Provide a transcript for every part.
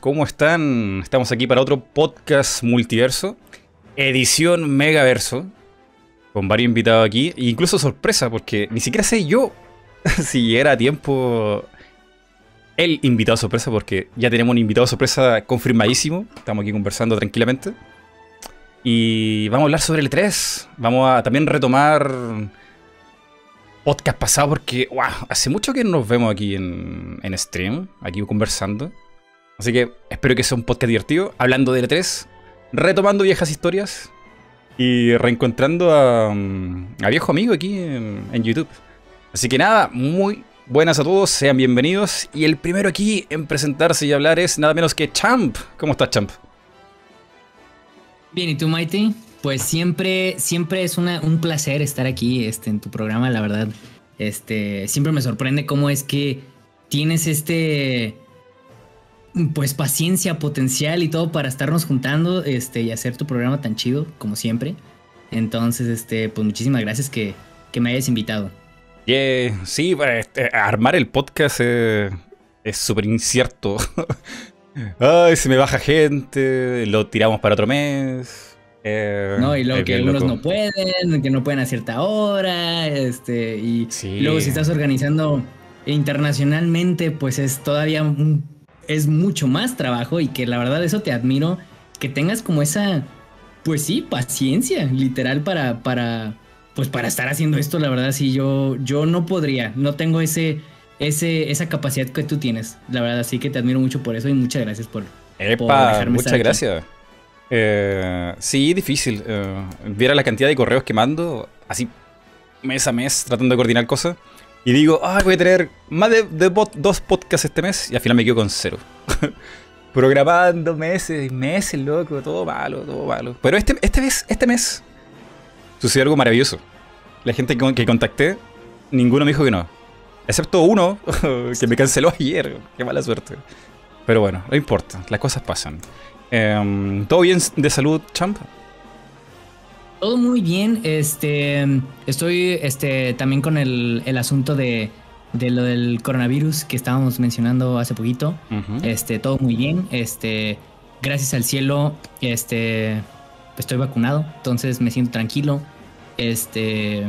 ¿Cómo están? Estamos aquí para otro podcast multiverso, edición megaverso, con varios invitados aquí, e incluso sorpresa, porque ni siquiera sé yo si era a tiempo el invitado sorpresa, porque ya tenemos un invitado sorpresa confirmadísimo, estamos aquí conversando tranquilamente, y vamos a hablar sobre el E3, vamos a también retomar podcast pasado, porque hace mucho que nos vemos aquí en, en stream, aquí conversando. Así que espero que sea un podcast divertido, hablando de E3, retomando viejas historias y reencontrando a, mm, a viejo amigo aquí en, YouTube. Así que nada, muy buenas a todos, sean bienvenidos. Y el primero aquí en presentarse y hablar es nada menos que Champ. ¿Cómo estás, Champ? Bien, ¿y tú, Mighty? Pues siempre, siempre es un placer estar aquí este, en tu programa, la verdad. Este, siempre me sorprende cómo es que tienes este pues paciencia, potencial y todo para estarnos juntando este, y hacer tu programa tan chido como siempre. Entonces, este, pues muchísimas gracias que, que me hayas invitado. Yeah, sí, este, armar el podcast eh, es súper incierto. Ay, se me baja gente, lo tiramos para otro mes. Eh, no, y luego que unos no pueden, que no pueden a cierta hora, este, y sí. luego si estás organizando internacionalmente, pues es todavía un es mucho más trabajo y que la verdad eso te admiro, que tengas como esa, pues sí, paciencia, literal, para, para, pues para estar haciendo esto, la verdad, sí, yo, yo no podría, no tengo ese, ese, esa capacidad que tú tienes, la verdad, así que te admiro mucho por eso y muchas gracias por, Epa, dejarme muchas gracias. Eh, sí, difícil. Eh, viera la cantidad de correos que mando, así mes a mes, tratando de coordinar cosas. Y digo, ah, voy a tener más de, dos podcasts este mes y al final me quedo con cero. Programando meses y meses, loco, todo malo, todo malo. Pero este, este, mes, este mes sucedió algo maravilloso. La gente que, contacté, ninguno me dijo que no. Excepto uno que me canceló ayer. Qué mala suerte. Pero bueno, no importa, las cosas pasan. Em, ¿Todo bien de salud, Champ? Todo muy bien. Este, estoy este, también con el, el asunto de, de, lo del coronavirus que estábamos mencionando hace poquito. Este, todo muy bien. Este, gracias al cielo, este, estoy vacunado, entonces me siento tranquilo. Este,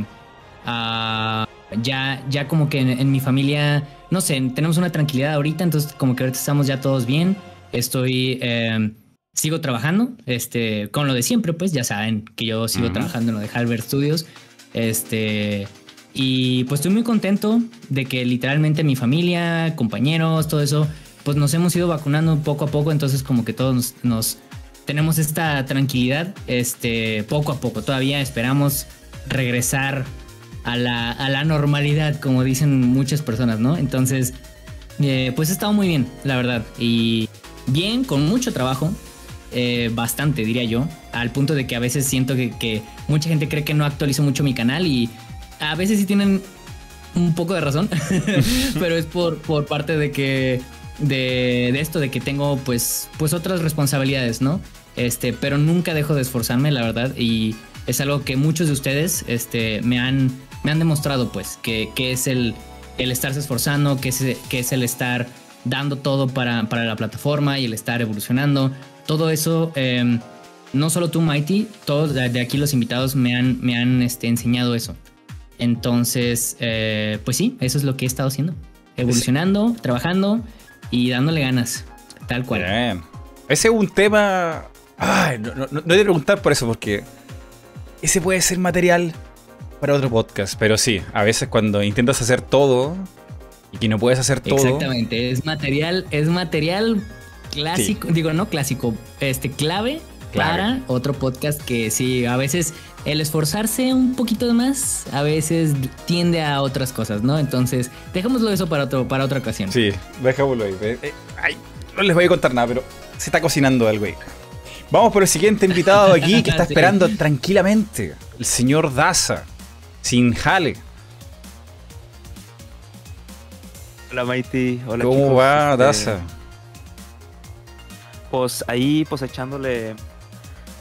uh, ya, ya como que en, mi familia, no sé, tenemos una tranquilidad ahorita, entonces como que ahorita estamos ya todos bien. Estoy eh, sigo trabajando, este, con lo de siempre, pues ya saben que yo sigo trabajando en lo de Halbert Studios. Este, y pues estoy muy contento de que literalmente mi familia, compañeros, todo eso, pues nos hemos ido vacunando poco a poco, entonces como que todos nos, tenemos esta tranquilidad, este, poco a poco. Todavía esperamos regresar a la, a la normalidad, como dicen muchas personas, ¿no? Entonces, eh, pues he estado muy bien, la verdad. Y bien, con mucho trabajo, eh, bastante, diría yo, al punto de que a veces siento que, mucha gente cree que no actualizo mucho mi canal y a veces sí tienen un poco de razón, pero es por, por parte de que de, esto, de que tengo pues, pues otras responsabilidades, ¿no? Este, pero nunca dejo de esforzarme, la verdad, y es algo que muchos de ustedes este, me, han, me han demostrado, pues, que, es el, el estarse esforzando, que es, que es el estar dando todo para, para la plataforma y el estar evolucionando todo eso, em, no solo tú, Mighty, todos de aquí los invitados me han, me han este, enseñado eso. Entonces, eh, pues sí, eso es lo que he estado haciendo. Evolucionando, trabajando y dándole ganas, tal cual. Ese es un tema... Ay, no, no, no, he de preguntar por eso, porque ese puede ser material para otro podcast, pero sí, a veces cuando intentas hacer todo y que no puedes hacer todo. Exactamente, es material, es material clásico, digo, no clásico, este clave, para otro podcast que sí, a veces el esforzarse un poquito más, a veces tiende a otras cosas, ¿no? Entonces, dejémoslo eso para, otro, para otra ocasión. Sí, dejémoslo ahí. Eh, ay, no les voy a contar nada, pero se está cocinando algo ahí. Vamos por el siguiente invitado aquí que está esperando tranquilamente. El señor Daza. Sin jale. Hola Maiti. Hola ¿Cómo va, este, Daza? Pues ahí pues echándole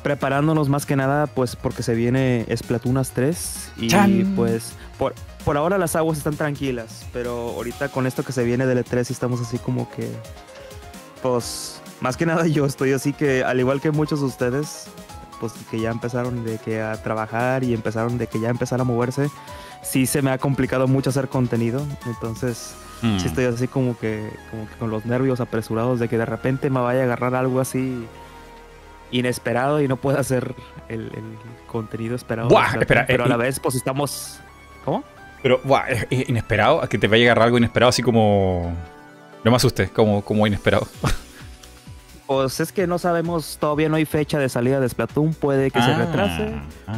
preparándonos más que nada pues porque se viene Splatunas 3 y pues por, por ahora las aguas están tranquilas, pero ahorita con esto que se viene del E3 estamos así como que Pues más que nada yo estoy así que, al igual que muchos de ustedes, pues que ya empezaron de que a trabajar y empezaron de que ya empezar a moverse, sí se me ha complicado mucho hacer contenido. Entonces, sí mm. estoy así como que, como que con los nervios apresurados de que de repente me vaya a agarrar algo así inesperado y no pueda hacer el, contenido esperado. espera, pero a la vez, pues estamos. ¿Cómo? Pero, buah, inesperado, a que te vaya a agarrar algo inesperado, así como. No me asustes, como, como inesperado. Pues es que no sabemos, todavía no hay fecha de salida de Splatoon, puede que se ah, retrase,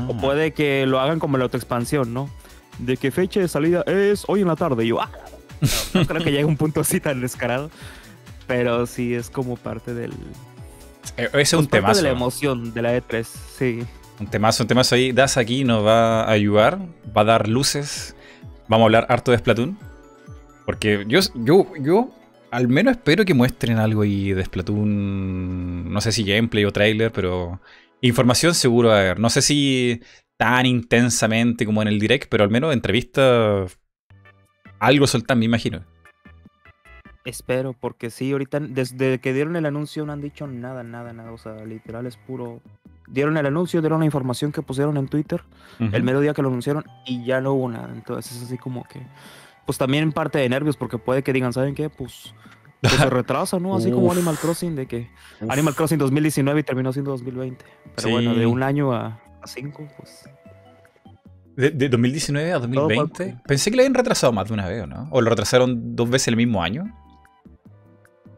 o ah. puede que lo hagan como la otra expansión, ¿no? De que fecha de salida es hoy en la tarde, y yo, ah, no, creo que llegue un punto así tan descarado, pero sí es como parte del... Eh, es un pues temazo. de la emoción de la E3, sí. Un temazo, un temazo ahí. Das aquí nos va a ayudar, va a dar luces. Vamos a hablar harto de Splatoon. Porque yo, yo, yo al menos espero que muestren algo ahí de Splatoon. No sé si gameplay o trailer, pero información seguro a ver. No sé si tan intensamente como en el direct, pero al menos entrevista algo soltan, me imagino. Espero, porque sí, ahorita desde que dieron el anuncio no han dicho nada, nada, nada. O sea, literal es puro. Dieron el anuncio, dieron la información que pusieron en Twitter el mediodía que lo anunciaron y ya no hubo nada. Entonces es así como que pues también parte de nervios, porque puede que digan, ¿saben qué? Pues, pues se retrasa, ¿no? Así como Animal Crossing, de que Animal Crossing 2019 y terminó siendo 2020. Pero bueno, de un año a, cinco, pues. De, 2019 a 2020. Pensé que lo habían retrasado más de una vez, ¿no? ¿O lo retrasaron dos veces el mismo año?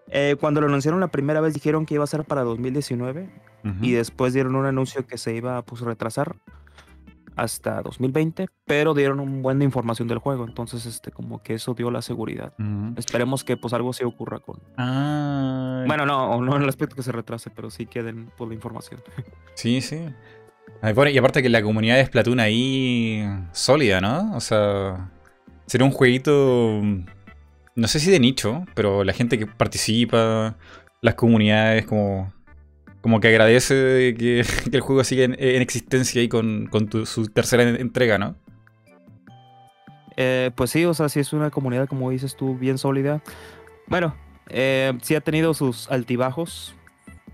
Eh, cuando lo anunciaron la primera vez dijeron que iba a ser para 2019 y después dieron un anuncio que se iba a pues, retrasar hasta 2020, pero dieron un buen de información del juego, entonces este como que eso dio la seguridad. Esperemos que pues algo se ocurra con. Ah. Bueno, no, no en el aspecto que se retrase, pero sí queden por pues, la información. Sí, sí. y aparte que la comunidad de Splatoon ahí sólida, ¿no? O sea, será un jueguito no sé si de nicho, pero la gente que participa, las comunidades como como que agradece que, el juego siga en, existencia ahí con, su tercera entrega, ¿no? Eh, pues sí, o sea, sí es una comunidad, como dices tú, bien sólida. Bueno, eh, sí ha tenido sus altibajos,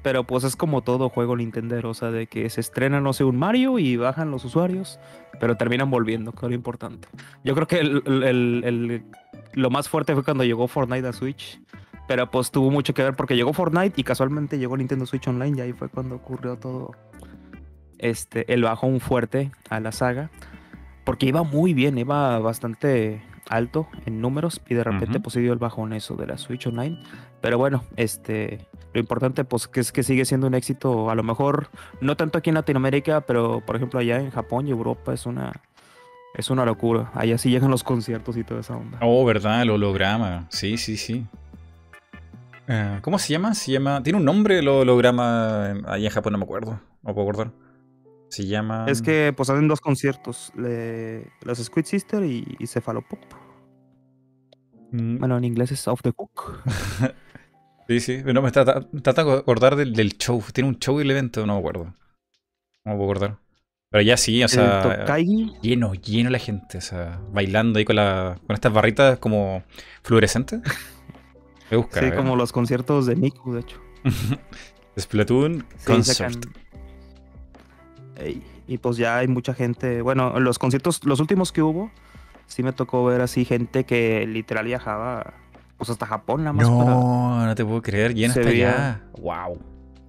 pero pues es como todo juego Nintendo, o sea, de que se estrena, no sé, un Mario y bajan los usuarios, pero terminan volviendo, que es lo importante. Yo creo que lo más fuerte fue cuando llegó Fortnite a Switch pero pues tuvo mucho que ver porque llegó Fortnite y casualmente llegó Nintendo Switch Online y ahí fue cuando ocurrió todo este, el bajón fuerte a la saga. Porque iba muy bien, iba bastante alto en números y de repente pues se dio el bajón eso de la Switch Online. Pero bueno, este, lo importante pues que es que sigue siendo un éxito, a lo mejor no tanto aquí en Latinoamérica, pero por ejemplo allá en Japón y Europa es una, es una locura. Allá sí llegan los conciertos y toda esa onda. Oh, ¿verdad? El holograma. Sí, sí, sí. Eh, ¿Cómo se llama? Se llama. Tiene un nombre el holograma ahí en Japón, no me acuerdo. No puedo acordar. Se llama. Es que pues hacen dos conciertos. Los Squid Sister y, y Cephalopop. Mm. Bueno, en inglés es Off the Hook. sí, sí. No, me trata, de acordar del, show. Tiene un show y el evento, no me acuerdo. No me puedo acordar. Pero ya sí, o sea. Lleno, lleno la gente. O sea, bailando ahí con, la, con estas barritas como fluorescentes. sí, como los conciertos de Miku, de hecho. Splatoon Concert. y pues ya hay mucha gente. Bueno, los conciertos, los últimos que hubo, sí me tocó ver así gente que literal viajaba pues hasta Japón nada más. No, no te puedo creer, llena hasta allá. Wow.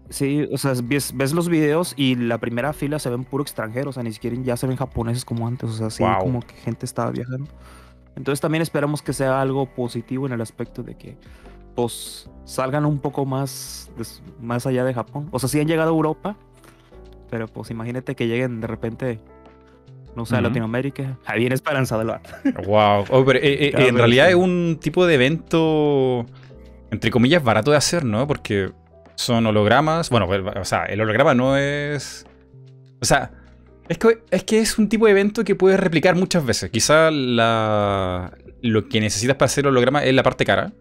Sí, o sea, ves, los videos y la primera fila se ven puro extranjeros, o sea, ni siquiera ya se ven japoneses como antes, o sea, sí, como que gente estaba viajando. Entonces también esperamos que sea algo positivo en el aspecto de que pues salgan un poco más, más allá de Japón. O sea, sí han llegado a Europa, pero pues imagínate que lleguen de repente, no sé, a Latinoamérica. Ahí viene Esperanza del Wow. Oh, pero, eh, eh, en realidad es un tipo de evento, entre comillas, barato de hacer, ¿no? Porque son hologramas. Bueno, o sea, el holograma no es. O sea, es que, es que es un tipo de evento que puedes replicar muchas veces. Quizá la, lo que necesitas para hacer el holograma es la parte cara.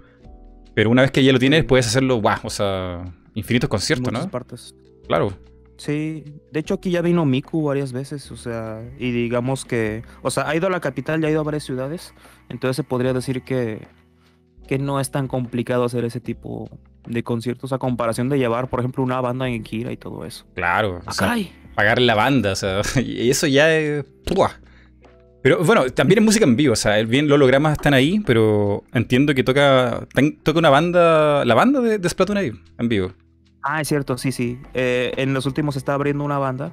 Pero una vez que ya lo tienes, puedes hacerlo, wow, o sea, infinitos conciertos, ¿no? partes. Claro. Sí, de hecho aquí ya vino Miku varias veces, o sea, y digamos que, o sea, ha ido a la capital, ya ha ido a varias ciudades, entonces se podría decir que, que no es tan complicado hacer ese tipo de conciertos a comparación de llevar, por ejemplo, una banda en gira y todo eso. Claro. O sea, pagar la banda, o sea, y eso ya es... Pero bueno, también es música en vivo, o sea, bien los hologramas están ahí, pero entiendo que toca, toca una banda, la banda de, de Splatoon ahí, en vivo. Ah, es cierto, sí, sí. Eh, en los últimos está abriendo una banda.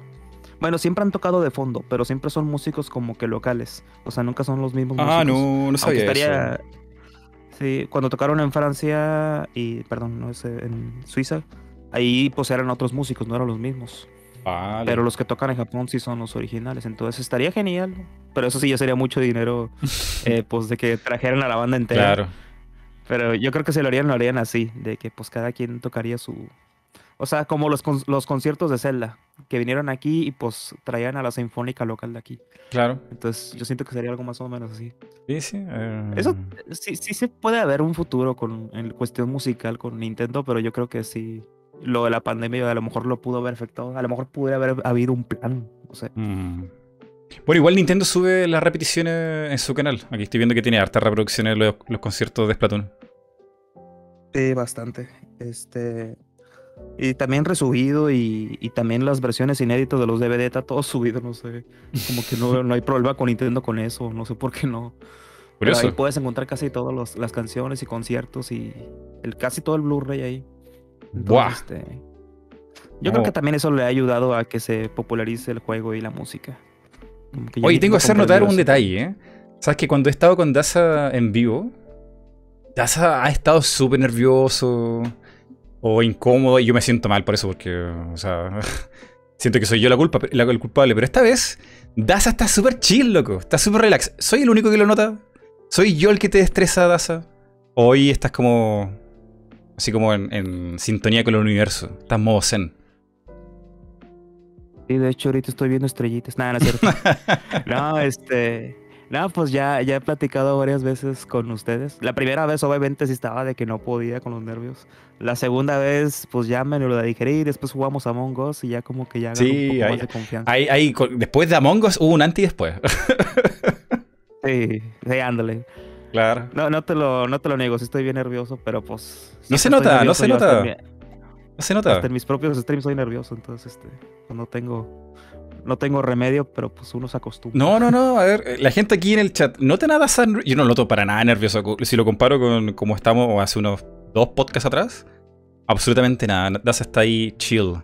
Bueno, siempre han tocado de fondo, pero siempre son músicos como que locales. O sea, nunca son los mismos ah, músicos. Ah, no, no sabía estaría... eso. Sí, cuando tocaron en Francia y, perdón, no sé, en Suiza, ahí pues eran otros músicos, no eran los mismos. Pero los que tocan en Japón sí son los originales, entonces estaría genial. Pero eso sí ya sería mucho dinero, eh, pues de que trajeran a la banda entera. Claro. Pero yo creo que si lo harían, lo harían así, de que pues cada quien tocaría su... O sea, como los, los conciertos de Zelda, que vinieron aquí y pues traían a la sinfónica local de aquí. Claro. Entonces yo siento que sería algo más o menos así. Sí, sí. Eh, eso sí, sí se puede haber un futuro con, en cuestión musical con Nintendo, pero yo creo que sí lo de la pandemia a lo mejor lo pudo haber afectado. A lo mejor pudiera haber habido un plan. No sé. Mm. Bueno, igual Nintendo sube las repeticiones en su canal. Aquí estoy viendo que tiene hartas reproducciones los, los conciertos de Splatoon. Sí, bastante. Este. Y también resubido y, y, también las versiones inéditas de los DVD está todo subido, no sé. Como que no, no hay problema con Nintendo con eso, no sé por qué no. Pero ahí puedes encontrar casi todas las canciones y conciertos y el, casi todo el Blu-ray ahí. Este, yo creo que también eso le ha ayudado a que se popularice el juego y la música. Oye, tengo que hacer notar un detalle, ¿eh? Sabes que cuando he estado con Daza en vivo, Daza ha estado súper nervioso o incómodo y yo me siento mal por eso porque, o sea, siento que soy yo la culpa, el culpable. Pero esta vez, Daza está súper chill, loco. Está súper relax. ¿Soy el único que lo nota? ¿Soy yo el que te estresa, Daza? Hoy estás como Así como en, sintonía con el universo. Estás modo zen. Sí, de hecho ahorita estoy viendo estrellitas. Nada, no es cierto. no, este... No, pues ya, ya he platicado varias veces con ustedes. La primera vez obviamente sí estaba de que no podía con los nervios. La segunda vez pues ya me lo digerí y después jugamos a Among Us y ya como que ya sí, un poco más de confianza. después de Among Us hubo un antes y después. sí, sí, ándale. Claro. No, no te lo, no te lo niego, sí estoy bien nervioso, pero pues. No se nota, no se nota. no se nota. Hasta en mis propios streams soy nervioso, entonces este, pues, no tengo. No tengo remedio, pero pues uno se acostumbra. No, no, no. A ver, la gente aquí en el chat, ¿no te nada Yo no noto para nada nervioso. Si lo comparo con cómo estamos hace unos dos podcasts atrás, absolutamente nada. Das está ahí chill.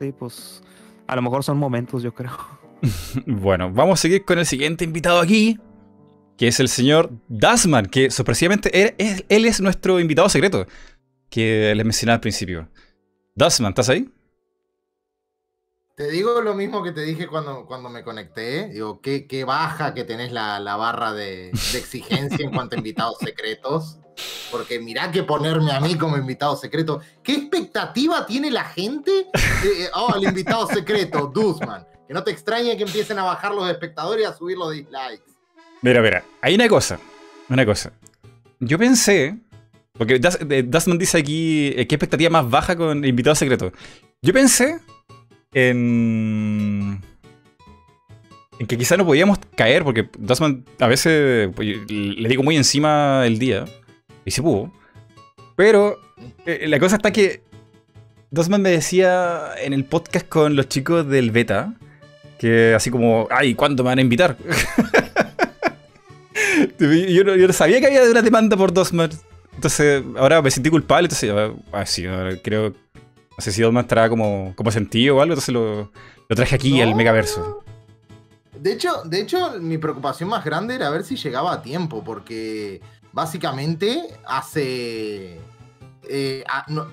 Sí, pues. A lo mejor son momentos, yo creo. bueno, vamos a seguir con el siguiente invitado aquí que es el señor Dasman, que sorpresivamente él, es nuestro invitado secreto, que les mencioné al principio. Dasman, ¿estás ahí? Te digo lo mismo que te dije cuando, cuando me conecté. Digo, qué, qué baja que tenés la, barra de, exigencia en cuanto a invitados secretos. Porque mirá que ponerme a mí como invitado secreto. ¿Qué expectativa tiene la gente? oh, el invitado secreto, Dusman. Que no te extrañe que empiecen a bajar los espectadores y a subir los dislikes. Mira, mira, hay una cosa. Una cosa. Yo pensé. Porque Dustman dice aquí eh, qué expectativa más baja con invitado secreto. Yo pensé en. En que quizá no podíamos caer, porque Dustman a veces pues, le digo muy encima el día. Y se pudo. Pero eh, la cosa está que Dustman me decía en el podcast con los chicos del beta. Que así como, ay, ¿cuándo me van a invitar? yo, no, sabía que había una demanda por Dosman. Entonces, ahora me sentí culpable. Entonces, ah, ah sí, creo. No sé si Dosman estará como, como sentido o algo. Entonces lo, lo traje aquí al Megaverso. De hecho, de hecho, mi preocupación más grande era ver si llegaba a tiempo. Porque básicamente hace. Eh,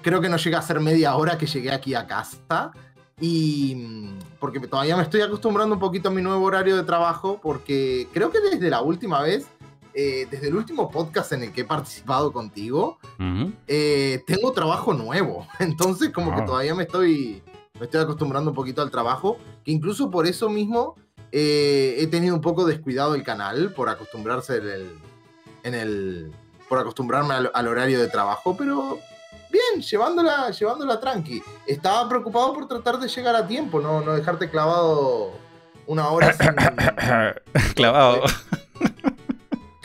creo que no llega a ser media hora que llegué aquí a casa. Y mm, porque todavía me estoy acostumbrando un poquito a mi nuevo horario de trabajo, porque creo que desde la última vez, eh, desde el último podcast en el que he participado contigo, eh, tengo trabajo nuevo. Entonces como que ah. todavía me estoy, me estoy acostumbrando un poquito al trabajo, que incluso por eso mismo eh, he tenido un poco descuidado el canal, por acostumbrarse en el, en el por acostumbrarme al horario de trabajo, pero bien, llevándola, llevándola tranqui. Estaba preocupado por tratar de llegar a tiempo, no, no dejarte clavado una hora clavado.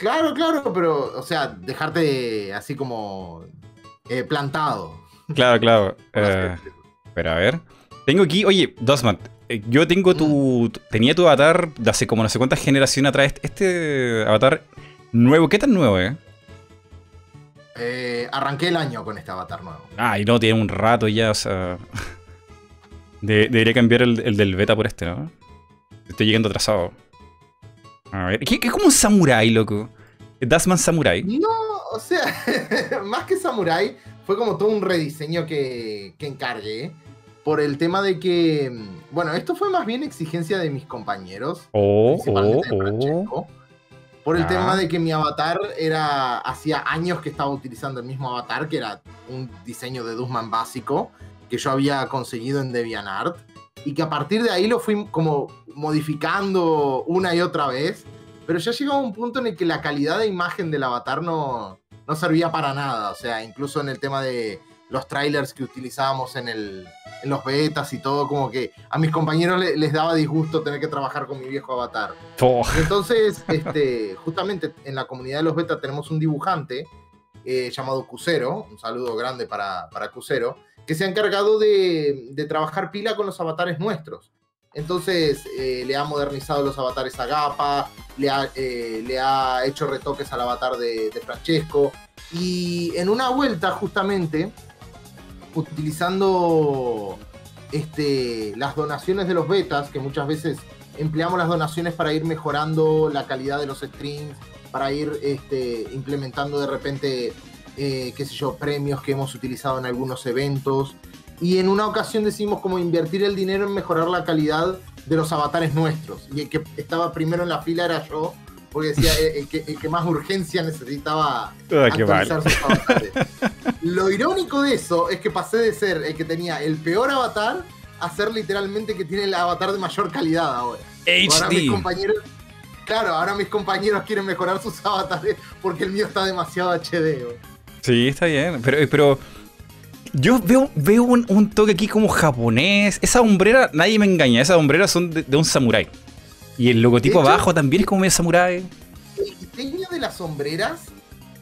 Claro, claro, pero, o sea, dejarte así como eh, plantado. Claro, claro. Eh, pero a ver. Tengo aquí, oye, Dosman, eh, yo tengo tu. Tenía tu avatar de hace como no sé cuántas generaciones atrás. Este avatar nuevo, ¿qué tan nuevo, eh? Eh arranqué el año con este avatar nuevo. Ah, y no, tiene un rato ya, o sea. debería cambiar el, del beta por este, ¿no? Estoy llegando atrasado. A ver, ¿qué, es como un samurai, loco? ¿Dasman Samurai? No, o sea, más que samurai, fue como todo un rediseño que, que encargué por el tema de que, bueno, esto fue más bien exigencia de mis compañeros. Oh, oh, oh. Por el tema de que mi avatar era, hacía años que estaba utilizando el mismo avatar, que era un diseño de Dusman básico, que yo había conseguido en DeviantArt, y que a partir de ahí lo fui como modificando una y otra vez, pero ya llegaba un punto en el que la calidad de imagen del avatar no, no servía para nada, o sea, incluso en el tema de los trailers que utilizábamos en, el, en los betas y todo, como que a mis compañeros les, daba disgusto tener que trabajar con mi viejo avatar. Entonces, este, justamente en la comunidad de los betas tenemos un dibujante eh, llamado Cusero, un saludo grande para, para Cusero, que se ha encargado de, de trabajar pila con los avatares nuestros. Entonces eh, le ha modernizado los avatares a Gapa, le ha, eh, le ha hecho retoques al avatar de, de, Francesco. Y en una vuelta, justamente, utilizando este, las donaciones de los betas, que muchas veces empleamos las donaciones para ir mejorando la calidad de los streams, para ir este, implementando de repente, eh, qué sé yo, premios que hemos utilizado en algunos eventos. Y en una ocasión decidimos como invertir el dinero en mejorar la calidad de los avatares nuestros. Y el que estaba primero en la fila era yo, porque decía eh, el, que, el que, más urgencia necesitaba ah, actualizar sus avatares. Lo irónico de eso es que pasé de ser el que tenía el peor avatar a ser literalmente que tiene el avatar de mayor calidad ahora. HD. compañeros, claro, ahora mis compañeros quieren mejorar sus avatares porque el mío está demasiado HD. Sí, está bien. Pero, pero yo veo, veo un, toque aquí como japonés. Esa hombrera, nadie me engaña. Esas hombreras son de, un samurái. Y el logotipo abajo también es como medio samurái. El diseño de las sombreras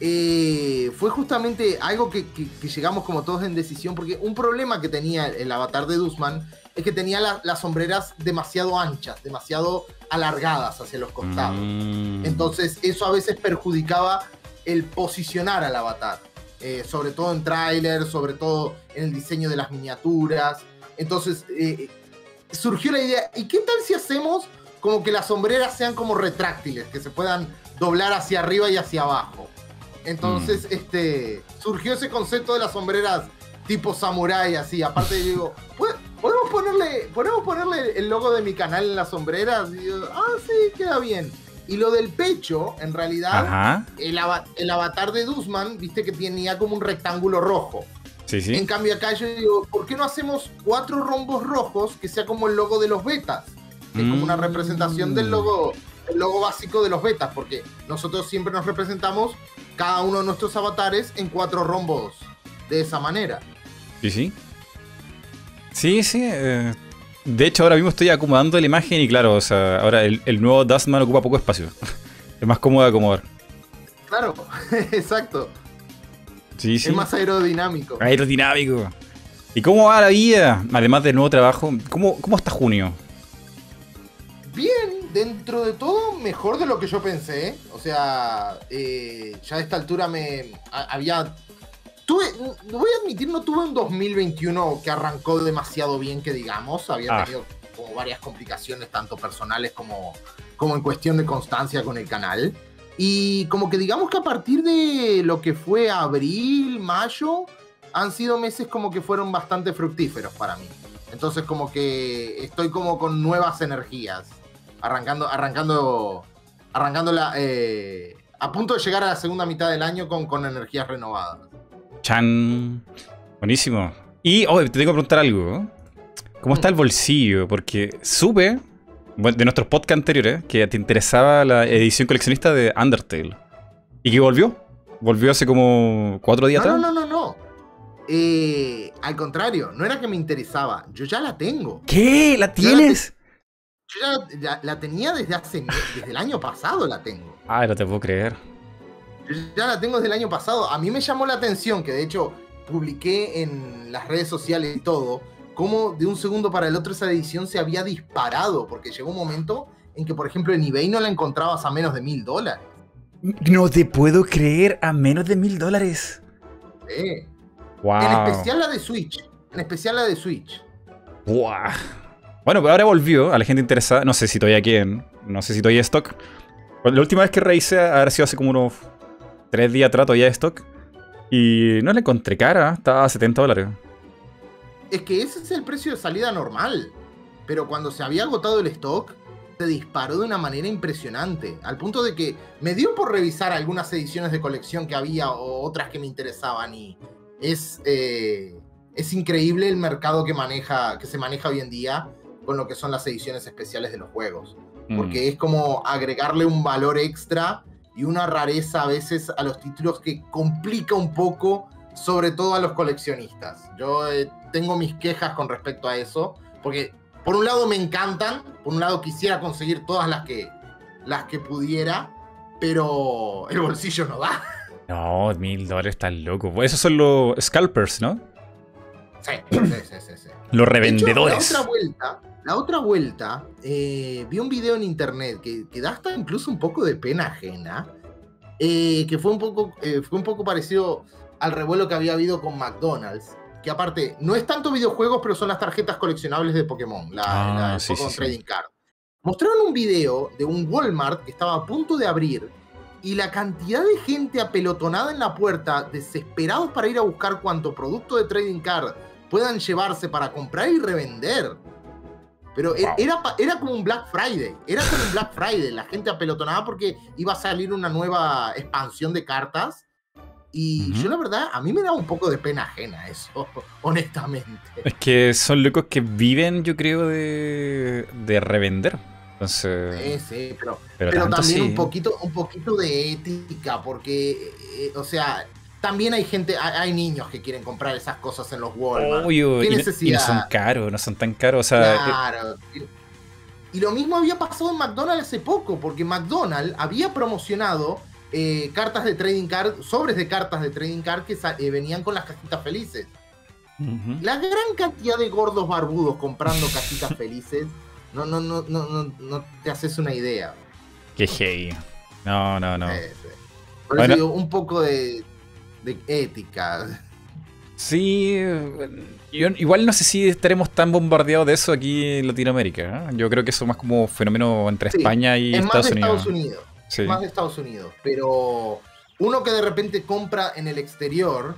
eh, fue justamente algo que, llegamos como todos en decisión, porque un problema que tenía el avatar de Dusman es que tenía las sombreras demasiado anchas, demasiado alargadas hacia los costados. Mm. Entonces eso a veces perjudicaba el posicionar al avatar, eh, sobre todo en trailers, sobre todo en el diseño de las miniaturas. Entonces eh, surgió la idea, ¿y qué tal si hacemos como que las sombreras sean como retráctiles, que se puedan doblar hacia arriba y hacia abajo? Entonces, mm. este, surgió ese concepto de las sombreras tipo samurai, así. Aparte, digo, ¿podemos ponerle, ¿podemos ponerle el logo de mi canal en las sombreras? Y ah, sí, queda bien. Y lo del pecho, en realidad, el, avatar de Dusman, viste que tenía como un rectángulo rojo. Sí, sí. En cambio, acá yo digo, ¿por qué no hacemos cuatro rombos rojos que sea como el logo de los betas? Que es como una representación del logo, el logo básico de los betas, porque nosotros siempre nos representamos cada uno de nuestros avatares en cuatro rombos de esa manera. Sí, sí. Sí, sí. Eh, de hecho, ahora mismo estoy acomodando la imagen y claro, o sea, ahora el, nuevo Dustman ocupa poco espacio. es más cómodo de acomodar. Claro, exacto. Sí, sí. Es más aerodinámico. Aerodinámico. ¿Y cómo va la vida? Además del nuevo trabajo, ¿cómo, cómo está junio? Bien, dentro de todo, mejor de lo que yo pensé. O sea, eh, ya a esta altura me había. Tuve, voy a admitir, no tuve un 2021 que arrancó demasiado bien, que digamos. Había ah. tenido como varias complicaciones, tanto personales como, como en cuestión de constancia con el canal. Y como que digamos que a partir de lo que fue abril, mayo, han sido meses como que fueron bastante fructíferos para mí. Entonces como que estoy como con nuevas energías arrancando, arrancando, arrancando la, eh, a punto de llegar a la segunda mitad del año con, con energías renovadas. Chan. Buenísimo. Y hoy te tengo que preguntar algo. ¿Cómo está el bolsillo? Porque supe de nuestros podcasts anteriores que te interesaba la edición coleccionista de Undertale. ¿Y que volvió? Volvió hace como cuatro días atrás. No, no, no, no. Eh, al contrario, no era que me interesaba. Yo ya la tengo. ¿Qué? ¿La tienes? Yo ya la, tenía desde hace desde el año pasado la tengo. Ah, no te puedo creer. ya la tengo desde el año pasado. A mí me llamó la atención que de hecho publiqué en las redes sociales y todo, cómo de un segundo para el otro esa edición se había disparado, porque llegó un momento en que, por ejemplo, en eBay no la encontrabas a menos de mil dólares. No te puedo creer, a menos de mil dólares. Sí. En especial la de Switch. En especial la de Switch. Wow. Bueno, ahora volvió a la gente interesada. No sé si todavía quién. No sé si todavía stock. La última vez que revisé, haber sido hace como unos tres días atrás todavía stock. Y no la encontré cara, estaba a 70 dólares. Es que ese es el precio de salida normal. Pero cuando se había agotado el stock, se disparó de una manera impresionante. Al punto de que me dio por revisar algunas ediciones de colección que había o otras que me interesaban. Y es, eh, es increíble el mercado que, maneja, que se maneja hoy en día con lo que son las ediciones especiales de los juegos. Porque mm. es como agregarle un valor extra y una rareza a veces a los títulos que complica un poco, sobre todo a los coleccionistas. Yo eh, tengo mis quejas con respecto a eso, porque por un lado me encantan, por un lado quisiera conseguir todas las que, las que pudiera, pero el bolsillo no da. No, mil dólares está loco. Esos son los scalpers, ¿no? Sí, sí, sí, sí. Los revendedores. la otra vuelta, la otra vuelta eh, vi un video en internet que, da hasta incluso un poco de pena ajena, eh, que fue un, poco, eh, fue un poco parecido al revuelo que había habido con McDonald's, que aparte no es tanto videojuegos, pero son las tarjetas coleccionables de Pokémon, la, ah, Trading Card. Mostraron un video de un Walmart que estaba a punto de abrir y la cantidad de gente apelotonada en la puerta, desesperados para ir a buscar cuanto producto de Trading Card puedan llevarse para comprar y revender. Pero e-, era, era como un Black Friday, era como un Black Friday, la gente apelotonaba porque iba a salir una nueva expansión de cartas. Y yo la verdad, a mí me da un poco de pena ajena eso, honestamente. Es que son locos que viven, yo creo, de, de revender. Entonces, sí, sí, pero, pero, también un, poquito, un poquito de ética, porque, eh, o sea, también hay gente, hay, niños que quieren comprar esas cosas en los Walmart. ¿Qué y, necesidad? no son caros, no son tan caros. O sea, eh, claro. Y, lo mismo había pasado en McDonald's hace poco, porque McDonald's había promocionado eh, cartas de trading card, sobres de cartas de trading card que eh, venían con las cajitas felices. La gran cantidad de gordos barbudos comprando cajitas felices, no, no, no, no, no, te haces una idea. Qué hey. No, no, no. Por eso digo, un poco de, de ética. Sí, igual no sé si estaremos tan bombardeados de eso aquí en Latinoamérica. ¿eh? Yo creo que eso es más como fenómeno entre España y Estados, más de Estados Unidos. Más de Estados Unidos. Pero uno que de repente compra en el exterior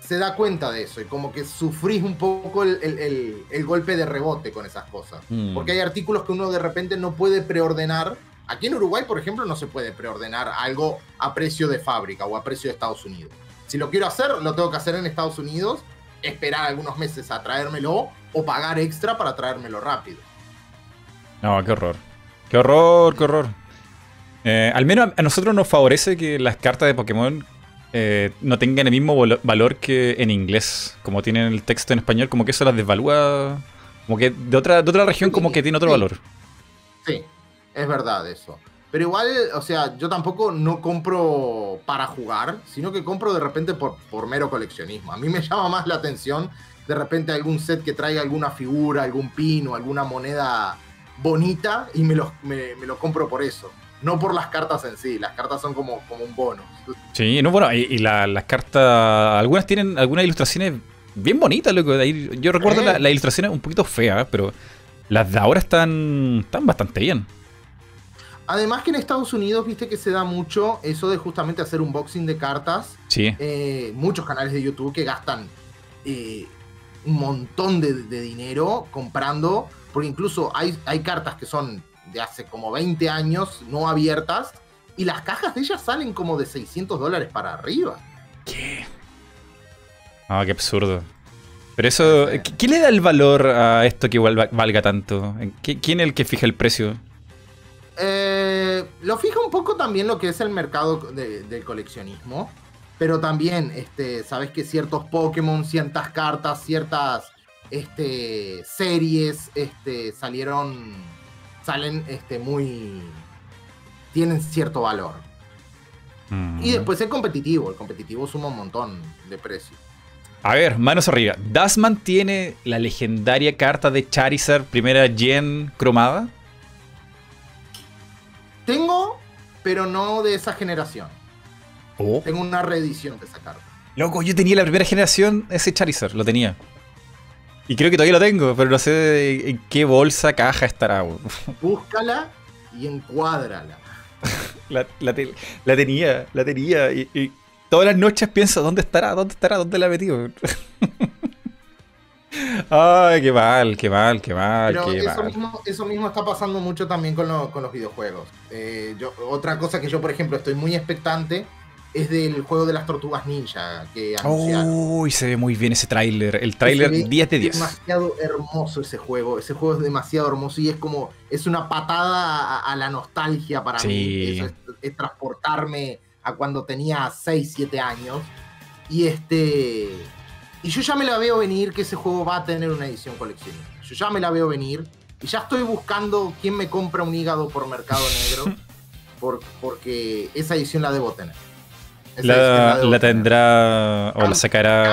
se da cuenta de eso y como que sufrís un poco el, golpe de rebote con esas cosas. Mm. Porque hay artículos que uno de repente no puede preordenar. Aquí en Uruguay, por ejemplo, no se puede preordenar algo a precio de fábrica o a precio de Estados Unidos. Si lo quiero hacer, lo tengo que hacer en Estados Unidos, esperar algunos meses a traérmelo o pagar extra para traérmelo rápido. No, qué horror. Qué horror, qué horror. Eh, al menos a nosotros nos favorece que las cartas de Pokémon eh, no tengan el mismo valor que en inglés. Como tienen el texto en español, como que eso las desvalúa. Como que de otra, de otra región, como que tiene otro valor. Sí, es verdad eso. Pero igual, o sea, yo tampoco no compro para jugar, sino que compro de repente por, por mero coleccionismo. A mí me llama más la atención de repente algún set que traiga alguna figura, algún pin o alguna moneda bonita y me lo, me, lo compro por eso. No por las cartas en sí, las cartas son como, como un bono. Sí, no, bueno, y, las cartas, algunas tienen algunas ilustraciones bien bonitas, loco. Yo recuerdo las la ilustraciones un poquito feas, pero las de ahora están, están bastante bien. Además que en Estados Unidos, viste que se da mucho eso de justamente hacer un boxing de cartas. Sí. Eh, muchos canales de YouTube que gastan eh, un montón de, dinero comprando, porque incluso hay, hay cartas que son de hace como 20 años, no abiertas, y las cajas de ellas salen como de 600 dólares para arriba. ¿Qué? Ah, qué absurdo. Pero eso, ¿qué le da el valor a esto que valga tanto? ¿Quién es el que fija el precio? Eh, lo fija un poco también lo que es el mercado del coleccionismo. Pero también, este, sabes que ciertos Pokémon, ciertas cartas, ciertas este, series este, salieron. Salen este, muy. Tienen cierto valor. Y después el competitivo. El competitivo suma un montón de precio. A ver, manos arriba. ¿Dasman tiene la legendaria carta de Charizard primera gen cromada? Tengo, pero no de esa generación. Oh. Tengo una reedición de esa carta. Loco, yo tenía la primera generación ese Charizard, lo tenía. Y creo que todavía lo tengo, pero no sé en qué bolsa, caja estará. Búscala y encuádrala. la, tenía, la tenía. Y, todas las noches pienso, ¿dónde estará? ¿Dónde estará? ¿Dónde la he metido? Ay, qué mal, qué mal, qué mal. Pero eso, Mismo, eso mismo está pasando mucho también con, los videojuegos. Eh, yo, otra cosa que yo, por ejemplo, estoy muy expectante es del juego de las tortugas ninja que anunciaron. Uy, se ve muy bien ese tráiler. El tráiler 10 de 10. Es demasiado hermoso ese juego. Ese juego es demasiado hermoso y es como. Es una patada a, la nostalgia para mí. es, transportarme a cuando tenía 6, 7 años. Y este. Y yo ya me la veo venir que ese juego va a tener una edición coleccionista. Yo ya me la veo venir. Y ya estoy buscando quién me compra un hígado por Mercado Negro. porque esa edición la debo tener. La, tendrá o la sacará.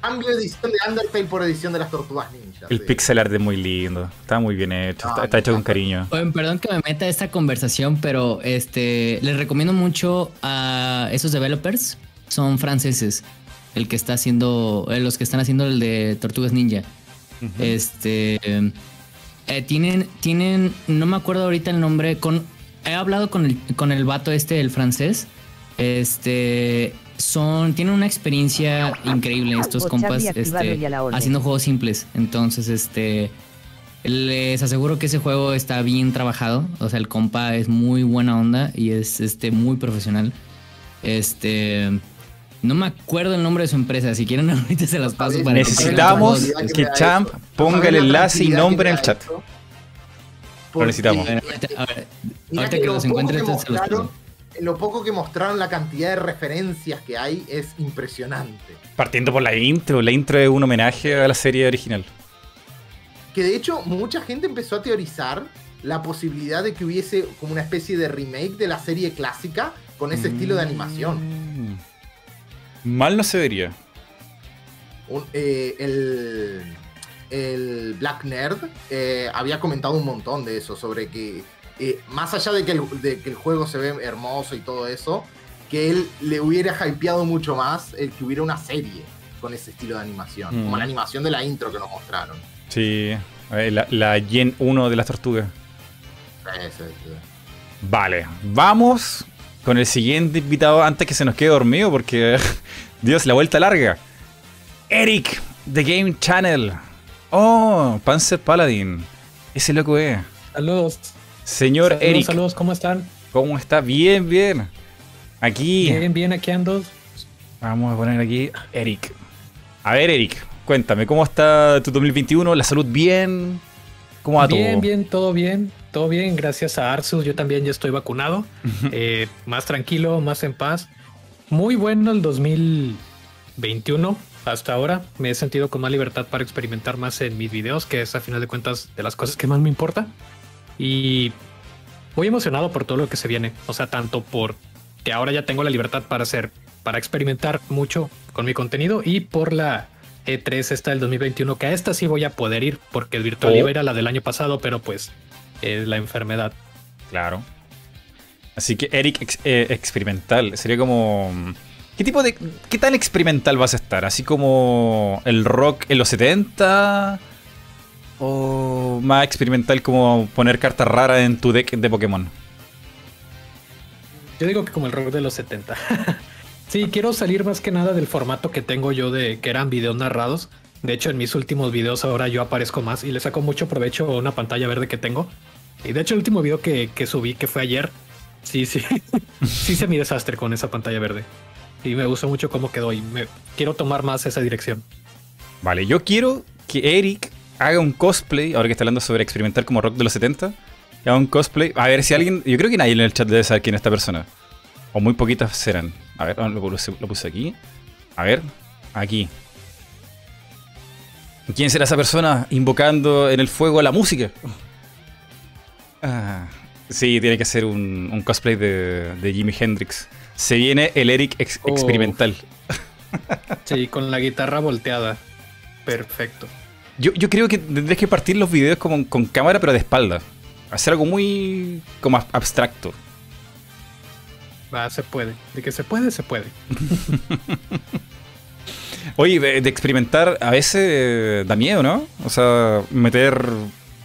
Cambio, de edición de Undertale por edición de las Tortugas Ninja. El pixel art es muy lindo. Está muy bien hecho. está, hecho con cariño. perdón que me meta esta conversación, pero este les recomiendo mucho a esos developers. Son franceses. El que está haciendo. Eh, los que están haciendo el de Tortugas Ninja. Este. Eh, tienen. Tienen. No me acuerdo ahorita el nombre. Con. He hablado con el, con el vato este, el francés. Este son tienen una experiencia increíble estos compas este, haciendo juegos simples. Entonces, este les aseguro que ese juego está bien trabajado, o sea, el compa es muy buena onda y es este muy profesional. Este no me acuerdo el nombre de su empresa, si quieren ahorita se las paso para Necesitamos que, Champ ponga el enlace y nombre en el chat. Lo necesitamos. A ver, ahorita que los encuentre se los paso lo poco que mostraron, la cantidad de referencias que hay es impresionante. Partiendo por la intro, la intro es un homenaje a la serie original. Que de hecho mucha gente empezó a teorizar la posibilidad de que hubiese como una especie de remake de la serie clásica con ese estilo de animación. Mal no se vería. Eh, el, el, Black Nerd eh, había comentado un montón de eso, sobre que eh, más allá de que, el, juego se ve hermoso y todo eso, que él le hubiera hypeado mucho más el que hubiera una serie con ese estilo de animación, como la mm. animación de la intro que nos mostraron. Sí, la, la Gen 1 de las tortugas. Vale, vamos con el siguiente invitado antes que se nos quede dormido porque, Dios, la vuelta larga. Eric, The Game Channel. Oh, Panzer Paladin. Ese loco es. Saludos. Señor Eric. Saludos, ¿cómo están? ¿Cómo está? Bien, bien. Aquí. Bien, bien, aquí ando. Vamos a poner aquí Eric. A ver, Eric, cuéntame, ¿cómo está tu 2021? ¿La salud bien? ¿Cómo va todo? Bien, bien, todo bien. Todo bien, gracias a Arsus. Yo también ya estoy vacunado. Eh, más tranquilo, más en paz. Muy bueno el 2021 hasta ahora. Me he sentido con más libertad para experimentar más en mis videos, que es a final de cuentas de las cosas que más me importa. Y muy emocionado por todo lo que se viene. O sea, tanto por que ahora ya tengo la libertad para hacer, para experimentar mucho con mi contenido y por la E3 esta del 2021, que a esta sí voy a poder ir porque el virtual iba a ir a la del año pasado, pero pues es la enfermedad. Claro. Así que Eric eh, experimental sería como ¿Qué tipo de qué tan experimental vas a estar? Así como el rock en los 70 ¿O más experimental como poner cartas raras en tu deck de Pokémon? Yo digo que como el rock de los 70. sí, quiero salir más que nada del formato que tengo yo de que eran videos narrados. De hecho, en mis últimos videos ahora yo aparezco más y le saco mucho provecho a una pantalla verde que tengo. Y de hecho, el último video que, subí, que fue ayer, sí, sí, sí se mi desastre con esa pantalla verde. Y me gusta mucho cómo quedó y me quiero tomar más esa dirección. Vale, yo quiero que Eric haga un cosplay, ahora que está hablando sobre experimentar como rock de los 70, haga un cosplay. A ver si alguien, yo creo que nadie en el chat debe saber quién es esta persona. O muy poquitas serán. A ver, lo puse, aquí. A ver, aquí. ¿Quién será esa persona invocando en el fuego a la música? Ah, sí, tiene que ser un, cosplay de, de Jimi Hendrix. Se viene el Eric experimental. Sí, con la guitarra volteada. Perfecto. Yo, creo que tendrías que partir los videos como con cámara, pero de espalda. Hacer algo muy como abstracto. Va, se puede. De que se puede, se puede. Oye, de, experimentar a veces da miedo, ¿no? O sea, meter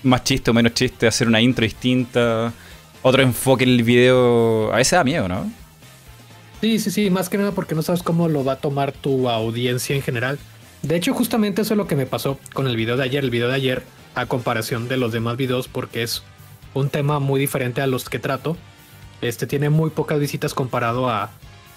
más chiste o menos chiste, hacer una intro distinta, otro enfoque en el video, a veces da miedo, ¿no? Sí, sí, sí, más que nada porque no sabes cómo lo va a tomar tu audiencia en general. De hecho, justamente eso es lo que me pasó con el video de ayer. El video de ayer, a comparación de los demás videos, porque es un tema muy diferente a los que trato. Este tiene muy pocas visitas comparado a,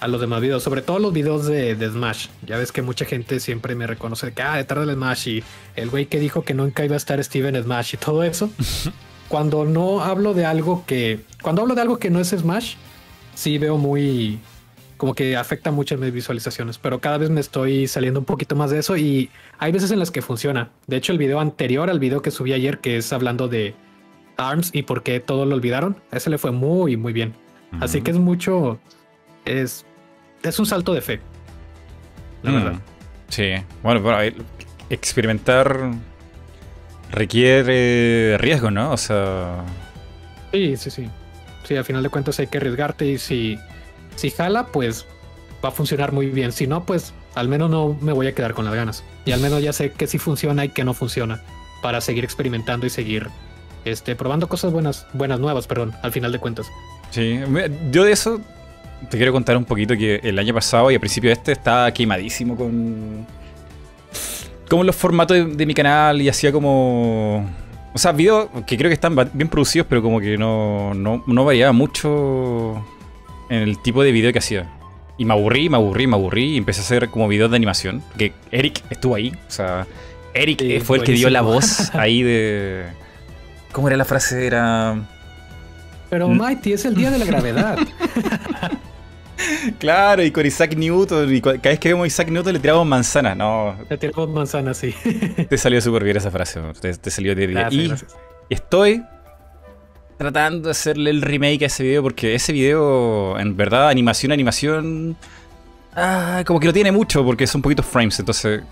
los demás videos, sobre todo los videos de, Smash. Ya ves que mucha gente siempre me reconoce que, ah, detrás del Smash y el güey que dijo que nunca iba a estar Steven Smash y todo eso. cuando no hablo de algo que, cuando hablo de algo que no es Smash, sí veo muy, como que afecta mucho mis visualizaciones, pero cada vez me estoy saliendo un poquito más de eso y hay veces en las que funciona. De hecho, el video anterior al video que subí ayer, que es hablando de ARMS y por qué todo lo olvidaron, a ese le fue muy, muy bien. Así que es mucho, es, es un salto de fe. La mm. verdad. Sí, bueno, experimentar requiere riesgo, ¿no? O sea... Sí, sí, sí. Sí, al final de cuentas hay que arriesgarte y si si jala, pues va a funcionar muy bien. Si no, pues al menos no me voy a quedar con las ganas. Y al menos ya sé que sí funciona y que no funciona. Para seguir experimentando y seguir este, probando cosas buenas, buenas nuevas, perdón, al final de cuentas. Sí, yo de eso te quiero contar un poquito que el año pasado y al principio de este estaba quemadísimo con. Como los formatos de, mi canal y hacía como. O sea, videos que creo que están bien producidos, pero como que no, no, no variaba mucho en el tipo de video que hacía. Y me aburrí, me aburrí, me aburrí y empecé a hacer como videos de animación. Que Eric estuvo ahí. O sea, Eric fue el que dio la voz ahí de... ¿Cómo era la frase? Era... Pero Mighty, es el día de la gravedad. claro, y con Isaac Newton, y cada vez que vemos a Isaac Newton le tiramos manzana, no. Le tiramos manzana, sí. te salió súper bien esa frase, te, salió de día. y estoy tratando de hacerle el remake a ese video porque ese video, en verdad, animación, animación, ah, como que lo tiene mucho porque son poquitos frames, entonces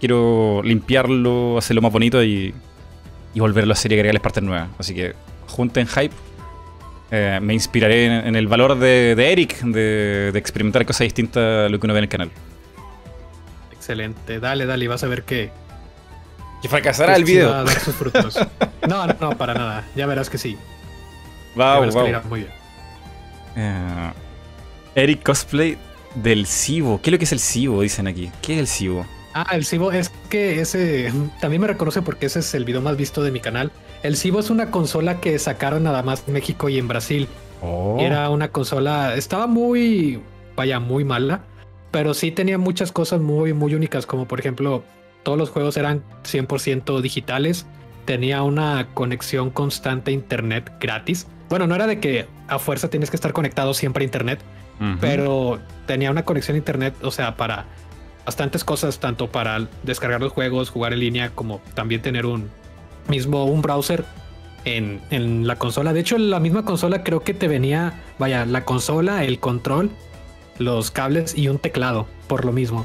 quiero limpiarlo, hacerlo más bonito y, y volverlo a serie, agregarles partes nuevas. Así que junten hype. Eh, me inspiraré en, el valor de, Eric de, experimentar cosas distintas a lo que uno ve en el canal. Excelente, dale, dale, y vas a ver que. Que fracasará el video. no, no, no, para nada. Ya verás que sí. Wow, wow. Muy bien. Eh, Eric Cosplay del Cibo. ¿Qué es lo que es el Cibo? Dicen aquí. ¿Qué es el Cibo? Ah, el Cibo es que ese también me reconoce porque ese es el video más visto de mi canal. El Cibo es una consola que sacaron nada más en México y en Brasil. Oh. Era una consola, estaba muy, vaya, muy mala, pero sí tenía muchas cosas muy, muy únicas, como por ejemplo, todos los juegos eran 100% digitales, tenía una conexión constante a internet gratis bueno, no era de que a fuerza tienes que estar conectado siempre a internet, pero tenía una conexión a internet, o sea, para bastantes cosas, tanto para descargar los juegos, jugar en línea, como también tener un mismo un browser en, en la consola. De hecho, la misma consola creo que te venía, vaya, la consola, el control, los cables y un teclado, por lo mismo.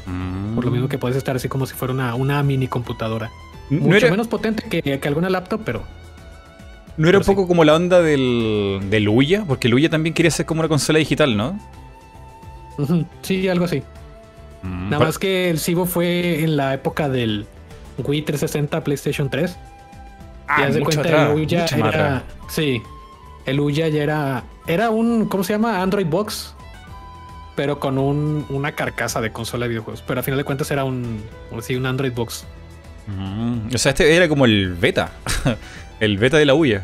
Por lo mismo que puedes estar así como si fuera una, una mini computadora. Mucho menos potente que, que alguna laptop, pero ¿No era un poco como la onda del, del Uya? Porque el Uya también quería ser como una consola digital, ¿no? Sí, algo así. Mm, Nada más que el Cibo fue en la época del Wii 360 PlayStation 3. Ah, y cuenta, el Uya era. Sí. El Uya ya era. Era un. ¿Cómo se llama? Android Box. Pero con un, una carcasa de consola de videojuegos. Pero a final de cuentas era un. Sí, un Android Box. Mm, o sea, este era como el beta. el beta de la Uya.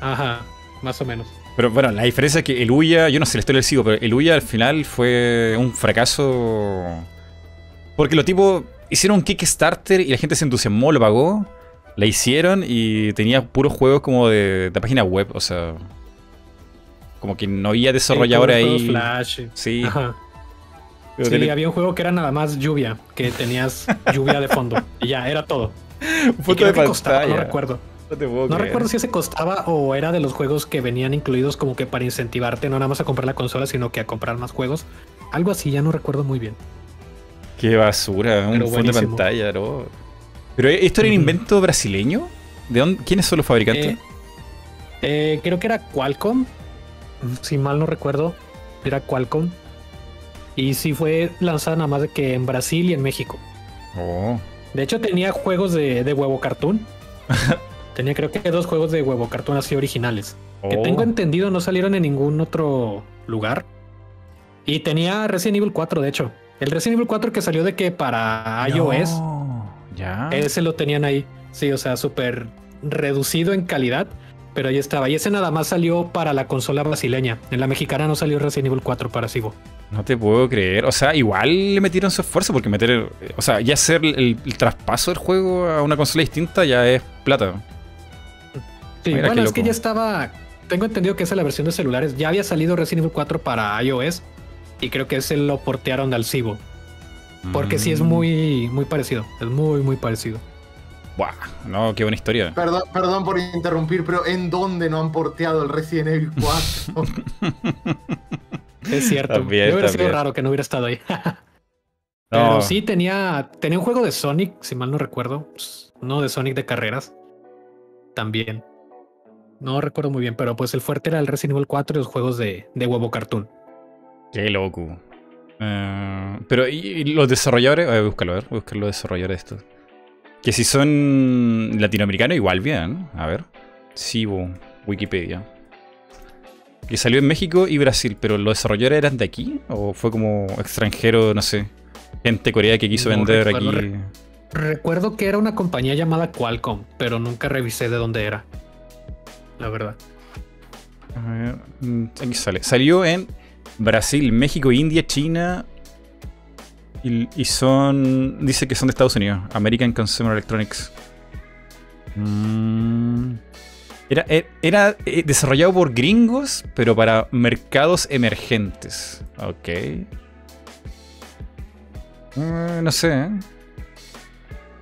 Ajá, más o menos. Pero bueno, la diferencia es que el Uya, yo no sé la historia del sigo, pero el Uya al final fue un fracaso. Porque los tipos hicieron un Kickstarter y la gente se entusiasmó, lo pagó, la hicieron y tenía puros juegos como de, de página web, o sea. Como que no había desarrolladores ahí. Flash. Sí. Ajá. Sí, había un juego que era nada más lluvia, que tenías lluvia de fondo. y ya, era todo. Un foto de pantalla. no recuerdo. No, recuerdo si ese costaba o era de los juegos que venían incluidos como que para incentivarte no nada más a comprar la consola, sino que a comprar más juegos. Algo así, ya no recuerdo muy bien. Qué basura, un fondo de pantalla, ¿no? Pero esto era un invento brasileño. ¿De dónde? ¿Quiénes son los fabricantes? Eh, eh, creo que era Qualcomm. Si mal no recuerdo, era Qualcomm. Y sí fue lanzada nada más de que en Brasil y en México. Oh. De hecho, tenía juegos de, huevo cartoon. tenía creo que dos juegos de huevo cartoon así originales. Que oh. tengo entendido no salieron en ningún otro lugar. Y tenía Resident Evil 4, de hecho. El Resident Evil 4 que salió de que para iOS. Ya. Ese lo tenían ahí. Sí, o sea, súper reducido en calidad. Pero ahí estaba. Y ese nada más salió para la consola brasileña. En la mexicana no salió Resident Evil 4 para Sibo. No te puedo creer. O sea, igual le metieron su esfuerzo porque meter. O sea, ya hacer el, traspaso del juego a una consola distinta ya es plata. Sí, bueno, es que ya estaba. Tengo entendido que esa es la versión de celulares. Ya había salido Resident Evil 4 para iOS. Y creo que ese lo portearon al Cibo. Porque sí es mm. muy, muy parecido. Es muy, muy parecido. Buah, no, qué buena historia. Perdón, perdón por interrumpir, pero ¿en dónde no han porteado el Resident Evil 4? es cierto. También, hubiera sido raro que no hubiera estado ahí. Pero sí tenía, tenía un juego de Sonic, si mal no recuerdo. No de Sonic de carreras. También. No recuerdo muy bien, pero pues el fuerte era el Resident Evil 4 y los juegos de, de huevo cartoon. Qué loco. Eh, pero, ¿y, los desarrolladores? A ver, búscalo, a ver, buscar los desarrolladores de esto. Que si son latinoamericanos, igual bien. A ver. Sibo, Wikipedia. Que salió en México y Brasil, pero ¿los desarrolladores eran de aquí? ¿O fue como extranjero, no sé? Gente coreana que quiso vender aquí. recuerdo que era una compañía llamada Qualcomm, pero nunca revisé de dónde era. La verdad. A ver, mm, aquí sale. Salió en Brasil, México, India, China. Y, son. Dice que son de Estados Unidos. American Consumer Electronics. Mm. Era, e, era, eh, desarrollado por gringos, pero para mercados emergentes. Ok. Mm, no sé. ¿eh?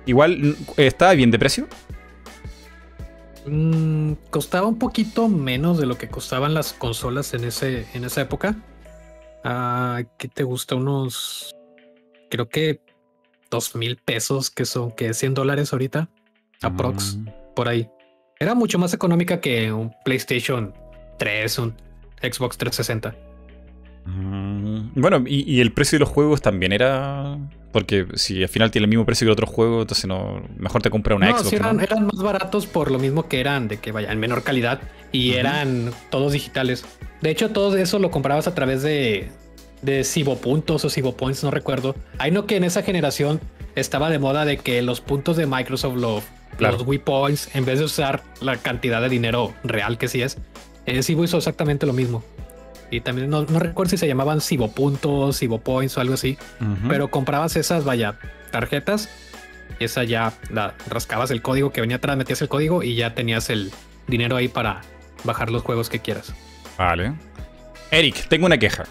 Igual, ¿estaba bien de precio? Mm, costaba un poquito menos de lo que costaban las consolas en, ese, en esa época. Ah, ¿Qué te gusta? Unos, creo que dos mil pesos, que son que 100 dólares ahorita, aprox, mm. por ahí. Era mucho más económica que un PlayStation 3, un Xbox 360. Mm. Bueno, y, el precio de los juegos también era. Porque si al final tiene el mismo precio que el otro juego, entonces no. Mejor te compra una Xbox. eran, eran más baratos por lo mismo que eran, de que vaya en menor calidad y eran todos digitales. De hecho, todo eso lo comprabas a través de, de Cibo Puntos o Cibo Points, no recuerdo. Hay no que en esa generación estaba de moda de que los puntos de Microsoft, los Wii Points, en vez de usar la cantidad de dinero real que sí es, eh, Cibo hizo exactamente lo mismo. Y también no, recuerdo si se llamaban Cibo Puntos, Cibo Points o algo así, pero comprabas esas, vaya, tarjetas. Esa ya la rascabas el código que venía atrás, metías el código y ya tenías el dinero ahí para bajar los juegos que quieras. Vale. Eric, tengo una queja.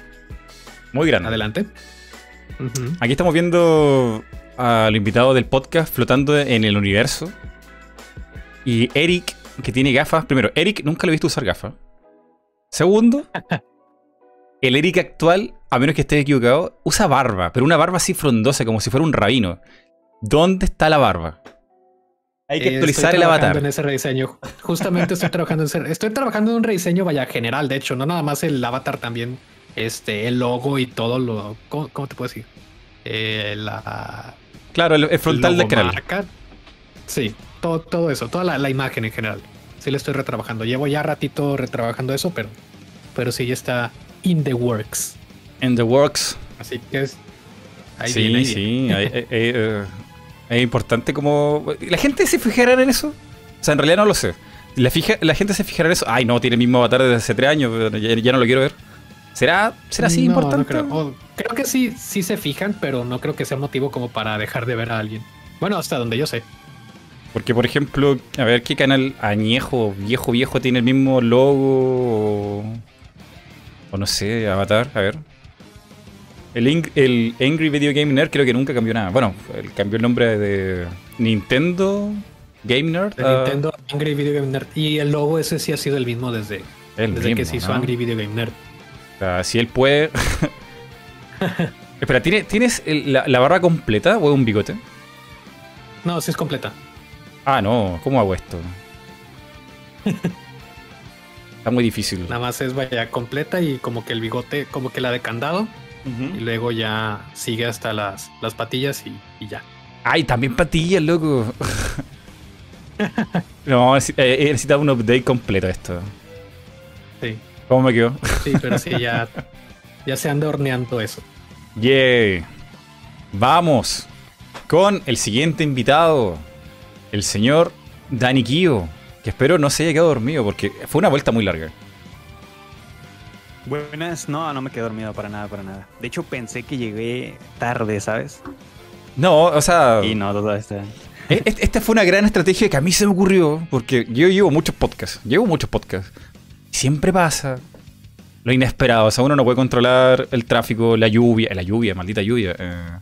Muy grande. Adelante. Aquí estamos viendo al invitado del podcast flotando en el universo. Y Eric, que tiene gafas. Primero, Eric nunca lo he visto usar gafas. Segundo, el Eric actual, a menos que esté equivocado, usa barba, pero una barba así frondosa, como si fuera un rabino. ¿Dónde está la barba? Hay que eh, actualizar el avatar. en ese rediseño. Justamente estoy trabajando en ese, Estoy trabajando en un rediseño, vaya, general, de hecho, no nada más el avatar también. Este, el logo y todo lo. ¿Cómo, te puedo decir? Eh, la. Claro, el, frontal de canal. Sí, todo, todo eso, toda la, imagen en general. Sí le estoy retrabajando. Llevo ya ratito retrabajando eso, pero, pero sí ya está in the works. In the works. Así que es. Ahí sí, sí. Eh, es importante como... ¿La gente se fijará en eso? O sea, en realidad no lo sé. La, fija, la gente se fijará en eso. Ay, no, tiene el mismo avatar desde hace tres años, ya, no lo quiero ver. ¿Será, será así importante? creo. creo. que sí, sí se fijan, pero no creo que sea motivo como para dejar de ver a alguien. Bueno, hasta donde yo sé. Porque, por ejemplo, a ver, ¿qué canal añejo, viejo, viejo tiene el mismo logo? O, no sé, avatar, a ver. El, el, Angry Video Game Nerd creo que nunca cambió nada. Bueno, cambió el nombre de Nintendo Game Nerd. De Nintendo Angry Video Game Nerd. Y el logo ese sí ha sido el mismo desde, desde que se hizo Angry Video Game Nerd. O sea, si él puede. Espera, ¿tienes la, barra completa o es un bigote? No, sí es completa. Ah, no, ¿cómo hago esto? Está muy difícil. Nada más es vaya completa y como que el bigote, como que la de candado. Y luego ya sigue hasta las, las patillas y, ya. Ay, también patillas, loco. no, he necesitado un update completo esto. Sí. ¿Cómo me quedó? Sí, pero sí, ya, ya se anda horneando eso. Yay. Vamos con el siguiente invitado, el señor Dani Kio, que espero no se haya quedado dormido porque fue una vuelta muy larga. Buenas, no, no me quedé dormido para nada, para nada. De hecho, pensé que llegué tarde, ¿sabes? No, o sea. Y no, todo está. E-, e-, esta fue una gran estrategia que a mí se me ocurrió, porque yo llevo muchos podcasts, llevo muchos podcasts. Siempre pasa lo inesperado, o sea, uno no puede controlar el tráfico, la lluvia, la lluvia, maldita lluvia. Eh,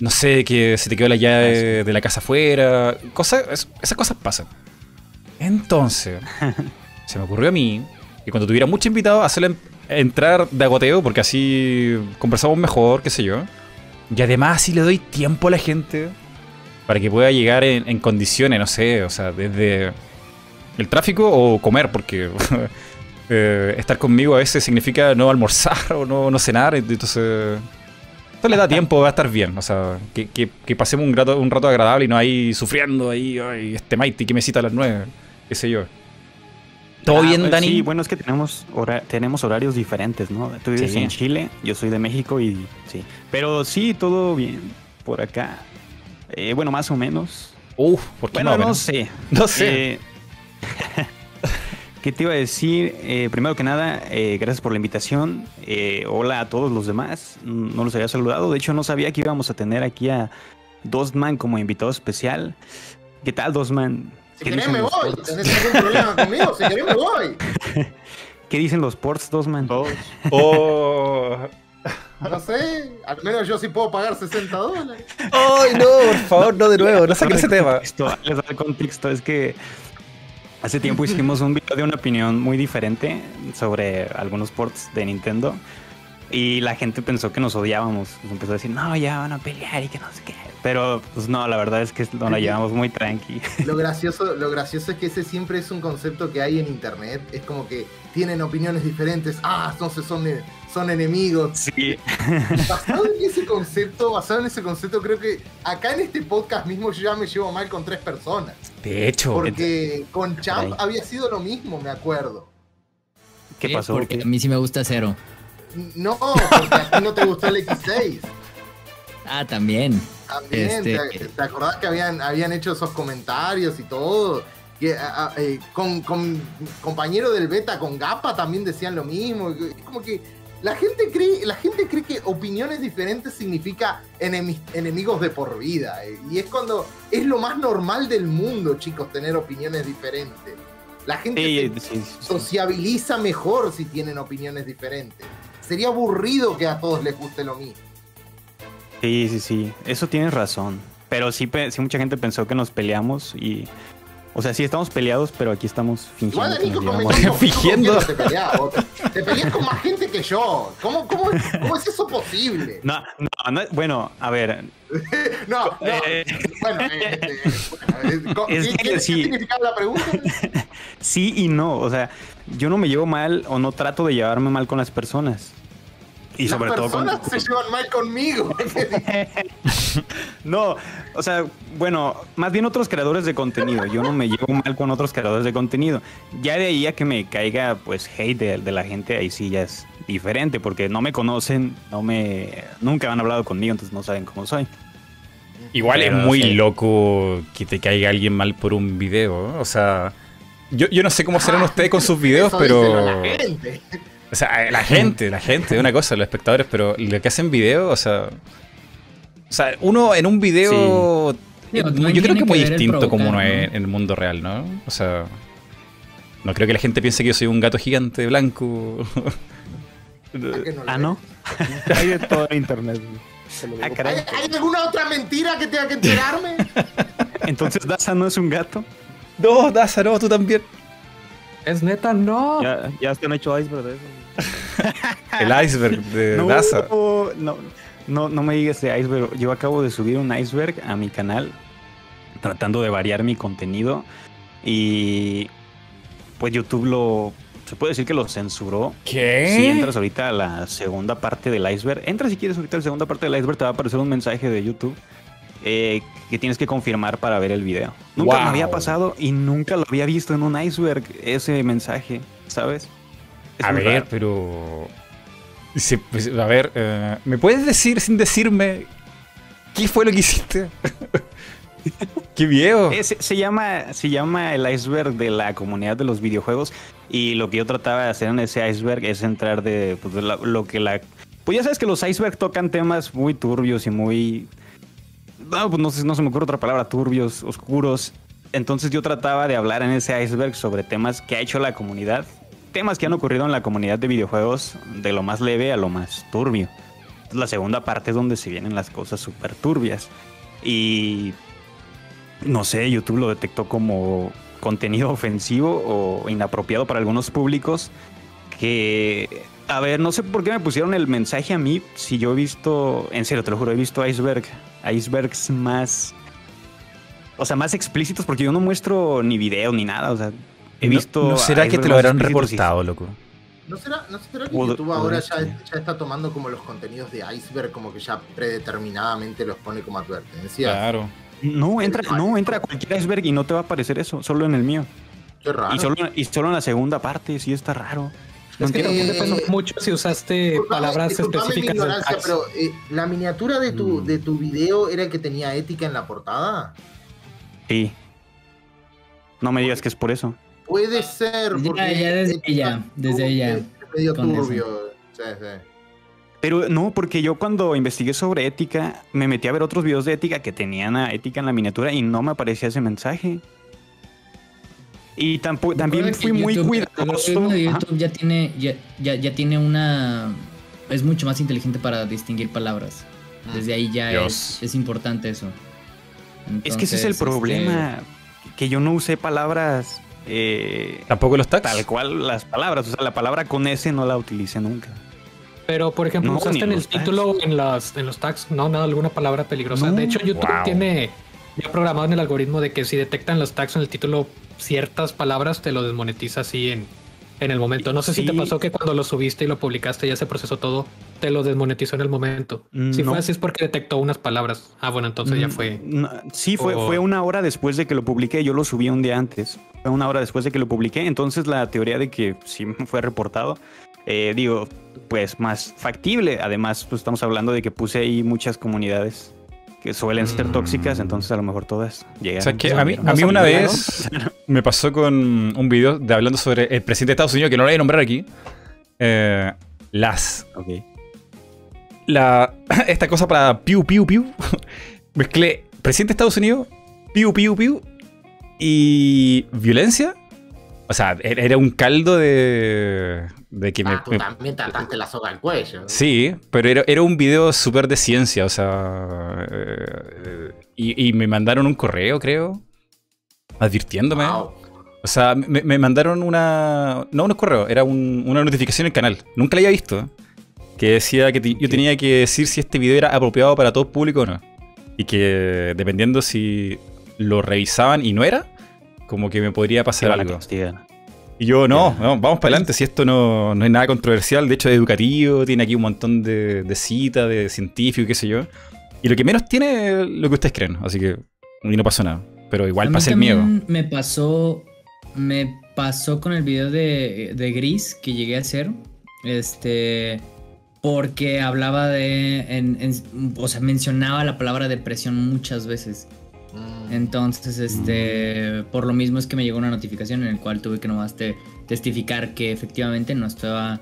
no sé, que se te quedó la llave de la casa afuera, cosas, esas cosas pasan. Entonces, se me ocurrió a mí que cuando tuviera mucho invitado, hacerle entrar de agoteo, porque así conversamos mejor, qué sé yo. Y además así le doy tiempo a la gente para que pueda llegar en, condiciones, no sé, o sea, desde el tráfico o comer, porque eh, estar conmigo a veces significa no almorzar o no, no cenar, entonces... Esto le da tiempo a estar bien, o sea, que, que, pasemos un rato, un rato agradable y no ahí sufriendo ahí, este Mighty que me cita a las nueve, qué sé yo. ¿Todo ah, bien, pues Dani? Sí, bueno, es que tenemos, tenemos horarios diferentes, ¿no? Tú vives en Chile, yo soy de México y sí. Pero sí, todo bien por acá. Eh, bueno, más o menos. Uf, ¿por qué bueno, no, sé. No sé. Eh, ¿Qué te iba a decir? Eh, primero que nada, gracias por la invitación. hola a todos los demás. No los había saludado. De hecho, no sabía que íbamos a tener aquí a Dosman como invitado especial. ¿Qué tal, Dosman? Si querés me voy. ¿Tenés algún problema conmigo? Si querés me voy. ¿Qué dicen los ports, Dosman? Oh. oh. No sé, al menos yo sí puedo pagar 60 dólares. ¡Ay, no! Por favor, no de nuevo, no saquen ese tema. Les doy contexto, es que hace tiempo hicimos un video de una opinión muy diferente sobre algunos ports de Nintendo. Y la gente pensó que nos odiábamos. Nos empezó a decir, no, ya van a pelear y que no sé qué. Pero pues no, la verdad es que nos la llevamos muy tranqui. Lo gracioso, lo gracioso es que ese siempre es un concepto que hay en internet. Es como que tienen opiniones diferentes. Ah, entonces son, son enemigos. Sí. Basado en ese concepto, basado en ese concepto, creo que acá en este podcast mismo yo ya me llevo mal con tres personas. De hecho. Porque con Champ había sido lo mismo, me acuerdo. ¿Qué pasó? Porque a mí sí me gusta cero. No, porque a ti no te gustó el X6. Ah, también. También, este, ¿te, acordás que habían, habían hecho esos comentarios y todo? Que, eh, con, con compañero del beta, con Gapa, también decían lo mismo. Es como que la gente cree, la gente cree que opiniones diferentes significa enemigos de por vida. Eh, y es cuando es lo más normal del mundo, chicos, tener opiniones diferentes. La gente sociabiliza mejor si tienen opiniones diferentes. Sería aburrido que a todos les guste lo mismo. Sí, sí, sí. Eso tienes razón. Pero sí, sí mucha gente pensó que nos peleamos y... O sea, sí estamos peleados, pero aquí estamos fingiendo. Igual, fingiendo. Te, peleas con más gente que yo. ¿Cómo, cómo, cómo es eso posible? No, no, no bueno, a ver. no, no. Eh, bueno, eh, eh, ¿qué, ¿qué, sí. significaba la pregunta? sí y no. O sea, yo no me llevo mal o no trato de llevarme mal con las personas. Y sobre todo con... se llevan mal conmigo. no, o sea, bueno, más bien otros creadores de contenido. Yo no me llevo mal con otros creadores de contenido. Ya de ahí a que me caiga pues hate de, la gente, ahí sí ya es diferente, porque no me conocen, no me nunca han hablado conmigo, entonces no saben cómo soy. Igual es muy loco que te caiga alguien mal por un video, o sea, yo, yo no sé cómo serán ustedes con sus videos, pero... O sea, la gente, la gente, una cosa, los espectadores, pero lo que hacen video, o sea. O sea, uno en un video. yo creo que es muy distinto como uno es en el mundo real, ¿no? O sea. No creo que la gente piense que yo soy un gato gigante blanco. ah, ¿no? Hay de todo en internet. Ah, ¿Hay, alguna otra mentira que tenga que enterarme? Entonces Daza no es un gato. No, Daza, no, tú también. Es neta, no. Ya, ya se han hecho iceberg de eso. El iceberg de No, Daza. no, no, no me digas de iceberg. Yo acabo de subir un iceberg a mi canal tratando de variar mi contenido y pues YouTube lo se puede decir que lo censuró. ¿Qué? Si entras ahorita a la segunda parte del iceberg, entra si quieres ahorita a la segunda parte del iceberg, te va a aparecer un mensaje de YouTube eh, que tienes que confirmar para ver el video. Nunca me había pasado y nunca lo había visto en un iceberg ese mensaje, ¿sabes? Es a ver, raro. pero. Pues, a ver, eh, ¿me puedes decir sin decirme qué fue lo que hiciste? ¡Qué viejo! Eh, se, se llama, se llama el iceberg de la comunidad de los videojuegos y lo que yo trataba de hacer en ese iceberg es entrar de, pues, de la- lo que la... Pues ya sabes que los iceberg tocan temas muy turbios y muy... No, pues no, sé, no se me ocurre otra palabra, turbios, oscuros. Entonces yo trataba de hablar en ese iceberg sobre temas que ha hecho la comunidad, temas que han ocurrido en la comunidad de videojuegos, de lo más leve a lo más turbio. La segunda parte es donde se vienen las cosas súper turbias. Y no sé, YouTube lo detectó como contenido ofensivo o inapropiado para algunos públicos. Que, a ver, no sé por qué me pusieron el mensaje a mí. Si yo he visto, en serio, te lo juro, he visto iceberg, icebergs más, o sea, más explícitos, porque yo no muestro ni video ni nada. O sea, he ¿No- visto. ¿No, será que te lo habrán y- reportado, loco? ¿No será, ¿No será que Pod- YouTube ahora ya, está tomando como los contenidos de Iceberg, como que ya predeterminadamente los pone como advertencia? Claro. No, entra, no, entra a cualquier iceberg y no te va a aparecer eso, solo en el mío. Qué raro. Y solo, y solo en la segunda parte, sí está raro. No Es que también depende mucho si usaste Disculpame- palabras específicas del pero eh, la miniatura de tu, Mm. de tu video era el que tenía ética en la portada. Sí. No me digas que es por eso. Puede ser. Porque ya desde ética ella, desde ella, es medio turbio. Sí, sí. Pero no, porque yo cuando investigué sobre ética, me metí a ver otros videos de ética que tenían a ética en la miniatura y no me aparecía ese mensaje. Y tampoco, también fui muy El cuidadoso. YouTube ya tiene, ya, ya, ya tiene una. Es mucho más inteligente para distinguir palabras. Mm. Desde ahí ya es, es importante eso. Es que ese es el este, problema, que yo no usé palabras eh, ¿Tampoco los tags? tal cual las palabras. O sea, la palabra con S no la utilicé nunca. Pero, por ejemplo, No, usaste en el tags. título, en, las, en los tags, no, nada, alguna palabra peligrosa. No. De hecho, YouTube Wow. tiene ya programado en el algoritmo de que si detectan los tags en el título ciertas palabras, te lo desmonetiza así en, en el momento. No sé si te pasó que cuando lo subiste y lo publicaste ya se procesó todo, te lo desmonetizó en el momento. Mm, Si no. fue así es porque detectó unas palabras. Ah, bueno, entonces ya Mm, fue. no, sí, fue, o- fue una hora después de que lo publiqué. Yo lo subí un día antes. Fue una hora después de que lo publiqué. Entonces la teoría de que sí fue reportado, eh, digo, pues más factible. Además, pues estamos hablando de que puse ahí muchas comunidades que suelen ser tóxicas. Entonces a lo mejor todas llegaron. O sea, que a mí, a mí ¿No una vez me pasó con un video de hablando sobre el presidente de Estados Unidos, que no lo voy a nombrar aquí. Eh, las. Ok. La, esta cosa para piu, piu, piu. Mezclé presidente de Estados Unidos, piu, piu, piu. Y violencia. O sea, era un caldo de. de que me. Ah, tú me- también te ataste la soga al cuello. Sí, pero era, era un video súper de ciencia, o sea. eh, y, y me mandaron un correo, creo. Advirtiéndome. Wow. O sea, me, me mandaron una. No un correo, era un- una notificación en el canal. Nunca la había visto. Que decía que yo tenía que decir si este video era apropiado para todo público o no. Y que dependiendo si lo revisaban y no era, como que me podría pasar algo. Y yo, no, vamos para adelante. Si esto no, no es nada controversial, de hecho es educativo, tiene aquí un montón de, de citas, de científicos, qué sé yo. Y lo que menos tiene es lo que ustedes creen. Así que, y no pasó nada. Pero igual pasa el miedo. Me pasó. Me pasó con el video de, de Gris que llegué a hacer. Este. Porque hablaba de. en- en- o sea, mencionaba la palabra depresión muchas veces. Mm. Entonces, este. Por lo mismo es que me llegó una notificación en el cual tuve que nomás te- testificar que efectivamente no estaba.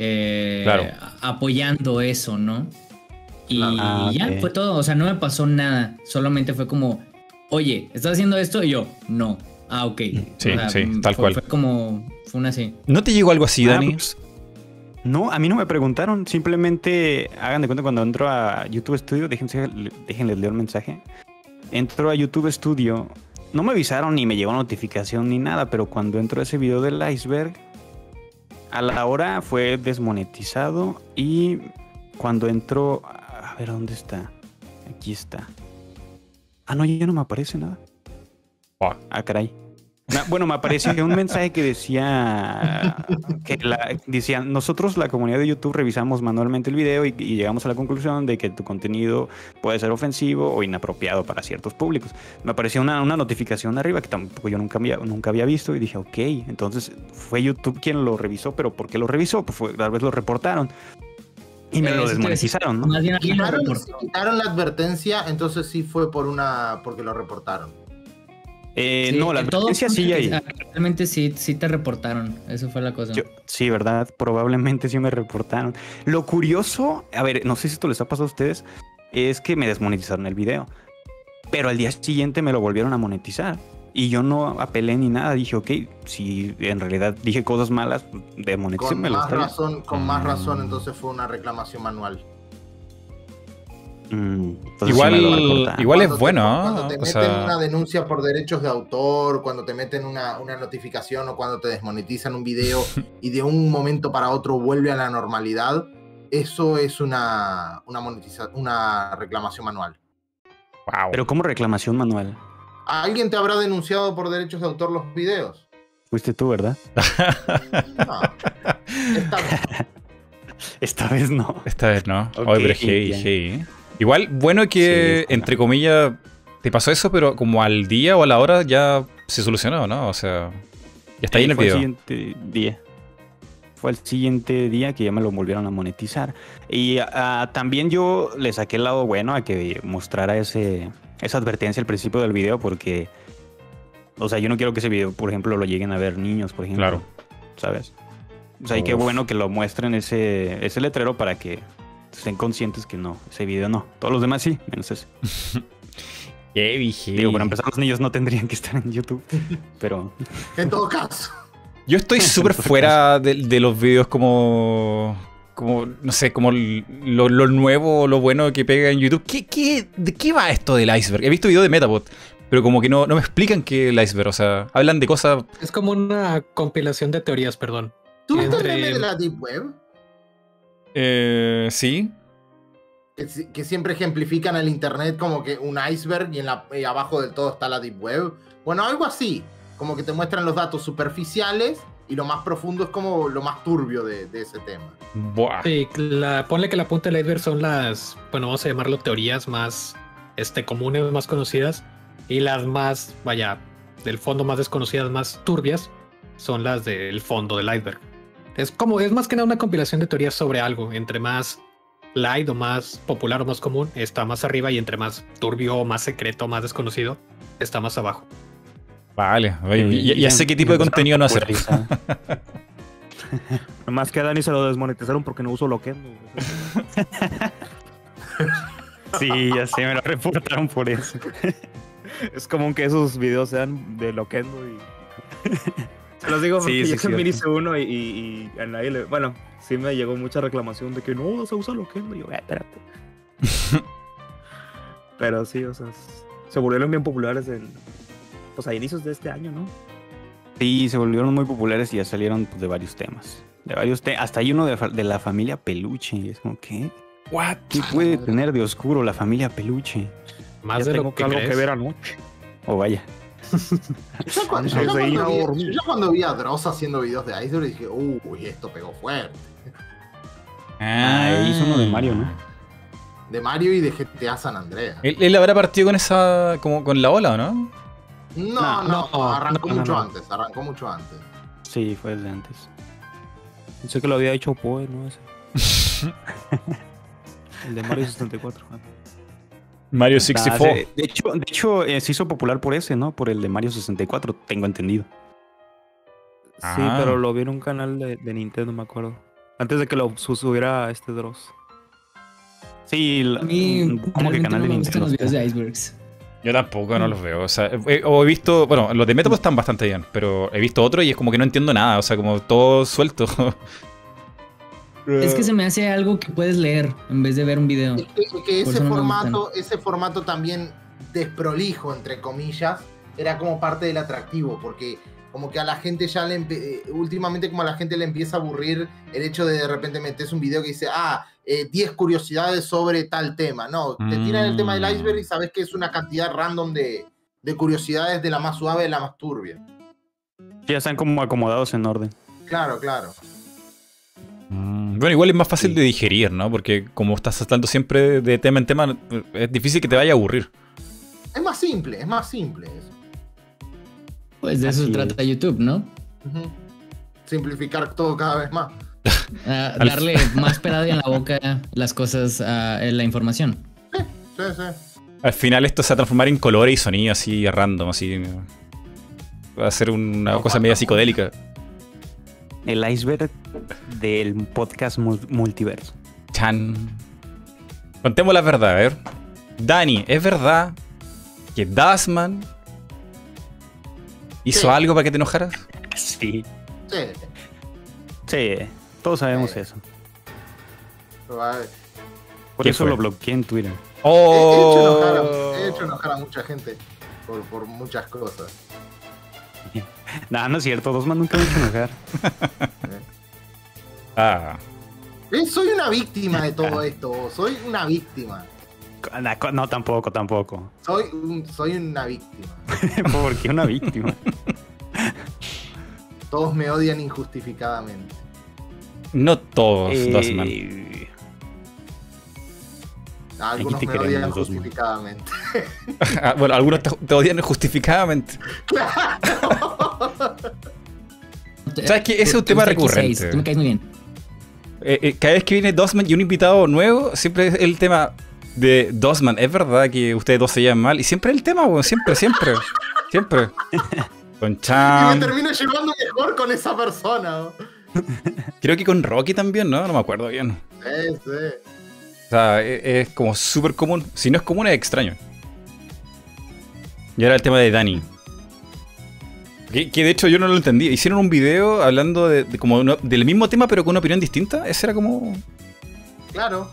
eh, Claro. apoyando eso, ¿no? Y Ah, ya ok. fue todo. O sea, no me pasó nada. Solamente fue como, oye, ¿estás haciendo esto? Y yo, no. Ah, ok. Sí, O sea, sí, mm, tal fue- cual. Fue como, fue una así. ¿No te llegó algo así, Ah, Dani? pues, no, a mí no me preguntaron. Simplemente hagan de cuenta cuando entro a YouTube Studio, déjense, déjenles leer un mensaje. Entro a YouTube Studio. No me avisaron ni me llegó notificación ni nada, pero cuando entro a ese video del iceberg, a la hora fue desmonetizado y cuando entro... A ver, ¿dónde está? Aquí está. Ah, no, ya no me aparece nada. Ah, caray. Bueno, me apareció un mensaje que decía que decía, nosotros la comunidad de YouTube revisamos manualmente el video y, llegamos a la conclusión de que tu contenido puede ser ofensivo o inapropiado para ciertos públicos. Me apareció una, notificación arriba que tampoco yo nunca había, nunca había visto y dije, ok, entonces fue YouTube quien lo revisó, pero ¿por qué lo revisó? Pues fue, tal vez lo reportaron. Y me lo desmonetizaron, ¿no? Quitaron, la advertencia, entonces sí fue por una porque lo reportaron. Eh, no, la advertencia sí hay. Realmente sí, sí te reportaron. Eso fue la cosa. sí, ¿verdad? Probablemente sí me reportaron. Lo curioso, a ver, no sé si esto les ha pasado a ustedes, es que me desmonetizaron el video. Pero al día siguiente me lo volvieron a monetizar. Y yo no apelé ni nada. Dije, ok, si en realidad dije cosas malas, demonetícenme. Con más razón, con más razón, entonces fue una reclamación manual. Mm, igual igual es bueno. Cuando te meten una denuncia por derechos de autor, cuando te meten una, notificación o cuando te desmonetizan un video y de un momento para otro vuelve a la normalidad, eso es una, una, una reclamación manual. Pero ¿cómo reclamación manual? ¿Alguien te habrá denunciado por derechos de autor los videos? Fuiste tú, ¿verdad? No. Esta vez. Esta vez no. Esta vez no. Okay, Igual, bueno que, entre comillas, te pasó eso, pero como al día o a la hora ya se solucionó, ¿no? O sea, ya está ahí en el video. Fue el siguiente día. Fue el siguiente día que ya me lo volvieron a monetizar. Y ah, también yo le saqué el lado bueno a que mostrara ese, esa advertencia al principio del video, porque, o sea, yo no quiero que ese video, por ejemplo, lo lleguen a ver niños, por ejemplo. Claro. ¿Sabes? O sea, y qué bueno que lo muestren ese, ese letrero para que estén conscientes que no, ese video no. Todos los demás sí, menos ese. Qué. Digo, para empezar, los niños no tendrían que estar en YouTube, pero... en todo caso. Yo estoy súper fuera de, los videos como... Como, no sé, como lo, lo, nuevo, lo bueno que pega en YouTube. ¿Qué, qué, ¿De qué va esto del iceberg? He visto videos de Metabot, pero como que no, no me explican qué es el iceberg. O sea, hablan de cosas... Es como una compilación de teorías, perdón. ¿Tú estás de la Deep Web? Eh, sí. Que, siempre ejemplifican el Internet como que un iceberg y, en la, abajo del todo está la Deep Web. Bueno, algo así. Como que te muestran los datos superficiales y lo más profundo es como lo más turbio de, ese tema. Buah. Sí, ponle que la punta del iceberg son las, bueno, vamos a llamarlo teorías más este, comunes, más conocidas. Y las más, vaya, del fondo más desconocidas, más turbias, son las del fondo del iceberg. Es como, es más que nada una compilación de teorías sobre algo. Entre más light o más popular o más común, está más arriba y entre más turbio o más secreto, más desconocido, está más abajo. Vale, ya, sé qué tipo de contenido no hacer. Más que a Dani se lo desmonetizaron porque no uso Loquendo. sí, ya sé, me lo reportaron por eso. es común que esos videos sean de Loquendo y. Se los digo porque sí, yo también hice uno y, a nadie le. Bueno, sí me llegó mucha reclamación de que no se usa lo que Y yo, eh, espérate. Pero sí, o sea, se volvieron bien populares en. Pues a inicios de este año, ¿no? Sí, se volvieron muy populares y ya salieron pues, de varios temas. De varios temas. Hasta hay uno de, la familia Peluche. Y es como, ¿qué? What? ¿Qué puede tener de oscuro la familia Peluche? Más de lo que, algo que ver anoche. O vaya. Yo cuando, vi, a Dross haciendo videos de Iceberg dije, uy, esto pegó fuerte. Ah, hizo uno de Mario, ¿no? De Mario y de GTA San Andreas. ¿Él, habrá partido con esa. como con la ola, o no? No, no, arrancó mucho antes, arrancó mucho antes. Sí, fue desde antes. Pensé que lo había hecho Poe, ¿no? Ese. El de Mario 64. Mario 64. de hecho, de hecho eh, se hizo popular por ese, ¿no? Por el de Mario 64, tengo entendido. Sí, ah. pero lo vi en un canal de, Nintendo, me acuerdo. Antes de que lo subiera este Dross. Sí, a mí, como que canal de Nintendo. los videos de Icebergs. Yo tampoco no los veo. O sea, he, he visto. Bueno, los de Metapod están bastante bien, pero he visto otro y es como que no entiendo nada. O sea, como todo suelto. Es que se me hace algo que puedes leer en vez de ver un video. que, ese formato, ese formato también desprolijo, entre comillas, era como parte del atractivo, porque como que a la gente ya le eh, últimamente como a la gente le empieza a aburrir el hecho de de repente metes un video que dice, ah, 10 eh, curiosidades sobre tal tema. No, te tiran el tema del mm. iceberg y sabes que es una cantidad random de, de curiosidades de la más suave a la más turbia. Ya están como acomodados en orden. Claro, claro. Mm, bueno, igual es más fácil de digerir, ¿no? Porque como estás saltando siempre de tema en tema, es difícil que te vaya a aburrir. Es más simple, es más simple eso. Pues de eso se trata YouTube, ¿no? Simplificar todo cada vez más. Ah, darle más pelado en la boca las cosas, a la información. Sí, sí, sí. Al final esto se va a transformar en colores y sonido así random, así. Va a ser una cosa media psicodélica. El iceberg del podcast multiverso. Chan. Contemos la verdad, a ver. Dani, ¿es verdad que Dasman hizo algo para que te enojaras? Sí. Sí. Sí, todos sabemos eso. Por eso lo bloqueé en Twitter. Oh. He, hecho enojar a, mucha gente por, muchas cosas. no, no es cierto, Dosman nunca me hecho enojar. ah. Eh, soy una víctima de todo esto, soy una víctima. No, tampoco, tampoco. Soy, soy una víctima. ¿Por qué una víctima? Todos me odian injustificadamente. No todos, eh... Algunos me odian injustificadamente. Ah, bueno, algunos te, odian injustificadamente. ¡Claro! ¿Sabes qué? Ese es un tema recurrente. me caes muy bien. Eh, eh, cada vez que viene Dosman y un invitado nuevo, siempre es el tema de Dosman. Es verdad que ustedes dos se llevan mal. Y siempre es el tema, bueno, siempre, siempre. siempre. Con Chan. Y me termino llevando mejor con esa persona. Creo que con Rocky también, ¿no? No me acuerdo bien. Sí, sí. O sea, e, es, como súper común. Si no es común, es extraño. Y ahora el tema de Dani. Que, de hecho yo no lo entendí. Hicieron un video hablando de, como del mismo tema, pero con una opinión distinta. Ese era como. Claro.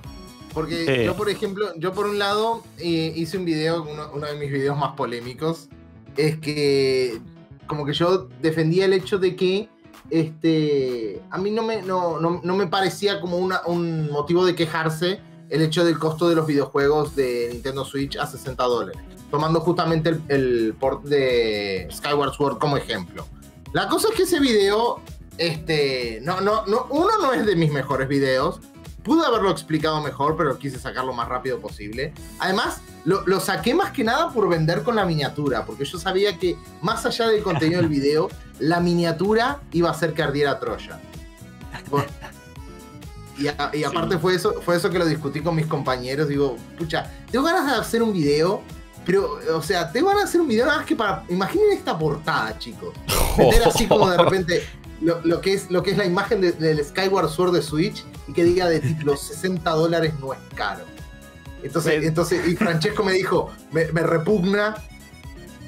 Porque yo, por ejemplo, yo por un lado eh, hice un video, uno, uno de mis videos más polémicos, es que como que yo defendía el hecho de que este, a mí no me, no, no, me parecía como una, un motivo de quejarse el hecho del costo de los videojuegos de Nintendo Switch a 60 dólares, tomando justamente el, port de Skyward Sword como ejemplo. La cosa es que ese video, este, no, no, no, uno no es de mis mejores videos, Pude haberlo explicado mejor, pero quise sacarlo lo más rápido posible. Además, lo, saqué más que nada por vender con la miniatura, porque yo sabía que más allá del contenido del video, la miniatura iba a hacer que ardiera Troya. y, aparte fue eso, fue eso que lo discutí con mis compañeros. Digo, pucha, tengo ganas de hacer un video, pero, o sea, tengo ganas de hacer un video nada más que para. Imaginen esta portada, chicos. Meter así como de repente lo, que, es, lo que es la imagen del Skyward Sword de Switch y que diga de tipo 60 dólares no es caro. Entonces, entonces y Francesco me dijo, me, repugna,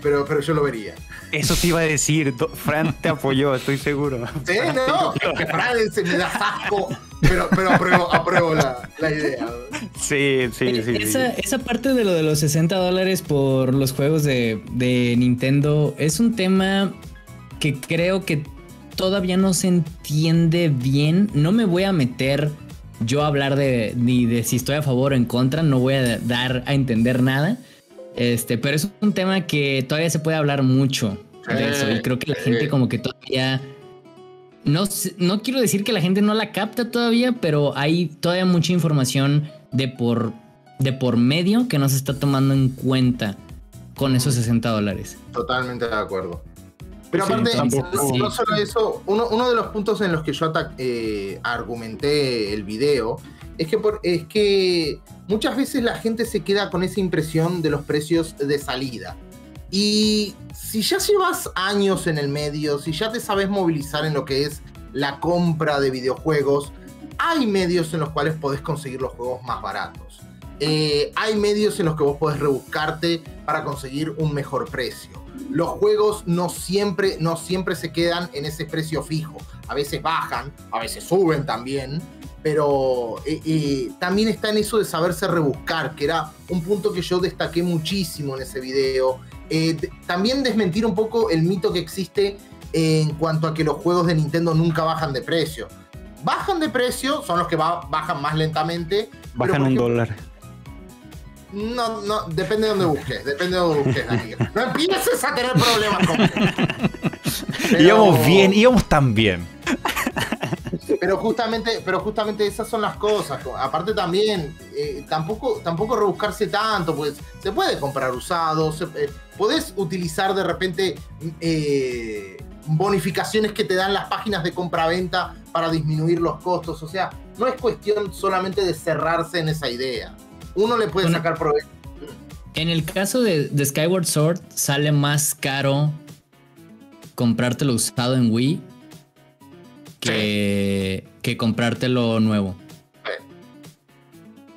pero, pero yo lo vería. Eso te iba a decir, Fran te apoyó, estoy seguro. Sí, no, que Fran se me da asco, pero, pero apruebo, apruebo la, idea. Sí, sí, sí. Esa, esa, parte de lo de los 60 dólares por los juegos de, de Nintendo es un tema que creo que todavía no se entiende bien. No me voy a meter yo a hablar de ni de si estoy a favor o en contra, no voy a dar a entender nada. Este, pero es un tema que todavía se puede hablar mucho de eso. Y creo que la gente como que todavía. No, no quiero decir que la gente no la capta todavía, pero hay todavía mucha información de por, de por medio que no se está tomando en cuenta con esos 60 dólares. Totalmente de acuerdo. Pero aparte, no solo eso, uno, de los puntos en los que yo eh, argumenté el video es que, es que muchas veces la gente se queda con esa impresión de los precios de salida. Y si ya llevas años en el medio, si ya te sabes movilizar en lo que es la compra de videojuegos, hay medios en los cuales podés conseguir los juegos más baratos. Eh, hay medios en los que vos podés rebuscarte para conseguir un mejor precio los juegos no siempre, no siempre se quedan en ese precio fijo. A veces bajan, a veces suben también. pero también está en eso de saberse rebuscar, que era un punto que yo destaqué muchísimo en ese video. También desmentir un poco el mito que existe en cuanto a que los juegos de Nintendo nunca bajan de precio. Bajan de precio, son los que bajan más lentamente. Bajan un dólar. No, no, depende de donde busques, depende de donde busques, No empieces a tener problemas con Íbamos bien, íbamos tan bien. Pero justamente, pero justamente esas son las cosas. Aparte también, eh, tampoco, tampoco rebuscarse tanto, pues se puede comprar usado, se, eh, podés utilizar de repente eh, bonificaciones que te dan las páginas de compra-venta para disminuir los costos. O sea, no es cuestión solamente de cerrarse en esa idea. Uno le puede sacar provecho. En el caso de, Skyward Sword, sale más caro comprártelo usado en Wii que, que comprártelo nuevo.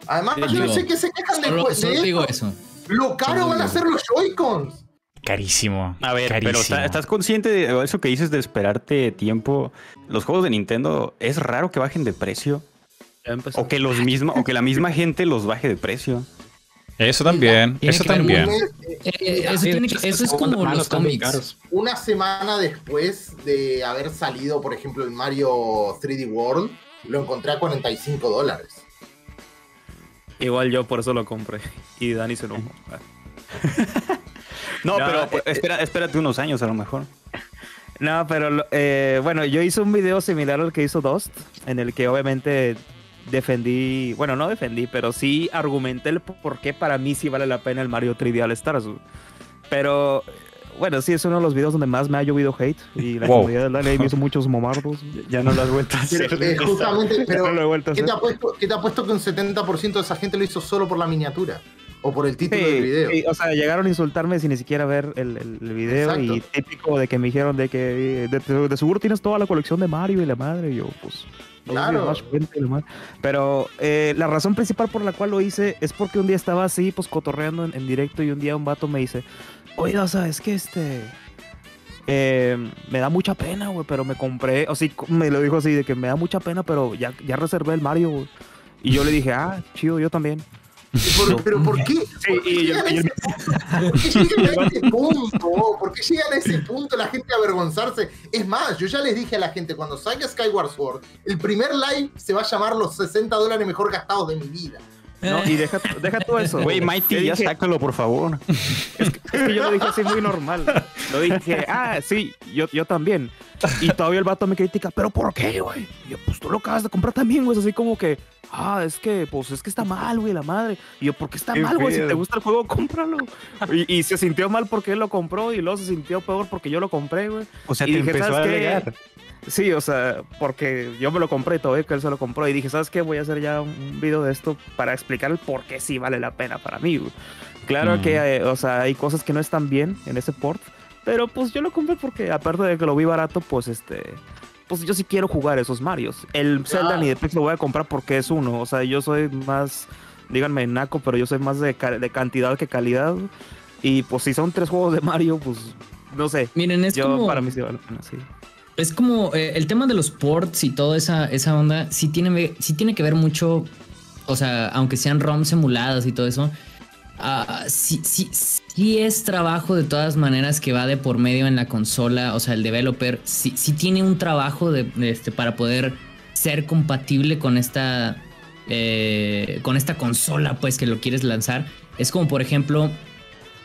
Además, yo no sé qué se quejan solo, de, solo digo eso. Lo caro van a ser los Joy-Cons. Carísimo. A ver, pero ¿estás consciente de eso que dices de esperarte tiempo? Los juegos de Nintendo es raro que bajen de precio. O que los mismos, o que la misma gente los baje de precio. Eso también, eso también. Eh, eso, es como los cómics. Una semana después de haber salido, por ejemplo, el Mario 3D World, lo encontré a 45 dólares. Igual yo por eso lo compré. Y Dani se lo No, pero pues, eh, espera, espérate unos años a lo mejor. No, pero eh, bueno, yo hice un video similar al que hizo Dust, en el que obviamente defendí, bueno, no defendí, pero sí argumenté el por qué para mí sí vale la pena el Mario 3D All Stars. Pero bueno, sí, es uno de los videos donde más me ha llovido hate y la comunidad de la ley me hizo muchos momardos. Ya no lo has vuelto a hacer. Eh, justamente, pero ¿qué, te ha puesto, ¿qué te ha puesto que un 70% de esa gente lo hizo solo por la miniatura? O por el título del video. o sea, llegaron a insultarme sin ni siquiera ver el, el, video. Y típico de que me dijeron de que de, seguro tienes toda la colección de Mario y la madre. Y yo, pues. Claro. Pero eh, la razón principal por la cual lo hice es porque un día estaba así, pues cotorreando en, directo. Y un día un vato me dice: Oye, o sea, es que este. Eh, me da mucha pena, güey, pero me compré. O sí, me lo dijo así: de que me da mucha pena, pero ya, ya reservé el Mario, güey. Y yo le dije: Ah, chido, yo también pero ¿por qué? ¿Por qué, llegan a ese punto? ¿Por qué llegan a ese punto la gente a avergonzarse? Es más, yo ya les dije a la gente, cuando salga Skyward Sword, el primer live se va a llamar los 60 dólares mejor gastados de mi vida. No, y deja, deja todo eso. Güey, Mighty, ya sácalo, por favor. Es que, yo lo dije así muy normal. Lo dije, ah, sí, yo, yo también. Y todavía el vato me critica, ¿pero por qué, güey? Y yo, pues tú lo acabas de comprar también, güey. Así como que, ah, es que, pues es que está mal, güey, la madre. Y yo, ¿por qué está mal, güey? Si te gusta el juego, cómpralo. Y, y, se sintió mal porque él lo compró y luego se sintió peor porque yo lo compré, güey. O sea, te empezó a alegar. Sí, o sea, porque yo me lo compré todavía que él se lo compró y dije, ¿sabes qué? Voy a hacer ya un video de esto para explicar el por qué sí vale la pena para mí. Güey. Claro que, hay, o sea, hay cosas que no están bien en ese port, pero pues yo lo compré porque aparte de que lo vi barato, pues este, pues yo sí quiero jugar esos Marios. El Zelda ni de Pix lo voy a comprar porque es uno, o sea, yo soy más, díganme naco, pero yo soy más de, de cantidad que calidad. Y pues si son tres juegos de Mario, pues no sé. Miren, es yo, para mí sí vale la pena, sí es como eh, el tema de los ports y toda esa, esa onda, sí tiene, sí tiene que ver mucho, o sea, aunque sean ROMs emuladas y todo eso, uh, sí, sí, sí, es trabajo de todas maneras que va de por medio en la consola, o sea, el developer sí, tiene un trabajo de, este, para poder ser compatible con esta, eh, con esta consola, pues, que lo quieres lanzar. Es como, por ejemplo,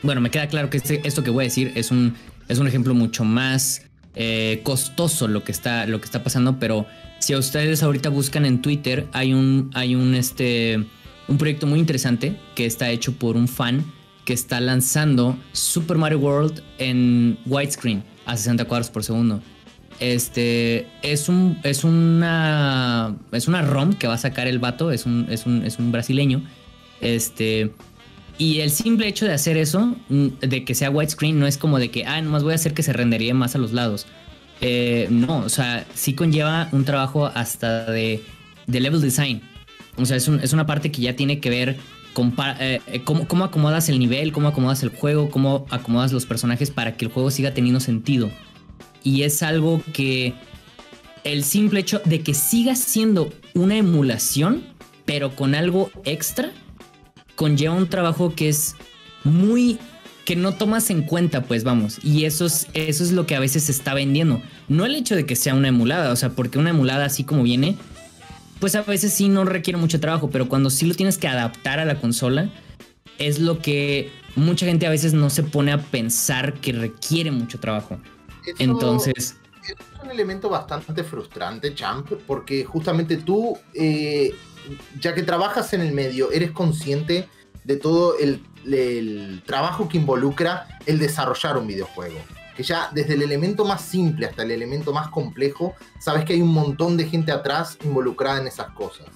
bueno, me queda claro que este, esto que voy a decir es un, es un ejemplo mucho más eh, costoso lo que, está, lo que está pasando, pero si a ustedes ahorita buscan en Twitter, hay un, hay un, este, un proyecto muy interesante que está hecho por un fan que está lanzando Super Mario World en widescreen a 60 cuadros por segundo. Este es un es una es una ROM que va a sacar el vato, es un, es un, es un brasileño. Este y el simple hecho de hacer eso, mm, de que sea widescreen, no es como de que, ah, nomás voy a hacer que se renderíe más a los lados. Eh, no, o sea, sí conlleva un trabajo hasta de, de level design. O sea, es, es, una parte que ya tiene que ver con eh, cómo, cómo, acomodas el nivel, cómo acomodas el juego, cómo acomodas los personajes para que el juego siga teniendo sentido. Y es algo que el simple hecho de que siga siendo una emulación, pero con algo extra, conlleva un trabajo que es muy que no tomas en cuenta, pues vamos. Y eso es, eso es lo que a veces se está vendiendo. No el hecho de que sea una emulada, o sea, porque una emulada así como viene, pues a veces sí no requiere mucho trabajo, pero cuando sí lo tienes que adaptar a la consola, es lo que mucha gente a veces no se pone a pensar que requiere mucho trabajo. Entonces... Es un elemento bastante frustrante, Champ, porque justamente tú, eh, ya que trabajas en el medio, eres consciente de todo el, trabajo que involucra el desarrollar un videojuego que ya desde el elemento más simple hasta el elemento más complejo, sabes que hay un montón de gente atrás involucrada en esas cosas.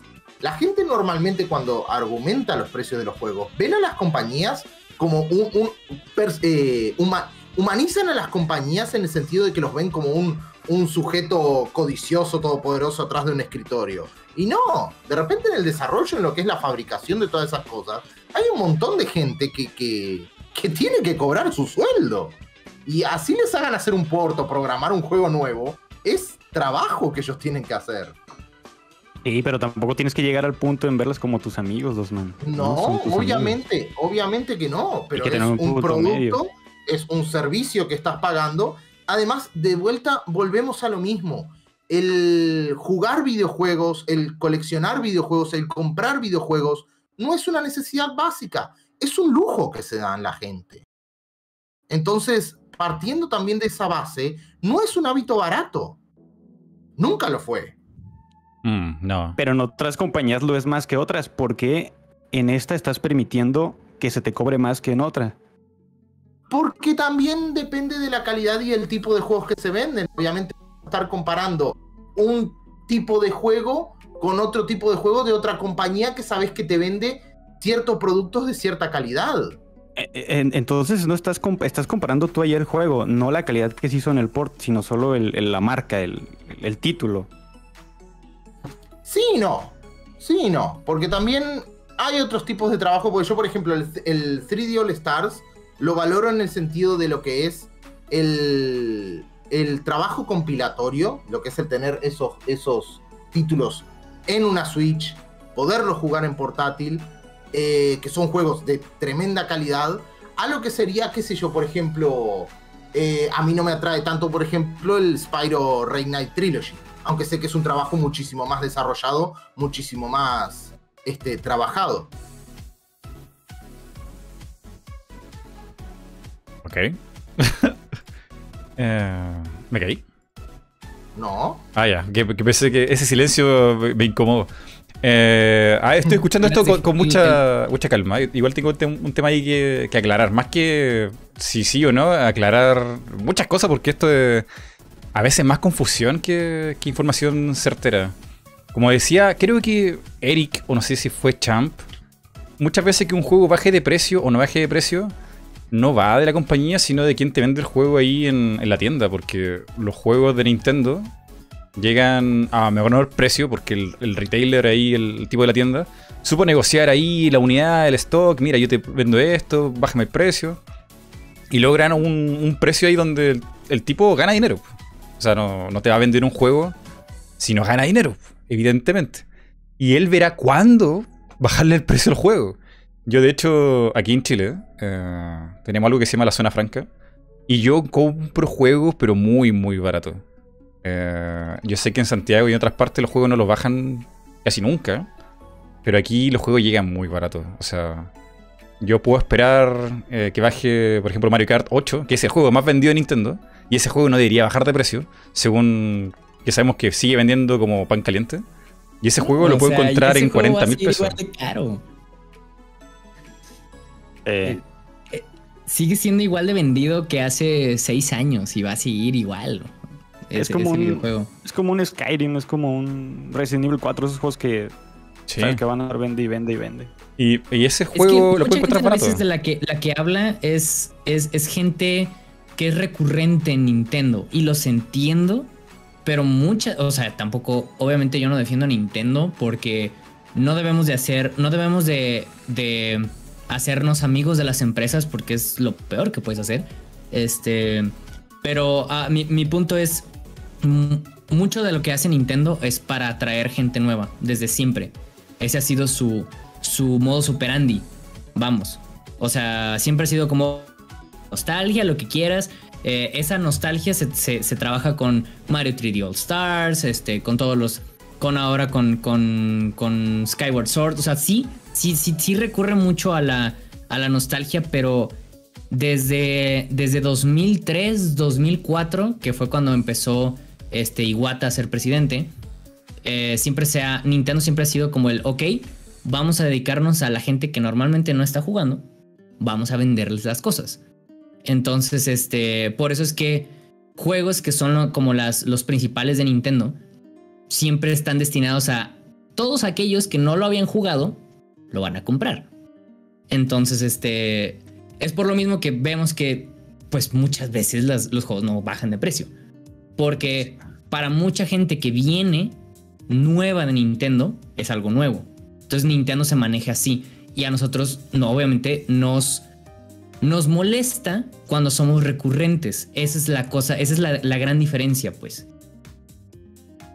La gente normalmente cuando argumenta los precios de los juegos, ven a las compañías como un... Eh, humanizan a las compañías en el sentido de que los ven como un, un sujeto codicioso, todopoderoso atrás de un escritorio. Y no, de repente en el desarrollo, en lo que es la fabricación de todas esas cosas, hay un montón de gente que, que, que tiene que cobrar su sueldo. Y así les hagan hacer un porto, programar un juego nuevo, es trabajo que ellos tienen que hacer. Sí, pero tampoco tienes que llegar al punto en verlas como tus amigos, dos No, no obviamente, obviamente que no, pero es un, producto, es un servicio que estás pagando. Además, de vuelta, volvemos a lo mismo. El jugar videojuegos, el coleccionar videojuegos, el comprar videojuegos, no es una necesidad básica, es un lujo que se da en la gente. Entonces, partiendo también de esa base, no es un hábito barato. Nunca lo fue. Mm, no. Pero en otras compañías lo es más que otras. porque en esta estás permitiendo que se te cobre más que en otra? Porque también depende de la calidad y el tipo de juegos que se venden. Obviamente, estar comparando un tipo de juego con otro tipo de juego de otra compañía que sabes que te vende ciertos productos de cierta calidad. E, e, entonces no estás, estás comparando tú ayer el juego, no la calidad que se hizo en el port, sino solo la marca, el, el título. Sí no. Sí no. Porque también hay otros tipos de trabajo. Porque yo, por ejemplo, el, 3D All Stars lo valoro en el sentido de lo que es el, el trabajo compilatorio, lo que es el tener esos, esos títulos en una Switch, poderlos jugar en portátil, eh, que son juegos de tremenda calidad, a lo que sería, qué sé yo, por ejemplo, eh, a mí no me atrae tanto, por ejemplo, el Spyro Ray Knight Trilogy aunque sé que es un trabajo muchísimo más desarrollado, muchísimo más este, trabajado. Ok. Eh, ¿Me caí? No. Ah, ya, que, pensé que ese silencio me incomodó. Eh, ah, estoy escuchando esto con, mucha, mucha calma. Igual tengo un, tema ahí que, que, aclarar. Más que si sí o no, aclarar muchas cosas porque esto de, a veces más confusión que, información certera. Como decía, creo que Eric, o no sé si fue Champ, muchas veces que un juego baje de precio o no baje de precio, no va de la compañía, sino de quien te vende el juego ahí en, la tienda, porque los juegos de Nintendo llegan a menor precio, porque el, retailer ahí, el, tipo de la tienda, supo negociar ahí la unidad, el stock, mira, yo te vendo esto, bájame el precio, y logran un, precio ahí donde el tipo gana dinero. O sea, no, te va a vender un juego si no gana dinero, evidentemente. Y él verá cuándo bajarle el precio al juego. Yo, de hecho, aquí en Chile, eh, tenemos algo que se llama la zona franca. Y yo compro juegos, pero muy, muy barato. Eh, yo sé que en Santiago y en otras partes los juegos no los bajan casi nunca. Pero aquí los juegos llegan muy baratos. O sea, yo puedo esperar eh, que baje, por ejemplo, Mario Kart 8, que es el juego más vendido de Nintendo. Y ese juego no debería bajar de precio, según que sabemos que sigue vendiendo como pan caliente. Y ese juego lo puedo encontrar en 40 mil pesos. caro. Eh. Eh, sigue siendo igual de vendido que hace 6 años y va a seguir igual. Es, como un, es como un Skyrim, es como un Resident Evil 4, esos juegos que, que van a dar vende y vende y vende. Y, ese juego lo puedo encontrar barato. de la que, la que habla es, es, es gente que es recurrente en Nintendo y los entiendo, pero muchas, o sea, tampoco, obviamente yo no defiendo a Nintendo porque no debemos de hacer, no debemos de, de hacernos amigos de las empresas porque es lo peor que puedes hacer. Este, pero ah, mi, mi, punto es, mm, mucho de lo que hace Nintendo es para atraer gente nueva, desde siempre. Ese ha sido su, su modo superandi. Vamos. O sea, siempre ha sido como nostalgia, lo que quieras. Eh, esa nostalgia se, trabaja con Mario 3D All Stars, este, con todos los. Con ahora con, con, con Skyward Sword. O sea, sí, sí, sí, sí recurre mucho a la, a la nostalgia, pero desde, desde 2003, 2004, que fue cuando empezó este, Iwata a ser presidente, eh, siempre sea, Nintendo siempre ha sido como el, ok, vamos a dedicarnos a la gente que normalmente no está jugando, vamos a venderles las cosas. Entonces, este, por eso es que juegos que son como las, los principales de Nintendo, siempre están destinados a todos aquellos que no lo habían jugado, lo van a comprar. Entonces, este, es por lo mismo que vemos que, pues muchas veces los juegos no bajan de precio. Porque para mucha gente que viene nueva de Nintendo, es algo nuevo. Entonces Nintendo se maneja así. Y a nosotros, no, obviamente, nos, nos molesta cuando somos recurrentes. Esa es la cosa, esa es la, gran diferencia, pues.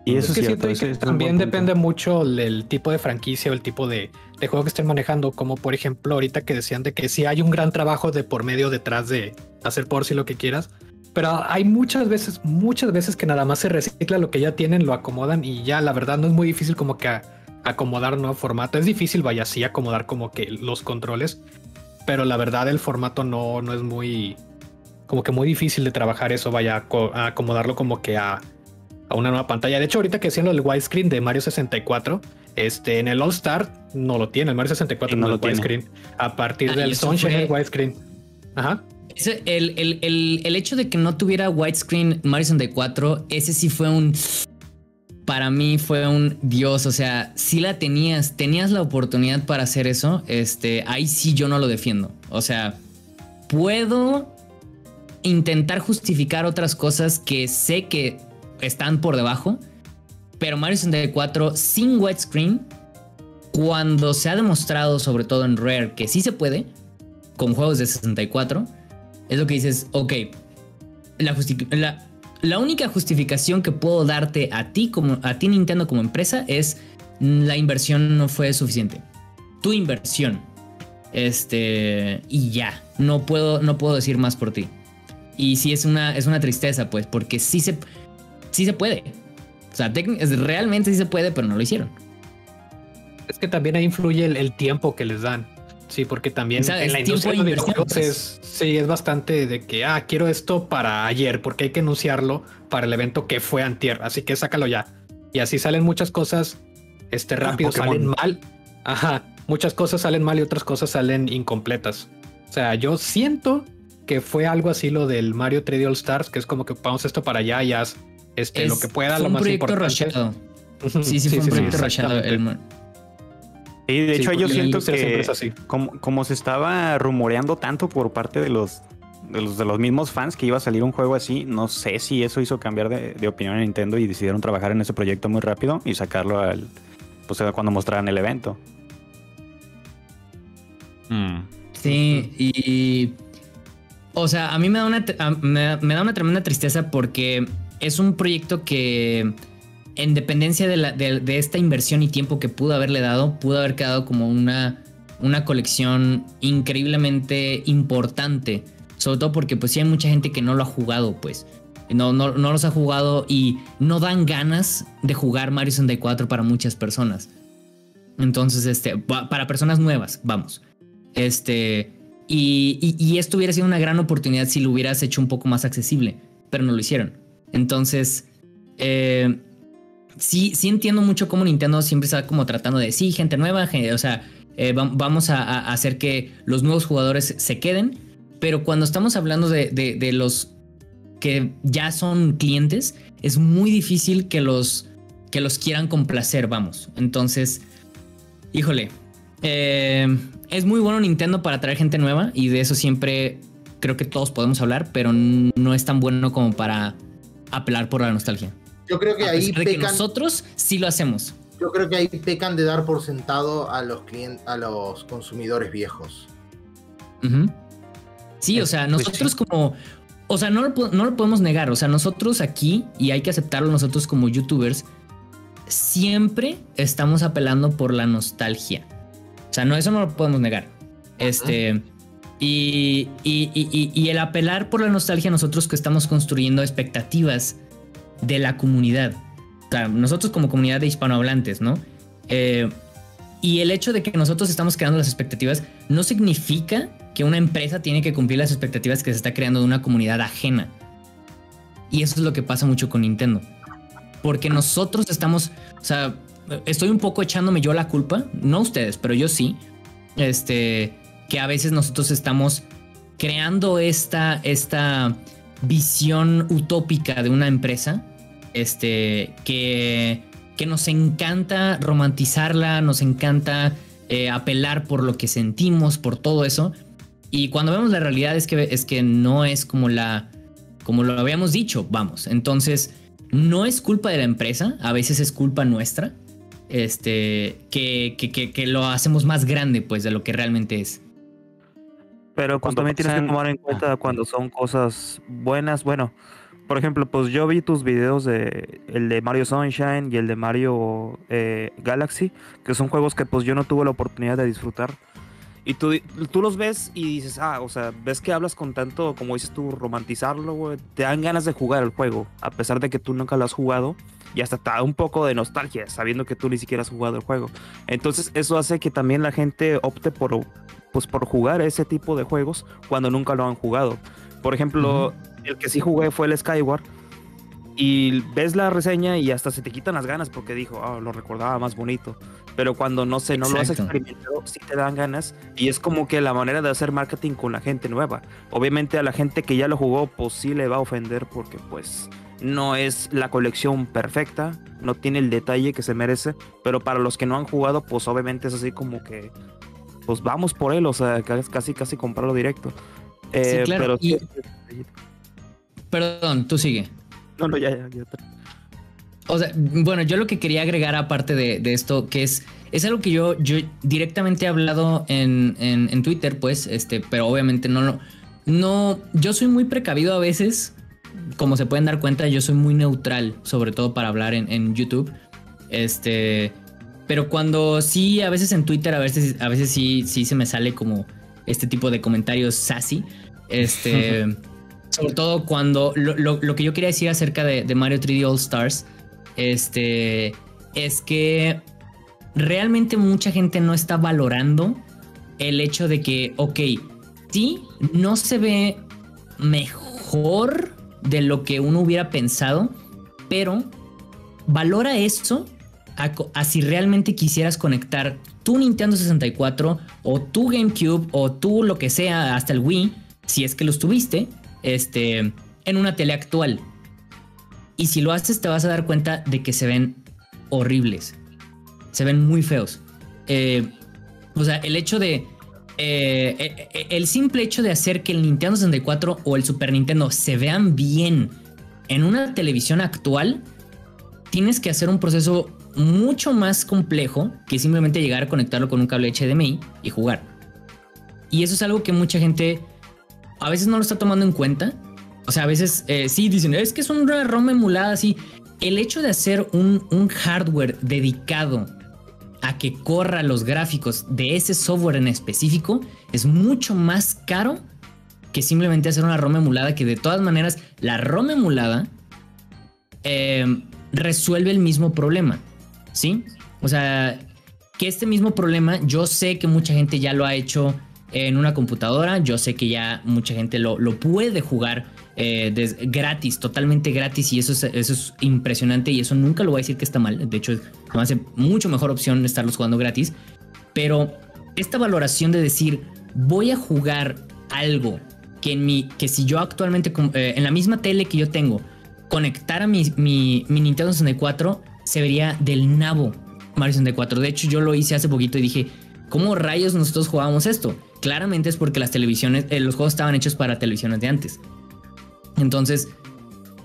Y eso es que también depende mucho del tipo de franquicia o el tipo de, de, juego que estén manejando. Como por ejemplo, ahorita que decían de que si hay un gran trabajo de por medio detrás de hacer por si lo que quieras. Pero hay muchas veces, muchas veces que nada más se recicla lo que ya tienen, lo acomodan y ya la verdad no es muy difícil como que acomodar un nuevo formato. Es difícil, vaya, sí, acomodar como que los controles, pero la verdad el formato no, no es muy, como que muy difícil de trabajar eso, vaya, a acomodarlo como que a, a una nueva pantalla. De hecho, ahorita que haciendo el widescreen de Mario 64, este, en el All Star no lo tiene, el Mario 64 no, lo tiene. widescreen. A partir ah, del Sunshine el widescreen. Ajá el, hecho de que no tuviera widescreen Mario 64, ese sí fue un. Para mí fue un Dios. O sea, si la tenías, tenías la oportunidad para hacer eso. Este, ahí sí yo no lo defiendo. O sea, puedo intentar justificar otras cosas que sé que están por debajo. Pero Mario 64 sin widescreen, cuando se ha demostrado, sobre todo en Rare, que sí se puede, con juegos de 64 es lo que dices, ok, la, la, única justificación que puedo darte a ti, como, a ti Nintendo como empresa es la inversión no fue suficiente. Tu inversión. Este, y ya, no puedo, no puedo decir más por ti. Y sí es una, es una tristeza, pues, porque sí se, sí se puede. O sea, realmente sí se puede, pero no lo hicieron. Es que también ahí influye el tiempo que les dan. Sí, porque también en la industria de videojuegos es, sí, es bastante de que, ah, quiero esto para ayer, porque hay que anunciarlo para el evento que fue antier, así que sácalo ya. Y así salen muchas cosas, este, ah, rápido, salen mal. Ajá, muchas cosas salen mal y otras cosas salen incompletas. O sea, yo siento que fue algo así lo del Mario 3D All Stars, que es como que ocupamos esto para allá y haz este, lo que pueda, lo más importante. Sí, sí, fue un proyecto rachado. El, y de hecho yo siento que como, como, se estaba rumoreando tanto por parte de los, de los, de los mismos fans que iba a salir un juego así, no sé si eso hizo cambiar de, opinión a Nintendo y decidieron trabajar en ese proyecto muy rápido y sacarlo al pues cuando mostraran el evento. Mm. Sí, y o sea, a mí me da una me da una tremenda tristeza porque es un proyecto que en dependencia de, esta inversión y tiempo que pudo haberle dado, pudo haber quedado como una, colección increíblemente importante. Sobre todo porque pues sí hay mucha gente que no lo ha jugado, pues. No, no, no los ha jugado y no dan ganas de jugar Mario 64 para muchas personas. Entonces, este, para personas nuevas, vamos. Este, y, y, esto hubiera sido una gran oportunidad si lo hubieras hecho un poco más accesible, pero no lo hicieron. Entonces, eh, sí, sí entiendo mucho cómo Nintendo siempre está como tratando de, sí, gente nueva, o sea, eh, vamos a, hacer que los nuevos jugadores se queden, pero cuando estamos hablando de, los que ya son clientes, es muy difícil que los, que los quieran complacer, vamos. Entonces, híjole, eh, es muy bueno Nintendo para traer gente nueva y de eso siempre creo que todos podemos hablar, pero no es tan bueno como para apelar por la nostalgia. Yo creo que ahí pecan, nosotros sí lo hacemos. Yo creo que ahí pecan de dar por sentado a los clientes, a los consumidores viejos. Sí, o sea, nosotros como o sea, no lo, no lo podemos negar. O sea, nosotros aquí, y hay que aceptarlo nosotros como youtubers, siempre estamos apelando por la nostalgia. O sea, no, eso no lo podemos negar. Este. Y, y, el apelar por la nostalgia, nosotros que estamos construyendo expectativas de la comunidad. O sea, nosotros como comunidad de hispanohablantes, ¿no? Eh, y el hecho de que nosotros estamos creando las expectativas no significa que una empresa tiene que cumplir las expectativas que se está creando de una comunidad ajena. Y eso es lo que pasa mucho con Nintendo. Porque nosotros estamos, o sea, estoy un poco echándome yo la culpa, no ustedes, pero yo sí. Este, que a veces nosotros estamos creando esta, esta visión utópica de una empresa, este, que que nos encanta romantizarla, nos encanta eh, apelar por lo que sentimos, por todo eso. Y cuando vemos la realidad es que, es que no es como la como lo habíamos dicho, vamos. Entonces, no es culpa de la empresa, a veces es culpa nuestra. Este, que, que, que, lo hacemos más grande, pues, de lo que realmente es. Pero pues, también tienes que tomar en cuenta cuando son cosas buenas. Bueno, por ejemplo, pues yo vi tus videos de el de Mario Sunshine y el de Mario eh, Galaxy, que son juegos que pues yo no tuve la oportunidad de disfrutar. Y tú, tú los ves y dices, ah, o sea, ves que hablas con tanto, como dices tú, romantizarlo, güey. Te dan ganas de jugar el juego, a pesar de que tú nunca lo has jugado. Y hasta te da un poco de nostalgia, sabiendo que tú ni siquiera has jugado el juego. Entonces, eso hace que también la gente opte por, pues, por jugar ese tipo de juegos cuando nunca lo han jugado. Por ejemplo, el que sí jugué fue el Skyward. Y ves la reseña y hasta se te quitan las ganas porque dijo, oh, lo recordaba más bonito. Pero cuando no sé, no lo has experimentado, sí te dan ganas. Y es como que la manera de hacer marketing con la gente nueva. Obviamente a la gente que ya lo jugó, pues sí le va a ofender porque pues no es la colección perfecta, no tiene el detalle que se merece. Pero para los que no han jugado, pues obviamente es así como que, pues vamos por él, o sea, casi casi comprarlo directo. Eh, pero Perdón, tú sigue. No, no, ya, ya, O sea, bueno, yo lo que quería agregar aparte de, esto, que es, es algo que yo, yo directamente he hablado en, en, Twitter, pues, este, pero obviamente no, no, no, yo soy muy precavido a veces, como se pueden dar cuenta, yo soy muy neutral, sobre todo para hablar en, en YouTube, este, pero cuando sí, a veces en Twitter, a veces, a veces sí, sí se me sale como este tipo de comentarios sassy, este... Sobre todo cuando lo, que yo quería decir acerca de, Mario 3D All Stars este, es que realmente mucha gente no está valorando el hecho de que, ok, sí, no se ve mejor de lo que uno hubiera pensado, pero valora eso a, si realmente quisieras conectar tu Nintendo 64 o tu GameCube o tu lo que sea, hasta el Wii, si es que los tuviste, este, en una tele actual. Y si lo haces te vas a dar cuenta de que se ven horribles. Se ven muy feos. Eh, o sea, el hecho de... Eh, eh, el simple hecho de hacer que el Nintendo 64 o el Super Nintendo se vean bien en una televisión actual, tienes que hacer un proceso mucho más complejo que simplemente llegar a conectarlo con un cable HDMI y jugar. Y eso es algo que mucha gente a veces no lo está tomando en cuenta. O sea, a veces eh, sí dicen, es que es una ROM emulada así. El hecho de hacer un, hardware dedicado a que corra los gráficos de ese software en específico es mucho más caro que simplemente hacer una ROM emulada que de todas maneras la ROM emulada em, resuelve el mismo problema. ¿Sí? O sea, que este mismo problema yo sé que mucha gente ya lo ha hecho en una computadora. Yo sé que ya mucha gente lo, lo puede jugar eh, gratis, totalmente gratis y eso es, eso es impresionante y eso nunca lo voy a decir que está mal. De hecho, me hace mucho mejor opción estarlos jugando gratis. Pero esta valoración de decir, voy a jugar algo que, en mi, que si yo actualmente eh, en la misma tele que yo tengo conectara mi, mi, mi Nintendo 64, se vería del nabo Mario 64. De hecho, yo lo hice hace poquito y dije, ¿cómo rayos nosotros jugábamos esto? claramente es porque las televisiones, eh, los juegos estaban hechos para televisiones de antes. Entonces,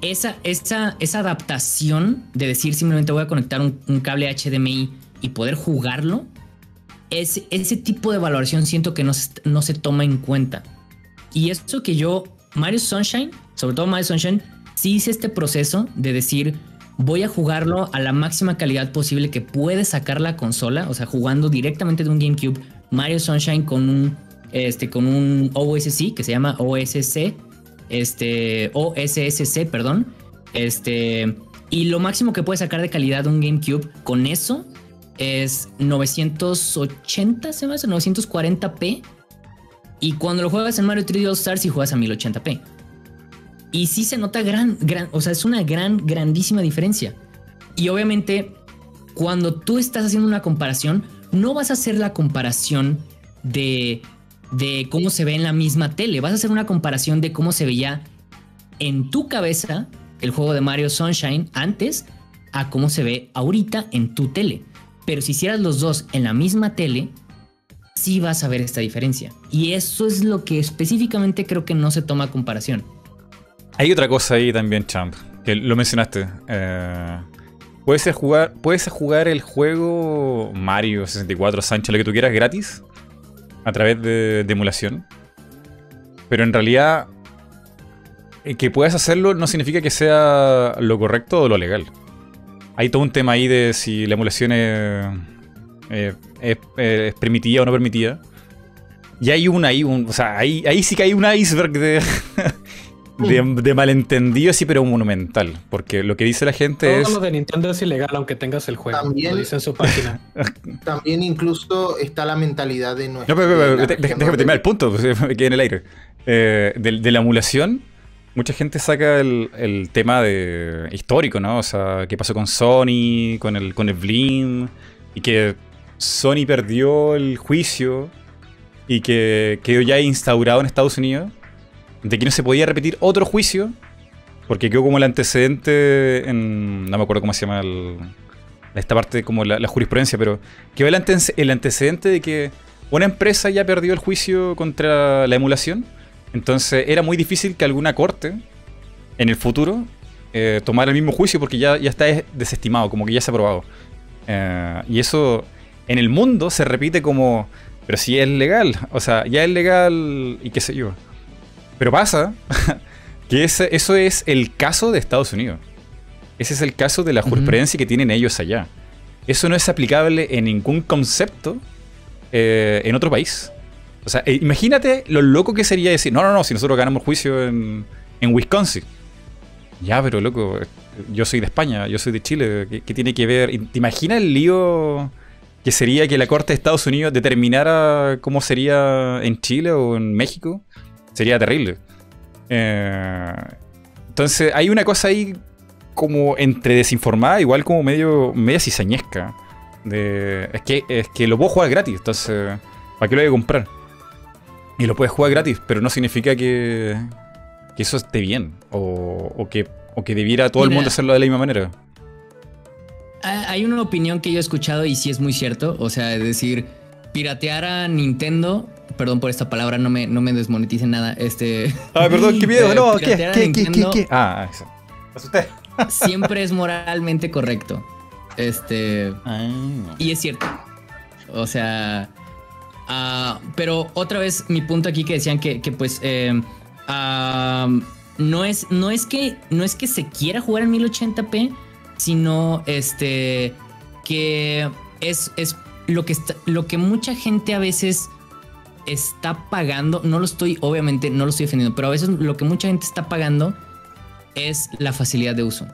esa, esa, esa adaptación de decir simplemente voy a conectar un, cable HDMI y poder jugarlo, ese, ese tipo de valoración siento que no se, no se toma en cuenta. Y eso que yo Mario Sunshine, sobre todo Mario Sunshine, sí hice este proceso de decir, voy a jugarlo a la máxima calidad posible que puede sacar la consola, o sea, jugando directamente de un GameCube Mario Sunshine con un, este, con un OSC que se llama OSC, este, OSSC, perdón, este, y lo máximo que puede sacar de calidad un GameCube con eso es 980, se me hace, 940p. Y cuando lo juegas en Mario 3D All Stars, y juegas a 1080p. Y sí se nota gran, gran, o sea, es una gran, grandísima diferencia. Y obviamente, cuando tú estás haciendo una comparación, no vas a hacer la comparación de, de cómo se ve en la misma tele, vas a hacer una comparación de cómo se veía en tu cabeza el juego de Mario Sunshine antes a cómo se ve ahorita en tu tele. Pero si hicieras los dos en la misma tele, sí vas a ver esta diferencia. Y eso es lo que específicamente creo que no se toma comparación. Hay otra cosa ahí también, Champ, que lo mencionaste. Eh, puedes, jugar, puedes jugar el juego Mario 64, Sancho, lo que tú quieras, gratis, a través de, emulación. Pero en realidad, eh, que puedas hacerlo no significa que sea lo correcto o lo legal. Hay todo un tema ahí de si la emulación es, eh, permitida o no permitida. Y hay una ahí, un, o sea, ahí, ahí sí que hay un iceberg de, de, malentendido, sí, pero monumental. Porque lo que dice la gente es. Todo lo de Nintendo es ilegal, aunque tengas el juego. También, lo dice en su página. también incluso está la mentalidad de nuestro. No, pero, déjame terminar el punto, pues, me quedé en el aire. Eh, de, la emulación, mucha gente saca el, tema de histórico, ¿no? O sea, qué pasó con Sony, con el, con el Blim, y que Sony perdió el juicio y que quedó ya instaurado en Estados Unidos de que no se podía repetir otro juicio, porque quedó como el antecedente en. No me acuerdo cómo se llama esta parte, como la, jurisprudencia, pero quedó el, el antecedente de que una empresa ya perdió el juicio contra la emulación. Entonces era muy difícil que alguna corte en el futuro eh, tomara el mismo juicio porque ya, ya está desestimado, como que ya se ha aprobado. Eh, y eso en el mundo se repite como, pero si es legal, o sea, ya es legal y qué sé yo. Pero pasa que ese, eso es el caso de Estados Unidos. Ese es el caso de la jurisprudencia que tienen ellos allá. Eso no es aplicable en ningún concepto eh, en otro país. O sea, eh, imagínate lo loco que sería decir, no, no, no, si nosotros ganamos juicio en, en Wisconsin. Ya, pero loco, yo soy de España, yo soy de Chile, ¿qué, tiene que ver? ¿Te imaginas el lío que sería que la Corte de Estados Unidos determinara cómo sería en Chile o en México? Sería terrible. Eh, entonces, hay una cosa ahí como entre desinformada, igual como medio media cizañesca. De, es, que, es que lo puedo jugar gratis, entonces, ¿para qué lo voy a comprar? Y lo puedes jugar gratis, pero no significa que, que eso esté bien. O, que, o que debiera todo el mundo hacerlo de la misma manera. Hay una opinión que yo he escuchado y sí es muy cierto. O sea, es decir, piratear a Nintendo perdón por esta palabra, no me, no me desmoneticen nada. Este. Ay, perdón, qué miedo, no, ¿qué, qué, qué, qué, Ah, eso. Asusté. siempre es moralmente correcto. Este. Ah. Y es cierto. O sea. Uh, pero otra vez mi punto aquí que decían que, que pues. Eh, uh, no es, no es que. No es que se quiera jugar en 1080p. Sino este. Que es. es lo que, está, lo que mucha gente a veces está pagando, no lo estoy, obviamente no lo estoy defendiendo, pero a veces lo que mucha gente está pagando es la facilidad de uso.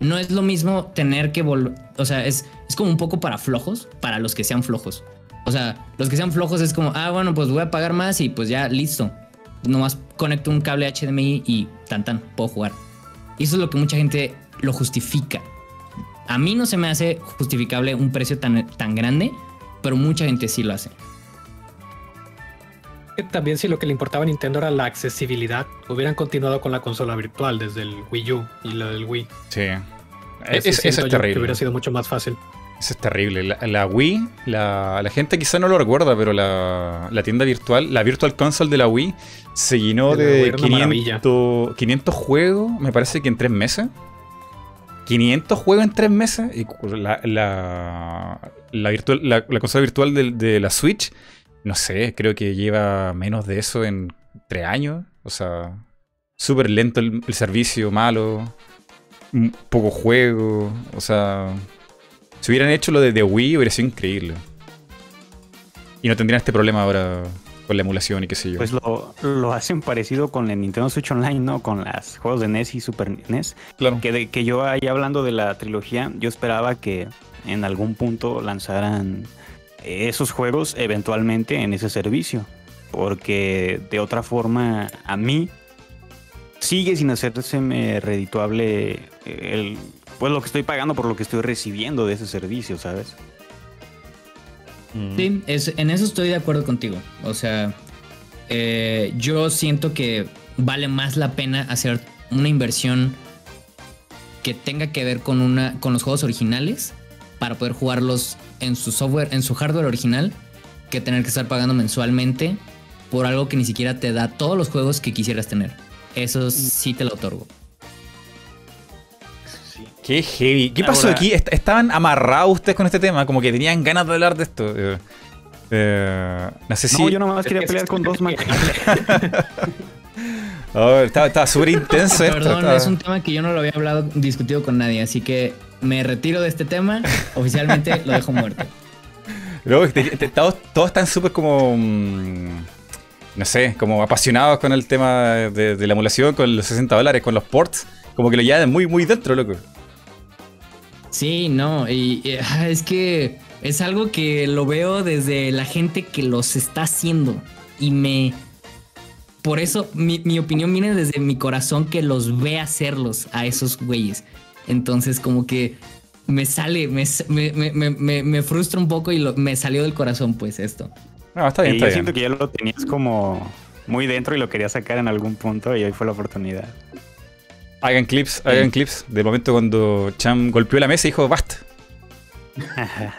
No es lo mismo tener que volver, o sea, es, es como un poco para flojos, para los que sean flojos. O sea, los que sean flojos es como, ah, bueno, pues voy a pagar más y pues ya, listo. Nomás conecto un cable HDMI y tan tan, puedo jugar. Y eso es lo que mucha gente lo justifica. A mí no se me hace justificable un precio tan, tan grande, pero mucha gente sí lo hace también si lo que le importaba a Nintendo era la accesibilidad, hubieran continuado con la consola virtual desde el Wii U y la del Wii. Sí. eso es terrible. Que hubiera sido mucho más fácil. Eso es terrible. La, Wii, la, gente quizá no lo recuerda, pero la, tienda virtual, la Virtual Console de la Wii, se llenó de, 500, 500, juegos, me parece que en tres meses. 500 juegos en tres meses. Y la, la, virtual, la, consola virtual de, de la Switch no sé, creo que lleva menos de eso en tres años. O sea, súper lento el, servicio, malo, poco juego. O sea, si hubieran hecho lo de The Wii hubiera sido increíble. Y no tendrían este problema ahora con la emulación y qué sé yo. Pues lo, hacen parecido con el Nintendo Switch Online, ¿no? Con los juegos de NES y Super NES. Claro. Que, de, que yo ahí hablando de la trilogía, yo esperaba que en algún punto lanzaran esos juegos eventualmente en ese servicio. Porque de otra forma, a mí sigue sin hacerse redituable el, pues lo que estoy pagando por lo que estoy recibiendo de ese servicio, ¿sabes? Sí, en eso estoy de acuerdo contigo. O sea, eh, yo siento que vale más la pena hacer una inversión que tenga que ver con, una, con los juegos originales para poder jugarlos en su software, en su hardware original, que tener que estar pagando mensualmente por algo que ni siquiera te da todos los juegos que quisieras tener. Eso sí te lo otorgo. Qué heavy. ¿Qué pasó aquí? Estaban amarrados ustedes con este tema, como que tenían ganas de hablar de esto. Eh, eh, no sé si. No, yo nomás quería pelear con dos máquinas. oh, estaba súper intenso esto. Perdón, es un tema que yo no lo había hablado, discutido con nadie, así que me retiro de este tema. Oficialmente lo dejo muerto. Luego, todos, están súper como. Mm, no sé, como apasionados con el tema de, de, la emulación, con los 60 dólares, con los ports. Como que lo llevan muy, muy dentro, loco. Sí, no, y, ah, es que es algo que lo veo desde la gente que los está haciendo y me... Por eso mi, opinión viene desde mi corazón que los ve hacerlos a esos güeyes. Entonces como que me sale, me, me, frustra un poco y me salió del corazón pues esto. No, está bien, está yo siento que ya lo tenías como muy dentro y lo quería sacar en algún punto y hoy fue la oportunidad. Hagan clips, hagan clips del momento cuando Cham golpeó la mesa y dijo, basta.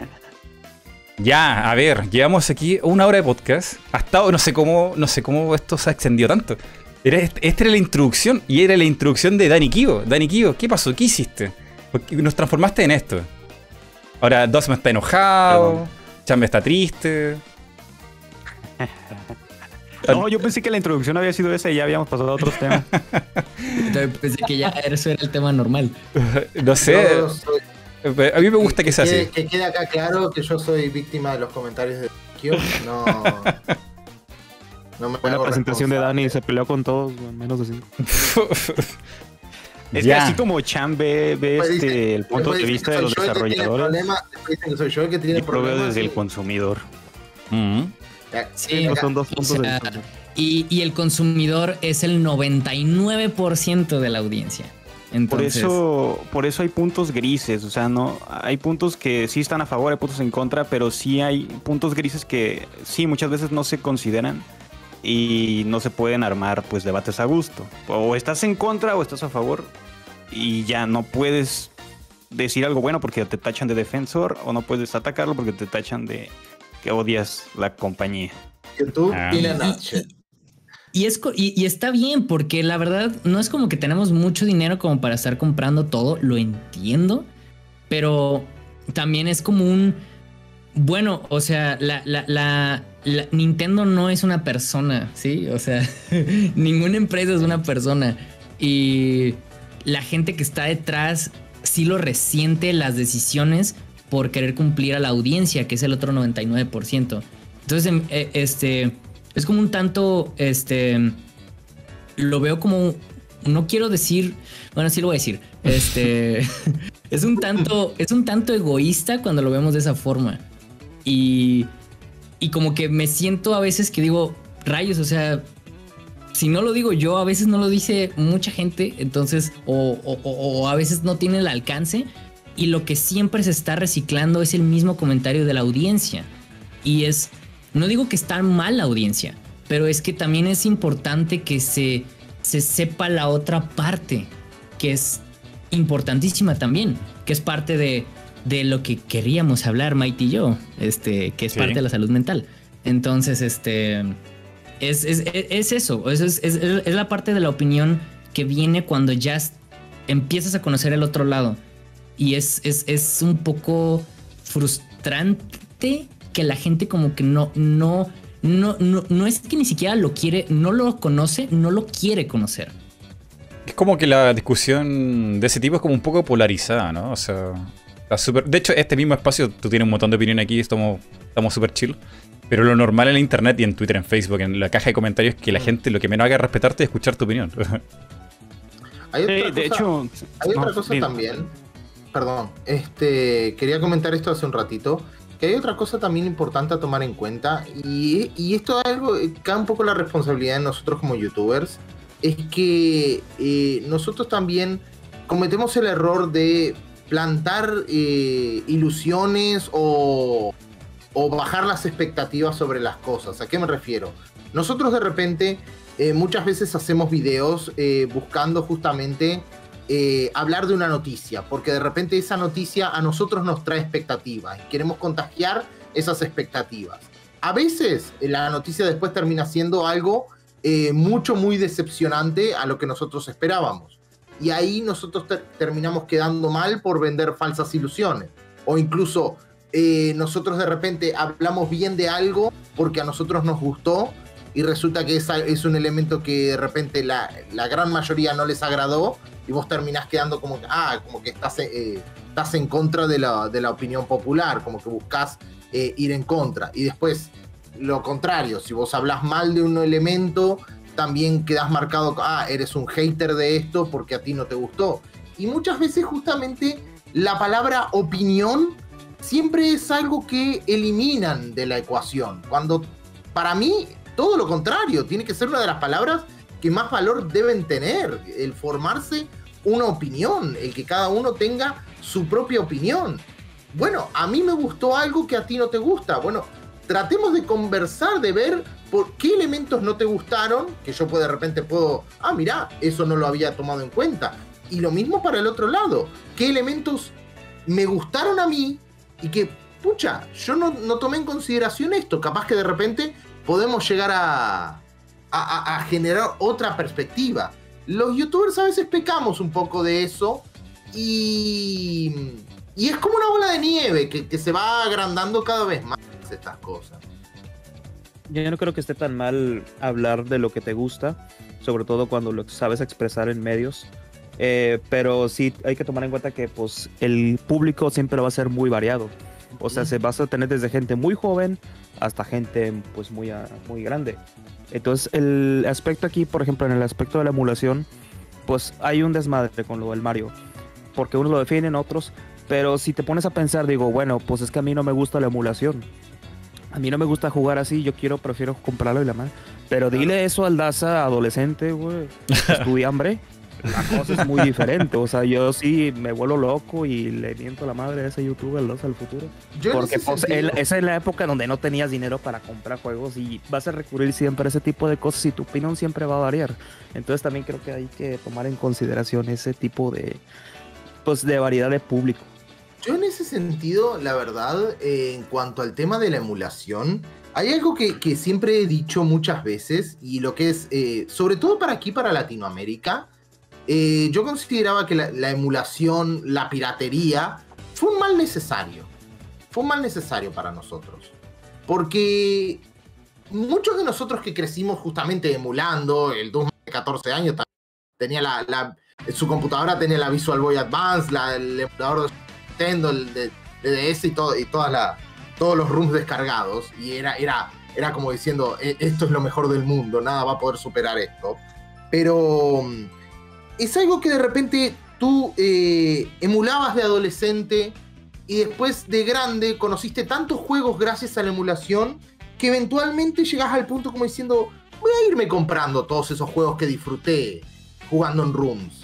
ya, a ver, llevamos aquí una hora de podcast. Hasta no sé cómo, no sé cómo esto se ha extendido tanto. Era, esta era la introducción y era la introducción de Dani Kivo. Dani Kivo, ¿qué pasó? ¿Qué hiciste? Porque nos transformaste en esto. Ahora Dosma está enojado, Cham está triste. No, yo pensé que la introducción había sido esa y ya habíamos pasado a otros temas. pensé que ya eso era el tema normal. no sé. a mí me gusta que, sea así. Que quede acá claro que yo soy víctima de los comentarios de Kyo. No. No me Fue la presentación de Dani se peleó con todos, menos de cinco. Es que así como Chan ve, este, el punto de vista de los desarrolladores, soy yo el que tiene y problema desde el consumidor. Sí, son dos puntos y, el consumidor es el 99% de la audiencia. Por eso, por eso hay puntos grises, o sea, no, hay puntos que sí están a favor, hay puntos en contra, pero sí hay puntos grises que sí muchas veces no se consideran y no se pueden armar pues debates a gusto. O estás en contra o estás a favor y ya no puedes decir algo bueno porque te tachan de defensor o no puedes atacarlo porque te tachan de que odias la compañía. YouTube ah. y, es, y, está bien, porque la verdad no es como que tenemos mucho dinero como para estar comprando todo, lo entiendo, pero también es como un... Bueno, o sea, la, la, la, Nintendo no es una persona, ¿sí? O sea, ninguna empresa es una persona. Y la gente que está detrás sí lo resiente las decisiones por querer cumplir a la audiencia, que es el otro 99%. Entonces, em, eh, este, es como un tanto, este, lo veo como, no quiero decir, bueno, sí lo voy a decir, este, es un tanto, es un tanto egoísta cuando lo vemos de esa forma. Y, y como que me siento a veces que digo, rayos, o sea, si no lo digo yo, a veces no lo dice mucha gente, entonces, o, o a veces no tiene el alcance y lo que siempre se está reciclando es el mismo comentario de la audiencia. Y es, no digo que está mal la audiencia, pero es que también es importante que se, se sepa la otra parte, que es importantísima también, que es parte de, de lo que queríamos hablar Maite y yo, este, que es parte de la salud mental. Entonces, este, es, es, es eso, es, es, la parte de la opinión que viene cuando ya empiezas a conocer el otro lado y es, es, un poco frustrante que la gente como que no, no, no, no, no es que ni siquiera lo quiere, no lo conoce, no lo quiere conocer. como que la discusión de ese tipo es como un poco polarizada, ¿no? O sea, está. De hecho, este mismo espacio, tú tienes un montón de opinión aquí, estamos súper chill. Pero lo normal en la internet y en Twitter, en Facebook, en la caja de comentarios es que la mm. gente lo que menos haga es respetarte y escuchar tu opinión. hay otra de hecho, hay otra cosa también. Perdón, este, quería comentar esto hace un ratito. Que hay otra cosa también importante a tomar en cuenta. Y, y esto es algo, cae un poco la responsabilidad de nosotros como youtubers. Es que eh, nosotros también cometemos el error de plantar eh, ilusiones o bajar las expectativas sobre las cosas. ¿A qué me refiero? Nosotros de repente eh, muchas veces hacemos videos eh, buscando justamente hablar de una noticia, porque de repente esa noticia a nosotros nos trae expectativas y queremos contagiar esas expectativas. A veces la noticia después termina siendo algo mucho, muy decepcionante a lo que nosotros esperábamos. Y ahí nosotros terminamos quedando mal por vender falsas ilusiones. O incluso eh, nosotros de repente hablamos bien de algo porque a nosotros nos gustó y resulta que es, es un elemento que de repente la, la, gran mayoría no les agradó y vos terminás quedando como, ah, como que estás, eh, estás en contra de la, de la, opinión popular, como que buscas eh, ir en contra. Y después, lo contrario, si vos hablas mal de un elemento, también quedas marcado, ah, eres un hater de esto porque a ti no te gustó. Y muchas veces justamente la palabra opinión siempre es algo que eliminan de la ecuación. Cuando para mí, todo lo contrario, tiene que ser una de las palabras que más valor deben tener, el formarse una opinión, el que cada uno tenga su propia opinión. Bueno, a mí me gustó algo que a ti no te gusta. Bueno, tratemos de conversar, de ver por qué elementos no te gustaron, que yo de repente puedo, ah, mira, eso no lo había tomado en cuenta. Y lo mismo para el otro lado, qué elementos me gustaron a mí y que, pucha, yo no, tomé en consideración esto. Capaz que de repente podemos llegar a, a, generar otra perspectiva. Los youtubers a veces pecamos un poco de eso y, y es como una bola de nieve que, que se va agrandando cada vez más estas cosas. Yo no creo que esté tan mal hablar de lo que te gusta, sobre todo cuando lo sabes expresar en medios. Eh, pero sí hay que tomar en cuenta que pues el público siempre va a ser muy variado. O sea, se vas a tener desde gente muy joven hasta gente pues muy, muy grande. Entonces el aspecto aquí, por ejemplo, en el aspecto de la emulación, pues hay un desmadre con lo del Mario. Porque unos lo definen, otros. Pero si te pones a pensar, digo, bueno, pues es que a mí no me gusta la emulación. A mí no me gusta jugar así, yo quiero, prefiero comprarlo y la madre. Pero dile eso al Daza adolescente, güey. Estudia hambre la cosa es muy diferente. O sea, yo sí me vuelo loco y le miento a la madre de ese youtuber, los al futuro. Porque pues, esa es la época donde no tenías dinero para comprar juegos y vas a recurrir siempre a ese tipo de cosas y tu opinión siempre va a variar. Entonces también creo que hay que tomar en consideración ese tipo de, pues, de variedad de público. Yo en ese sentido, la verdad, eh, en cuanto al tema de la emulación, hay algo que, que, siempre he dicho muchas veces y lo que es, eh, sobre todo para aquí, para Latinoamérica, eh, yo consideraba que la, emulación, la piratería, fue un mal necesario. Fue un mal necesario para nosotros. Porque muchos de nosotros que crecimos justamente emulando, el Doom de 14 años tenía la, su computadora tenía la Visual Boy Advance, la, el emulador de Nintendo, el de, DS y, todas todos los rooms descargados. Y era, era, era como diciendo, e, esto es lo mejor del mundo, nada va a poder superar esto. Pero es algo que de repente tú eh, emulabas de adolescente y después de grande conociste tantos juegos gracias a la emulación que eventualmente llegas al punto como diciendo, voy a irme comprando todos esos juegos que disfruté jugando en rooms.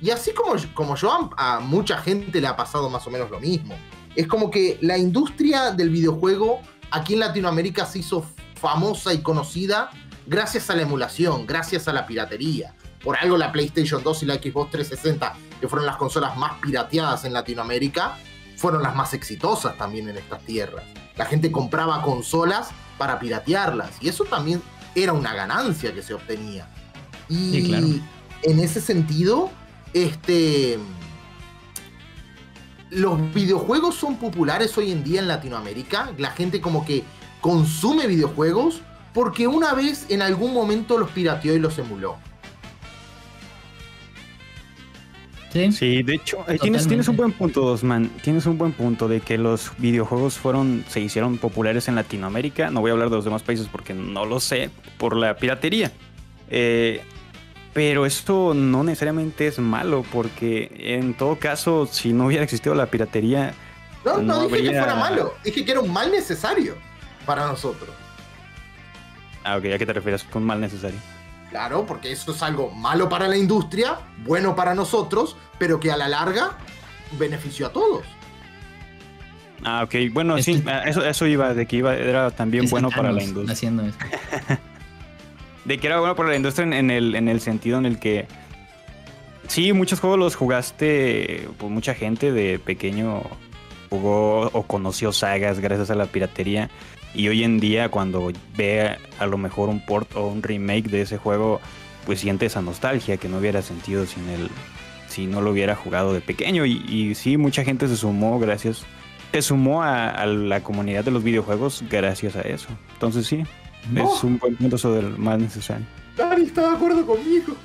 Y así como, como yo, a mucha gente le ha pasado más o menos lo mismo. Es como que la industria del videojuego aquí en Latinoamérica se hizo famosa y conocida gracias a la emulación, gracias a la piratería. Por algo la PlayStation 2 y la Xbox 360, que fueron las consolas más pirateadas en Latinoamérica, fueron las más exitosas también en estas tierras. La gente compraba consolas para piratearlas y eso también era una ganancia que se obtenía. Y en ese sentido, este los videojuegos son populares hoy en día en Latinoamérica. La gente como que consume videojuegos porque una vez en algún momento los pirateó y los emuló. Sí, de hecho, tienes, tienes un buen punto, Osman. Tienes un buen punto de que los videojuegos fueron, se hicieron populares en Latinoamérica. No voy a hablar de los demás países porque no lo sé, por la piratería. Eh, pero esto no necesariamente es malo, porque en todo caso, si no hubiera existido la piratería. No, no, dije que fuera malo, dije que era un mal necesario para nosotros. Ah, ok, ¿a qué te refieres con mal necesario? Claro, porque eso es algo malo para la industria, bueno para nosotros, pero que a la larga benefició a todos. Ah, ok. Bueno, sí, ah, eso, eso iba, de que iba, era también bueno para la industria. Haciendo eso. de que era bueno para la industria en, el, en el sentido en el que. Sí, muchos juegos los jugaste, pues mucha gente de pequeño jugó o conoció sagas gracias a la piratería. Y hoy en día cuando ve a lo mejor un port o un remake de ese juego, pues siente esa nostalgia que no hubiera sentido sin el, si no lo hubiera jugado de pequeño. Y, sí, mucha gente se sumó gracias, se sumó a, la comunidad de los videojuegos gracias a eso. Entonces sí, es un buen punto sobre el más necesario. Dani está de acuerdo conmigo.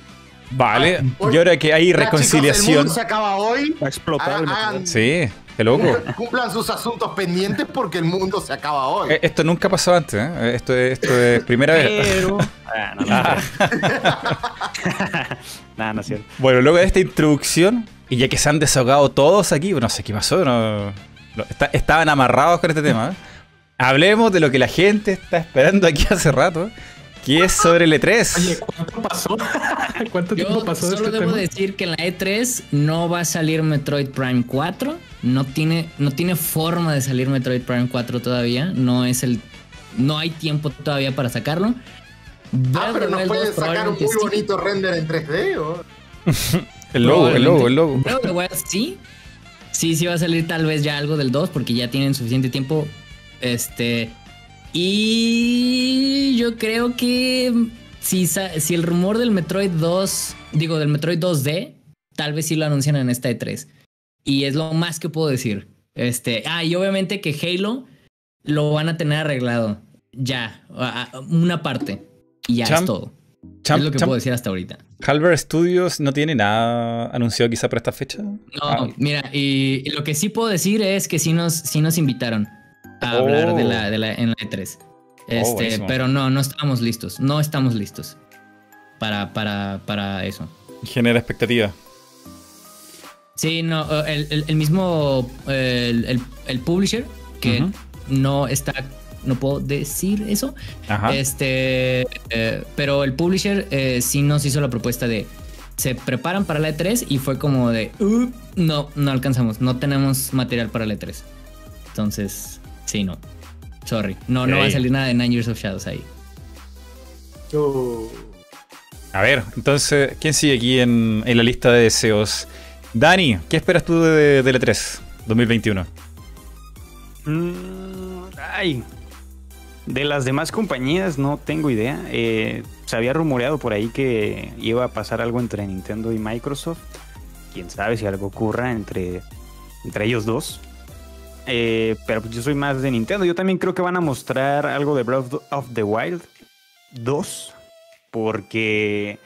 Vale, y ahora que hay reconciliación. se acaba hoy. Ha explotado. sí. Qué loco. Cumplan sus asuntos pendientes porque el mundo se acaba hoy. Eh, esto nunca pasó antes, ¿eh? Esto es, esto es primera vez. Ah, no, no, ah. Nada, no es cierto. Bueno, luego de esta introducción, y ya que se han desahogado todos aquí, no sé qué pasó, no, estaban amarrados con este tema. ¿eh? Hablemos de lo que la gente está esperando aquí hace rato. ¿Qué es sobre el E3? Oye, ¿cuánto pasó? ¿Cuánto tiempo pasó? Solo este debo decir que en la E3 no va a salir Metroid Prime 4. No tiene, no tiene forma de salir Metroid Prime 4 todavía. No es el. No hay tiempo todavía para sacarlo. Ah, pero nos pueden sacar un muy bonito render en 3D o. el logo, el logo, el logo. sí. Sí, sí va a salir tal vez ya algo del 2 porque ya tienen suficiente tiempo. Este. Y yo creo que si, si el rumor del Metroid 2, digo, del Metroid 2D, tal vez sí lo anuncian en esta E3. Y es lo más que puedo decir. Este, ah, y obviamente que Halo lo van a tener arreglado. Ya, una parte. Y ya es todo. es lo que puedo decir hasta ahorita. Halber Studios no tiene nada anunciado quizá para esta fecha. No, ah. mira, y, lo que sí puedo decir es que sí nos, sí nos invitaron a hablar de la, oh. de la, en la E3. Este, pero no, no estamos listos. No estamos listos para, para, para eso. Genera expectativa. Sí, no, el, el, mismo, el, el, publisher, que no está, no puedo decir eso, este, eh, pero el publisher eh, sí nos hizo la propuesta de, se preparan para la E3 y fue como de, uh, no, no alcanzamos, no tenemos material para la E3. Entonces, Sí, no. Sorry. No, no va a salir nada de Nine Years of Shadows ahí. A ver, entonces, ¿quién sigue aquí en, la lista de deseos? Dani, ¿qué esperas tú de, de E3 2021? ay, de las demás compañías no tengo idea. Eh, se había rumoreado por ahí que iba a pasar algo entre Nintendo y Microsoft. Quién sabe si algo ocurra entre, entre ellos dos. Eh, pero pues yo soy más de Nintendo. Yo también creo que van a mostrar algo de Breath of the Wild 2. Porque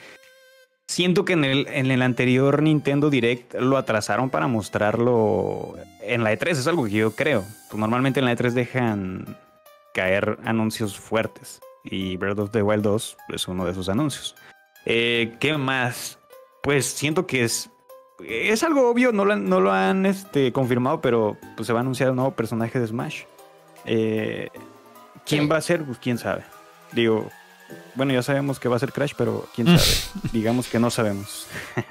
siento que en el, en el anterior Nintendo Direct lo atrasaron para mostrarlo en la E3. Es algo que yo creo. Pues normalmente en la E3 dejan caer anuncios fuertes. Y Breath of the Wild 2 es uno de esos anuncios. Eh, ¿Qué más? Pues siento que es es algo obvio, no lo, no lo han este, confirmado, pero pues se va a anunciar un nuevo personaje de Smash. Eh, ¿Quién va a ser? Pues quién sabe. Digo, bueno, ya sabemos que va a ser Crash, pero quién sabe. Digamos que no sabemos.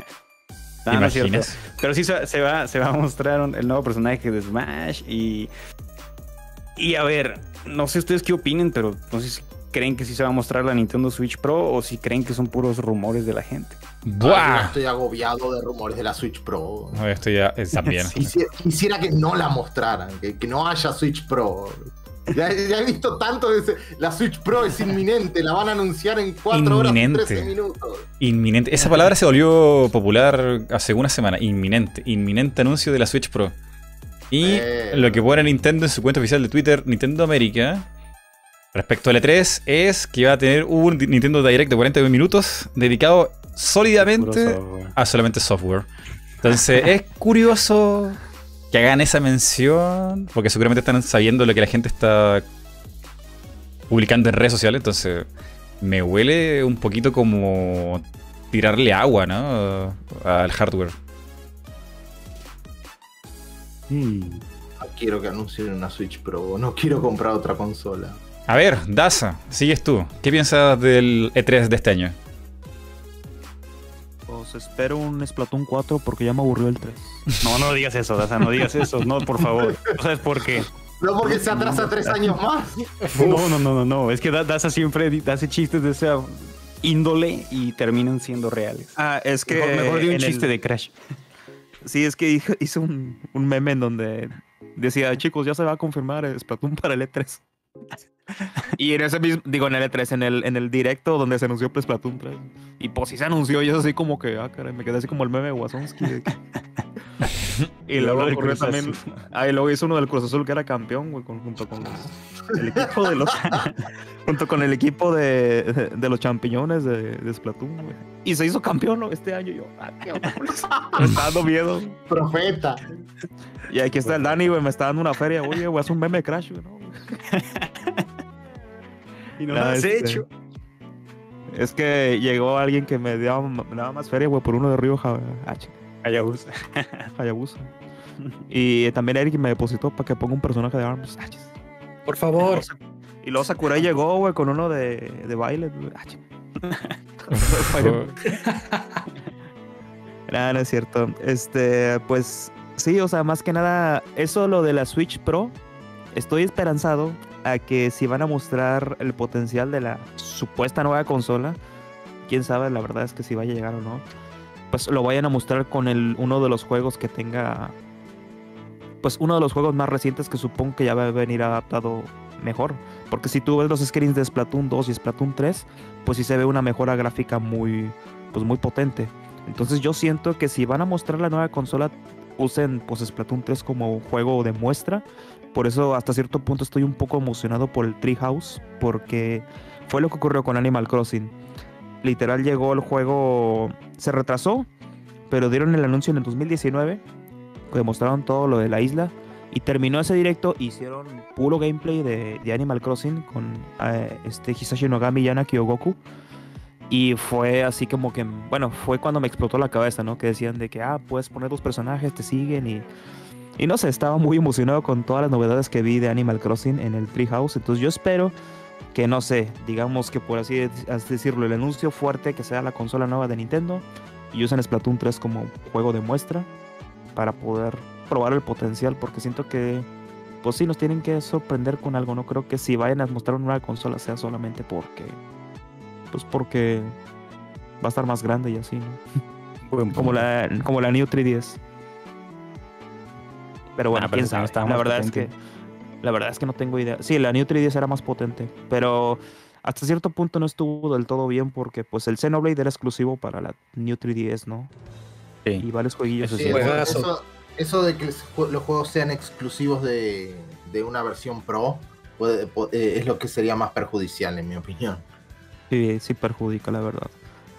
Pero sí se, va, se va a mostrar el nuevo personaje de Smash y... Y a ver, no sé ustedes qué opinen, pero no sé si creen que sí se va a mostrar la Nintendo Switch Pro o si creen que son puros rumores de la gente. ¡Buah! estoy agobiado de rumores de la Switch Pro. No, esto ya es también. Quisiera, que no la mostraran, que, no haya Switch Pro. Ya, he visto tanto de ese, la Switch Pro es inminente, la van a anunciar en 4 horas y 13 minutos. Inminente. Esa palabra se volvió popular hace una semana. Inminente. Inminente anuncio de la Switch Pro. Y eh. lo que pone Nintendo en su cuenta oficial de Twitter, Nintendo América, respecto al E3, es que va a tener un Nintendo Direct de 40 minutos dedicado sólidamente a solamente software. Entonces, es curioso que hagan esa mención, porque seguramente están sabiendo lo que la gente está publicando en redes sociales, entonces me huele un poquito como tirarle agua, ¿no? Al hardware. No quiero que anuncien una Switch Pro, no quiero comprar otra consola. A ver, Daza, sigues tú. ¿Qué piensas del E3 de este año? Pues espero un Splatoon 4 porque ya me aburrió el 3. No, no digas eso, Daza, no digas eso. No, por favor. ¿Sabes por qué? No porque se atrasa tres años más. No, no, no, no, no. Es que Daza siempre hace chistes de esa índole y terminan siendo reales. Ah, es que. Mejor, mejor de un chiste de Crash. Sí, es que hizo un, un, meme en donde decía, chicos, ya se va a confirmar Splatoon para el E3. Y en ese mismo, digo, en el E3, en el, en el directo donde se anunció pues, Splatoon 3. Y pues sí se anunció y es así como que, ah, caray, me quedé así como el meme de Wazowski. y luego ocurrió también, ah, y luego hizo uno del Cruz Azul que era campeón, güey, junto con los, el equipo de los, junto con el equipo de, de, de los champiñones de, de Splatoon, güey. Y se hizo campeón ¿no? este año. Yo, ah, qué me está dando miedo. Profeta. Y aquí está el Dani, güey, me está dando una feria. Oye, güey, es un meme de Crash, güey, ¿no? y no lo has este, hecho. Es que llegó alguien que me daba, me daba más feria, güey, por uno de Río H. Hayabusa. Hayabusa. Y también Eric me depositó para que ponga un personaje de Arms. Por favor. Y luego Sakurai llegó, güey, con uno de, de baile. Nada, no es cierto. Este, pues sí, o sea, más que nada, eso lo de la Switch Pro, estoy esperanzado a que si van a mostrar el potencial de la supuesta nueva consola, quién sabe, la verdad es que si vaya a llegar o no, pues lo vayan a mostrar con el, uno de los juegos que tenga, pues uno de los juegos más recientes que supongo que ya va a venir adaptado mejor. Porque si tú ves los screens de Splatoon 2 y Splatoon 3, pues sí se ve una mejora gráfica muy, pues muy potente. Entonces yo siento que si van a mostrar la nueva consola, usen pues Splatoon 3 como juego de muestra. Por eso hasta cierto punto estoy un poco emocionado por el Treehouse, porque fue lo que ocurrió con Animal Crossing. Literal llegó el juego, se retrasó, pero dieron el anuncio en el 2019, que mostraron todo lo de la isla. Y terminó ese directo, hicieron puro gameplay de, de Animal Crossing con eh, este Hisashi Nogami y Yana Kyogoku. Y fue así como que, bueno, fue cuando me explotó la cabeza, ¿no? Que decían de que, ah, puedes poner dos personajes, te siguen y... Y no sé, estaba muy emocionado con todas las novedades que vi de Animal Crossing en el Treehouse. Entonces yo espero que, no sé, digamos que por así, así decirlo, el anuncio fuerte que sea la consola nueva de Nintendo y usen Splatoon 3 como juego de muestra para poder probar el potencial, porque siento que, pues sí, nos tienen que sorprender con algo. No creo que si vayan a mostrar una nueva consola sea solamente porque, pues porque va a estar más grande y así, como la, como la New 3DS. Pero bueno, Ah, pero quién sabe. La verdad es que la verdad es que no tengo idea. Sí, la New 3DS era más potente, pero hasta cierto punto no estuvo del todo bien porque pues el Xenoblade era exclusivo para la New 3DS, ¿no? Y Sí. varios jueguillos. Eso Sí, de que los jue- los juegos sean exclusivos de, de una versión Pro puede- eh, es lo que sería más perjudicial, en mi opinión. Sí, sí perjudica, la verdad.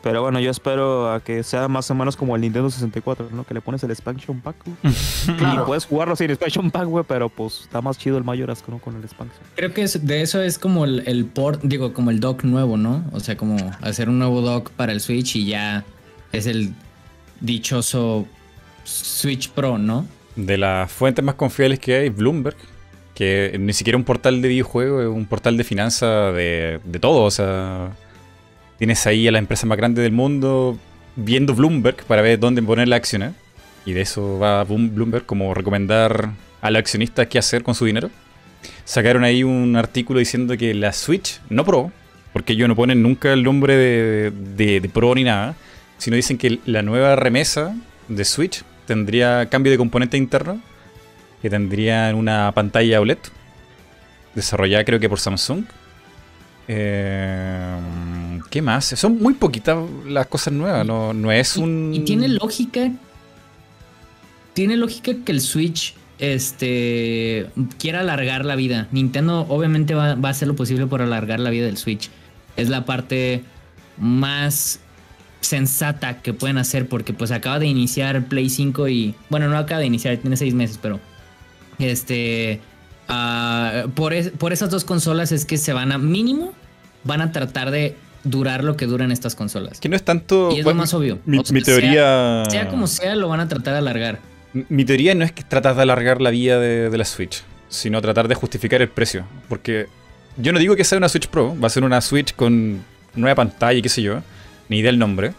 Pero bueno, yo espero a que sea más o menos como el Nintendo 64, ¿no? Que le pones el expansion pack. Claro. Y puedes jugarlo sin expansion pack, güey, pero pues está más chido el Majora's ¿no? con el expansion. Creo que es- de eso es como el, el port, digo, como el dock nuevo, ¿no? O sea, como hacer un nuevo dock para el Switch y ya es el dichoso Switch Pro, ¿no? De las fuentes más confiables que hay, Bloomberg, que ni siquiera un portal de videojuegos, es un portal de finanzas de, de todo. O sea, tienes ahí a la empresa más grande del mundo viendo Bloomberg para ver dónde poner la acción. Y de eso va Bloomberg como recomendar a los accionistas qué hacer con su dinero. Sacaron ahí un artículo diciendo que la Switch, no Pro, porque ellos no ponen nunca el nombre de, de- de Pro ni nada, sino dicen que la nueva remesa de Switch tendría cambio de componente interno, que tendría una pantalla OLED, desarrollada creo que por Samsung. Eh, ¿Qué más? Son muy poquitas las cosas nuevas, no, no es Y- un... Y, tiene lógica. Tiene lógica que el Switch este quiera alargar la vida. Nintendo obviamente va, va a hacer lo posible por alargar la vida del Switch. Es la parte más sensata que pueden hacer porque pues acaba de iniciar Play 5 y bueno, no acaba de iniciar, tiene seis meses, pero este ah, por, por esas dos consolas es que se van a mínimo van a tratar de durar lo que duran estas consolas. Que no es tanto. Y es lo más obvio. Mi, teoría. Sea, como sea, lo van a tratar de alargar. Mi teoría no es que tratas de alargar la vida de, la Switch, sino tratar de justificar el precio. Porque yo no digo que sea una Switch Pro, va a ser una Switch con nueva pantalla y qué sé yo, ni idea el nombre.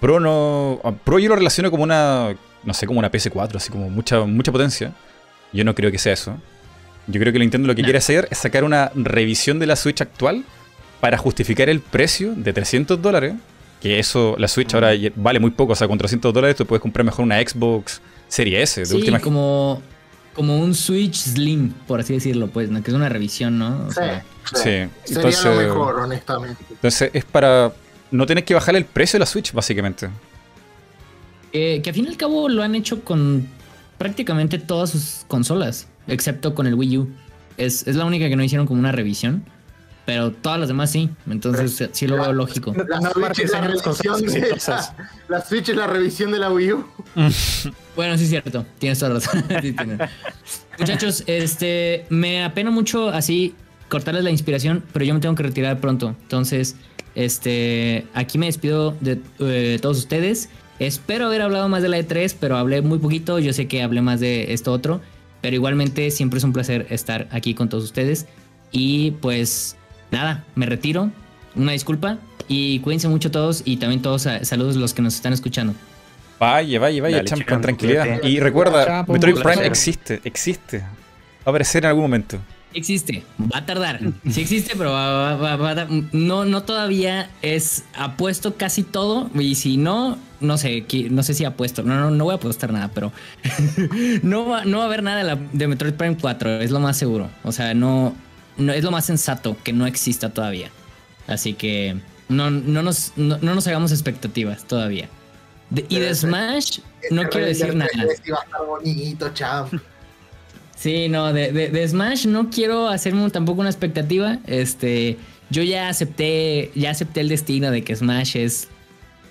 Pro no. Pro yo lo relaciono como una. No sé, como una PS4, así como mucha, mucha potencia. Yo no creo que sea eso. Yo creo que Nintendo lo que quiere hacer es sacar una revisión de la Switch actual para justificar el precio de 300 dólares, que eso, la Switch ahora vale muy poco, o sea, con 300 dólares tú puedes comprar mejor una Xbox Serie S de sí, como, como un Switch Slim, por así decirlo, pues, ¿no? que es una revisión, ¿no? sí, sí. Sería lo mejor, honestamente. Entonces es para no tener que bajar el precio de la Switch, básicamente. que al fin y al cabo lo han hecho con prácticamente todas sus consolas, excepto con el Wii U. Es, es la única que no hicieron como una revisión. Pero todas las demás sí. Entonces sí lo veo lógico. La, Switch es la, revisión de la, Switch es la revisión de la Wii U. bueno, sí es cierto. Tienes toda la razón. Muchachos, este me apena mucho así cortarles la inspiración, pero yo me tengo que retirar pronto. Entonces, este aquí me despido de eh, todos ustedes. Espero haber hablado más de la E3, pero hablé muy poquito. Yo sé que hablé más de esto otro. Pero igualmente siempre es un placer estar aquí con todos ustedes. Y pues nada, me retiro. Una disculpa. Y cuídense mucho todos y también todos saludos los que nos están escuchando. Vaya, vaya, vaya, champ, con tranquilidad. Y recuerda, Metroid Prime existe, existe. Va a aparecer en algún momento. Existe, va a tardar. Sí existe, pero va, no, no todavía es apuesto casi todo. Y si no, no sé, no sé si apuesto. No, no, no voy a apostar nada, pero no, va, no va a haber nada de, la, de Metroid Prime 4, es lo más seguro. O sea, no, no, es lo más sensato que no exista todavía. Así que no, no, nos, no, nos hagamos expectativas todavía. y de Smash no quiero decir nada. Sí, no, de, de, Smash no quiero hacerme tampoco una expectativa. Este, yo ya acepté, ya acepté el destino de que Smash es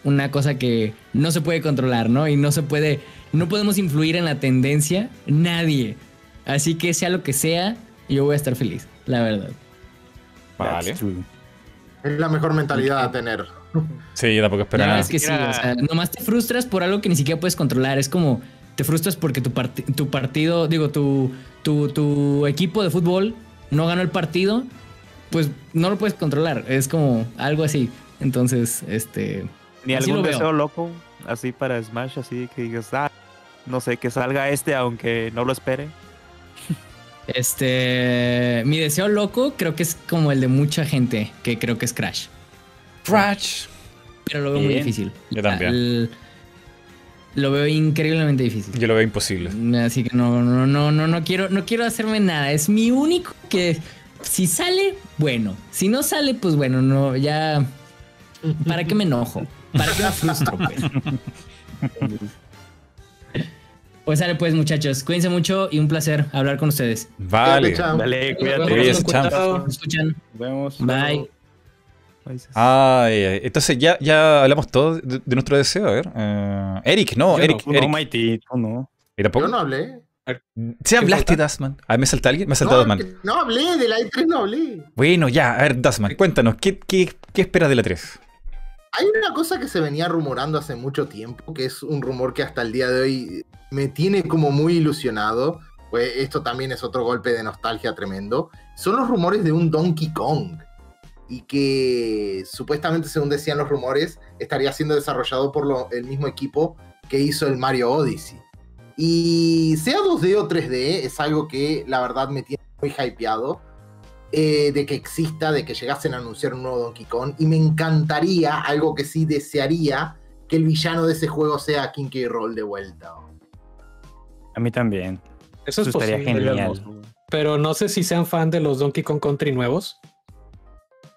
una cosa que no se puede controlar, ¿no? Y no se puede, no podemos influir en la tendencia, nadie. Así que sea lo que sea, yo voy a estar feliz la verdad. Vale. Es la mejor mentalidad a tener. Sí, tampoco espero nada. Es que sí, o sea, nomás te frustras por algo que ni siquiera puedes controlar. Es como te frustras porque tu, tu partido, digo, tu, tu, tu equipo de fútbol no ganó el partido, pues no lo puedes controlar. Es como algo así. Entonces, este. Ni algún deseo loco así para Smash, así que digas, ah, no sé, que salga este aunque no lo espere. Este. Mi deseo loco creo que es como el de mucha gente, que creo que es Crash. Crash. Pero lo veo muy difícil. Yo también. Lo veo increíblemente difícil. Yo lo veo imposible. Así que no, no, no, no, no quiero, no quiero hacerme nada. Es mi único que si sale, bueno. Si no sale, pues bueno, no, ya. ¿Para qué me enojo? ¿Para qué me frustro? Pues? Pues sale pues muchachos, cuídense mucho y un placer hablar con ustedes. Vale, dale, cuídate. escuchan. Nos vemos. Bye. Ay, entonces ya, ya hablamos todo de, nuestro deseo, a ver. Uh, Eric, no, Eric. No, Eric. Mighty, no. ¿Y tampoco? Yo no hablé. ¿Sí hablaste, Dasman? ¿A me salta alguien? Me ha saltado no, Dasman. No hablé, de la E3 no hablé. Bueno, ya, a ver, Dasman, cuéntanos, ¿qué, qué, qué esperas de la 3? Hay una cosa que se venía rumorando hace mucho tiempo, que es un rumor que hasta el día de hoy me tiene como muy ilusionado. Pues esto también es otro golpe de nostalgia tremendo. Son los rumores de un Donkey Kong. Y que supuestamente, según decían los rumores, estaría siendo desarrollado por el mismo equipo que hizo el Mario Odyssey. Y sea 2D o 3D, es algo que la verdad me tiene muy hypeado. Eh, de que exista, de que llegasen a anunciar un nuevo Donkey Kong. Y me encantaría, algo que sí desearía, que el villano de ese juego sea King K. Roll de vuelta. A mí también. Eso es estaría genial. Pero no sé si sean fan de los Donkey Kong Country nuevos.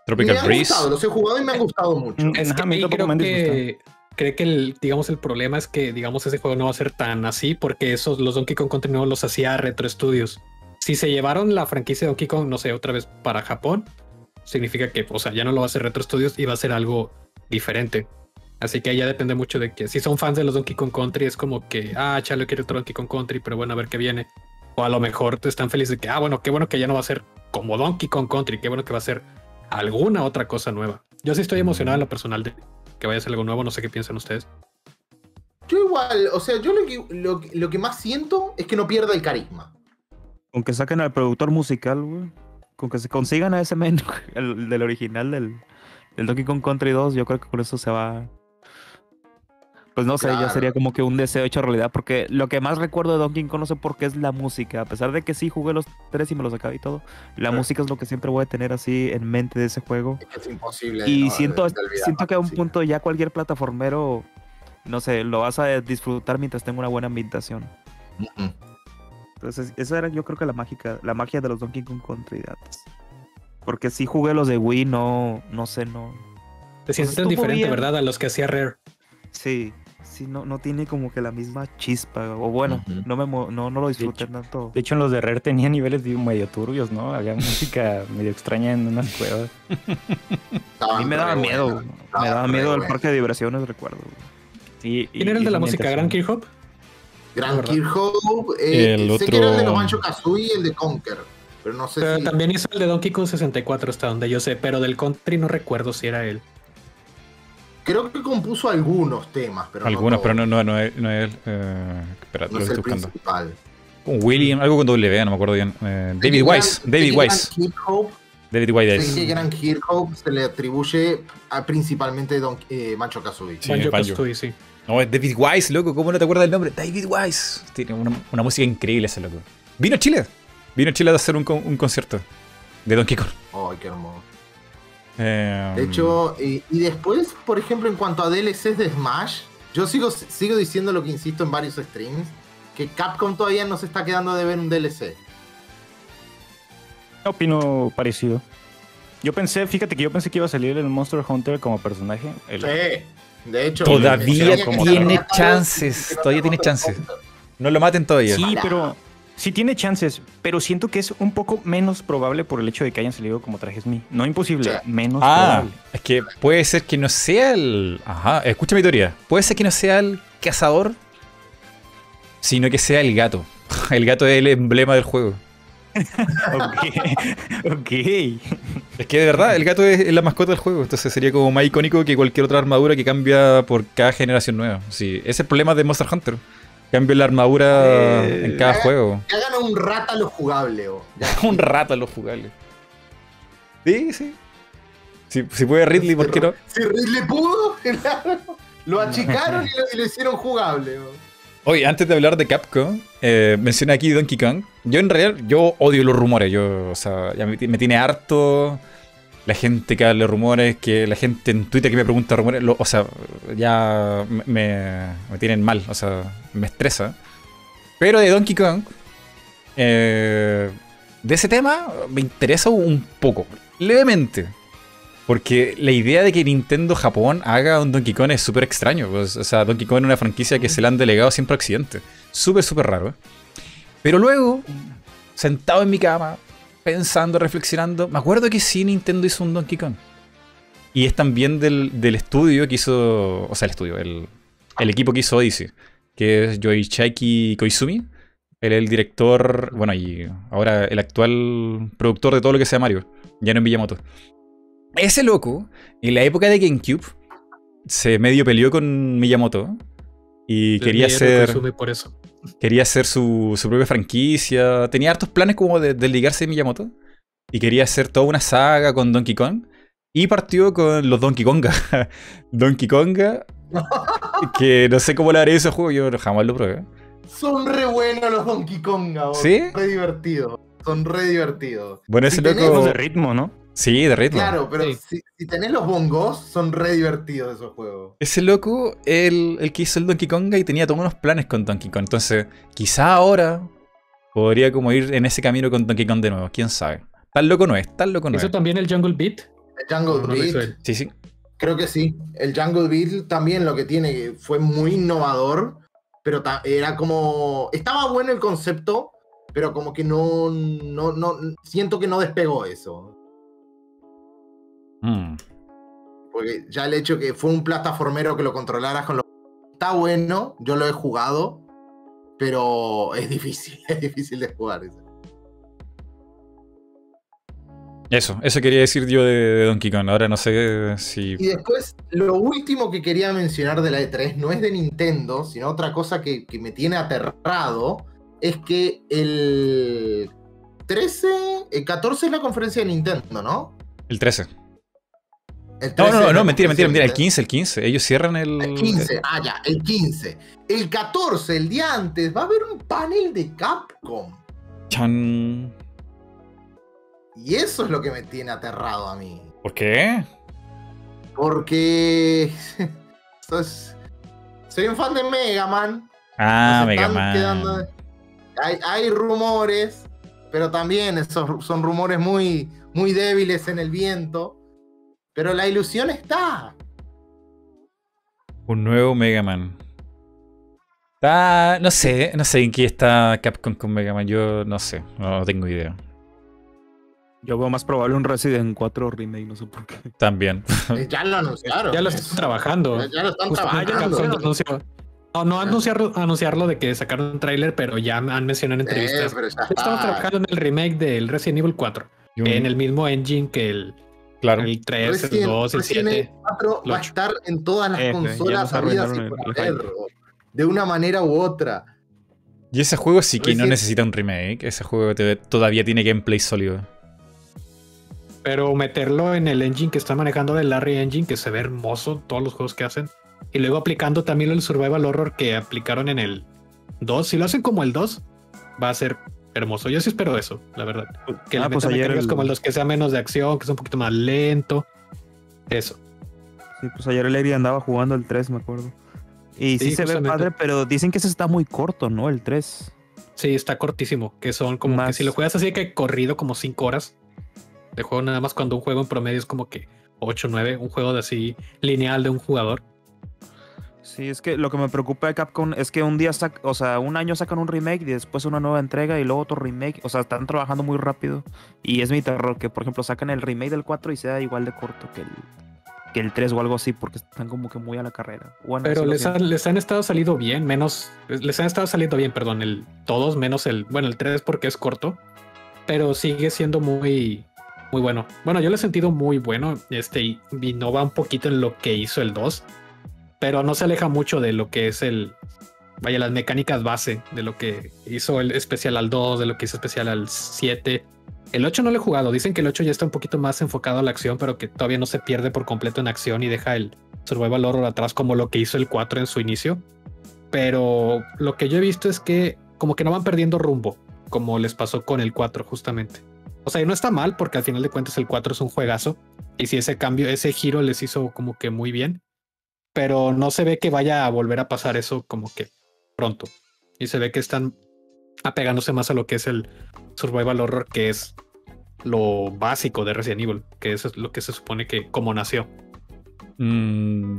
Tropical me Breeze. Gustado, los he jugado y me han gustado mucho. Es que a mí creo que, creo que el, digamos, el problema es que, digamos, ese juego no va a ser tan así porque esos, los Donkey Kong Country nuevos los hacía Retro Studios. Si se llevaron la franquicia de Donkey Kong, no sé, otra vez para Japón, significa que, o sea, ya no lo va a hacer Retro Studios y va a ser algo diferente. Así que ya depende mucho de que si son fans de los Donkey Kong Country, es como que, ah, chale, quiero otro Donkey Kong Country, pero bueno, a ver qué viene. O a lo mejor están felices de que, ah, bueno, qué bueno que ya no va a ser como Donkey Kong Country, qué bueno que va a ser alguna otra cosa nueva. Yo sí estoy emocionado en lo personal de que vaya a ser algo nuevo, no sé qué piensan ustedes. Yo igual, o sea, yo lo que, lo, que más siento es que no pierda el carisma. Con que saquen al productor musical, güey. Con que se consigan a ese men, el, del original del, del Donkey Kong Country 2, yo creo que con eso se va, pues no sé, ya sería como que un deseo hecho realidad, porque lo que más recuerdo de Donkey Kong no sé por qué es la música, a pesar de que sí jugué los tres y me los acabé y todo, la música es lo que siempre voy a tener así en mente de ese juego. Es imposible. Y siento, siento que a un punto ya cualquier plataformero, no sé, lo vas a disfrutar mientras tenga una buena ambientación. Entonces, esa era yo creo que la mágica, la magia de los Donkey Kong Country. Porque si jugué los de Wii, no, no sé, no. Te sientes diferente, ¿verdad? A los que hacía Rare. Sí, sí, no, no tiene como que la misma chispa. O bueno, no, me, no, no lo disfruté tanto. De hecho, en los de Rare tenía niveles medio turbios, ¿no? Había música medio extraña en unas cuevas. A mí me daba miedo. Me daba miedo el parque de diversiones, recuerdo. Sí, ¿Quién era el de la música? ¿Gran Kirchhoff? Gran Kirchhoff. Eh, el otro... Sé que era el de Banjo Kazooie y el de Conker. Pero no sé pero también hizo el de Donkey Kong 64 hasta donde yo sé, pero del country no recuerdo si era él. Creo que compuso algunos temas, pero Algunos, pero no, no, no es. No es, eh, espera, lo estoy buscando. William, algo con W, no me acuerdo bien. Eh, David Wise. David Wise. David Wise. Sí, que Gran Kirkhope se le atribuye a, principalmente Don, eh, Mancho Kazooie. Sí, Mancho Kazooie, sí. No, es David Wise, loco. ¿Cómo no te acuerdas del nombre? David Wise. Tiene una, una música increíble ese loco. Vino a Chile. Vino a Chile a hacer un, un concierto de Donkey Kong. Ay, qué hermoso. De hecho, y, después, por ejemplo, en cuanto a DLCs de Smash, yo sigo, sigo diciendo lo que insisto en varios streams, que Capcom todavía no se está quedando de ver un DLC. Opino parecido. Yo pensé, fíjate que yo pensé que iba a salir el Monster Hunter como personaje. Sí, de hecho. Todavía tiene chances, todavía tiene chances. No lo maten todavía. Sí, pero Sí tiene chances, pero siento que es un poco menos probable por el hecho de que hayan salido como trajes Mi. No imposible, menos ah, Es que puede ser que no sea el. Ajá, escucha mi teoría. Puede ser que no sea el cazador, sino que sea el gato. El gato es el emblema del juego. ok. ok. Es que de verdad, el gato es la mascota del juego. Entonces sería como más icónico que cualquier otra armadura que cambia por cada generación nueva. Sí, ese es el problema de Monster Hunter. Cambio la armadura eh, en cada juego. Que hagan un rata lo jugable. O. un rata lo jugable. Sí, sí. Si, puede Ridley, ¿por qué no? Si Ridley pudo, lo achicaron y lo, hicieron jugable. Oye, antes de hablar de Capcom, eh, mencioné aquí Donkey Kong. Yo en realidad, yo odio los rumores. Yo, o sea, ya me, me tiene harto la gente que hable rumores, que la gente en Twitter que me pregunta rumores, o sea, ya me, me, tienen mal, o sea, me estresa. Pero de Donkey Kong, eh, de ese tema me interesa un poco, levemente. Porque la idea de que Nintendo Japón haga un Donkey Kong es súper extraño. Pues, o sea, Donkey Kong es una franquicia que se le han delegado siempre a Occidente. Súper, súper raro. Pero luego, sentado en mi cama, pensando, reflexionando, me acuerdo que sí Nintendo hizo un Donkey Kong. Y es también del, estudio que hizo, o sea, el estudio, el, equipo que hizo Odyssey, que es Yoichaki Koizumi. Él es el director, bueno, y ahora el actual productor de todo lo que sea Mario, ya no en Villamoto. Ese loco, en la época de GameCube, se medio peleó con Miyamoto y quería ser... Por eso. Quería hacer su, propia franquicia. Tenía hartos planes como de, ligarse a Miyamoto. Y quería hacer toda una saga con Donkey Kong. Y partió con los Donkey Konga. Donkey Konga. que no sé cómo le haré ese juego, yo jamás lo probé. Son re buenos los Donkey Konga. ¿Sí? Re divertidos. Son re divertidos. Bueno, ese loco. de ritmo, ¿no? Sí, de ritmo. Claro, pero si, tenés los bongos, son re divertidos esos juegos. Ese loco, el, el que hizo el Donkey Kong y tenía todos unos planes con Donkey Kong. Entonces, quizá ahora podría como ir en ese camino con Donkey Kong de nuevo. ¿Quién sabe? Tan loco no es, tan loco no ¿Eso también el Jungle Beat? El Jungle Beat. Sí, sí. Creo que sí. El Jungle Beat también lo que tiene fue muy innovador, pero era como... Estaba bueno el concepto, pero como que no, no, no... Siento que no despegó eso. Mm. Porque ya el hecho que fue un plataformero que lo controlaras con lo. Está bueno, yo lo he jugado, pero es difícil, es difícil de jugar. Eso, eso quería decir yo de, Donkey Kong. Ahora no sé si. Y después, lo último que quería mencionar de la E3 no es de Nintendo, sino otra cosa que, me tiene aterrado. Es que el 13, el 14 es la conferencia de Nintendo, ¿no? El 13. No, no, no, mentira, mentira, mentira. El 15, el 15. Ellos cierran el. El 15, ah, ya, el 15. El 14, el día antes, va a haber un panel de Capcom. Chan. Y eso es lo que me tiene aterrado a mí. ¿Por qué? Porque. Soy un fan de Mega Man. Ah, Mega Man. Hay, rumores, pero también esos son rumores muy, muy débiles en el viento. Pero la ilusión está. Un nuevo Mega Man. Ah, no sé, no sé en qué está Capcom con Mega Man. Yo no sé, no tengo idea. Yo veo más probable un Resident 4 remake, no sé por qué. También. Eh, ya lo anunciaron. Ya lo están trabajando. Ya, lo están trabajando. No, no anunciarlo, anunciarlo de que sacaron un tráiler, pero ya han mencionado en entrevistas. Estamos trabajando en el remake del Resident Evil 4. En el mismo engine que el, claro. el 3, el 2, el 7. 4 va a estar en todas las consolas de una manera u otra. Y ese juego sí que no necesita un remake. Ese juego todavía tiene gameplay sólido. Pero meterlo en el engine que está manejando del Larry Engine, que se ve hermoso todos los juegos que hacen. Y luego aplicando también el Survival Horror que aplicaron en el 2. Si lo hacen como el 2, va a ser hermoso. Yo sí espero eso, la verdad. Que ah, pues ayer como los que sea menos de acción, que sea un poquito más lento. Eso. Sí, pues ayer el Eri andaba jugando el 3, me acuerdo. Y sí, se ve padre, pero dicen que ese está muy corto, ¿no? El 3. Sí, está cortísimo. Que son como que si lo juegas así que corrido como 5 horas, de juego, nada más cuando un juego en promedio es como que 8, 9, un juego de así lineal de un jugador. Sí, es que lo que me preocupa de Capcom es que un día, o sea, un año sacan un remake y después una nueva entrega y luego otro remake. O sea, están trabajando muy rápido. Y es mi terror que, por ejemplo, sacan el remake del 4 y sea igual de corto que el, que el 3 o algo así, porque están como que muy a la carrera. Pero les, les, han estado saliendo bien, menos. Les han estado saliendo bien, perdón, el todos menos el. Bueno, el 3 porque es corto. Pero sigue siendo muy muy bueno. Bueno, yo lo he sentido muy bueno. Este y innova un poquito en lo que hizo el 2, pero no se aleja mucho de lo que es el. Vaya, las mecánicas base de lo que hizo el especial al 2, de lo que hizo especial al 7. El 8 no lo he jugado. Dicen que el 8 ya está un poquito más enfocado a la acción, pero que todavía no se pierde por completo en acción y deja el survival horror atrás como lo que hizo el 4 en su inicio. Pero lo que yo he visto es que como que no van perdiendo rumbo, como les pasó con el 4 justamente. O sea, y no está mal porque al final de cuentas el 4 es un juegazo. Y si ese cambio, ese giro les hizo como que muy bien. Pero no se ve que vaya a volver a pasar eso como que pronto. Y se ve que están apegándose más a lo que es el survival horror, que es lo básico de Resident Evil, que es lo que se supone que como nació. Mm,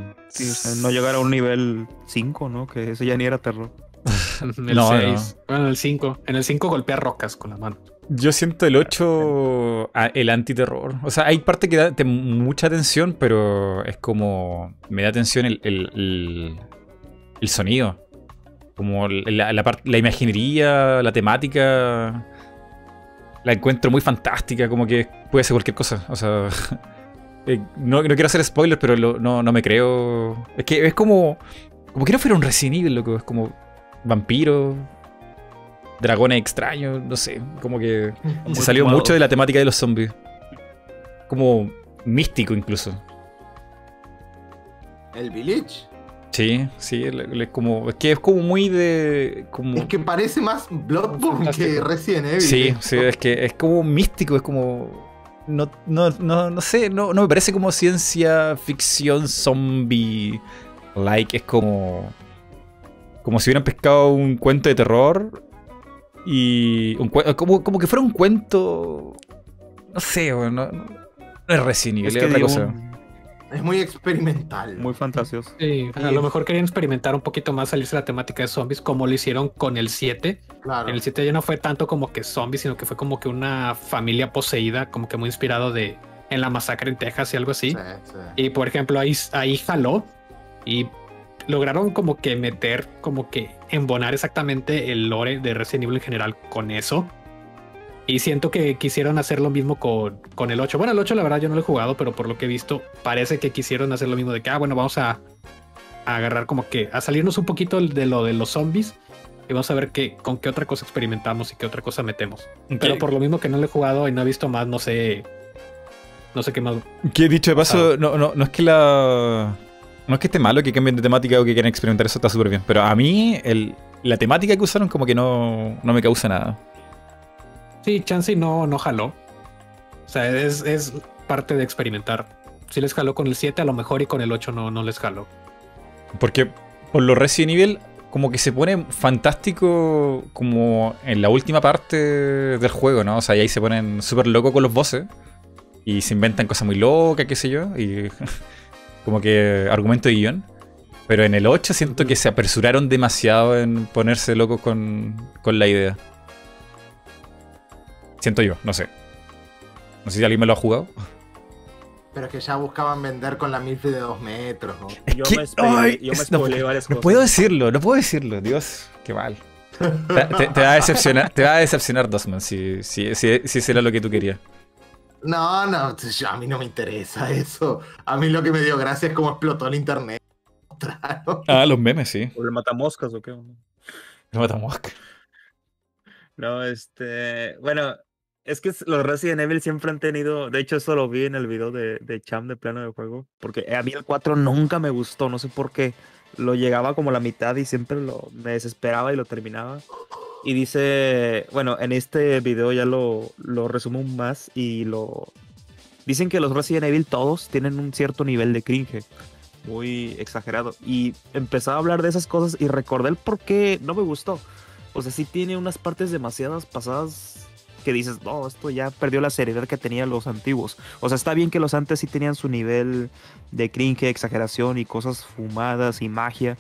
no llegar a un nivel 5, ¿no? Que eso ya ni era terror. el no, 6. Bueno, en el 5. En el 5 golpea rocas con la mano. Yo siento el 8 el antiterror. O sea, hay parte que da mucha atención, pero es como. Me da atención el, el, el, sonido. Como la, la, la, imaginería, la temática. La encuentro muy fantástica, como que puede ser cualquier cosa. O sea. Eh, no, no, quiero hacer spoilers, pero no, no me creo. Es que es como. Como que no fuera un Resident Evil, loco. Es como. Vampiro, dragones extraños, no sé, como que se salió mucho de la temática de los zombies. Como místico incluso. ¿El Village? Sí, sí, es como, es que es como muy de... Como... Es que parece más Bloodborne que Resident Evil. Sí, sí, es que es como místico, es como... No, no, no, no sé, no, no me parece como ciencia ficción zombie like, es como... Como si hubieran pescado un cuento de terror y como, como que fuera un cuento. No sé, no, no, es Resident es, otra cosa. es muy experimental. Muy fantasioso. Sí, a lo mejor querían experimentar un poquito más, salirse de la temática de zombies, como lo hicieron con el 7. En el 7 ya no fue tanto como que zombies, sino que fue como que una familia poseída, como que muy inspirado de en la masacre en Texas y algo así. Y por ejemplo, ahí, ahí jaló y lograron como que meter, como que embonar exactamente el lore de Resident Evil en general con eso. Y siento que quisieron hacer lo mismo con, con el 8. Bueno, el 8 la verdad yo no lo he jugado, pero por lo que he visto parece que quisieron hacer lo mismo de que, ah, bueno, vamos a, a agarrar como que, a salirnos un poquito de lo de los zombies y vamos a ver qué, con qué otra cosa experimentamos y qué otra cosa metemos. Pero por lo mismo que no lo he jugado y no he visto más, no sé. No sé qué más. Que dicho de paso, no, no, no es que la. No es que esté malo que cambien de temática o que quieran experimentar eso, está súper bien. Pero a mí, el, la temática que usaron, como que no, no me causa nada. Sí, Chansey no, no jaló. O sea, es, es parte de experimentar. Si les jaló con el 7, a lo mejor, y con el 8 no, no les jaló. Porque por lo Resident Evil, como que se pone fantástico como en la última parte del juego, ¿no? O sea, y ahí se ponen súper locos con los bosses y se inventan cosas muy locas, qué sé yo, y como que argumento de guion. Pero en el 8 siento que se apresuraron demasiado en ponerse locos con, con la idea. Siento yo, no sé. No sé si alguien me lo ha jugado. Pero es que ya buscaban vender con la MILF de dos metros, ¿no? yo, me varias cosas. No puedo decirlo, no puedo decirlo. Dios, qué mal. Te, va a decepcionar, te va a decepcionar Dosman si, si, si, si será lo que tú querías. No, no, a mí no me interesa eso. A mí lo que me dio gracia es cómo explotó el internet. Ah, los memes, sí. ¿O el matamoscas o qué? El matamoscas. No, este. Bueno, es que los Resident Evil siempre han tenido, de hecho eso lo vi en el video de, de Cham de plano de juego, porque a mí el 4 nunca me gustó, no sé por qué. Lo llegaba como la mitad y siempre lo, me desesperaba y lo terminaba. Y dice, bueno, en este video ya lo, lo resumo más y lo... Dicen que los Resident Evil todos tienen un cierto nivel de cringe, muy exagerado. Y empezaba a hablar de esas cosas y recordé el por qué no me gustó. O sea, sí tiene unas partes demasiadas pasadas que dices, no, esto ya perdió la seriedad que tenían los antiguos. O sea, está bien que los antes sí tenían su nivel de cringe, exageración y cosas fumadas y magia.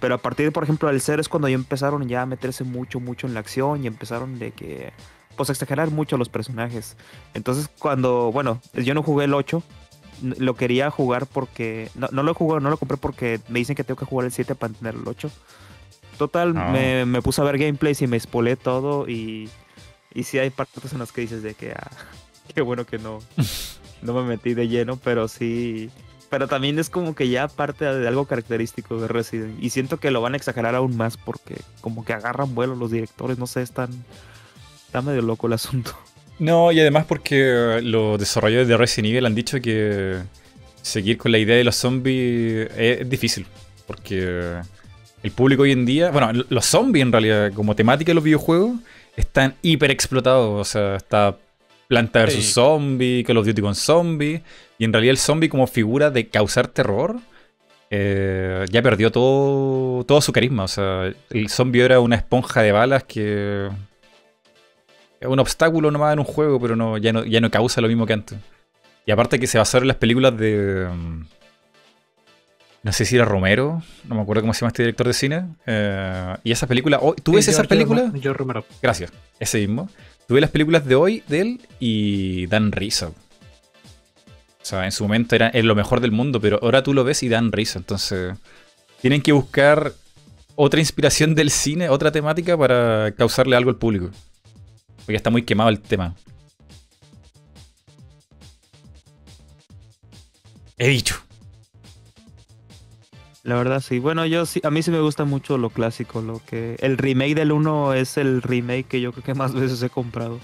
Pero a partir, por ejemplo, del 0 es cuando ya empezaron ya a meterse mucho, mucho en la acción y empezaron de que, pues, a exagerar mucho los personajes. Entonces, cuando, bueno, yo no jugué el 8, lo quería jugar porque, no, no lo jugué, no lo compré porque me dicen que tengo que jugar el 7 para tener el 8. Total, ah. me, me, puse a ver gameplays y me spolé todo y y sí hay partes en las que dices de que, ah, qué bueno que no, no me metí de lleno, pero sí. Pero también es como que ya parte de algo característico de Resident. Y siento que lo van a exagerar aún más porque como que agarran vuelo los directores, no sé, están... Está medio loco el asunto. No, y además porque los desarrolladores de Resident Evil han dicho que seguir con la idea de los zombies es, difícil. Porque el público hoy en día, bueno, los zombies en realidad, como temática de los videojuegos, están hiper explotados. O sea, está Planta vs Zombie, Call of Duty con Zombie. Y en realidad el zombie como figura de causar terror eh, ya perdió todo, todo su carisma. O sea, el zombie era una esponja de balas que... Es un obstáculo nomás en un juego, pero no, ya, no, ya no causa lo mismo que antes. Y aparte que se basaron en las películas de... Mm, no sé si era Romero, no me acuerdo cómo se llama este director de cine. Eh, y esa película, ¿tú ves esas películas? Yo Romero. Gracias, ese mismo. Tú ves las películas de hoy de él y dan risa. O sea, en su momento era lo mejor del mundo, pero ahora tú lo ves y dan risa. Entonces, tienen que buscar otra inspiración del cine, otra temática para causarle algo al público. Porque está muy quemado el tema. He dicho. La verdad sí. Bueno, yo sí, a mí sí me gusta mucho lo clásico, lo que el remake del 1 es el remake que yo creo que más veces he comprado.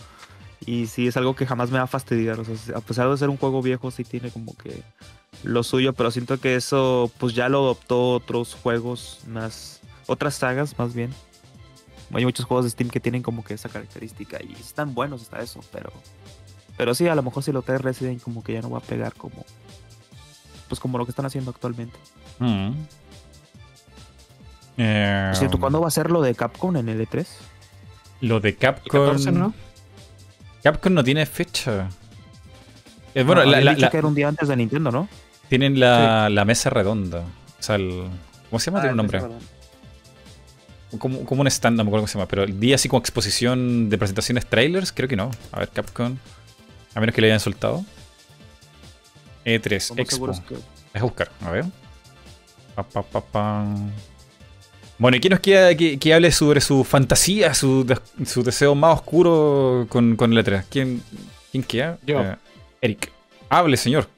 Y sí es algo que jamás me va a fastidiar, a pesar de ser un juego viejo sí tiene como que lo suyo, pero siento que eso pues ya lo adoptó otros juegos más otras sagas más bien. Hay muchos juegos de Steam que tienen como que esa característica y están buenos hasta eso, pero pero sí, a lo mejor si lo trae Resident como que ya no va a pegar como pues como lo que están haciendo actualmente. Mm. Eh, ¿cuándo va a ser lo de Capcom en el E3? Lo de Capcom. ¿no? Capcom no tiene fecha. Eh, bueno, la, la, que era un día antes de Nintendo, ¿no? Tienen la, mesa redonda. O sea, el, ¿cómo se llama? Tiene un ah, nombre. Como, como, un stand, no me acuerdo cómo se llama, pero el día así como exposición de presentaciones trailers, creo que no. A ver, Capcom. A menos que le hayan soltado. E3 Expo. Es buscar, a ver. Bueno, ¿y quién nos queda que, hable sobre su fantasía, su, deseo más oscuro con, con letras? ¿Quién, quién queda? Yo. Eh, Eric. Hable, señor.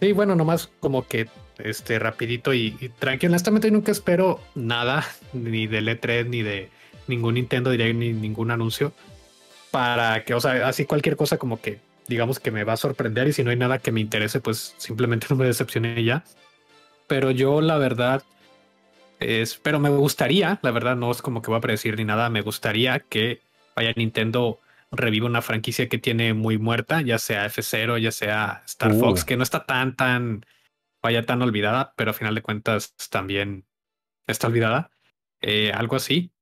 Sí, bueno, nomás como que este rapidito y, tranquilo. Honestamente nunca espero nada, ni de E3, ni de ningún Nintendo Direct, ni ningún anuncio. Para que, o sea, así cualquier cosa como que digamos que me va a sorprender y si no hay nada que me interese, pues simplemente no me decepcione ya. Pero yo la verdad es, pero me gustaría, la verdad no es como que voy a predecir ni nada, me gustaría que vaya Nintendo reviva una franquicia que tiene muy muerta, ya sea F0, ya sea Star Fox, uh. que no está tan, tan, vaya tan olvidada, pero a final de cuentas también está olvidada. Eh, algo así.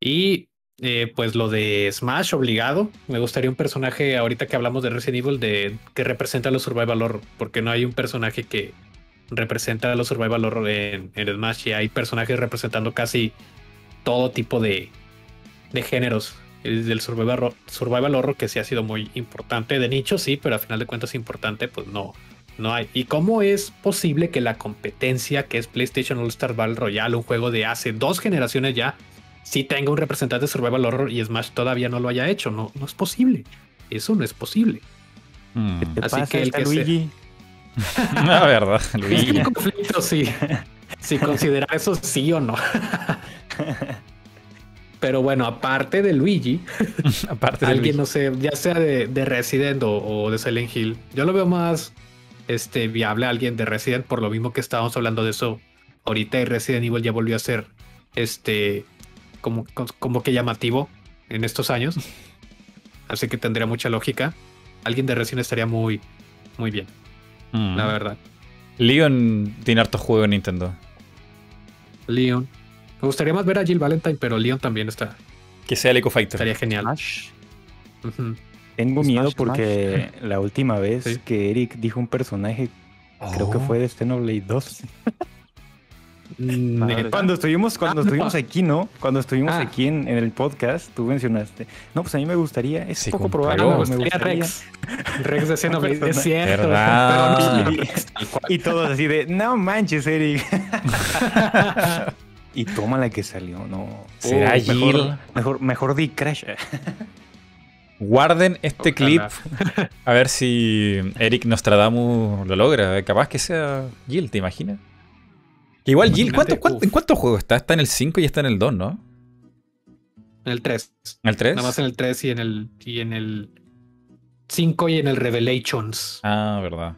Y eh, pues lo de Smash obligado. Me gustaría un personaje, ahorita que hablamos de Resident Evil, de, que representa a los Survival Horror, porque no hay un personaje que representa a los Survival Horror en, Smash y hay personajes representando casi todo tipo de, de géneros del survival, survival horror que sí ha sido muy importante de nicho sí pero al final de cuentas importante pues no no hay y cómo es posible que la competencia que es PlayStation All Star Battle Royale un juego de hace dos generaciones ya si tenga un representante de Survival Horror y Smash todavía no lo haya hecho. No, no es posible. Eso no es posible. Hmm. Así que el que Luigi. La verdad, Luigi. Un conflicto, sí. Si considera eso sí o no. Pero bueno, aparte de Luigi, aparte de alguien, no sé, ya sea de, Resident o, de Silent Hill, yo lo veo más este, viable a alguien de Resident, por lo mismo que estábamos hablando de eso ahorita y Resident Evil ya volvió a ser este como, como que llamativo en estos años. Así que tendría mucha lógica. Alguien de recién estaría muy, muy bien. Mm. La verdad. Leon tiene harto juego en Nintendo. Leon. Me gustaría más ver a Jill Valentine, pero Leon también está. Que sea el Eco Fighter. Estaría genial. Tengo miedo porque la última vez que Eric dijo un personaje, creo que oh. fue de Xenoblade 2. Cuando estuvimos, cuando ah, estuvimos aquí, ¿no? Cuando estuvimos ah. aquí en, el podcast, tú mencionaste. No, pues a mí me gustaría, es poco probable. me gustaría. Rex. Rex de Xenoblade, es cierto. y, todos así de, no manches, Eric. y toma la que salió, no. Será Jill. Mejor, mejor, di Crash. Guarden este clip a ver si Eric Nostradamus lo logra. Capaz que sea Jill, ¿te imaginas? Igual, Jill, ¿en cuántos juegos está? Está en el 5 y está en el 2, ¿no? En el 3. ¿En el 3? Nada más en el 3 y en el, y en el 5 y en el Revelations. Ah, verdad.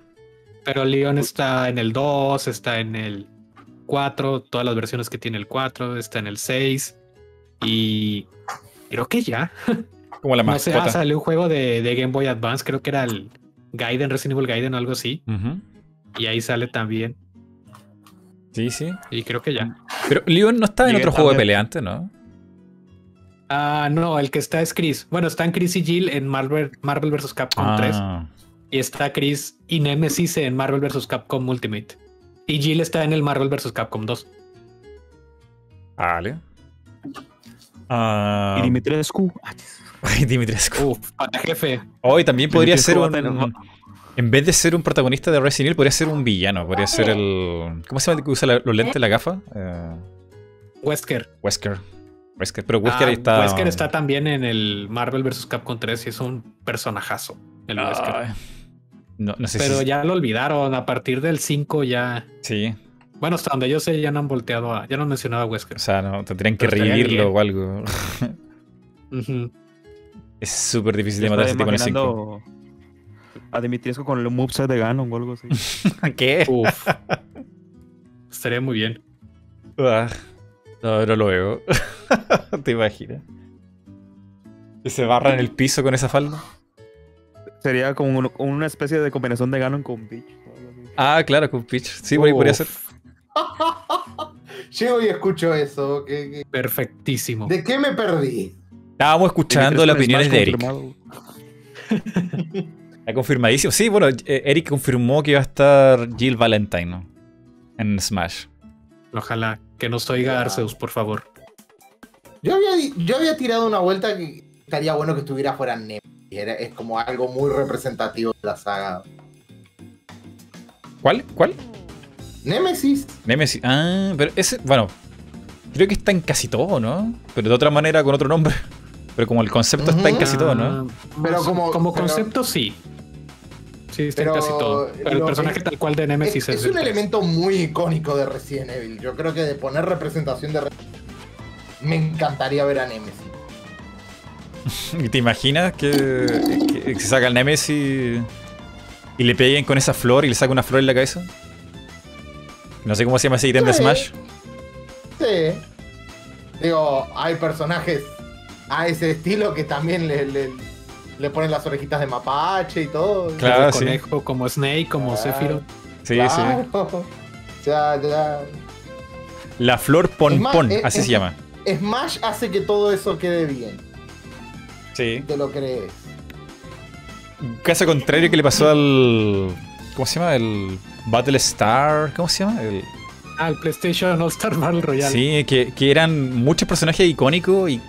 Pero Leon está en el 2, está en el 4, todas las versiones que tiene el 4, está en el 6. Y creo que ya. Como la mascota. No sé, salió un juego de, Game Boy Advance, creo que era el Gaiden, Resident Evil Gaiden o algo así. Y ahí sale también. Sí, sí. Y creo que ya. Pero Leon no está en otro juego de pelea antes, ¿no? Ah, no, el que está es Chris. Bueno, están Chris y Jill en Marvel, Marvel vs. Capcom 3. Ah. Y está Chris y Nemesis en Marvel vs. Capcom Ultimate. Y Jill está en el Marvel vs. Capcom 2. Vale. Uh... Y Dimitrescu. Ay, Dimitrescu. Uf, para jefe. Hoy también podría ser un, en vez de ser un protagonista de Resident Evil, podría ser un villano. Podría ser el. ¿Cómo se llama el que usa los lentes, la gafa? Eh, Wesker. Wesker. Wesker. Pero Wesker ah, está. Wesker está también en el Marvel vs. Capcom 3 y es un personajazo. El Wesker. No, no sé Pero ya lo olvidaron. A partir del 5 ya. Sí. Bueno, hasta donde yo sé, ya no han volteado a. Ya no han mencionado a Wesker. O sea, no, tendrían que revivirlo o algo. Es súper difícil de matar ese tipo en el 5 a Dimitriescu con el moveset de Ganon o algo así. ¿Qué? Uf. Estaría muy bien. Ah, no, no lo veo. ¿Te imaginas? ¿Que se barra en el piso con esa falda? Sería como una especie de combinación de Ganon con Peach. Ah, claro, con Peach. Sí, por ahí podría ser. Llego y escucho eso. Perfectísimo. ¿De qué me perdí? Estábamos escuchando las opiniones de Eric. Ha confirmadísimo. Sí, bueno, eh, Eric confirmó que iba a estar Jill Valentine ¿no? en Smash. Ojalá que nos oiga Arceus, por favor. Yo había, yo había tirado una vuelta que estaría bueno que estuviera fuera Nemo. es como algo muy representativo de la saga. ¿Cuál? ¿Cuál? Nemesis. Nemesis. Ah, pero ese, bueno, creo que está en casi todo, ¿no? Pero de otra manera, con otro nombre. Pero como el concepto está en casi todo, ¿no? Ah, pero como, como concepto, sí. Sí, está en casi todo. Pero el personaje tal cual de Nemesis es. Es, un elemento muy icónico de Resident Evil. Yo creo que de poner representación de me encantaría ver a Nemesis. ¿Y te imaginas que, se saca el Nemesis y le peguen con esa flor y le saca una flor en la cabeza? No sé cómo se llama ese ítem de Smash. Sí. Digo, hay personajes a ese estilo que también le, le, ponen las orejitas de mapache y todo. Claro, sí. conejo como Snake, como Sephiroth. Sí, sí. Ya, ya. La flor pon eh, así se llama. Smash hace que todo eso quede bien. Sí. Te lo crees. Caso contrario que le pasó al. ¿Cómo se llama? El Battle Star. ¿Cómo se llama? El... Ah, el PlayStation All Star Battle Royale. Sí, que, que eran muchos personajes icónicos y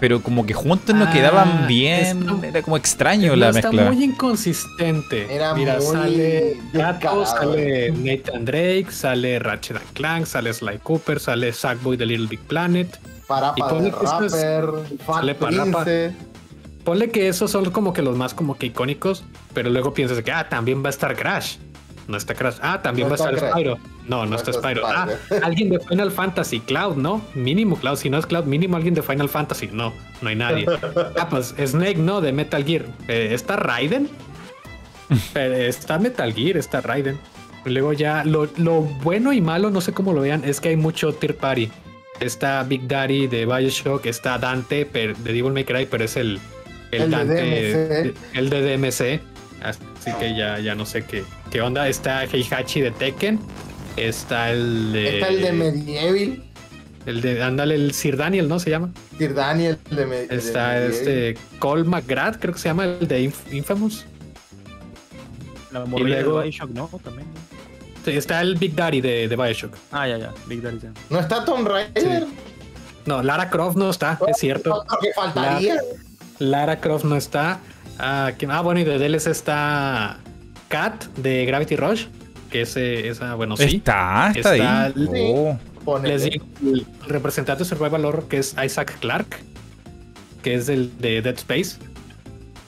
pero como que juntos no quedaban ah, bien. era como extraño la mezcla. Está muy inconsistente. Era Mira, sale Gato, sale Nathan Drake, sale Ratchet Clank, sale Sly Cooper, sale Sackboy de Little Big Planet. Para y ponle que rapper, sale Parapa. Ponle que esos son como que los más como que icónicos, pero luego piensas que ah, también va a estar Crash. No está Crash. Ah, también va a estar Spyro. No, no, está Spyro. Ah, alguien de Final Fantasy, Cloud, ¿no? Mínimo Cloud. Si no es Cloud, mínimo alguien de Final Fantasy. No, no hay nadie. Ah, pues Snake, ¿no? De Metal Gear. Eh, ¿Está Raiden? está Metal Gear, está Raiden. Luego ya, lo, bueno y malo, no sé cómo lo vean, es que hay mucho Tier Party. Está Big Daddy de Bioshock, está Dante de Devil May Cry, pero es el, el, Dante, el de DMC. Así que ya, ya no sé qué, qué onda. Está Heihachi de Tekken. Está el de. Está el de Medieval. El de, ándale, el Sir Daniel, ¿no? Se llama. Sir Daniel de, Medieval. Está este Cole McGrath, creo que se llama, el de Infamous. La morrilla de Bioshock, ¿no? También. Sí, está el Big Daddy de, de Bioshock. Ah, ya, ya. Big Daddy, ¿No está Tom Raider? No, Lara Croft no está, es cierto. ¿Qué faltaría? Lara Croft no está. Ah, ah, bueno, y de DLC está Cat de Gravity Rush. Que ese, esa, bueno, sí. Está, está, ahí. Oh. Les digo, el representante de Survival Horror, que es Isaac Clark, que es el de Dead Space.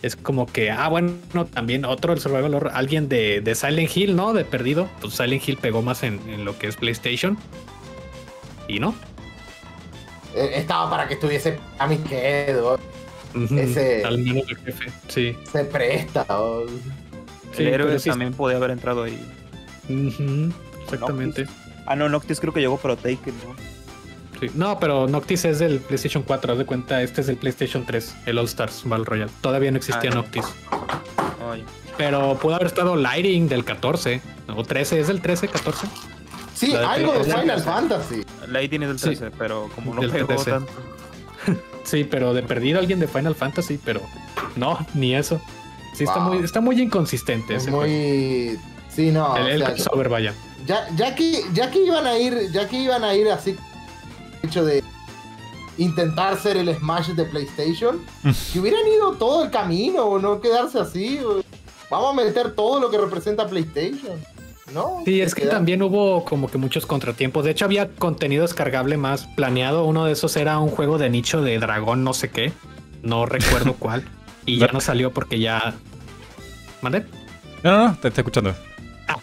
Es como que, ah, bueno, también otro del Survival Horror, alguien de, de, Silent Hill, ¿no? De perdido. Pues Silent Hill pegó más en, en lo que es PlayStation. Y no. Eh, estaba para que estuviese a Ese, Al menos el jefe, sí. Se presta. el héroe también podía haber entrado ahí. exactamente. Ah, no, Noctis creo que llegó pero Taken, ¿no? Sí. No, pero Noctis es del PlayStation 4, haz de cuenta, este es del PlayStation 3, el All Stars Battle Royale. Todavía no existía ah, Noctis. Pero pudo haber estado Lighting del 14 o 13, ¿es del 13, 14? Sí, algo de Final Fantasy. Lighting es del 13, pero como no pegó tanto. Sí, pero de perdido alguien de Final Fantasy, pero no, ni eso. Sí, está, muy, está muy inconsistente. Es muy. Sí, no. El, o vaya. Ya, ya, que, ya que iban a ir, ya que iban a ir así, hecho de intentar ser el Smash de PlayStation, que hubieran ido todo el camino, o no quedarse así. Vamos a meter todo lo que representa PlayStation. ¿No? Sí, es que también hubo como que muchos contratiempos. De hecho, había contenido descargable más planeado. Uno de esos era un juego de nicho de dragón, no sé qué. No recuerdo cuál. Y ya no salió porque ya. ¿Mande? No, no, no, te estoy escuchando. Ah.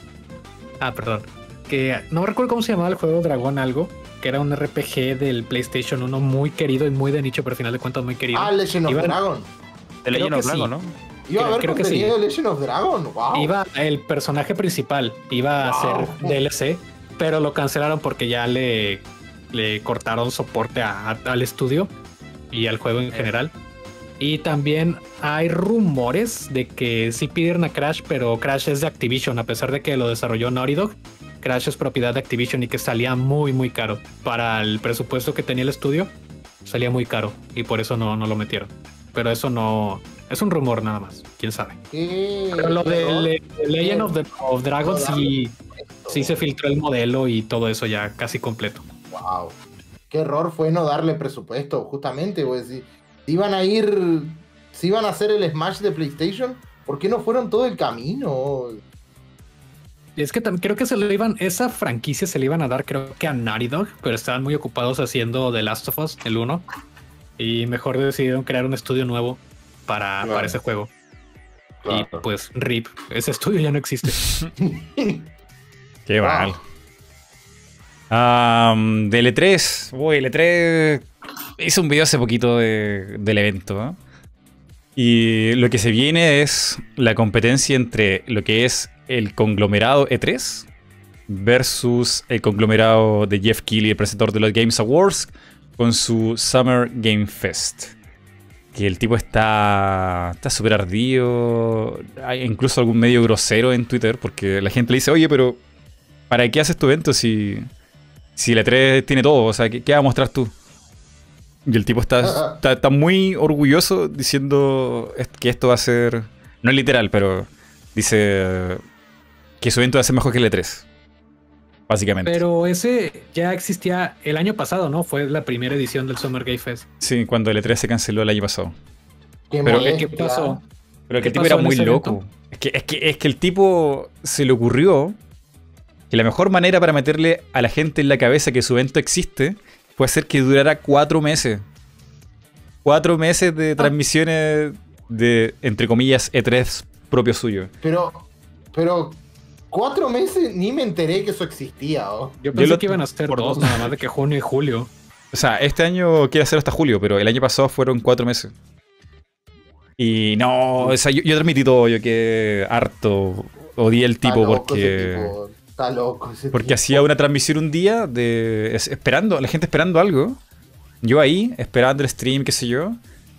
ah, perdón. Que no recuerdo cómo se llamaba el juego Dragón algo. Que era un RPG del PlayStation 1 muy querido y muy de nicho, pero al final de cuentas muy querido. Ah, Legend of Dragon. De Legend of Dragon, ¿no? Iba a haber contenido de Legend of Dragon, wow. Iba el personaje principal, iba a ser DLC, pero lo cancelaron porque ya le, le cortaron soporte al estudio y al juego en general. Y también hay rumores de que sí pidieron a Crash, pero Crash es de Activision, a pesar de que lo desarrolló Naughty Dog. Crash es propiedad de Activision y que salía muy, muy caro. Para el presupuesto que tenía el estudio, salía muy caro y por eso no, no lo metieron. Pero eso no, es un rumor nada más, quién sabe. Pero lo de, Legend of, the, Dragons sí, sí se filtró el modelo y todo eso ya casi completo. Wow. Qué error fue no darle presupuesto, justamente, pues si, iban a ir, si iban a hacer el Smash de PlayStation, ¿por qué no fueron todo el camino? Es que también creo que se le iban, esa franquicia se le iban a dar, creo que a Naughty Dog, pero estaban muy ocupados haciendo The Last of Us, el 1. Y mejor decidieron crear un estudio nuevo para, para ese juego. Y pues, RIP, ese estudio ya no existe. Qué mal. Um, de L3, uy, L3 hice un video hace poquito del evento. Y lo que se viene es la competencia entre lo que es el conglomerado E3 versus el conglomerado de Jeff Keighley, el presentador de los Games Awards, con su Summer Game Fest. Que el tipo está está súper ardido. Hay incluso algún medio grosero en Twitter porque la gente le dice, oye, pero ¿para qué haces tu evento si, si la E3 tiene todo? O sea, ¿qué, qué vas a mostrar tú? Y el tipo está, está, está, muy orgulloso diciendo que esto va a ser. No es literal, pero dice que su evento va a ser mejor que el E3. Básicamente. Pero ese ya existía el año pasado, ¿no? Fue la primera edición del Summer Game Fest. Sí, cuando el E3 se canceló el año pasado. ¿Qué, pero, ¿qué pasó? Pero que el tipo era muy loco. Es que, es que, es, que, el tipo se le ocurrió que la mejor manera para meterle a la gente en la cabeza que su evento existe fue hacer que durara cuatro meses. Cuatro meses de transmisiones de, entre comillas, E3 propio suyo. Pero, pero, cuatro meses ni me enteré que eso existía. ¿oh? Yo pensé Yo lo, que iban a ser por dos, nada más de que junio y julio. O sea, este año quiere hacer hasta julio, pero el año pasado fueron cuatro meses. Y no, o sea, yo, yo transmití todo, yo que harto. Odié el tipo porque. Tipo. Está loco ese Porque tipo. hacía una transmisión un día de. esperando, la gente esperando algo. Yo ahí, esperando el stream, qué sé yo.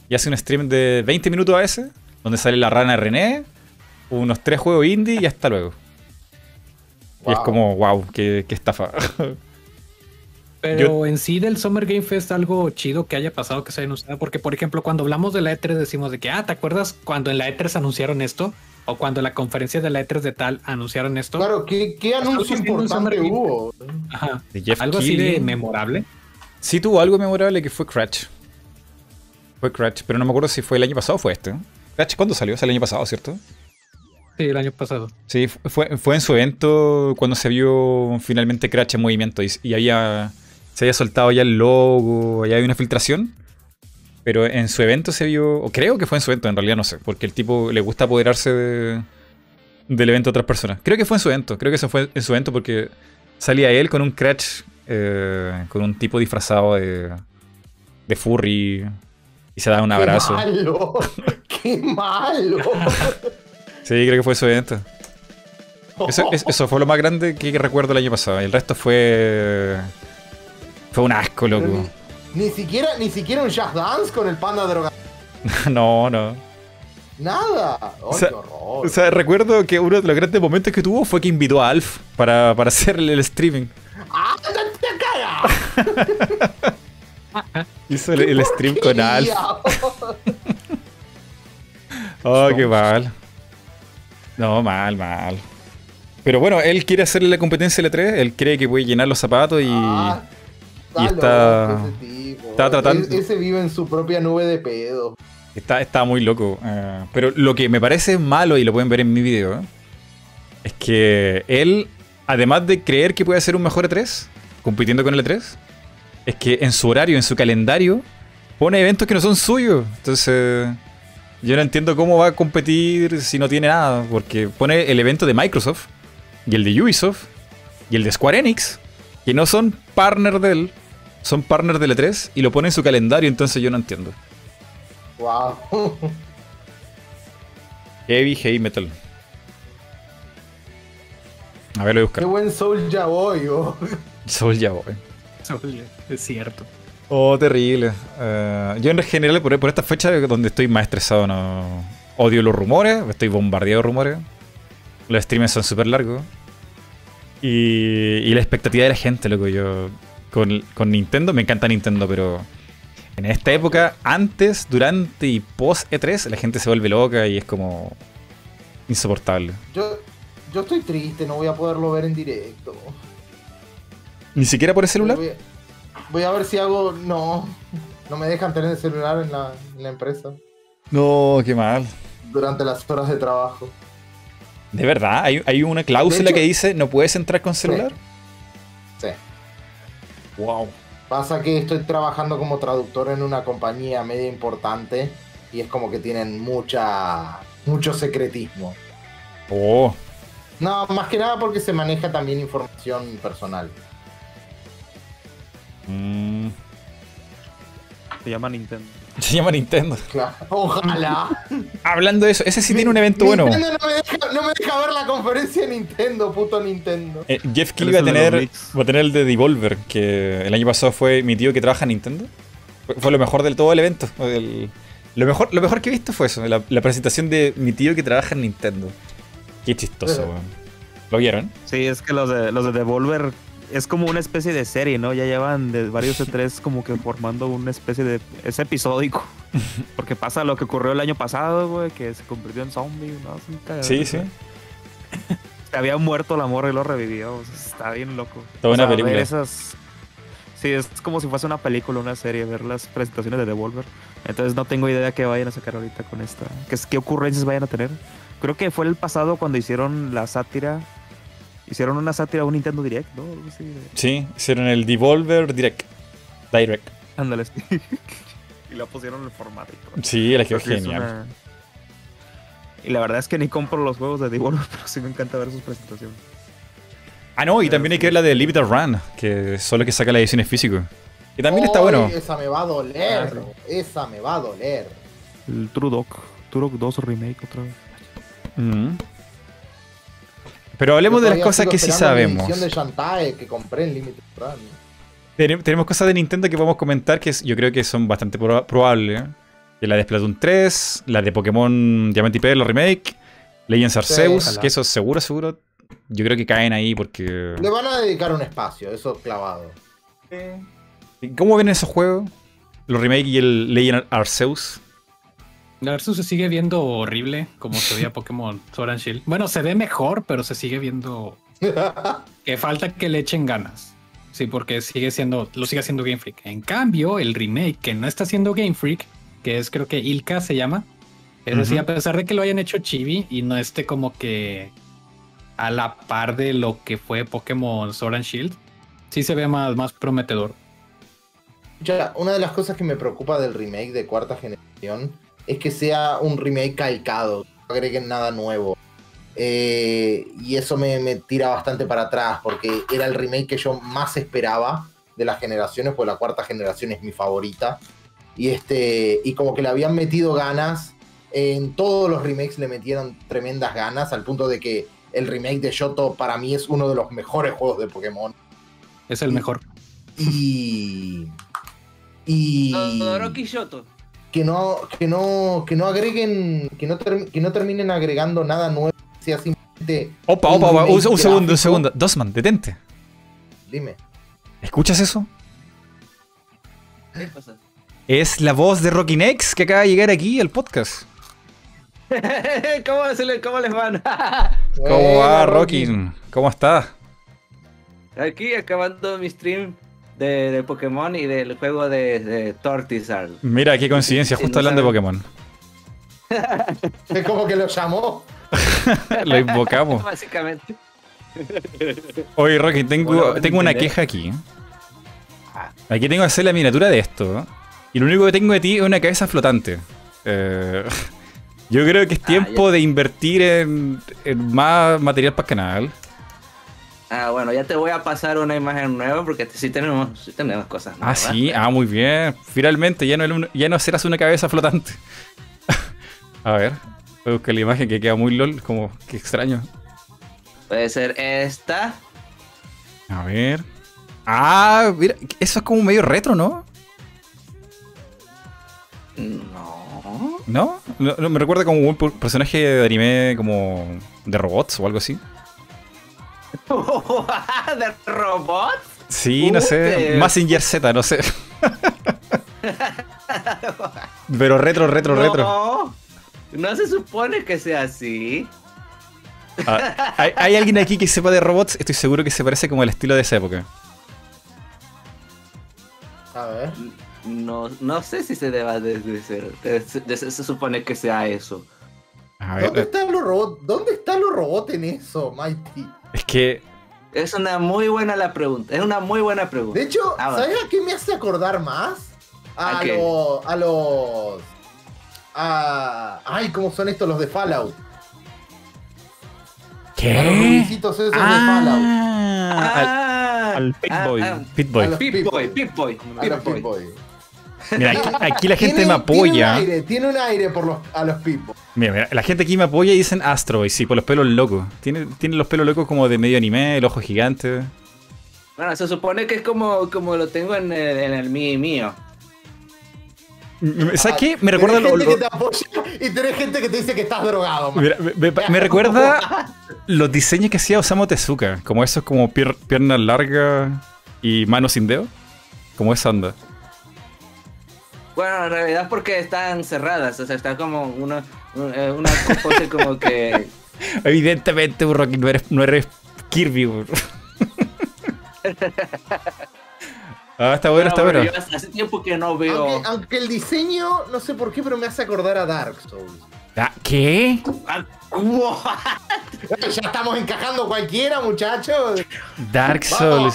Y hace un stream de 20 minutos a veces, donde sale la rana René, unos tres juegos indie y hasta luego. Wow. Y es como, wow, qué, qué estafa. Pero Yo... en sí del Summer Game Fest algo chido que haya pasado que se haya anunciado. Porque, por ejemplo, cuando hablamos de la E3 decimos de que, ah, ¿te acuerdas cuando en la E3 anunciaron esto? O cuando en la conferencia de la E3 de tal anunciaron esto. Claro, ¿qué, qué anuncio importante hubo? Ajá. algo así de memorable. Sí tuvo algo memorable que fue Crash. Fue Crash, pero no me acuerdo si fue el año pasado o fue este. Crash, ¿cuándo salió? O el año pasado, ¿cierto? Sí, el año pasado. Sí, fue, fue en su evento cuando se vio finalmente Crash en movimiento y, y había, se había soltado ya el logo, ya había una filtración. Pero en su evento se vio, o creo que fue en su evento, en realidad no sé, porque el tipo le gusta apoderarse de, del evento de otras personas. Creo que fue en su evento, creo que eso fue en su evento porque salía él con un Crash, eh, con un tipo disfrazado de, de furry y se da un abrazo. ¡Qué malo! ¡Qué malo! Sí, creo que fue su evento. Eso, eso, fue lo más grande que recuerdo el año pasado. El resto fue. Fue un asco, loco. Ni, ni, siquiera, ni siquiera un jazz dance con el panda droga. no, no. Nada. Oh, o, sea, qué horror. o, sea, recuerdo que uno de los grandes momentos que tuvo fue que invitó a Alf para, para hacerle el streaming. ¡Ándate a cagar! Hizo el, el stream con Alf. oh, qué mal. No, mal, mal. Pero bueno, él quiere hacerle la competencia L3, él cree que puede llenar los zapatos y, ah, y está, tipo. está tratando... Ese, ese vive en su propia nube de pedo. Está, está muy loco. Uh, pero lo que me parece malo, y lo pueden ver en mi video, ¿eh? es que él, además de creer que puede hacer un mejor E3, compitiendo con el E3, es que en su horario, en su calendario, pone eventos que no son suyos. Entonces... Yo no entiendo cómo va a competir si no tiene nada, porque pone el evento de Microsoft, y el de Ubisoft, y el de Square Enix, que no son partner de él, son partner de E3, y lo pone en su calendario, entonces yo no entiendo. Wow. Heavy Heavy Metal. A ver, lo voy a buscar. Qué buen Soul ya voy, oh. Soul ya voy. Soul, es cierto. Oh, terrible. Uh, yo en general, por, por, esta fecha donde estoy más estresado, no odio los rumores, estoy bombardeado de rumores. Los streams son súper largos. Y, y, la expectativa de la gente, loco. Yo con, con, Nintendo, me encanta Nintendo, pero en esta época, antes, durante y post E3, la gente se vuelve loca y es como insoportable. Yo, yo estoy triste, no voy a poderlo ver en directo. ¿Ni siquiera por el celular? Voy a ver si hago. No, no me dejan tener el celular en la, en la empresa. No, qué mal. Durante las horas de trabajo. ¿De verdad? ¿Hay, una cláusula que dice no puedes entrar con celular? Sí. Wow. Pasa que estoy trabajando como traductor en una compañía media importante y es como que tienen mucha mucho secretismo. Oh. No, más que nada porque se maneja también información personal. Se llama Nintendo. Se llama Nintendo. Ojalá. Hablando de eso, ese sí tiene un evento bueno. No me, deja, no me, deja, ver la conferencia de Nintendo, puto Nintendo. Eh, Jeff Keighley va a tener va a tener el de Devolver, que el año pasado fue mi tío que trabaja en Nintendo. Fue, lo mejor del todo el evento. lo, mejor, lo mejor que he visto fue eso, la, presentación de mi tío que trabaja en Nintendo. Qué chistoso, weón. ¿Lo vieron? Sí, es que los de, los de Devolver es como una especie de serie, ¿no? Ya llevan de varios E3 como que formando una especie de... Es episódico. Porque pasa lo que ocurrió el año pasado, güey, que se convirtió en zombie, ¿no? Sí, sí. Se había muerto el amor y lo revivió. está bien loco. Toda una película. Esas... Sí, es como si fuese una película, una serie, ver las presentaciones de Devolver. Entonces no tengo idea qué vayan a sacar ahorita con esta. ¿Qué, qué ocurrencias vayan a tener? Creo que fue el pasado cuando hicieron la sátira Hicieron una sátira a un Nintendo Direct, ¿no? Sí, hicieron el Devolver Direct. Direct. Ándale. y la pusieron en el formato. Sí, la quedó genial. Y la verdad es que ni compro los juegos de Devolver, pero sí me encanta ver sus presentaciones. Ah, no, y también hay que ver la de Limited Run, que solo que saca la edición físico. Y también está bueno. Esa me va a doler. Esa me va a doler. El True Dog. True Dog 2 Remake otra vez. Mm. Pero hablemos de las cosas que sí sabemos. Tenemos cosas de Nintendo que podemos comentar que yo creo que son bastante probables. la de Splatoon 3, la de Pokémon Diamante y Perla Remake, Legends Arceus, que eso seguro, seguro, yo creo que caen ahí porque... Le van a dedicar un espacio, eso clavado. ¿Cómo ven esos juegos? Los remake y el Legend Arceus. Arceus se sigue viendo horrible como se veía Pokémon Sword and Shield. Bueno, se ve mejor, pero se sigue viendo que falta que le echen ganas. Sí, porque sigue siendo, lo sigue haciendo Game Freak. En cambio, el remake que no está haciendo Game Freak, que es creo que Ilka se llama, es decir, a pesar de que lo hayan hecho chibi y no esté como que a la par de lo que fue Pokémon Sword and Shield, sí se ve más, más prometedor. Ya, una de las cosas que me preocupa del remake de cuarta generación es que sea un remake calcado, no agreguen nada nuevo. Eh, y eso me, tira bastante para atrás, porque era el remake que yo más esperaba de las generaciones, pues la cuarta generación es mi favorita. Y, este, y como que le habían metido ganas, en todos los remakes le metieron tremendas ganas, al punto de que el remake de Shoto para mí es uno de los mejores juegos de Pokémon. Es el mejor. Y. Y. Todoroki Shoto que no, que no, que no agreguen, que no, que no terminen agregando nada nuevo, sea simplemente. Opa, opa, opa, un, segundo, un segundo. Dosman, detente. Dime. ¿Escuchas eso? ¿Qué pasa? Es la voz de Rocky Nex que acaba de llegar aquí al podcast. ¿Cómo, les, ¿Cómo, les van? ¿Cómo va, Rocky? ¿Cómo estás? Aquí acabando mi stream de, Pokémon y del juego de, de Tortizar. Mira, qué coincidencia, justo hablando de Pokémon. es como que lo llamó. lo invocamos. Básicamente. Oye, Rocky, tengo, tengo una queja aquí. Ah. Aquí tengo que hacer la miniatura de esto. Y lo único que tengo de ti es una cabeza flotante. Eh, yo creo que es ah, tiempo de invertir en, en, más material para el canal. Ah, bueno, ya te voy a pasar una imagen nueva porque sí tenemos, tenemos cosas. Ah, sí, ah, muy bien. Finalmente, ya no, ya no serás una cabeza flotante. a ver, voy a buscar la imagen que queda muy lol, como que extraño. Puede ser esta. A ver. Ah, mira, eso es como medio retro, ¿no? No. ¿No? no me recuerda como un personaje de anime como de robots o algo así. ¿De robots? Sí, no sé. Massinger Z, no sé. Pero retro, retro, retro. No se supone que sea así. Ah, ¿hay, alguien aquí que sepa de robots? Estoy seguro que se parece como el estilo de esa época. A ver. No, no sé si se deba de, ser. Se, supone que sea eso. ¿Dónde están los robots? ¿Dónde están los robots en eso, Mighty? Es que. Es una muy buena la pregunta. Es una muy buena pregunta. De hecho, ah, ¿sabes a qué me hace acordar más? A, los. A los. A. Ay, ¿cómo son estos los de Fallout? ¿Qué? A los esos de Fallout. Ah, al, Pitboy. Pitboy. Pitboy. Pitboy. Pitboy. Mira, aquí, la gente me apoya. Tiene un aire, tiene un aire por los, a los Pitboy. Mira, mira, la gente aquí me apoya y dicen Astro sí, por los pelos locos. Tiene, tiene los pelos locos como de medio anime, el ojo gigante. Bueno, se supone que es como, como lo tengo en el, en el mío. ¿Sabes qué? Me recuerda lo, Que te apoya y tenés gente que te dice que estás drogado. Mira, me, recuerda los diseños que hacía Osamu Tezuka. Como esos como piernas largas y manos sin dedo. Como esa onda. Bueno, en realidad es porque están cerradas. O sea, está como una, una, una pose como que. Evidentemente, Rocky, no eres, no eres Kirby, Ah, está bueno, está bueno. Hace tiempo que no veo. Aunque, el diseño, no sé por qué, pero me hace acordar a Dark Souls. Ah, ¿Qué? Ah, ya estamos encajando cualquiera, muchachos. Dark Souls.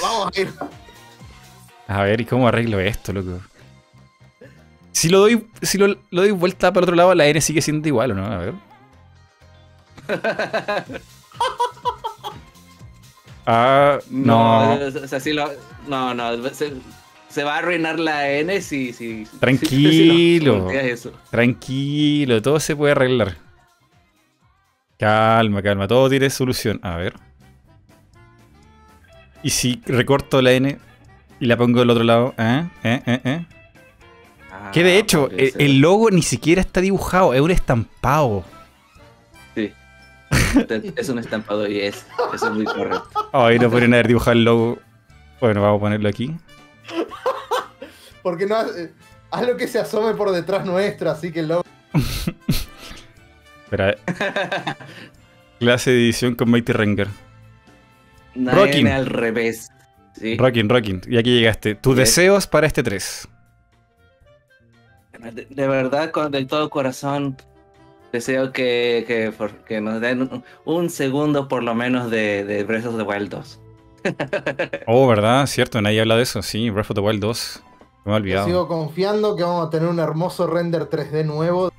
a, ver. ¿y cómo arreglo esto, loco? Si lo doy, si lo, doy vuelta para otro lado, la N sigue siendo igual, ¿o no? A ver. ah, no. no. O sea, si lo, no, no, se, va a arruinar la N si... si tranquilo, tranquilo, todo se puede arreglar. Calma, calma, todo tiene solución. A ver. Y si recorto la N y la pongo del otro lado, ¿eh? ¿Eh? ¿Eh? ¿Eh? Ah, que de hecho, el, logo ni siquiera está dibujado, es un estampado. Sí. es un estampado y es, eso es muy correcto. Ay, no podrían haber dibujado el logo bueno, vamos a ponerlo aquí. Porque no eh, haz lo que se asome por detrás nuestro, así que lo. Espera. Clase de edición con Mighty Ranger. Rocking. al revés. Rocking, Rocking. Y aquí llegaste. Tus deseos para este 3. De, verdad, con de todo corazón, deseo que, que, nos den un, segundo por lo menos de, de Breath of the Wild 2. oh, ¿verdad? Cierto, nadie habla de eso. Sí, Breath of the Wild 2. Me he olvidado. sigo confiando que vamos a tener un hermoso render 3D nuevo.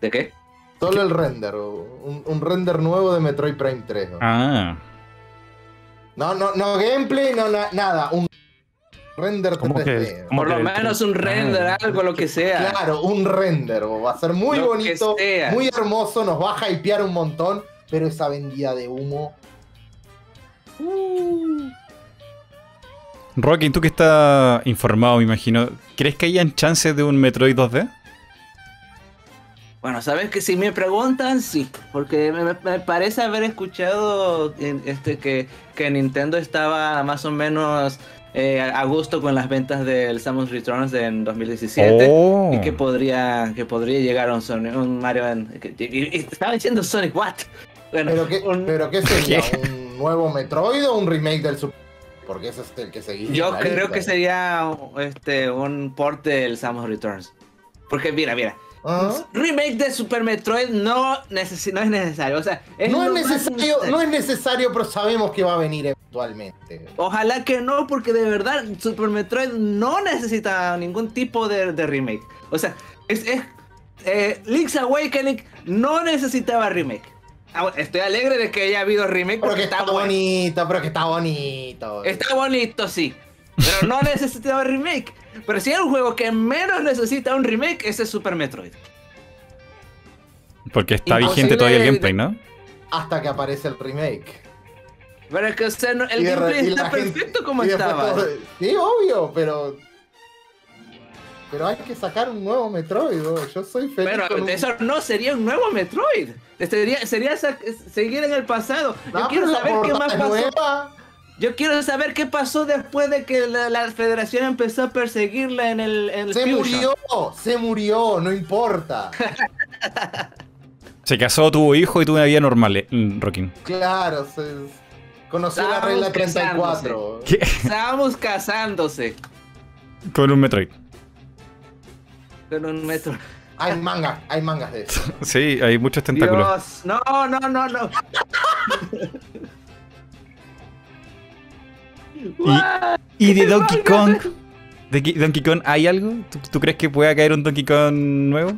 ¿De qué? Solo el render. Un, render nuevo de Metroid Prime 3. Ah. No, no, no gameplay, no nada. Un render 3D. Por lo menos un render, ah. algo, lo que sea. Claro, un render. Va a ser muy bonito, muy hermoso, nos va a hypear un montón pero esa vendida de humo. Uh. Rocky, tú que estás informado, me imagino, ¿crees que hayan chances de un Metroid 2D? Bueno, sabes que si me preguntan, sí, porque me, parece haber escuchado este, que, que, Nintendo estaba más o menos eh, a gusto con las ventas del Samus Returns en 2017 y que podría que podría llegar a un, Sonic, un Mario en, estaba diciendo Sonic what ¿Pero, qué, ¿Pero qué sería? ¿Un nuevo Metroid o un remake del Super Porque ese es el que seguía. Yo creo que sería este, un port del Samus Returns. Porque mira, mira. Remake de Super Metroid no, no es necesario. O sea, no, es necesario, no es necesario, pero sabemos que va a venir eventualmente. Ojalá que no, porque de verdad Super Metroid no necesita ningún tipo de, remake. O sea, es, es eh, Link's Awakening no necesitaba remake. Ah, estoy alegre de que haya habido remake porque está, bonito, pero que está bonito. Está bonito, sí. Pero no necesitaba remake. Pero si hay un juego que menos necesita un remake, ese es Super Metroid. Porque está vigente todavía el gameplay, ¿no? Hasta que aparece el remake. Pero es que el gameplay está perfecto como estaba. sí, obvio, pero pero hay que sacar un nuevo Metroid. Yo soy feliz. Pero eso no sería un nuevo Metroid. Sería, sería seguir en el pasado. Yo quiero saber qué más pasó. Yo quiero saber qué pasó después de que la, federación empezó a perseguirla en el. se murió, se murió, no importa. se casó, tuvo hijo y tuvo una vida normal, eh, Rockin. Claro, se conoció la regla 34. Estábamos casándose. Con un Metroid con un metro. Hay mangas, hay mangas de eso. Sí, hay muchos tentáculos. Dios, no, no, no, no. ¿Y de Donkey Kong? ¿De Donkey Kong hay algo? ¿Tú, tú crees que pueda caer un Donkey Kong nuevo?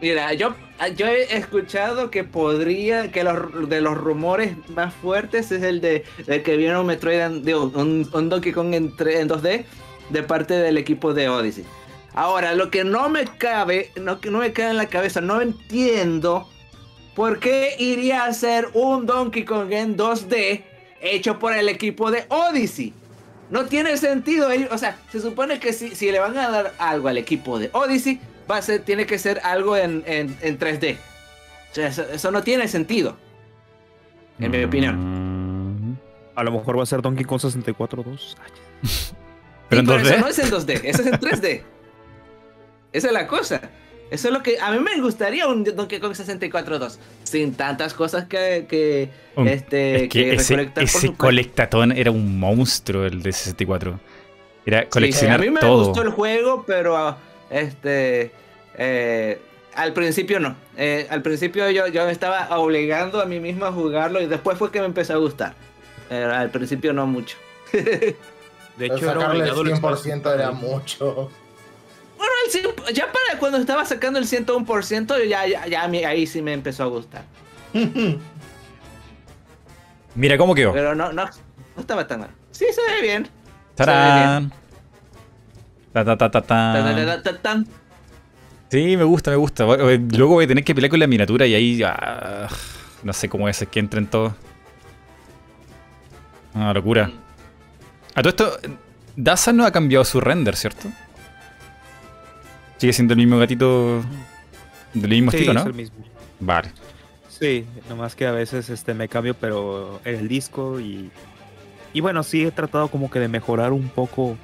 Mira, yo, yo he escuchado que podría, que los, de los rumores más fuertes es el de, de que viene un Metroid, digo, un, un Donkey Kong en, en 2D de parte del equipo de Odyssey. Ahora, lo que no me cabe, no, que no me cabe en la cabeza, no entiendo por qué iría a ser un Donkey Kong en 2D hecho por el equipo de Odyssey. No tiene sentido, ellos- o sea, se supone que si, si le van a dar algo al equipo de Odyssey, va a ser, tiene que ser algo en, en, en 3D. O sea, eso, eso no tiene sentido. En mi opinión. Mm. A lo mejor va a ser Donkey Kong 64 2. Pero en Sí, eso 2D. no es en 2D, eso es en 3D. Esa es la cosa. Eso es lo que a mí me gustaría un Donkey Kong 64 2 sin tantas cosas que, que Un- este es que que ese, ese colectatón era un monstruo, el de 64. Era Sí, coleccionar a mí me todo. gustó el juego, pero este eh, al principio no. Eh, al principio yo, yo me estaba obligando a mí mismo a jugarlo y después fue que me empezó a gustar. Al principio no mucho. De hecho, era sacarle el obligado el 100% era mucho. Bueno, el 100 ya para cuando estaba sacando el 101%, ya, ya, ya ahí sí me empezó a gustar. Mira cómo quedó. Pero no, no, no estaba tan mal. Sí, se ve bien. ¡Tarán! Ta, ta. Ta. Sí, me gusta, me gusta. Luego voy a tener que pelear con la miniatura y ahí ah, no sé cómo es que entren todos. Una locura. A todo esto, Daza no ha cambiado su render, ¿cierto? Sigue siendo el mismo gatito del mismo Sí, estilo, es ¿no? el mismo. Vale. Sí, nomás que a veces este me cambio, pero en el disco y. Y bueno, sí he tratado como que de mejorar un poco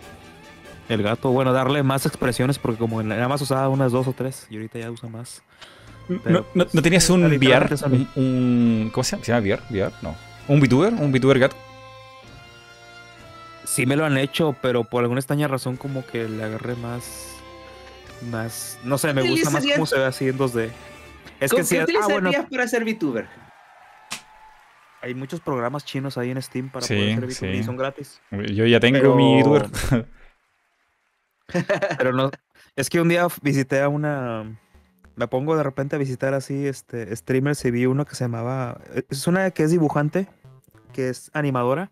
el gato. Bueno, darle más expresiones, porque como nada más usaba unas dos o tres y ahorita ya usa más. ¿No, Pero, no- pues, no tenías un VR? un- ¿Cómo se llama? ¿Se llama VR? ¿VR? No. ¿Un VTuber? ¿Un VTuber gato? Sí me lo han hecho, pero por alguna extraña razón como que le agarré más... Más... No sé, me ¿Qué gusta más cómo se ve así en 2D. Es ¿Cómo- que sí... ¿Qué Ah, bueno, para ser VTuber? hay muchos programas chinos ahí en Steam para Sí, poder hacer VTuber sí. y son gratis. Yo ya tengo Pero- mi VTuber. Pero no, es que un día visité a una. Me pongo de repente a visitar así este streamers y vi uno que se llamaba. Es una que es dibujante, que es animadora.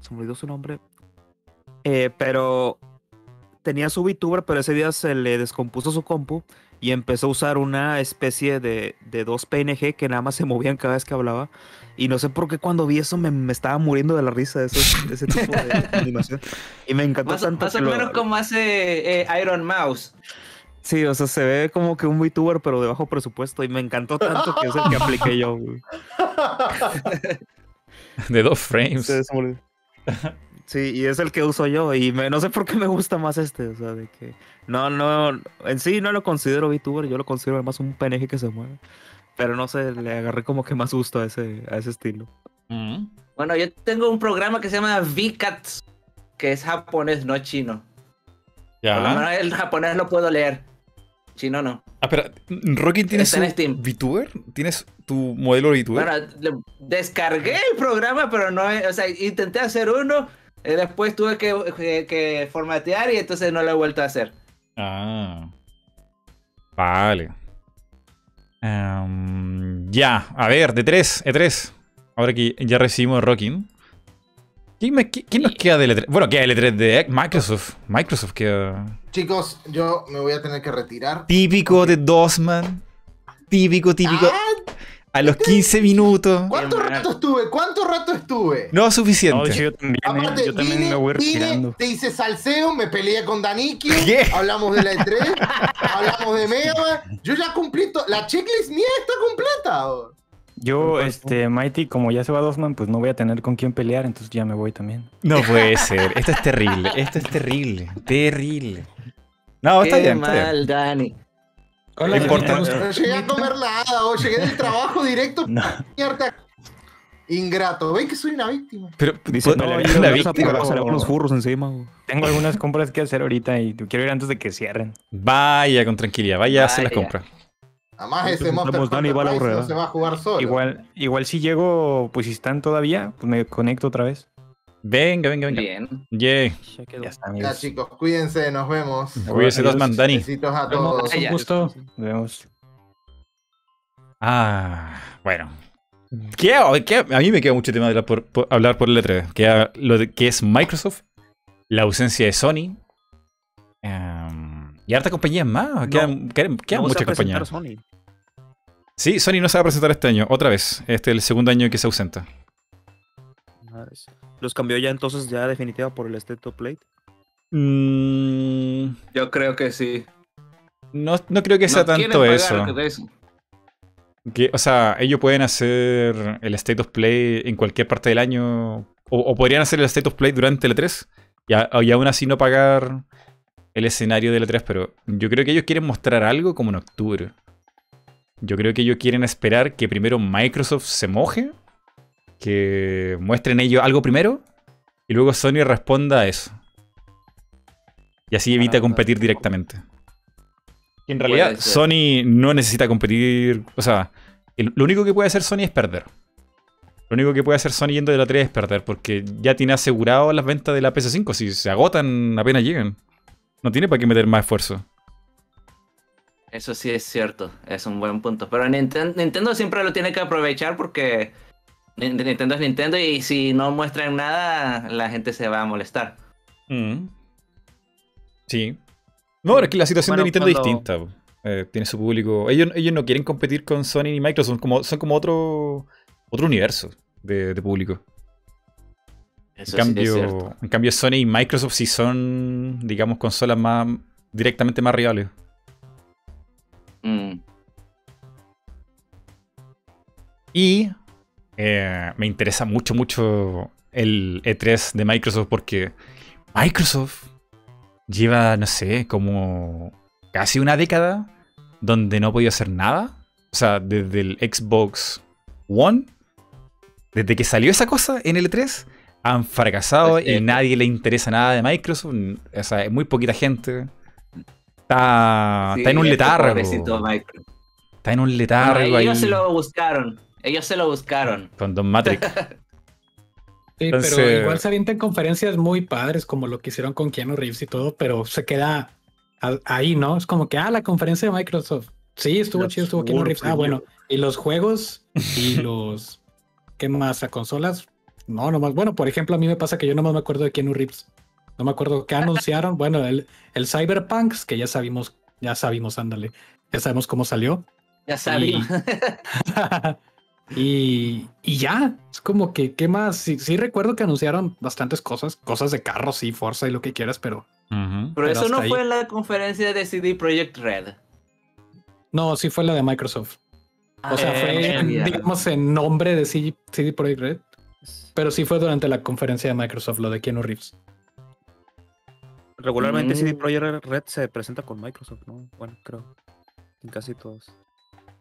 Se me olvidó su nombre. Eh, pero tenía su VTuber, pero ese día se le descompuso su compu y empezó a usar una especie de, de dos PNG que nada más se movían cada vez que hablaba. Y no sé por qué cuando vi eso me, me estaba muriendo de la risa de, esos- ese tipo de animación. Y me encantó Más, tanto. más o lo- menos como hace eh, Iron Mouse. Sí, o sea, se ve como que un VTuber, pero de bajo presupuesto. Y me encantó tanto que es el que apliqué yo, güey. De dos frames. Se. Sí, y es el que uso yo. Y me- no sé por qué me gusta más este. O sea, de que. No, no. En sí no lo considero VTuber. Yo lo considero más un PNG que se mueve. Pero no sé, le agarré como que más gusto a ese, a ese estilo. Mm. Bueno, yo tengo un programa que se llama VCats, que es japonés, no chino. Por lo Ya. menos el japonés lo puedo leer. Chino no. Ah, espera, ¿Rocky tiene Está su en Steam. VTuber? ¿Tienes tu modelo VTuber? Bueno, descargué el programa, pero no, o sea, intenté hacer uno, después tuve que, que- que formatear y entonces no lo he vuelto a hacer. Ah. Vale. Em, ya, a ver, de 3, E3. Ahora que ya recibimos Rocking. ¿Quién, me- quién nos queda del E3? Bueno, queda el E3 de Microsoft. Microsoft queda. Chicos, yo me voy a tener que retirar. Típico de Dosman. Típico, típico. Ah, A los 15 minutos. ¿Cuánto rato estuve? ¿Cuánto rato estuve? No No, suficiente. hecho, yo también, ¿eh? Aparte, yo también vine, me voy vine, retirando. te hice salseo, me peleé con Danikio, ¿Qué? hablamos de la E3, hablamos de Mega, yo ya cumplí, to- la checklist mía está completa. Yo, este, Mighty, como ya se va Dosman, pues no voy a tener con quién pelear, entonces ya me voy también. No puede ser. Esto es terrible. Esto es terrible. Terrible. No, está bien, está bien. mal, Dani. Hola, No importa. No llegué a comer nada, o llegué del trabajo directo No. mierda. Ingrato, ven que soy una víctima. Pero Dice, no, una no víctima. los furros encima. güey. Tengo algunas compras que hacer ahorita y quiero ir antes de que cierren. Vaya con tranquilidad, vaya a hacer las Vaya. compras. Además, Entonces, ese Monster Dani va a la no se va a jugar solo. Igual, igual si llego, pues si están todavía, pues me conecto otra vez. Venga, venga, venga. Bien. Yeah. Ya está, Ya, chicos, cuídense, nos vemos. Cuídese, Adiós. Dosman, Dani. Besitos a todos. Un gusto. Nos vemos. Ah, bueno. ¿Qué, qué- a mí me queda mucho tema de hablar por, por- hablar por el E3. Queda lo de, que es Microsoft, la ausencia de Sony. em, y harta compañías más. Quedan, quedan- quedan No muchas compañías. Sony. Sí, Sony no se va a presentar este año, otra vez. Este es el segundo año que se ausenta. Madres. Los cambió ya entonces ya definitiva por el State of Play. Mm, Yo creo que sí. no, no creo que sea No tanto eso. Que, o sea, ellos pueden hacer el State of Play en cualquier parte del año. O, o podrían hacer el State of Play durante el E3. Y, a- y aún así no pagar el escenario del E3. Pero yo creo que ellos quieren mostrar algo como en octubre. Yo creo que ellos quieren esperar que primero Microsoft se moje. Que muestren ellos algo primero. Y luego Sony responda a eso. Y así evita Caramba. competir directamente. Y en realidad. Sony no necesita competir. O sea, el- lo único que puede hacer Sony es perder. Lo único que puede hacer Sony yendo de la 3 es perder, porque ya tiene asegurado las ventas de la PS5. Si se agotan, apenas llegan. No tiene para qué meter más esfuerzo. Eso sí es cierto, es un buen punto. Pero Ninten- Nintendo siempre lo tiene que aprovechar porque Nintendo es Nintendo y si no muestran nada, la gente se va a molestar. Mm. Sí. No, pero es que la situación de Nintendo es distinta. Eh, tiene su público. Ellos, ellos no quieren competir con Sony ni Microsoft. Son como, son como otro, otro universo de, de público. Eso En sí es cambio, en cambio, Sony y Microsoft sí son, digamos, consolas más directamente más rivales. Mm. Y eh, me interesa mucho, mucho el E3 de Microsoft porque Microsoft lleva, no sé, como casi una década donde no ha podido hacer nada. O sea, desde el Xbox One, desde que salió esa cosa en el E3, han fracasado y nadie le interesa nada de Microsoft. O sea, es muy poquita gente. Está, Sí, está en un letargo. Está en un letargo ahí ellos se lo buscaron. Ellos se lo buscaron. con Don Matrix. Sí, Entonces- pero igual se avientan conferencias muy padres como lo que hicieron con Keanu Reeves y todo, pero se queda ahí, ¿no? Es como que, ah, la conferencia de Microsoft. Sí, estuvo Los chido, estuvo Keanu Reeves. Ah, bueno. Y los juegos y los... ¿Qué más? ¿A consolas? No, nomás. Bueno, por ejemplo, a mí me pasa que yo nomás me acuerdo de Keanu Reeves. No me acuerdo qué anunciaron. Bueno, el, el Cyberpunk, que ya sabimos, ya sabimos, ándale. Ya sabemos cómo salió. Ya sabía. Y, y ya, es como que, ¿qué más? Sí, sí recuerdo que anunciaron bastantes cosas, cosas de carros, sí, Forza y lo que quieras, pero. Pero Pero eso no ahí. fue en la conferencia de CD Projekt Red. no, sí fue la de Microsoft. O sea, Ah, fue, en, ya. digamos, en nombre de CD, CD Projekt Red, pero sí fue durante la conferencia de Microsoft, lo de Keanu Reeves. Regularmente CD Mm. Projekt Red se presenta con Microsoft, ¿no? Bueno, creo. En casi todos.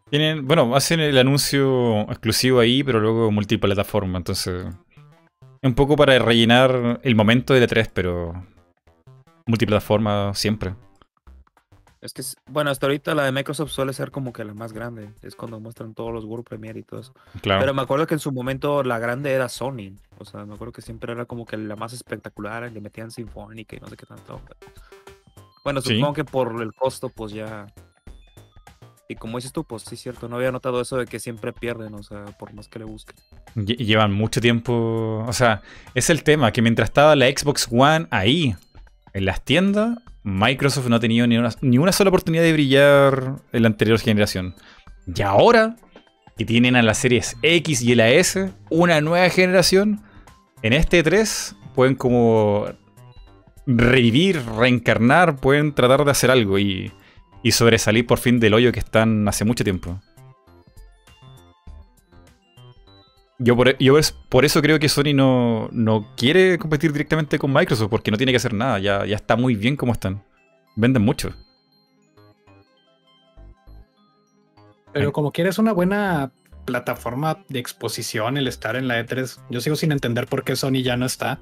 Tienen, bueno, hacen el anuncio exclusivo ahí, pero luego multiplataforma, entonces. Es un poco para rellenar el momento de E3, pero. Multiplataforma siempre. Es que, bueno, hasta ahorita la de Microsoft suele ser como que la más grande. Es cuando muestran todos los World Premiere y todo eso. Claro. Pero me acuerdo que en su momento la grande era Sony. O sea, me acuerdo que siempre era como que la más espectacular. Le metían Sinfónica y no sé qué tanto. Bueno, Sí. supongo que por el costo, pues ya. Y como dices tú, pues sí, cierto. No había notado eso de que siempre pierden, o sea, por más que le busquen. Lle- Llevan mucho tiempo. O sea, es el tema, que mientras estaba la Xbox One ahí, en las tiendas, Microsoft no ha tenido ni una, ni una sola oportunidad de brillar en la anterior generación. Y ahora, que tienen a las series X y la S, una nueva generación, en este 3 pueden como revivir, reencarnar, pueden tratar de hacer algo y, y sobresalir por fin del hoyo que están hace mucho tiempo. Yo por, yo es- por eso creo que Sony no, no quiere competir directamente con Microsoft, porque no tiene que hacer nada, ya, ya está muy bien como están. Venden mucho. Pero como quieres una buena plataforma de exposición el estar en la E3. Yo sigo sin entender por qué Sony ya no está.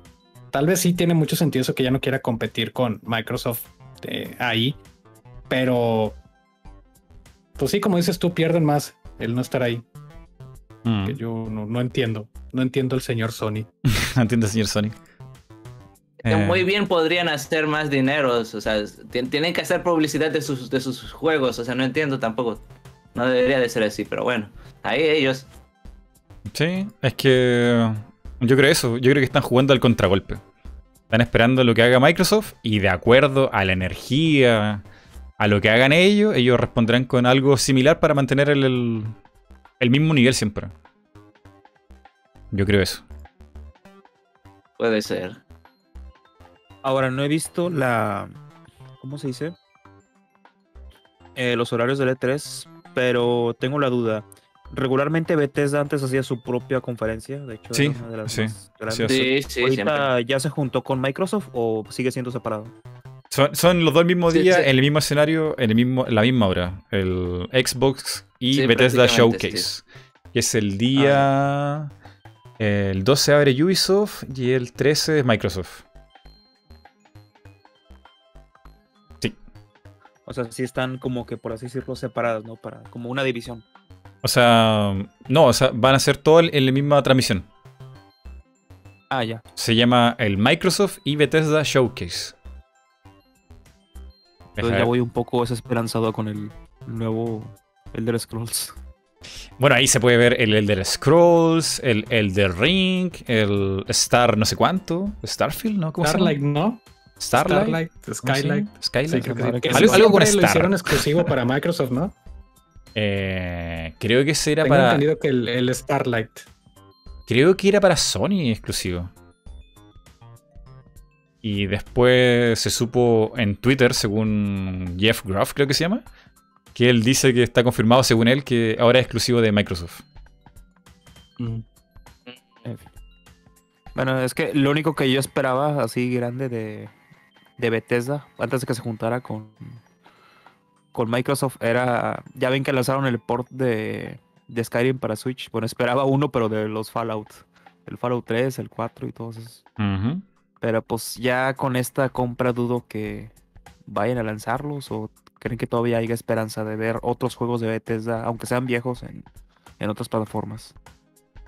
Tal vez sí tiene mucho sentido eso que ya no quiera competir con Microsoft eh, ahí, pero pues sí, como dices tú, pierden más el no estar ahí. Mm. Que yo no, no entiendo. No entiendo el señor Sony. no entiendo el señor Sony. Que Eh, Muy bien podrían hacer más dinero, o sea, tien- tienen que hacer publicidad de sus, de sus juegos, o sea, no entiendo tampoco. No debería de ser así, pero bueno, ahí ellos. Sí, es que yo creo eso, yo creo que están jugando al contragolpe. Están esperando lo que haga Microsoft y de acuerdo a la energía, a lo que hagan ellos, ellos responderán con algo similar para mantener el, el- el mismo nivel siempre. Yo creo eso. Puede ser. Ahora, no he visto la. ¿Cómo se dice? Eh, los horarios del E3, pero tengo la duda. Regularmente Bethesda antes hacía su propia conferencia, de hecho, Sí, era una de las sí, más grandes. sí, Sí, sí, siempre. ¿Ahorita ya se juntó con Microsoft o sigue siendo separado? Son, son los dos el mismo Sí, día, sí. en el mismo escenario, en el mismo, la misma hora. El Xbox y Sí, Bethesda Showcase. Que es el día. El 12 abre Ubisoft y el 13 es Microsoft. O sea, sí están como que, por así decirlo, separadas, ¿no? Para, como una división. O sea, no, o sea, van a ser todo en la misma transmisión. Ah, ya. Se llama el Microsoft y Bethesda Showcase. Entonces ya voy un poco desesperanzado con el nuevo Elder Scrolls. Bueno, ahí se puede ver el Elder Scrolls, el Elder Ring, el Star no sé cuánto, Starfield, ¿no? ¿Cómo Starlight, se ¿no? Starlight. Starlight, ¿Cómo se Skylight. Skylight. Sí, creo que sí. Algo, algo con siempre lo Star. hicieron exclusivo para Microsoft, ¿no? Eh, creo que ese era Tengo para. entendido que el, el Starlight. Creo que era para Sony exclusivo. Y después se supo en Twitter, según Jeff Gruff, creo que se llama, que él dice que está confirmado, según él, que ahora es exclusivo de Microsoft. Fin. Bueno, es que lo único que yo esperaba así grande de, de Bethesda, antes de que se juntara con, con Microsoft, era. Ya ven que lanzaron el port de, de Skyrim para Switch. Bueno, esperaba uno, pero de los Fallout. El Fallout 3, el 4 y todos esos. Ujú. Pero pues ya con esta compra dudo que vayan a lanzarlos o creen que todavía hay esperanza de ver otros juegos de Bethesda, aunque sean viejos, en, en otras plataformas.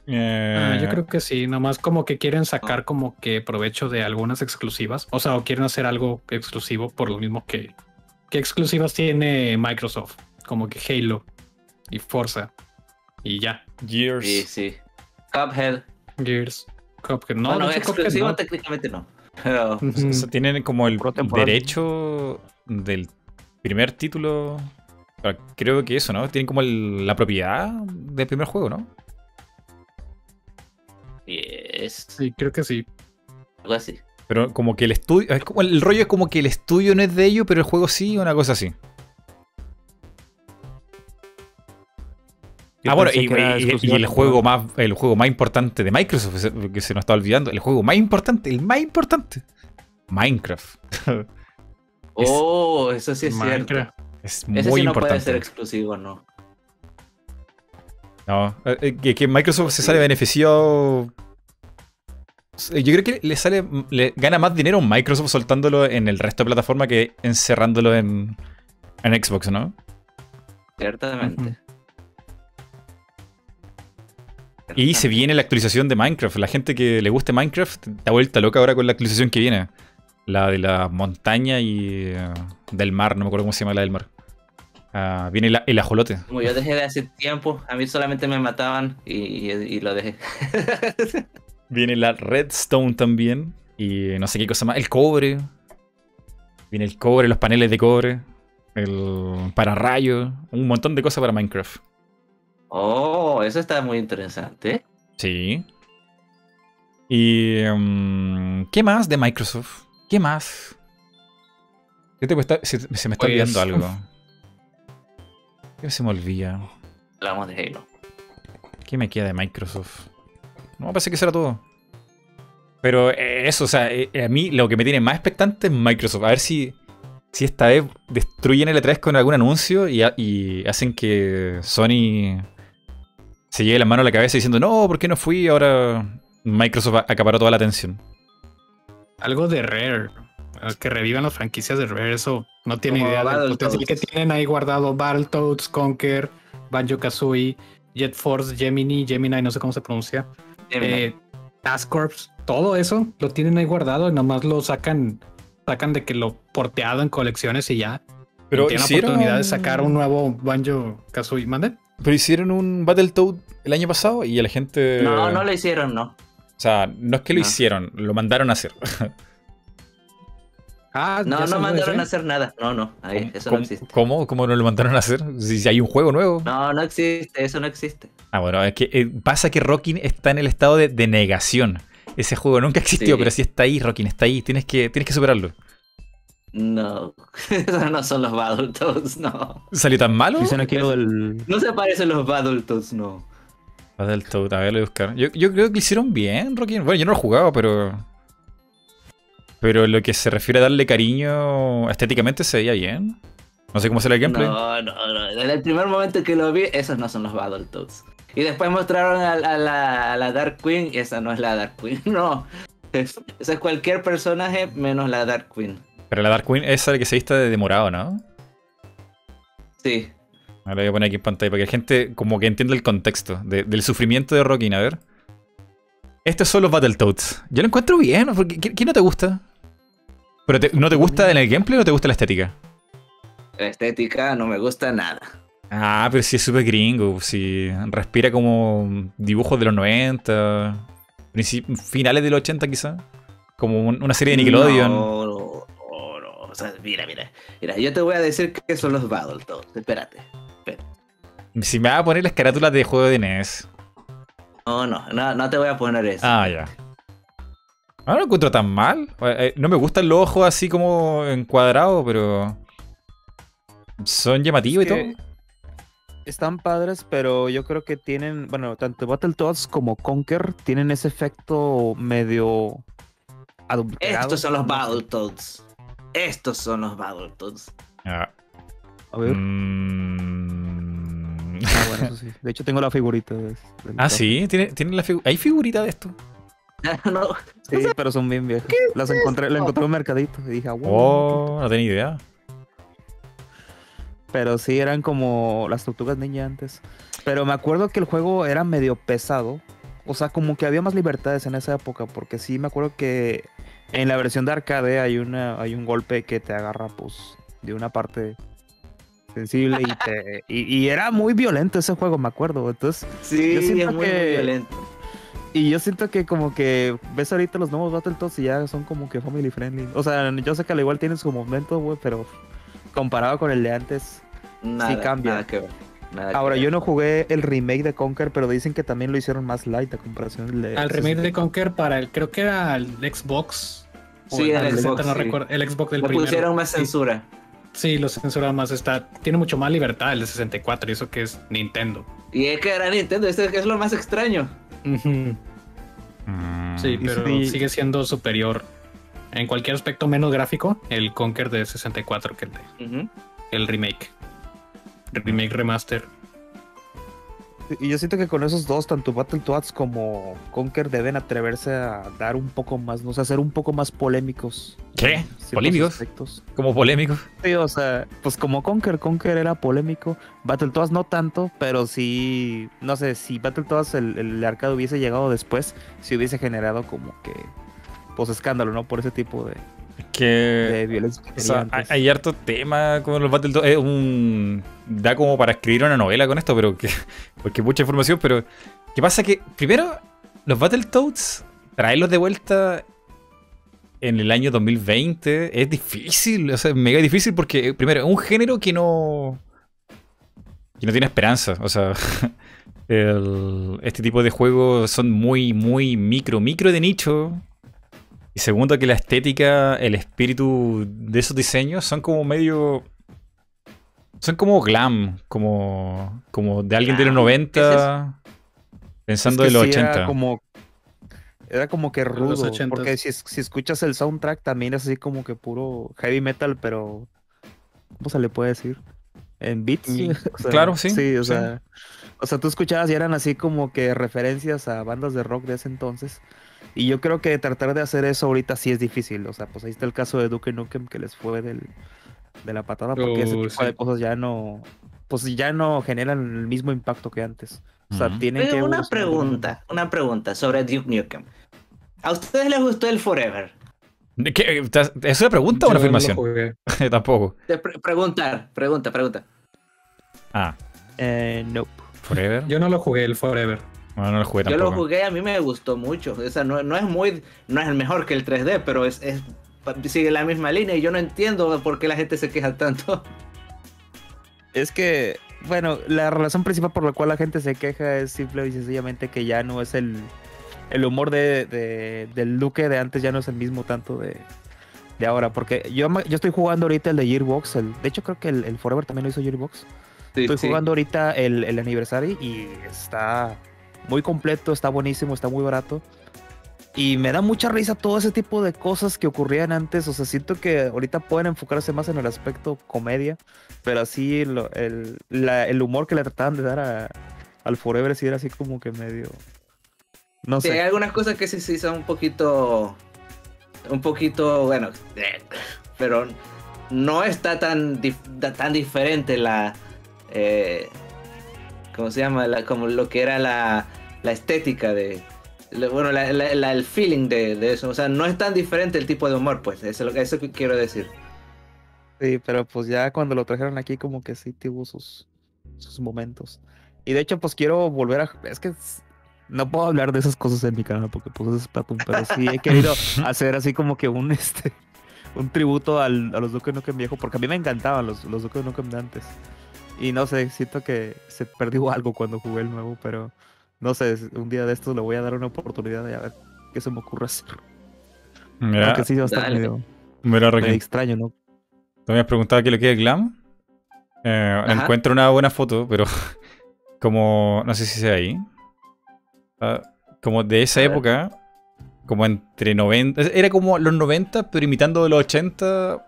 Ah, Eh, yo creo que sí, nomás como que quieren sacar como que provecho de algunas exclusivas. O sea, o quieren hacer algo exclusivo por lo mismo que, que exclusivas tiene Microsoft, como que Halo y Forza. Y ya. Gears. Sí, sí. Cuphead. Gears. Cuphead. No, bueno, Cuphead exclusivo no. técnicamente no. Pero O sea, o sea, tienen como el derecho del primer título. Creo que eso, ¿no? Tienen como el- la propiedad del primer juego, ¿no? yes, Sí, creo que sí. algo así. Pero como que el estudio. Es como, el rollo es como que el estudio no es de ellos, pero el juego sí, una cosa así. Yo ah, bueno, y, el juego más el juego más importante de Microsoft, que se nos está olvidando, el juego más importante, el más importante. Minecraft. Oh, eso sí es cierto. Minecraft. Es muy Ese sí no puede importante. ser exclusivo, ¿no? No, eh, que, que Microsoft se sale beneficiado. Eh, Yo creo que le sale. Le gana más dinero Microsoft soltándolo en el resto de plataformas que encerrándolo en, en Xbox, ¿no? Ciertamente. Y se viene la actualización de Minecraft. La gente que le guste Minecraft está vuelta loca ahora con la actualización que viene. La de la montaña y eh, del mar, no me acuerdo cómo se llama la del mar. Ah, viene la- el ajolote. Como yo dejé de hace tiempo, a mí solamente me mataban y, y- y lo dejé. Viene la redstone también. Y no sé qué cosa más. El cobre. Viene el cobre, los paneles de cobre. El pararrayo. Un montón de cosas para Minecraft. Oh, eso está muy interesante. Sí. Y. mm, ¿Qué más de Microsoft? ¿Qué más? Yo te cuesta- se, se me está Pues, olvidando algo. ¿Qué se me olvida? Hablamos de Halo. ¿Qué me queda de Microsoft? No, parece que será todo. Pero eh, eso, o sea, eh, a mí lo que me tiene más expectante es Microsoft. A ver si, si esta vez destruyen el E3 con algún anuncio y hacen que Sony se lleve la mano a la cabeza diciendo, no, ¿por qué no fui? Ahora Microsoft acaparó toda la atención. Algo de Rare. Que revivan las franquicias de Rare. Eso no tiene idea del potencial que tienen ahí guardado. Battletoads, Conker, Banjo Kazooie, Jet Force, Gemini, Gemini, no sé cómo se pronuncia. Eh, Task Corps, todo eso lo tienen ahí guardado y nomás lo sacan, sacan de que lo porteado en colecciones y ya. Pero tienen la oportunidad de sacar un nuevo Banjo Kazooie. ¿Mande? Pero hicieron un Battletoad el año pasado y a la gente. No, no lo hicieron, no. O sea, no es que lo hicieron, lo mandaron a hacer. ah, no, no mandaron a hacer nada. No, no, ahí, eso no existe. ¿Cómo? ¿Cómo no lo mandaron a hacer? Si, hay un juego nuevo. No, no existe, eso no existe. Ah, bueno, es que eh, pasa que Rockin está en el estado de, negación. Ese juego nunca existió, pero sí está ahí, Rockin, está ahí. Tienes que, tienes que superarlo. No, esos no son los Battletoads, no. ¿Salió tan malo? No se parecen los Battletoads, no. Battletoads, a ver, lo buscar. Yo, yo, creo que hicieron bien, Rocky. Bueno, yo no lo he jugado, pero. Pero lo que se refiere a darle cariño estéticamente se veía bien. No sé cómo será el gameplay. No, no, no. Desde el primer momento que lo vi, esos no son los Battletoads. Y después mostraron a, la, a la Dark Queen y esa no es la Dark Queen, no. Esa es cualquier personaje menos la Dark Queen. Pero la Dark Queen es la que se vista de demorado, ¿no? Sí. Ahora voy a poner aquí en pantalla para que la gente como que entienda el contexto del sufrimiento de Rockin. A ver. Estos son los Battletoads. Yo lo encuentro bien. Porque, ¿qué, no te gusta? ¿Pero no te gusta en el gameplay o no te gusta la estética? La estética no me gusta nada. Ah, pero sí es súper gringo. Si respira como dibujos de los 90. Finales de los 80 quizá. Como una serie de Nickelodeon. No, mira, mira. Mira, yo te voy a decir qué son los Battletoads. Espérate, Si me vas a poner las carátulas de juego de NES. No, no, no, te voy a poner eso. Ah, ya. No lo encuentro tan mal. Eh, eh, no me gustan los ojos así como encuadrados, pero. Son llamativos y todo. Están padres, pero yo creo que tienen. Bueno, tanto Battletoads como Conker tienen ese efecto medio. Adulterado. Estos son los Battletoads. Estos son los Battletoads. Ah. A ver. Mm. Ah, bueno, eso sí. De hecho, tengo la figurita. De, ah, sí. ¿Tiene, la ¿Hay figurita de esto? no. Sí, pero son bien viejas. Las encontré, las encontré en un mercadito y dije, ah, wow. Oh, no tenía idea. Pero sí, eran como las tortugas ninja antes. Pero me acuerdo que el juego era medio pesado. O sea, como que había más libertades en esa época. Porque sí, me acuerdo que en la versión de arcade hay una hay un golpe que te agarra pues de una parte sensible y te y, era muy violento ese juego, me acuerdo. Entonces, sí, yo siento es muy, que, violento. Y yo siento que como que ves ahorita los nuevos Battletoads y ya son como que family friendly. O sea, yo sé que al igual tienen su momento, güey, pero comparado con el de antes, sí cambia. Nada que ver. Ahora, yo no jugué el remake de Conker, pero dicen que también lo hicieron más light a comparación de. Al remake de Conker para el, creo que era el Xbox. Sí, el, Xbox. No recuerdo, el Xbox del Le pusieron más censura. Sí, lo censuraron más. Está, tiene mucho más libertad el de 64 y eso que es Nintendo. Y es que era Nintendo, eso es lo más extraño. Mm. Sí, pero sigue siendo superior en cualquier aspecto menos gráfico el Conker de 64 que el de el remake remake remaster. Y yo siento que con esos dos, tanto Battletoads como Conker, deben atreverse a dar un poco más, no sé, ser un poco más polémicos. ¿Qué? ¿Polémicos? ¿Como polémicos? Sí, o sea, pues como Conker, Conker era polémico. Battletoads no tanto, pero sí, no sé, si Battletoads el, el arcade hubiese llegado después, si hubiese generado como que, pues escándalo, ¿no? Por ese tipo de, que hay, harto tema con los Battletoads. Es un. Da como para escribir una novela con esto, pero que. Porque mucha información, pero. ¿Qué pasa? Que primero, los Battletoads, traerlos de vuelta en el año 2020 es difícil, o sea, es mega difícil porque, primero, es un género que no. que no tiene esperanza. O sea. este tipo de juegos son muy, muy micro, micro de nicho y segundo, que la estética, el espíritu de esos diseños son como medio. Son como glam, como, como de alguien de los 90 pensando de los 80. Era como, era como que rudo, porque si, si, escuchas el soundtrack también es así como que puro heavy metal, pero ¿cómo se le puede decir? en beats. claro, sí. Sí, o sea, o sea, tú escuchabas y eran así como que referencias a bandas de rock de ese entonces. Y yo creo que tratar de hacer eso ahorita sí es difícil. O sea, pues ahí está el caso de Duke Nukem que les fue del, de la patada porque ese Uh, tipo de cosas ya no, pues ya no generan el mismo impacto que antes. O sea, tienen que una pregunta, una pregunta sobre Duke Nukem. ¿A ustedes les gustó el Forever? ¿Qué? ¿Estás- ¿Es una pregunta o una no afirmación? jugué. Tampoco. Pre- preguntar, pregunta, pregunta. Ah, Eh, nope. Forever. Yo no lo jugué el Forever. Bueno, no lo jugué Yo tampoco. lo jugué, a mí me gustó mucho. O sea, no, no es muy, no es el mejor que el 3D, pero es, es- sigue la misma línea y yo no entiendo por qué la gente se queja tanto. Es que, bueno, la razón principal por la cual la gente se queja es simple y sencillamente que ya no es el, el humor de, de- del Duque de antes, ya no es el mismo tanto de, de ahora. Porque yo, yo estoy jugando ahorita el de Gearbox, el, de hecho creo que el, el Forever también lo hizo Gearbox. Sí, Estoy sí. jugando ahorita el, el Anniversary y está muy completo, está buenísimo, está muy barato. Y me da mucha risa todo ese tipo de cosas que ocurrían antes. O sea, siento que ahorita pueden enfocarse más en el aspecto comedia, pero así lo- el, la- el humor que le trataban de dar a- al Forever sí era así como que medio... No Sí, hay sé. algunas cosas que sí, sí son un poquito. Un poquito, bueno. Pero no está tan, dif- tan diferente la. Eh, ¿Cómo se llama? La- como lo que era la, la estética de. Bueno, la- la- la- el feeling de, de eso. O sea, no es tan diferente el tipo de humor, pues. Eso es lo que, eso que quiero decir. Sí, pero pues ya cuando lo trajeron aquí como que sí tuvo sus, sus momentos. Y de hecho pues quiero volver a... Es que no puedo hablar de esas cosas en mi canal porque pues es Splatoon, pero sí he querido hacer así como que un este un tributo al, a los Duke Nukem viejo porque a mí me encantaban los, los Duke Nukem de antes. Y no sé, siento que se perdió algo cuando jugué el nuevo, pero no sé, un día de estos le voy a dar una oportunidad y a ver qué se me ocurre hacer. Mira, Aunque sí va a estar dale. medio, mira, medio Raquel, extraño, ¿no? tú me has preguntado qué le queda el glam. Eh, encuentro una buena foto, pero como, no sé si sea ahí. Ah, como de esa A ver. época, como entre 90, era como los 90, pero imitando de los 80,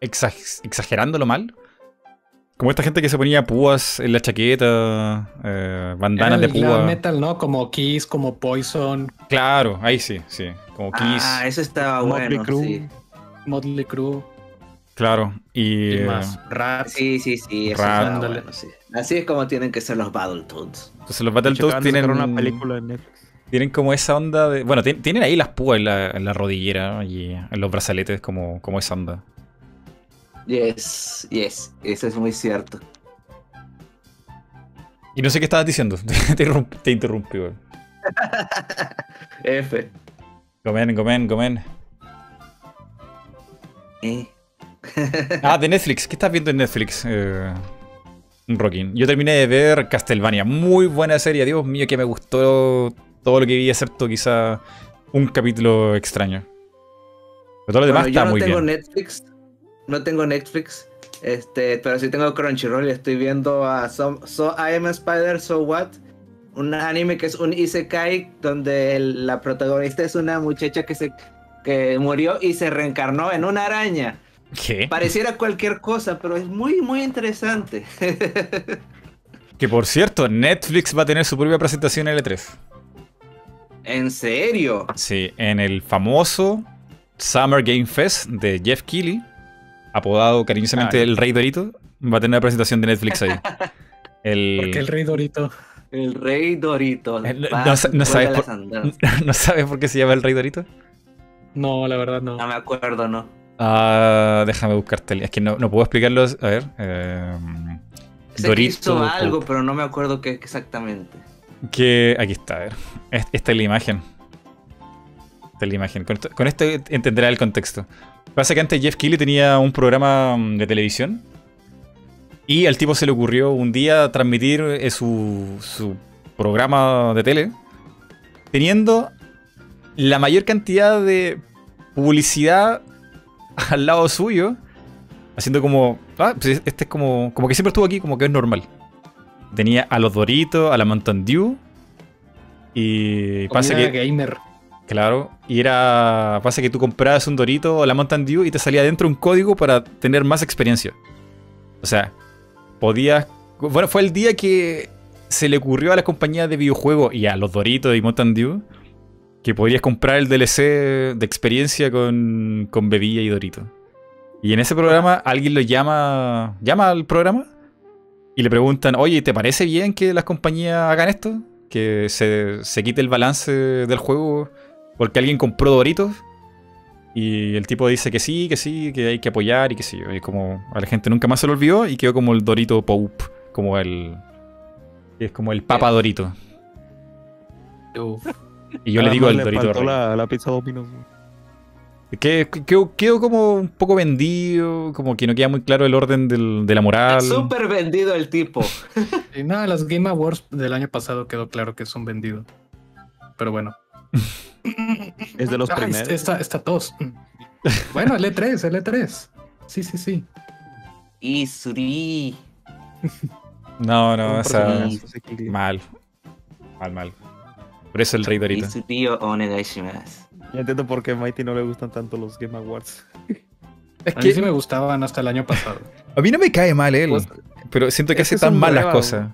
exag- exagerándolo mal. Como esta gente que se ponía púas en la chaqueta, eh, bandanas de Era el glam púa. metal, ¿no? Como Kiss, como Poison, Claro, ahí sí, sí. Como Kiss. Ah, eso estaba Motley bueno. Crue. Sí, Motley Crue Claro. Y, y eh, más. Rat. sí, sí. sí eso Rat. estaba bueno, sí. Así es como tienen que ser los Battletoads. entonces los Battletoads tienen, sacar una película en Netflix. tienen como esa onda de... Bueno, tien- tienen ahí las púas en la, en la rodillera y en los brazaletes como, como esa onda. Yes, yes, eso es muy cierto. Y no sé qué estabas diciendo. te, te interrumpí, weón. F. Gomen, gomen, gomen. Eh. Ah, de Netflix. ¿Qué estás viendo en Netflix? Eh, Rockin. Yo terminé de ver Castlevania. Muy buena serie. Dios mío, que me gustó todo lo que vi, excepto quizá un capítulo extraño. Pero todo lo demás Bueno, está yo no muy tengo bien. Netflix, no tengo Netflix, este, pero sí tengo Crunchyroll y estoy viendo a So, So I Am a Spider, So What, un anime que es un isekai donde el- la protagonista es una muchacha que se que murió y se reencarnó en una araña. ¿Qué? Pareciera cualquier cosa, pero es muy muy interesante. Que por cierto, Netflix va a tener su propia presentación en L3. ¿En serio? Sí, en el famoso Summer Game Fest de Jeff Keighley, apodado cariñosamente Ay. el Rey Dorito, va a tener una presentación de Netflix ahí. El... Porque el Rey Dorito. El Rey Dorito. Eh, no- no sabes por- las andadas. ¿No sabes por qué se llama el Rey Dorito? No, la verdad no. No me acuerdo, ¿no? Ah, déjame buscarte. el- Es que no, no puedo explicarlo. A ver. eh, Sé que hizo algo, pero no me acuerdo qué exactamente. Que aquí está, a ver. Es- Esta es la imagen. Esta es la imagen. Con esto, con esto entenderá el contexto. Pasa que antes Jeff Keighley tenía un programa mm, de televisión. Y al tipo se le ocurrió un día transmitir eh, su, su programa de tele. Teniendo la mayor cantidad de publicidad al lado suyo. Haciendo como. Ah, pues este es como. Como que siempre estuvo aquí, como que es normal. Tenía a los Doritos, a la Mountain Dew. Y pasa Comida que. gamer. Claro. Y era. Pasa que tú comprabas un Dorito o la Mountain Dew y te salía dentro un código para tener más experiencia. O sea, podías. Bueno, fue el día que se le ocurrió a las compañías de videojuegos y a los Doritos y Mountain Dew que podrías comprar el DLC de experiencia con, con bebida y Dorito. Y en ese programa alguien lo llama. llama al programa y le preguntan, oye, ¿te parece bien que las compañías hagan esto? Que se, se quite el balance del juego porque alguien compró Doritos. Y el tipo dice que sí, que sí, que hay que apoyar y que sí. Y como a la gente nunca más se lo olvidó y quedó como el Dorito Pope, como el. Es como el Papa Dorito. Y yo le digo el Dorito. La, la pizza Domino's. Que, quedó, como un poco vendido, como que no queda muy claro el orden del, de la moral. Súper vendido el tipo. y nada, las Game Awards del año pasado quedó claro que son vendidos. Pero bueno. Es de los ah, primeros. Esta, esta tos. bueno, el E3, el E3. Sí, sí, sí. Y Suri. No, no, o sea, mal. Mal, mal. Por eso el rey o Negaishimasu. Ya entiendo por qué a Mighty no le gustan tanto los Game Awards. Es que... A mí sí me gustaban hasta el año pasado. A mí no me cae mal él, pues, pero siento que hace tan mal las cosas.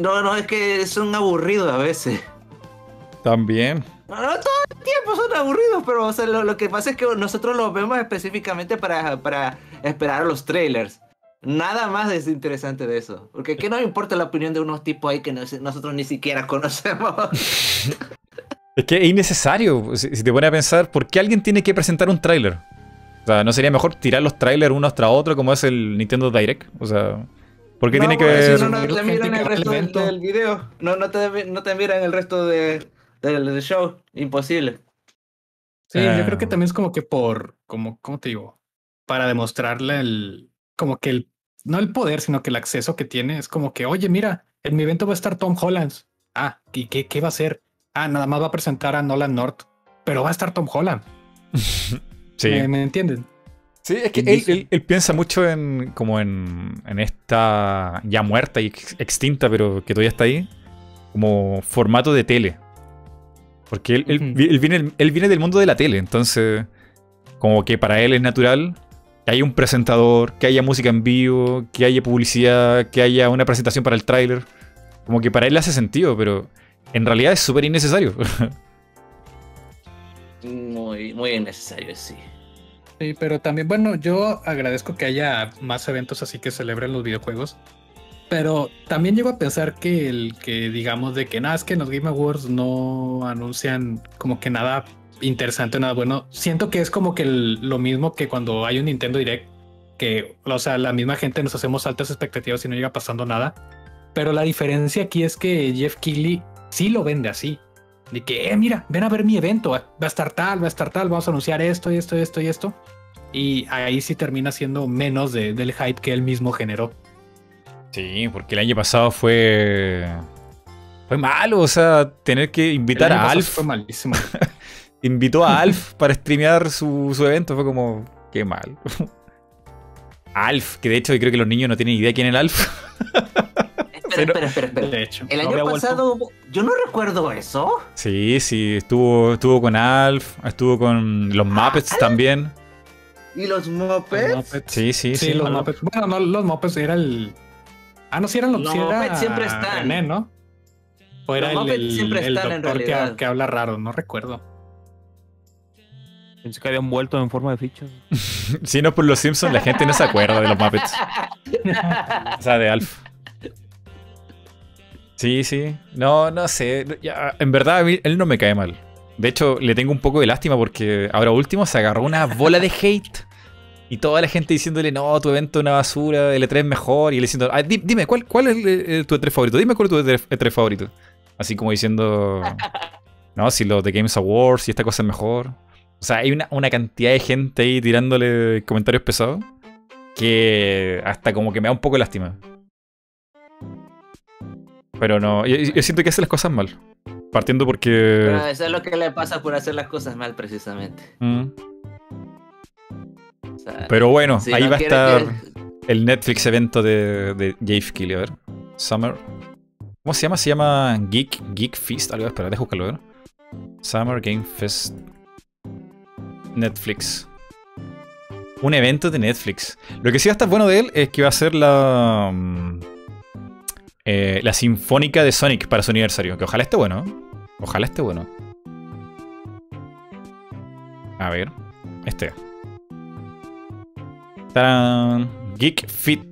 No, no, es que son aburridos a veces. También. No, no, todo el tiempo son aburridos, pero o sea, lo, que pasa es que nosotros los vemos específicamente para, para esperar a los trailers. Nada más es interesante de eso. Porque ¿qué nos importa la opinión de unos tipos ahí que nosotros ni siquiera conocemos? Es que es innecesario. Si, te pones a pensar, ¿por qué alguien tiene que presentar un tráiler? O sea, ¿no sería mejor tirar los trailers unos tras otros como es el Nintendo Direct? O sea, ¿por qué tiene que ver...? No, no te miran el resto del, video. No, no, te, no te miran el resto de, del show. Imposible. Sí, yo creo que ah. también es como que por... Como, ¿Cómo te digo? Para demostrarle el... Como que el... No el poder, sino que el acceso que tiene es como que, oye, mira, en mi evento va a estar Tom Holland. Ah, ¿y qué, qué va a hacer? ah, nada más va a presentar a Nolan North, pero va a estar Tom Holland. sí. ¿Me, entienden? Sí, es que él, piensa mucho en como en, en, esta ya muerta y extinta, pero que todavía está ahí, como formato de tele. Porque él, viene, él viene del mundo de la tele, entonces como que para él es natural que haya un presentador, que haya música en vivo, que haya publicidad, que haya una presentación para el tráiler. Como que para él hace sentido, pero en realidad es súper innecesario. muy, muy innecesario, sí. Sí, pero también, bueno, yo agradezco que haya más eventos así que celebren los videojuegos. Pero también llego a pensar que el que digamos de que nada, es que en los Game Awards no anuncian como que nada interesante, nada bueno. Siento que es como que lo mismo que cuando hay un Nintendo Direct, que, o sea, la misma gente nos hacemos altas expectativas y no llega pasando nada. Pero la diferencia aquí es que Jeff Keighley sí lo vende así. De que, eh, mira, ven a ver mi evento, va a estar tal, va a estar tal, vamos a anunciar esto y esto y esto y esto. Y ahí sí termina siendo menos del hype que él mismo generó. Sí, porque el año pasado fue. Fue malo, o sea, tener que invitar a Alf. Fue malísimo. Invitó a Alf para streamear su, su evento, fue como. Qué mal. Alf, que de hecho creo que los niños no tienen idea quién es el Alf. espera, espera, espera, De hecho, el año pasado, yo no recuerdo eso. Sí, sí, estuvo, estuvo con Alf, estuvo con los Muppets también. ¿Y los Muppets? Sí, sí, sí. los Muppets. Bueno, no, los Muppets era el. Ah, no, sí eran los, siempre están. ¿no? O era los el, siempre están en realidad. Que, que, habla raro, no recuerdo. Pensé que habían vuelto en forma de fichas. si no por los Simpsons, la gente no se acuerda de los Muppets. o sea, de Alf. Sí, sí. No, no sé. en verdad, a mí, él no me cae mal. De hecho, le tengo un poco de lástima porque ahora último se agarró una bola de hate. Y toda la gente diciéndole, no, tu evento es una basura, el E3 es mejor. Y él diciendo, ah, dime, ¿cuál, ¿cuál es tu E3 favorito? Dime cuál es tu E3 favorito. Así como diciendo, no, si los de Games Awards, si esta cosa es mejor. O sea, hay una, una cantidad de gente ahí tirándole comentarios pesados que hasta como que me da un poco de lástima. Pero no, yo, siento que hace las cosas mal. Partiendo porque. eso es lo que le pasa por hacer las cosas mal, precisamente. Mm. Pero bueno, ahí va a estar el Netflix evento de, de Jave A ver. Summer. ¿Cómo se llama? Se llama Geek, Geek Feast. Algo, espera, déjame buscarlo, ver. Summer Game Fest. Netflix. Un evento de Netflix. Lo que sí va a estar bueno de él es que va a ser la. mm, eh, la sinfónica de Sonic para su aniversario. Que ojalá esté bueno. Ojalá esté bueno. A ver. Este. Tarán. Geek Fit.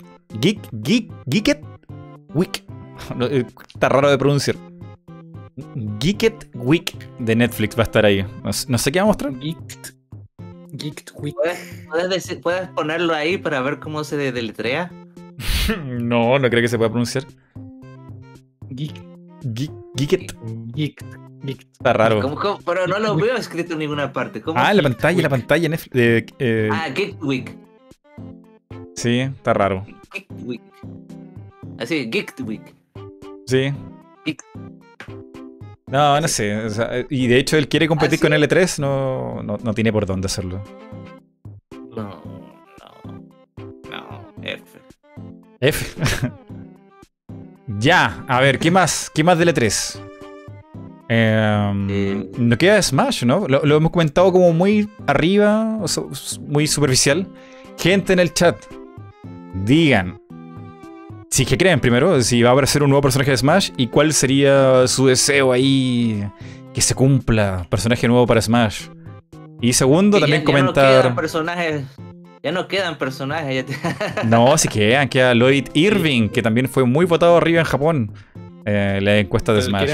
Geek. Geek. Geeket. Week. Eh, Está raro de pronunciar. Geeket Week de Netflix va a estar ahí. No, sé- qué va a mostrar. Geeked. Geeked Week. ¿Puedes, puedes decir- puedes ponerlo ahí para ver cómo se de- deletrea? No, no creo que se pueda pronunciar. Geek. Geek, Geeket. Geeked. Geeked. Está raro. ¿Cómo- cómo? Pero no lo veo escrito en ninguna parte. ¿Cómo Ah, la pantalla, en la pantalla. Netflix, de, eh, Ah, Geek Week. Sí, está raro. Geek Week. Así, Geek Week. Sí. Geek. No, no sé. o sea, y de hecho, él quiere competir Así con es. L3, no, no, no tiene por dónde hacerlo. No, no. No, F. F. ya, a ver, ¿qué más? ¿Qué más de L3? Em, Eh. no queda Smash, ¿no? Lo, lo hemos comentado como muy arriba, o muy superficial. Gente en el chat, digan si es que creen primero, si va a aparecer un nuevo personaje de Smash y cuál sería su deseo ahí que se cumpla, personaje nuevo para Smash. Y segundo, también ya- ya no comentar... quedan personajes. Ya no quedan personajes. ya te- No, sí quedan, queda Lloyd Irving, que también fue muy votado arriba en Japón. eh, la encuesta de Smash.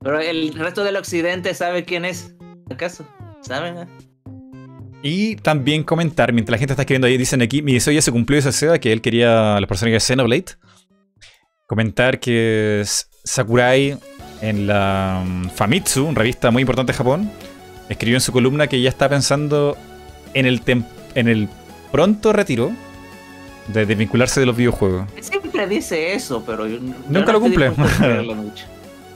Pero el resto del occidente sabe quién es. ¿Acaso? ¿Saben? Y también comentar, mientras la gente está escribiendo ahí, dicen aquí, mi deseo ya se cumplió esa seda, que él quería a los personajes de Xenoblade. Comentar que Sakurai en la mm, Famitsu, una revista muy importante de Japón, escribió en su columna que ya está pensando en el, tem- en el pronto retiro de desvincularse de los videojuegos. Siempre dice eso, pero yo, yo Nunca no lo cumple.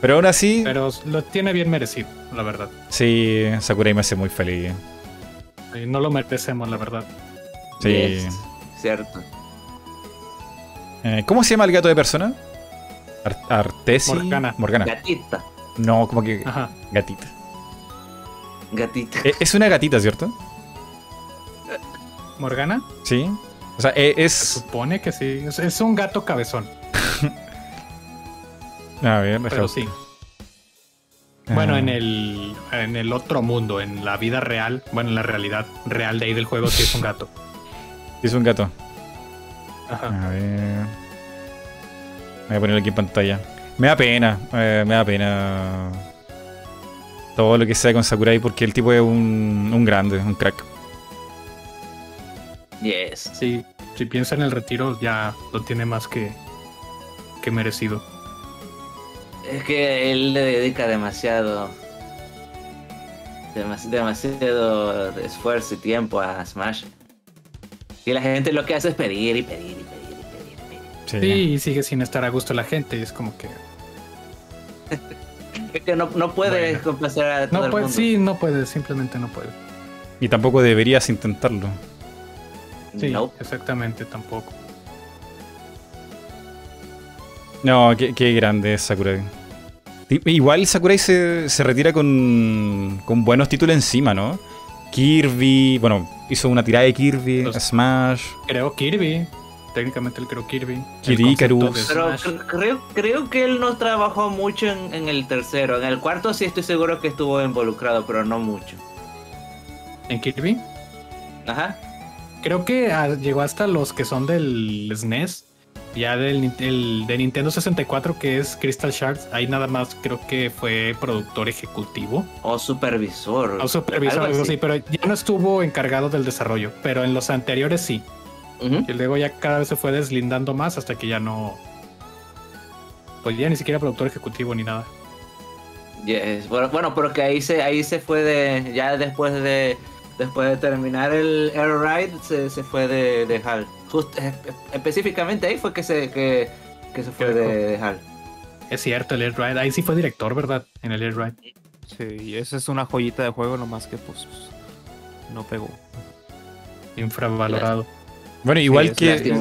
Pero aún así, Pero lo tiene bien merecido, la verdad. sí, Sakurai me hace muy feliz. Y no lo merecemos, la verdad. Sí. Yes, cierto. Eh, ¿Cómo se llama el gato de persona? Ar- Artesi. Morgana. Morgana. Gatita. No, como que Ajá. gatita. Gatita. Eh, Es una gatita, ¿cierto? ¿Morgana? Sí. O sea, eh, Se es. supone que sí. Es, es un gato cabezón, A ver, pero sí. Bueno, Ah, en el, en el otro mundo, en la vida real, bueno, en la realidad real de ahí del juego, sí es un gato. Es un gato. Ajá. A ver. Voy a ponerlo aquí en pantalla. Me da pena, eh, me da pena. Todo lo que sea con Sakurai, porque el tipo es un, un grande, un crack. Yes. Sí, si piensa en el retiro, ya lo tiene más que, que merecido. Es que él le dedica demasiado. demas- demasiado esfuerzo y tiempo a Smash. Y la gente lo que hace es pedir y pedir y pedir y pedir. y pedir. Sí. Sí, y sigue sin estar a gusto la gente. Es como que. Es que no, no puede Bueno. complacer a todo No el puede, mundo. sí, no puede, simplemente no puede. Y tampoco deberías intentarlo. Sí, Nope. exactamente, tampoco. No, qué, qué grande es Sakurai. Igual Sakurai se, se retira con, con buenos títulos encima, ¿no? Kirby, bueno, hizo una tirada de Kirby, Los- Smash. Creo Kirby. Técnicamente el creo Kirby. De Pero creo, creo que él no trabajó mucho en, en el tercero. En el cuarto sí estoy seguro que estuvo involucrado, pero no mucho. ¿En Kirby? Ajá. Creo que ah, llegó hasta los que son del SNES. Ya del el de Nintendo 64, que es Crystal Shards. Ahí nada más creo que fue productor ejecutivo. O supervisor. O supervisor, Algo algo así. así, pero ya no estuvo encargado del desarrollo. Pero en los anteriores sí. Y luego ya cada vez se fue deslindando más hasta que ya no. Pues ya ni siquiera productor ejecutivo ni nada. Yes. Bueno, bueno, pero que ahí se, ahí se fue de. Ya después de. Después de terminar el Air Ride, se, se fue de, de HAL. Just- eh, específicamente ahí fue que se, que, que se fue de, dejó. de HAL. Es cierto, el Air Ride. Ahí sí fue director, ¿verdad? En el Air Ride. Sí, y esa es una joyita de juego, nomás que pues no pegó. Infravalorado. Bueno, igual que.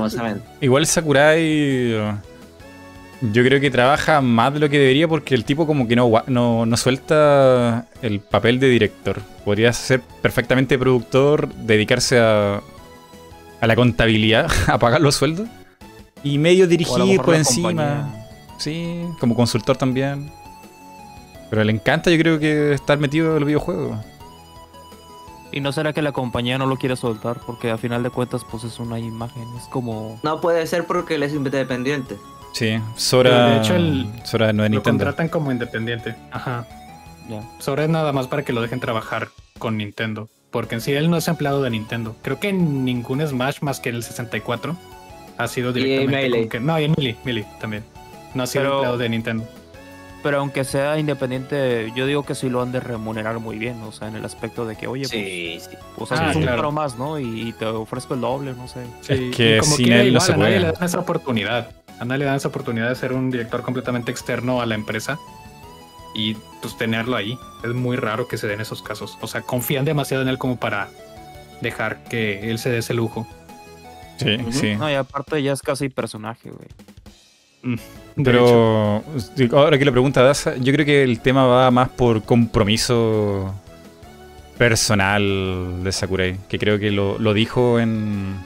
Igual Sakurai. Yo creo que trabaja más de lo que debería porque el tipo como que no, no, no suelta el papel de director. Podría ser perfectamente productor, dedicarse a, a la contabilidad, a pagar los sueldos. Y medio dirigir por encima. Sí, como consultor también. Pero le encanta, yo creo que estar metido en los videojuegos. ¿Y no será que la compañía no lo quiere soltar? Porque a final de cuentas, pues es una imagen, es como... No puede ser porque él es independiente. Sí, Sora. de hecho, el, Sora no es lo contratan como independiente. Ajá. Sora es nada más para que lo dejen trabajar con Nintendo. Porque en sí él no es empleado de Nintendo. Creo que en ningún Smash más que el 64 ha sido directamente. no, y en Melee, también. No ha sido empleado de Nintendo. Pero aunque sea independiente, yo digo que sí lo han de remunerar muy bien, o sea, en el aspecto de que, oye, pues, pues ah, un claro. más, ¿no? Y te ofrezco el doble, no sé. Sí, es que como sin él no se puede. A nadie le dan esa oportunidad. A nadie le dan esa oportunidad de ser un director completamente externo a la empresa y pues tenerlo ahí. Es muy raro que se den esos casos. O sea, confían demasiado en él como para dejar que él se dé ese lujo. Sí, sí. No, y aparte ya es casi personaje, güey. Mm, pero ahora que lo pregunta Daza, yo creo que el tema va más por compromiso personal de Sakurai, que creo que lo, lo dijo en...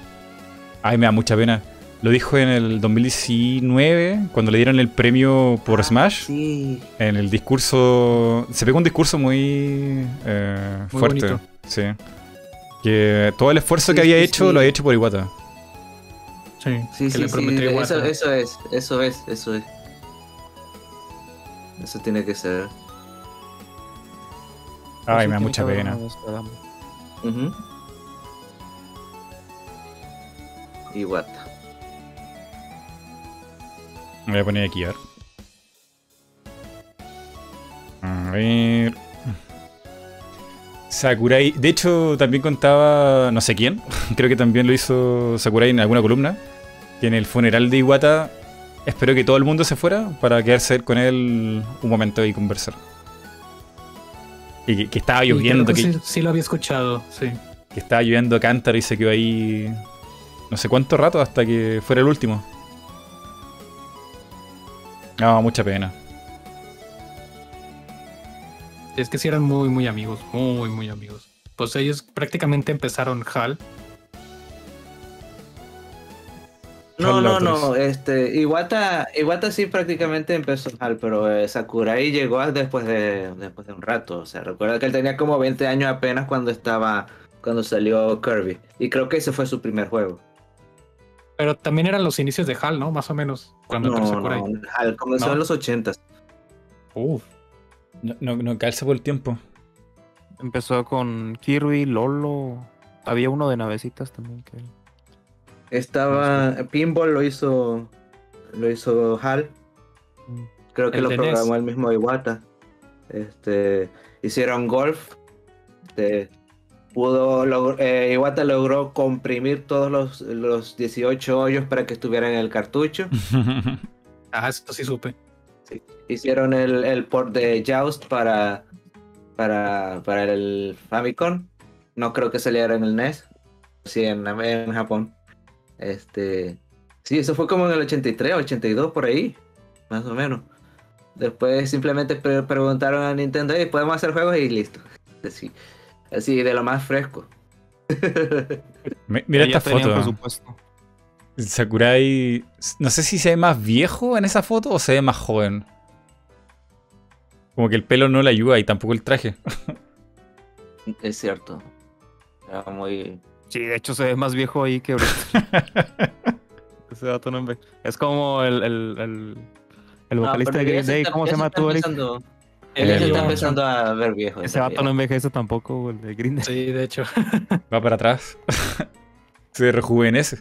Ay, me da mucha pena lo dijo en el 2019, cuando le dieron el premio por ah, Smash. Sí. En el discurso. Se pegó un discurso muy, eh, fuerte. Sí. Que todo el esfuerzo que había hecho lo había hecho por Iwata. Sí, sí, sí, Eso, eso, es, eso es, eso es. Eso tiene que ser. Ay, me da mucha pena. Iwata. Me voy a poner aquí, a ver. A ver. Sakurai. De hecho, también contaba, no sé quién, creo que también lo hizo Sakurai en alguna columna, que en el funeral de Iwata espero que todo el mundo se fuera para quedarse con él un momento y conversar. Y que, estaba lloviendo. Que, sí, lo había escuchado, sí. Que estaba lloviendo cántaro y se quedó ahí no sé cuánto rato hasta que fuera el último. No, mucha pena. Es que sí eran muy, muy amigos, muy, muy amigos. Pues ellos prácticamente empezaron HAL. No, no, no, este, Iwata, Iwata sí prácticamente empezó HAL, pero eh, Sakurai llegó después de, después de un rato. O sea, recuerda que él tenía como 20 años apenas cuando estaba, cuando salió Kirby. Y creo que ese fue su primer juego. Pero también eran los inicios de HAL, ¿no? Más o menos. Cuando no, empezó por ahí. No, HAL comenzó en los 80 Uf. No, no, calza por el tiempo. Empezó con Kirby, Lolo. Había uno de navecitas también que. Estaba. Pinball lo hizo. Lo hizo HAL. Mm. Creo que lo programó el mismo Iwata. Este. Hicieron golf. De, pudo eh, Iwata logró comprimir todos los, los 18 hoyos para que estuvieran en el cartucho. ah, esto sí supe. Hicieron el, port de Joust para, para, para el Famicom. No creo que saliera en el NES. Sí, en, en Japón. Este. Sí, eso fue como en el 83, 82, por ahí. Más o menos. Después simplemente preguntaron a Nintendo, y ¿podemos hacer juegos? Y listo. Sí. Así, de lo más fresco. Mira esta foto. Sakurai. No sé si se ve más viejo en esa foto o se ve más joven. Como que el pelo no le ayuda y tampoco el traje. Es cierto. Era muy. Sí, de hecho se ve más viejo ahí que ahorita. Ese dato no Es como el, el, el, vocalista de Green Day. ¿Cómo se llama tú, él está empezando a ver viejo. Ese vato no envejece tampoco, el de Green Sí, de hecho. Va para atrás. Se rejuvenece.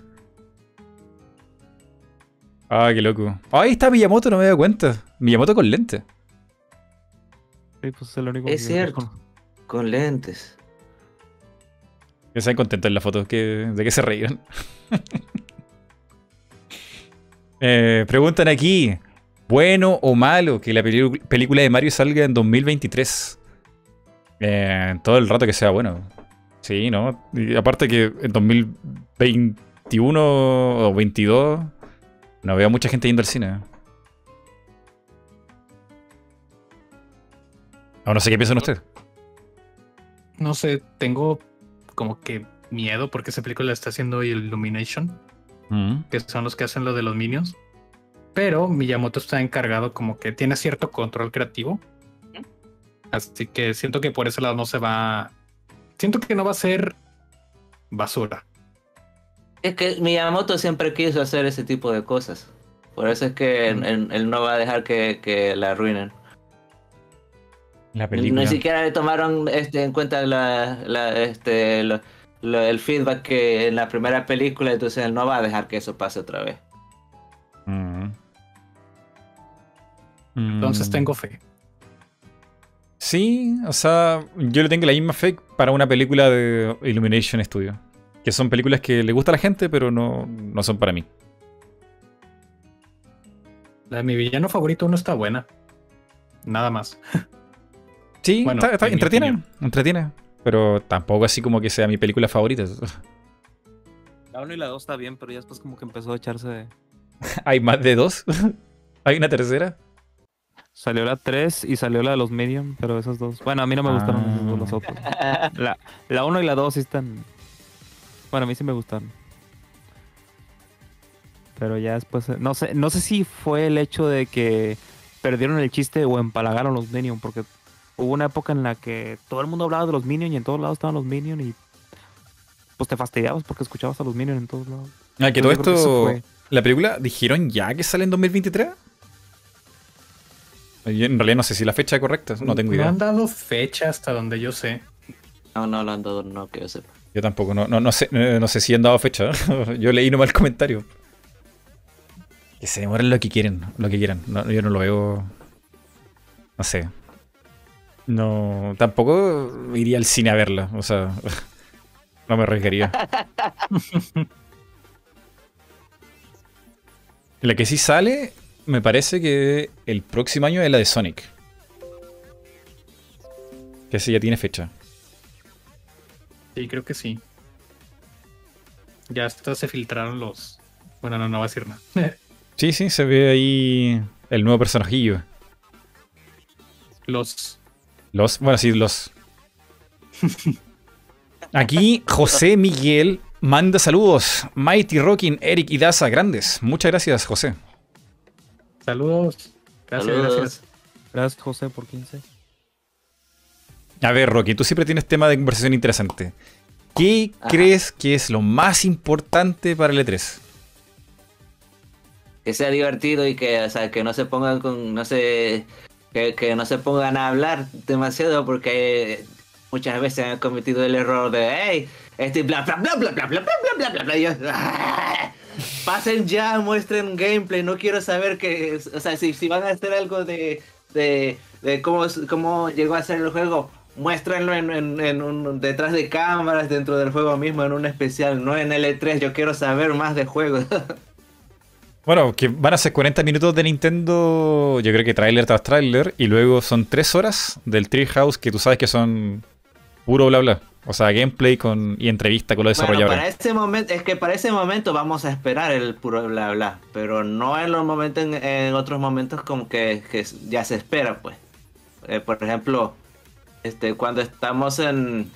Ah, qué loco. Ahí está Miyamoto, no me doy cuenta. Miyamoto con lentes. Sí, pues es el único Es cierto. Con lentes. Que se contentos en la foto. ¿De qué se reían? eh, preguntan aquí bueno o malo que la película de Mario salga en 2023. Eh, todo el rato que sea bueno. Sí, ¿no? Y aparte que en 2021 o 22 no veo mucha gente yendo al cine. O no sé qué piensan ustedes. No sé, tengo como que miedo porque esa película la está haciendo Illumination, mm. que son los que hacen lo de los minions. Pero Miyamoto está encargado como que tiene cierto control creativo. Así que siento que por ese lado no se va. Siento que no va a ser basura. Es que Miyamoto siempre quiso hacer ese tipo de cosas. Por eso es que él, él- él no va a dejar que, que la arruinen. La Ni- película. Ni siquiera le tomaron este, en cuenta la, la- este, lo- lo- el feedback que en la primera película, entonces él no va a dejar que eso pase otra vez. Mm. Entonces Mm. tengo fe. Sí, o sea, yo le tengo la misma fe para una película de Illumination Studio. Que son películas que le gusta a la gente, pero no, no son para mí. La de mi villano favorito no está buena. Nada más. Sí, Bueno, está, está- en entretiene, opinión. entretiene. Pero tampoco así como que sea mi película favorita. La 1 y la 2 está bien, pero ya después como que empezó a echarse... Hay más de dos. Hay una tercera. Salió la 3 y salió la de los Medium, pero esas dos... Bueno, a mí no me gustaron Ah. esos dos, los otros. La, la 1 y la 2 sí están... Bueno, a mí sí me gustaron. Pero ya después... No sé, no sé si fue el hecho de que perdieron el chiste o empalagaron los Minions, porque hubo una época en la que todo el mundo hablaba de los Minions y en todos lados estaban los Minions y... Pues te fastidiabas porque escuchabas a los Minions en todos lados. Ah, que todo que esto. La película dijeron ya que sale en 2023. Yo en realidad no sé si la fecha es correcta, no tengo No idea. han dado fecha hasta donde yo sé. No, no lo han dado, no que yo sepa. Yo tampoco, no, no, no sé, eh, no sé si han dado fecha. yo leí nomás el comentario. Que se demoren lo que quieren, lo que quieran. No, yo no lo veo. No sé. No, tampoco iría al cine a verla. O sea, no me arriesgaría. La que sí sale, me parece que el próximo año es la de Sonic. Que sí ya tiene fecha. Sí, creo que sí. Ya hasta se filtraron los. Bueno, no, no va a decir nada. Sí, sí, se ve ahí el nuevo personajillo. los. Los, bueno, sí, los. Aquí José Miguel manda saludos. Mighty Rockin, Eric y Daza, grandes. Muchas gracias, José. Saludos. Gracias, Saludos. gracias. Gracias, José, por 15. A ver, Rocky, tú siempre tienes tema de conversación interesante. ¿Qué Ajá. crees que es lo más importante para el E E3? Que sea divertido y que, o sea, que no se pongan con, no sé, que, que no se pongan a hablar demasiado porque muchas veces han cometido el error de, hey, este bla bla bla bla bla bla bla bla bla bla bla. Yo, "Ah, pasen ya, muestren gameplay, no quiero saber que, o sea, si, van a hacer algo de, de, de cómo, cómo llegó a ser el juego, muéstrenlo en, un, detrás de cámaras, dentro del juego mismo, en un especial, no en el E3, yo quiero saber más de juegos. Bueno, que van a ser 40 minutos de Nintendo, yo creo que tráiler tras tráiler, y luego son 3 horas del Treehouse que tú sabes que son puro bla bla. O sea, gameplay con, y entrevista con los Bueno, desarrolladores. para ese momento, es que para ese momento vamos a esperar el puro bla bla, pero no en los momentos, en, en otros momentos como que, que ya se espera, pues. Eh, por ejemplo, este, cuando estamos en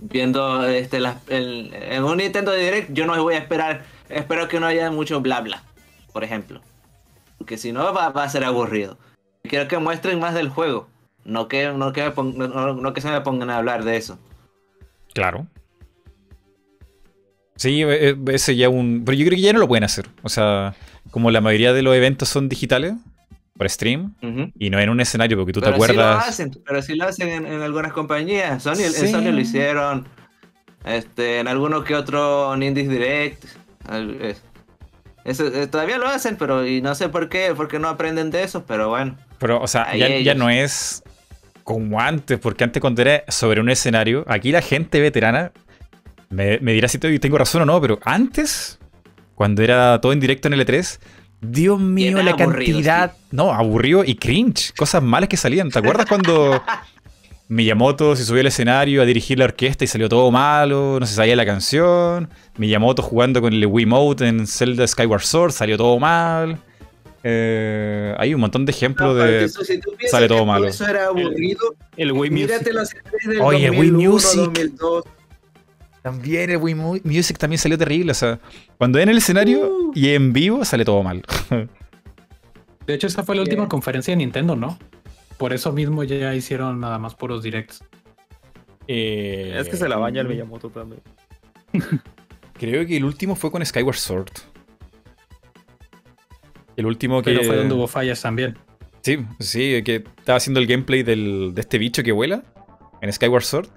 viendo este el- en un Nintendo Direct, yo no voy a esperar, espero que no haya mucho bla bla, por ejemplo, porque si no va, va a ser aburrido. Quiero que muestren más del juego, no que no que, no que se me pongan a hablar de eso. Claro. Sí, e- e- ese ya un. Pero yo creo que ya no lo pueden hacer. O sea, como la mayoría de los eventos son digitales, por stream, y no en un escenario, porque tú pero te acuerdas. Sí lo hacen, pero sí lo hacen en, en algunas compañías. Sony, en Sí. Sony lo hicieron. Este, en alguno que otro Indies Direct. eso, eh, todavía lo hacen, pero y no sé por qué, porque no aprenden de eso, pero bueno. Pero, o sea, ya, no es como antes, porque antes cuando era sobre un escenario, aquí la gente veterana me, me dirá si te- tengo razón o no, pero antes, cuando era todo en directo en L3, Dios mío, la cantidad. No, aburrido y cringe, cosas malas que salían. ¿Te acuerdas cuando Miyamoto se subió al escenario a dirigir la orquesta y salió todo malo? No se sabía la canción. Miyamoto jugando con el Wiimote en Zelda Skyward Sword, salió todo mal. Eh, hay un montón de ejemplos de. sale todo malo. Eso era aburrido. El Wii Music. Las del Oye, el 2001, Wii Music. 2002. También el Wii Mu- Music también salió terrible. O sea, cuando en el escenario y en vivo sale todo mal. De hecho, esa fue la última conferencia de Nintendo, ¿no? Por eso mismo ya hicieron nada más puros directs. Es que se la baña el Miyamoto también. Creo que el último fue con Skyward Sword. El último que. Pero fue donde hubo fallas también. Sí, sí, que estaba haciendo el gameplay del- de este bicho que vuela en Skyward Sword.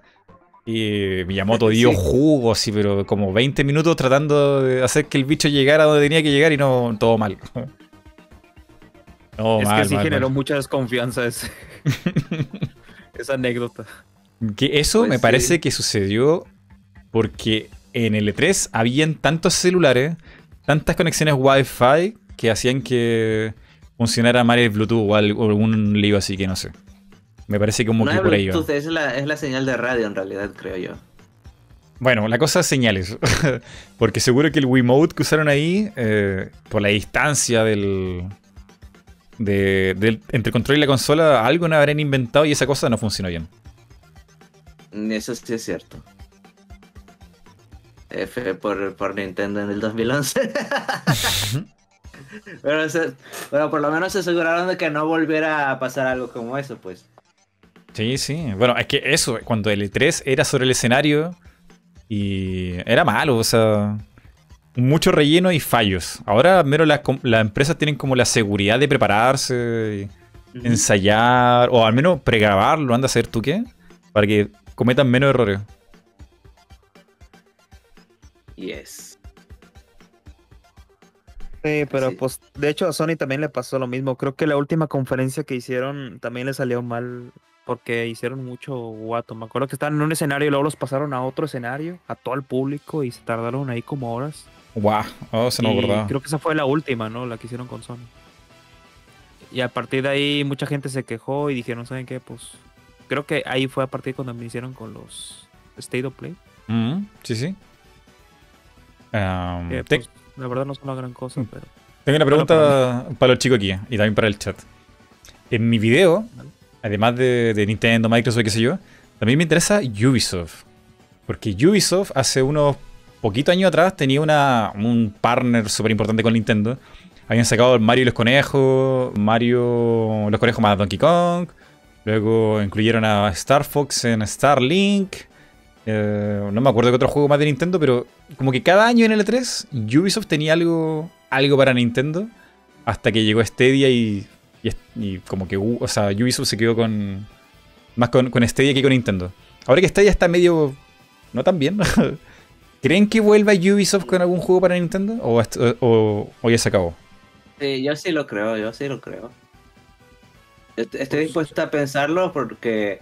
Y Miyamoto dio Sí. jugo, sí, pero como 20 minutos tratando de hacer que el bicho llegara donde tenía que llegar y no, todo mal. No, es mal, que sí mal, generó mal. mucha desconfianza ese, esa anécdota. Que eso Pues me sí. parece que sucedió porque en el E3 habían tantos celulares, tantas conexiones Wi-Fi que hacían que funcionara mal el Bluetooth o al- o algún lío así que no sé. Me parece como No que es por ahí va. Es la, es la señal de radio en realidad, creo yo. Bueno, la cosa es señales. Porque seguro que el Wiimote que usaron ahí, eh, por la distancia del, de- del- entre el control y la consola, algo no habrán inventado y esa cosa no funcionó bien. Eso sí es cierto. F por, por Nintendo en el 2011. pero, se- pero por lo menos se aseguraron de que no volviera a pasar algo como eso, pues. Sí, sí. Bueno, es que eso, cuando el E3 era sobre el escenario y era malo, o sea, mucho relleno y fallos. Ahora, mero las, las empresas tienen como la seguridad de prepararse, y ensayar, o al menos pregrabarlo, anda a hacer tú qué, para que cometan menos errores. Yes. Sí, pero Sí. pues de hecho a Sony también le pasó lo mismo. Creo que la última conferencia que hicieron también le salió mal porque hicieron mucho guato. Me acuerdo que estaban en un escenario y luego los pasaron a otro escenario, a todo el público y se tardaron ahí como horas. Guau, oh, se no me Y acordaba. creo que esa fue la última, ¿no? La que hicieron con Sony. Y a partir de ahí mucha gente se quejó y dijeron, ¿saben qué? Pues creo que ahí fue a partir cuando me hicieron con los State of Play. Mm, sí, sí. Um, que, pues, la verdad no son la gran cosa, pero... Tengo una pregunta para los chicos aquí y también para el chat. En mi video, además de, de Nintendo, Microsoft, qué sé yo, también me interesa Ubisoft. Porque Ubisoft hace unos poquitos años atrás tenía una, un partner súper importante con Nintendo. Habían sacado Mario y los conejos, Mario, los conejos más Donkey Kong. Luego incluyeron a Star Fox en Starlink. Eh, no me acuerdo qué otro juego más de Nintendo, pero como que cada año en el E3 Ubisoft tenía algo, algo para Nintendo hasta que llegó Stadia y, y, y como que uh, o sea, Ubisoft se quedó con más con, con Stadia que con Nintendo. Ahora que Stadia está medio no tan bien, ¿creen que vuelva Ubisoft con algún juego para Nintendo o, o- o ya se acabó? Sí, yo sí lo creo, yo sí lo creo. Est- Estoy dispuesto a pensarlo porque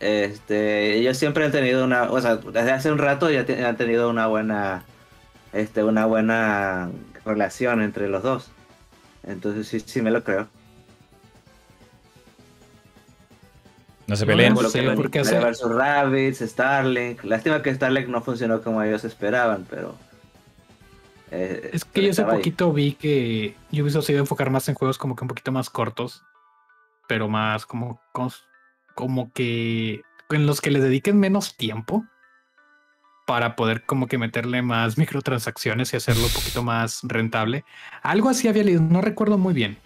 este, ellos siempre han tenido una, o sea, desde hace un rato ya te- han tenido una buena, este, una buena relación entre los dos. Entonces sí, sí me lo creo. No se peleen. no que porque hace- versus Rabbids, Starlink. Lástima que Starlink no funcionó como ellos esperaban, pero. eh, Es que yo hace ahí. poquito vi que Ubisoft se iba a enfocar más en juegos como que un poquito más cortos, pero más como, como que en los que le dediquen menos tiempo para poder como que meterle más microtransacciones y hacerlo un poquito más rentable. Algo así había leído, no recuerdo muy bien,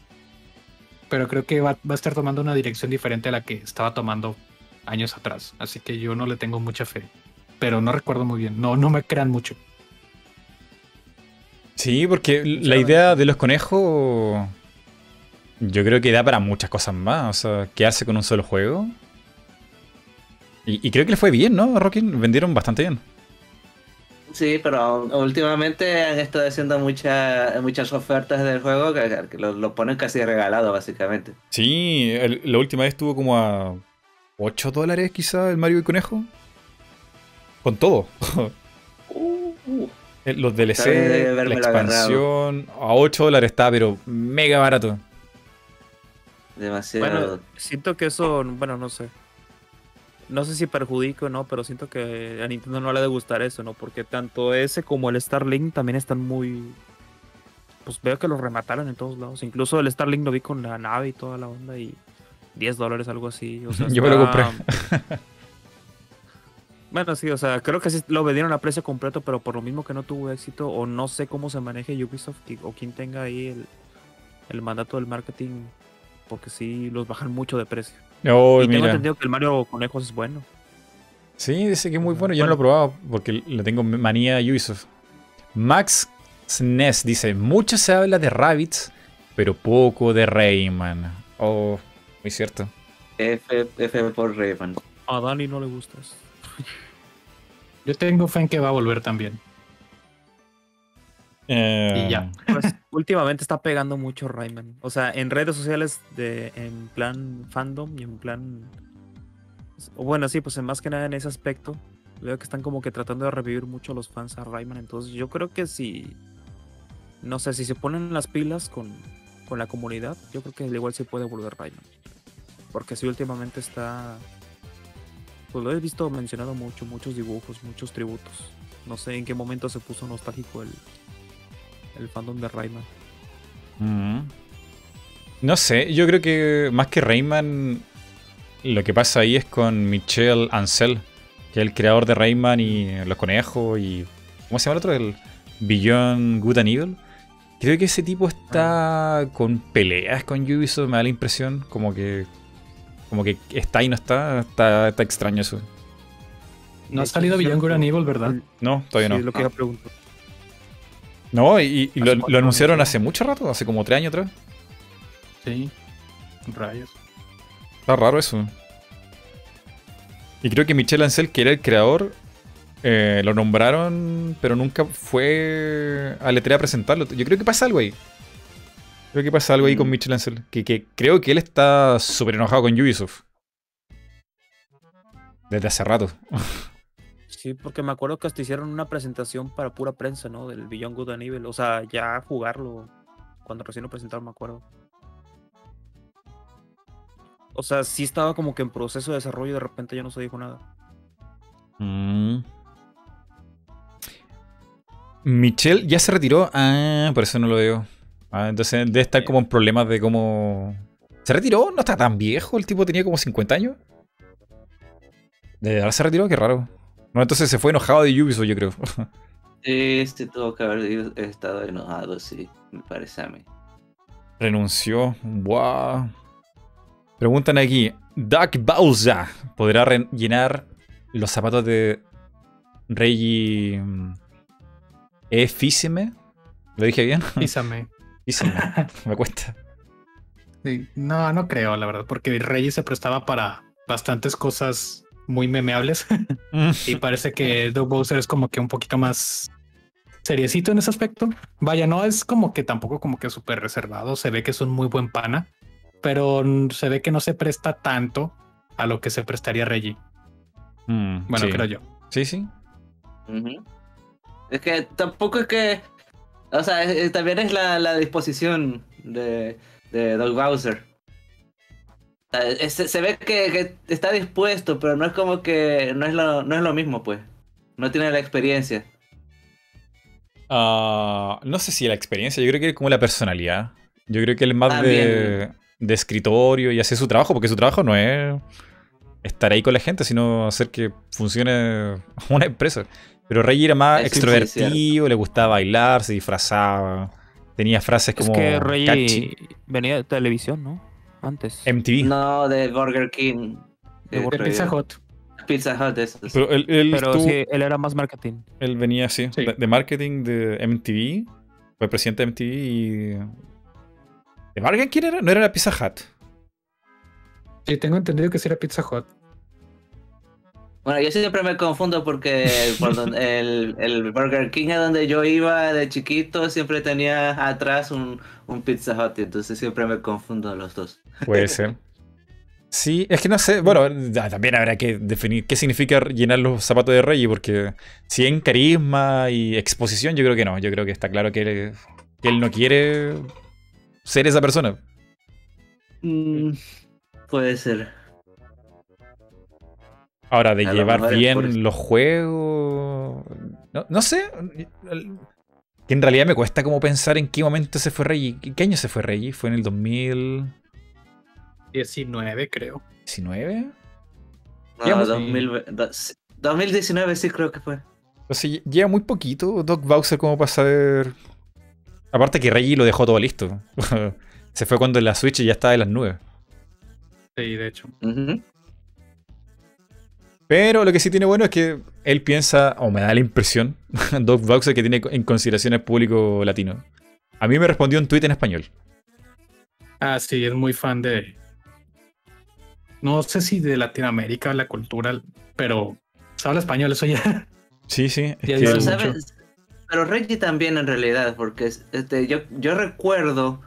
pero creo que va, va a estar tomando una dirección diferente a la que estaba tomando años atrás, así que yo no le tengo mucha fe, pero no recuerdo muy bien, no, no me crean mucho. Sí, porque la idea de los conejos yo creo que da para muchas cosas más. O sea, quedarse con un solo juego. Y, y creo que le fue bien, ¿no? Rockin vendieron bastante bien. Sí, pero últimamente han estado haciendo mucha- muchas ofertas del juego que, que lo, lo ponen casi regalado, básicamente. Sí, el- la última vez estuvo como a 8 dólares quizá el Mario y Conejo. Con todo. Eh, Los DLC, la expansión, a 8 dólares está, pero mega barato. Demasiado. Bueno, siento que eso, bueno, no sé. No sé si perjudica o no, pero siento que a Nintendo no le ha de gustar eso, ¿no? Porque tanto ese como el Starlink también están muy pues veo que los remataron en todos lados. Incluso el Starlink lo vi con la nave y toda la onda y 10 dólares, algo así. Yo me lo compré. bueno, sí, o sea, creo que sí lo vendieron a precio completo, pero por lo mismo que no tuvo éxito, o no sé cómo se maneje Ubisoft o quien tenga ahí el, el mandato del marketing, porque sí los bajan mucho de precio. Oh, y tengo entendido que el Mario Conejos es bueno. Sí, dice que es muy bueno. Yo no lo he probado porque le tengo manía a Ubisoft. Max SNES dice: Mucho se habla de Rabbits, pero poco de Rayman. Oh, muy cierto. F, F por Rayman. A Dani no le gustas. Yo tengo fe en que va a volver también. Eh, y ya. Pues, últimamente está pegando mucho Rayman. O sea, en redes sociales de, en plan fandom y en plan... Bueno, sí, pues más que nada en ese aspecto. Veo que están como que tratando de revivir mucho los fans a Rayman. Entonces yo creo que si... No sé, si se ponen las pilas con, con la comunidad, yo creo que igual se puede volver Rayman. Porque sí, últimamente está... Pues lo he visto mencionado mucho, muchos dibujos, muchos tributos. No sé en qué momento se puso nostálgico el, el fandom de Rayman. Mm. No sé, yo creo que más que Rayman, lo que pasa ahí es con Michel Ancel, que es el creador de Rayman y Los Conejos y. ¿Cómo se llama el otro? El Beyond Good and Evil. Creo que ese tipo está con peleas con Ubisoft, me da la impresión. Como que. Como que está y no está. Está, está extraño eso. No ha salido Beyond Good and Evil, ¿verdad? No, todavía no. Sí, lo que iba a preguntar. No, y, y lo, lo, anunciaron hace mucho rato, hace como tres años atrás. Sí, rayos. Está raro eso. Y creo que Michel Ancel, que era el creador, eh, lo nombraron, pero nunca fue a Letrea a presentarlo. Yo creo que pasa algo ahí. Creo que pasa algo ahí con Mm. Michel Ancel. Que, que creo que él está súper enojado con Ubisoft. Desde hace rato. Sí, porque me acuerdo que hasta hicieron una presentación para pura prensa, ¿no? Del Beyond Good and Evil. O sea, ya jugarlo cuando recién lo presentaron, me acuerdo. O sea, sí estaba como que en proceso de desarrollo y de repente ya no se dijo nada. Mm. Michelle ya se retiró. Ah, por eso no lo veo. Ah, entonces debe estar como en problemas de cómo. ¿Se retiró? No está tan viejo. El tipo tenía como 50 años. ¿De verdad se retiró? Qué raro. No, entonces se fue enojado de Ubisoft, yo creo. Sí, sí, tuvo que haber estado enojado, sí, me parece a mí. Renunció. Wow. Preguntan aquí. Doug Bowser podrá rellenar los zapatos de Reggie mm, E. Físime. ¿Lo dije bien? Písame. Físime. Me cuesta. Sí, No, no creo, la verdad, porque Reyes se prestaba para bastantes cosas muy memeables y parece que Doug Bowser es como que un poquito más seriecito en ese aspecto. Vaya, no es como que tampoco como que súper reservado, se ve que es un muy buen pana, pero se ve que no se presta tanto a lo que se prestaría Reggie. Mm, Bueno, sí. creo yo. Sí, sí. Es que tampoco es que. O sea, es- es- también es la, la disposición de, de Doug Bowser. Es- se ve que, que está dispuesto, pero no es como que. No es, lo, no es lo mismo, pues. No tiene la experiencia. Ah, no sé si la experiencia, yo creo que es como la personalidad. Yo creo que él es más de, de escritorio y hacer su trabajo, porque su trabajo no es estar ahí con la gente, sino hacer que funcione una empresa. Pero Reggie era más extrovertido, le gustaba bailar, se disfrazaba, tenía frases Es como que Rey catchy. venía de televisión, ¿no? Antes. MTV. No de Burger King. De De Burger Pizza. Hut. Pizza Hut, eso. Pero él, él Pero estuvo- sí, él era más marketing. él venía así, Sí. de, de marketing de MTV, fue presidente de MTV y... ¿De Bargain quién era? No era la Pizza Hut. Sí, tengo entendido que sí era Pizza Hut. Bueno, yo siempre me confundo porque por donde- el, el Burger King a donde yo iba de chiquito siempre tenía atrás un, un Pizza Hut, entonces siempre me confundo los dos. Puede ser. Sí, es que no sé. Bueno, también habrá que definir qué significa llenar los zapatos de Reggie, porque si en carisma y exposición, yo creo que no. Yo creo que está claro que él, que él no quiere ser esa persona. Mm, puede ser. Ahora, de llevar por bien los juegos. No, no sé. Que en realidad me cuesta como pensar en qué momento se fue Reggie. ¿Qué año se fue Reggie? ¿Fue en el 2019, creo. ¿19? No, 2019 sí creo que fue. O sea, lleva muy poquito Doc Bowser como para saber. Aparte que Reggie lo dejó todo listo. se fue cuando la Switch ya estaba en las nubes. Sí, de hecho. Pero lo que sí tiene bueno es que él piensa, o me da la impresión, Doc Bowser, que tiene en consideración el público latino. A mí me respondió un tweet en español. Ah, sí, es muy fan de. No sé si de Latinoamérica, la cultura, pero habla español, eso ya. Sí, sí. pero, pero Reggie también en realidad, porque este, yo, yo recuerdo,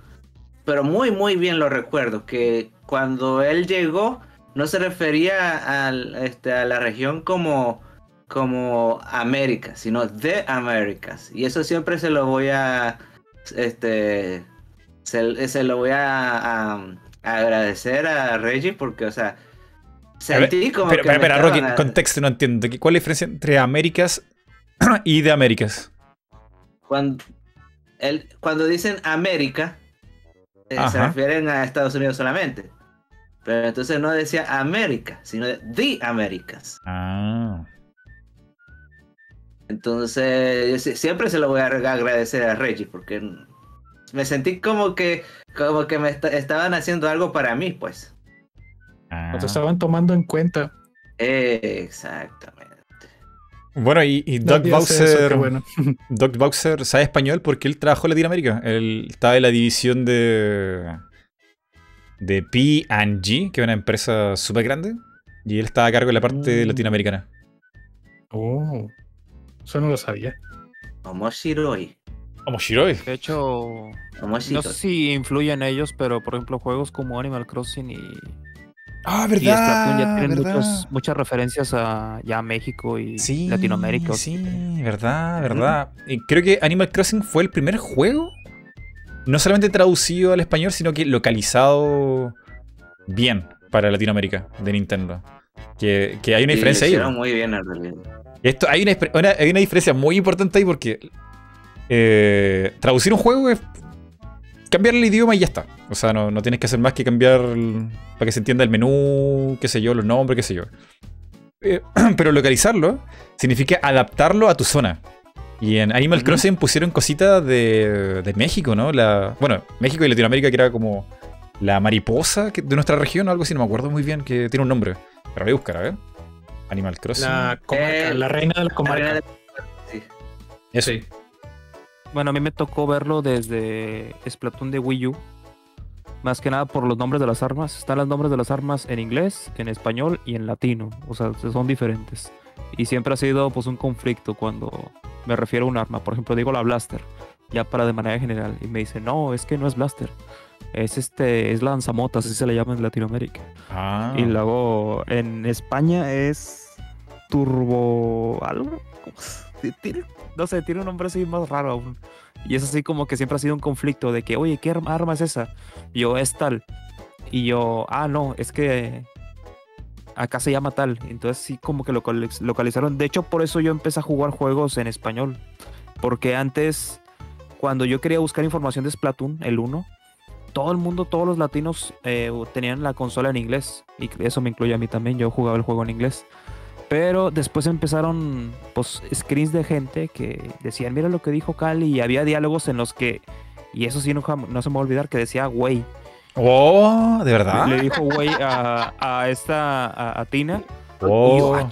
pero muy, muy bien lo recuerdo, que cuando él llegó no se refería al, este, a la región como, como América, sino de Américas. Y eso siempre se lo voy a, este, se, lo voy a, agradecer a Reggie porque, o sea, sentí como pero, que... Pero, Rocky, contexto no entiendo. ¿Cuál es la diferencia entre Américas y de Américas? Cuando, el, cuando dicen América, eh, se refieren a Estados Unidos solamente. Pero entonces no decía América, sino de The Américas. Ah. Entonces, siempre se lo voy a agradecer a Reggie porque me sentí como que como que me estaban haciendo algo para mí, pues. Ah. estaban tomando en cuenta. exactamente. Bueno, y, Doug Bowser. Doug Bowser sabe español porque él trabajó en Latinoamérica. Él estaba en la división de de P&G, que es una empresa súper grande, y él estaba a cargo de la parte mm. latinoamericana. Oh, eso no lo sabía. Omoshiroi. Omoshiroi. De hecho, no sé si influyen ellos, pero por ejemplo, juegos como Animal Crossing y. Ah, verdad. ya tienen muchas referencias a ya México y Latinoamérica. Sí, verdad, verdad. Y creo que Animal Crossing fue el primer juego no solamente traducido al español, sino que localizado bien para Latinoamérica de Nintendo. Que, hay una diferencia ahí. muy bien Esto, hay, una, hay una diferencia muy importante ahí porque eh, traducir un juego es cambiar el idioma y ya está. O sea, no, tienes que hacer más que cambiar para que se entienda el menú, qué sé yo, los nombres, qué sé yo. Eh, pero localizarlo significa adaptarlo a tu zona. Y en Animal Crossing pusieron cositas de, México, ¿no? La, bueno, México y Latinoamérica, que era como la mariposa de nuestra región o algo así, no me acuerdo muy bien, que tiene un nombre. Pero voy a buscar, a ver. Animal Crossing. La, eh, la reina de la comarca. Sí. Eso. Bueno, a mí me tocó verlo desde Splatoon de Wii U. Más que nada por los nombres de las armas. Están los nombres de las armas en inglés, en español y en latino. O sea, son diferentes. Y siempre ha sido pues un conflicto cuando me refiero a un arma. Por ejemplo, digo la blaster, ya para de manera general. Y me dice, no, es que no es blaster. Es este, es lanzamotas, así se le llama en Latinoamérica. Ah. Y luego en España es turbo algo. no sé, tiene un nombre así más raro aún. Y es así como que siempre ha sido un conflicto de que, oye, ¿qué arma es esa? Y yo, es tal. Y yo, ah, no, es que acá se llama tal. Entonces sí como que lo localizaron. De hecho, por eso yo empecé a jugar juegos en español. Porque antes, cuando yo quería buscar información de Splatoon, el 1, todo el mundo, todos los latinos eh, tenían la consola en inglés. Y eso me incluye a mí también. Yo jugaba el juego en inglés. Pero después empezaron pues, screens de gente que decían, mira lo que dijo Cali. Y había diálogos en los que, y eso sí no, no se me va a olvidar, que decía, güey. Oh, ¿de verdad? Le dijo güey a, esta, a, Tina. Oh. Ah,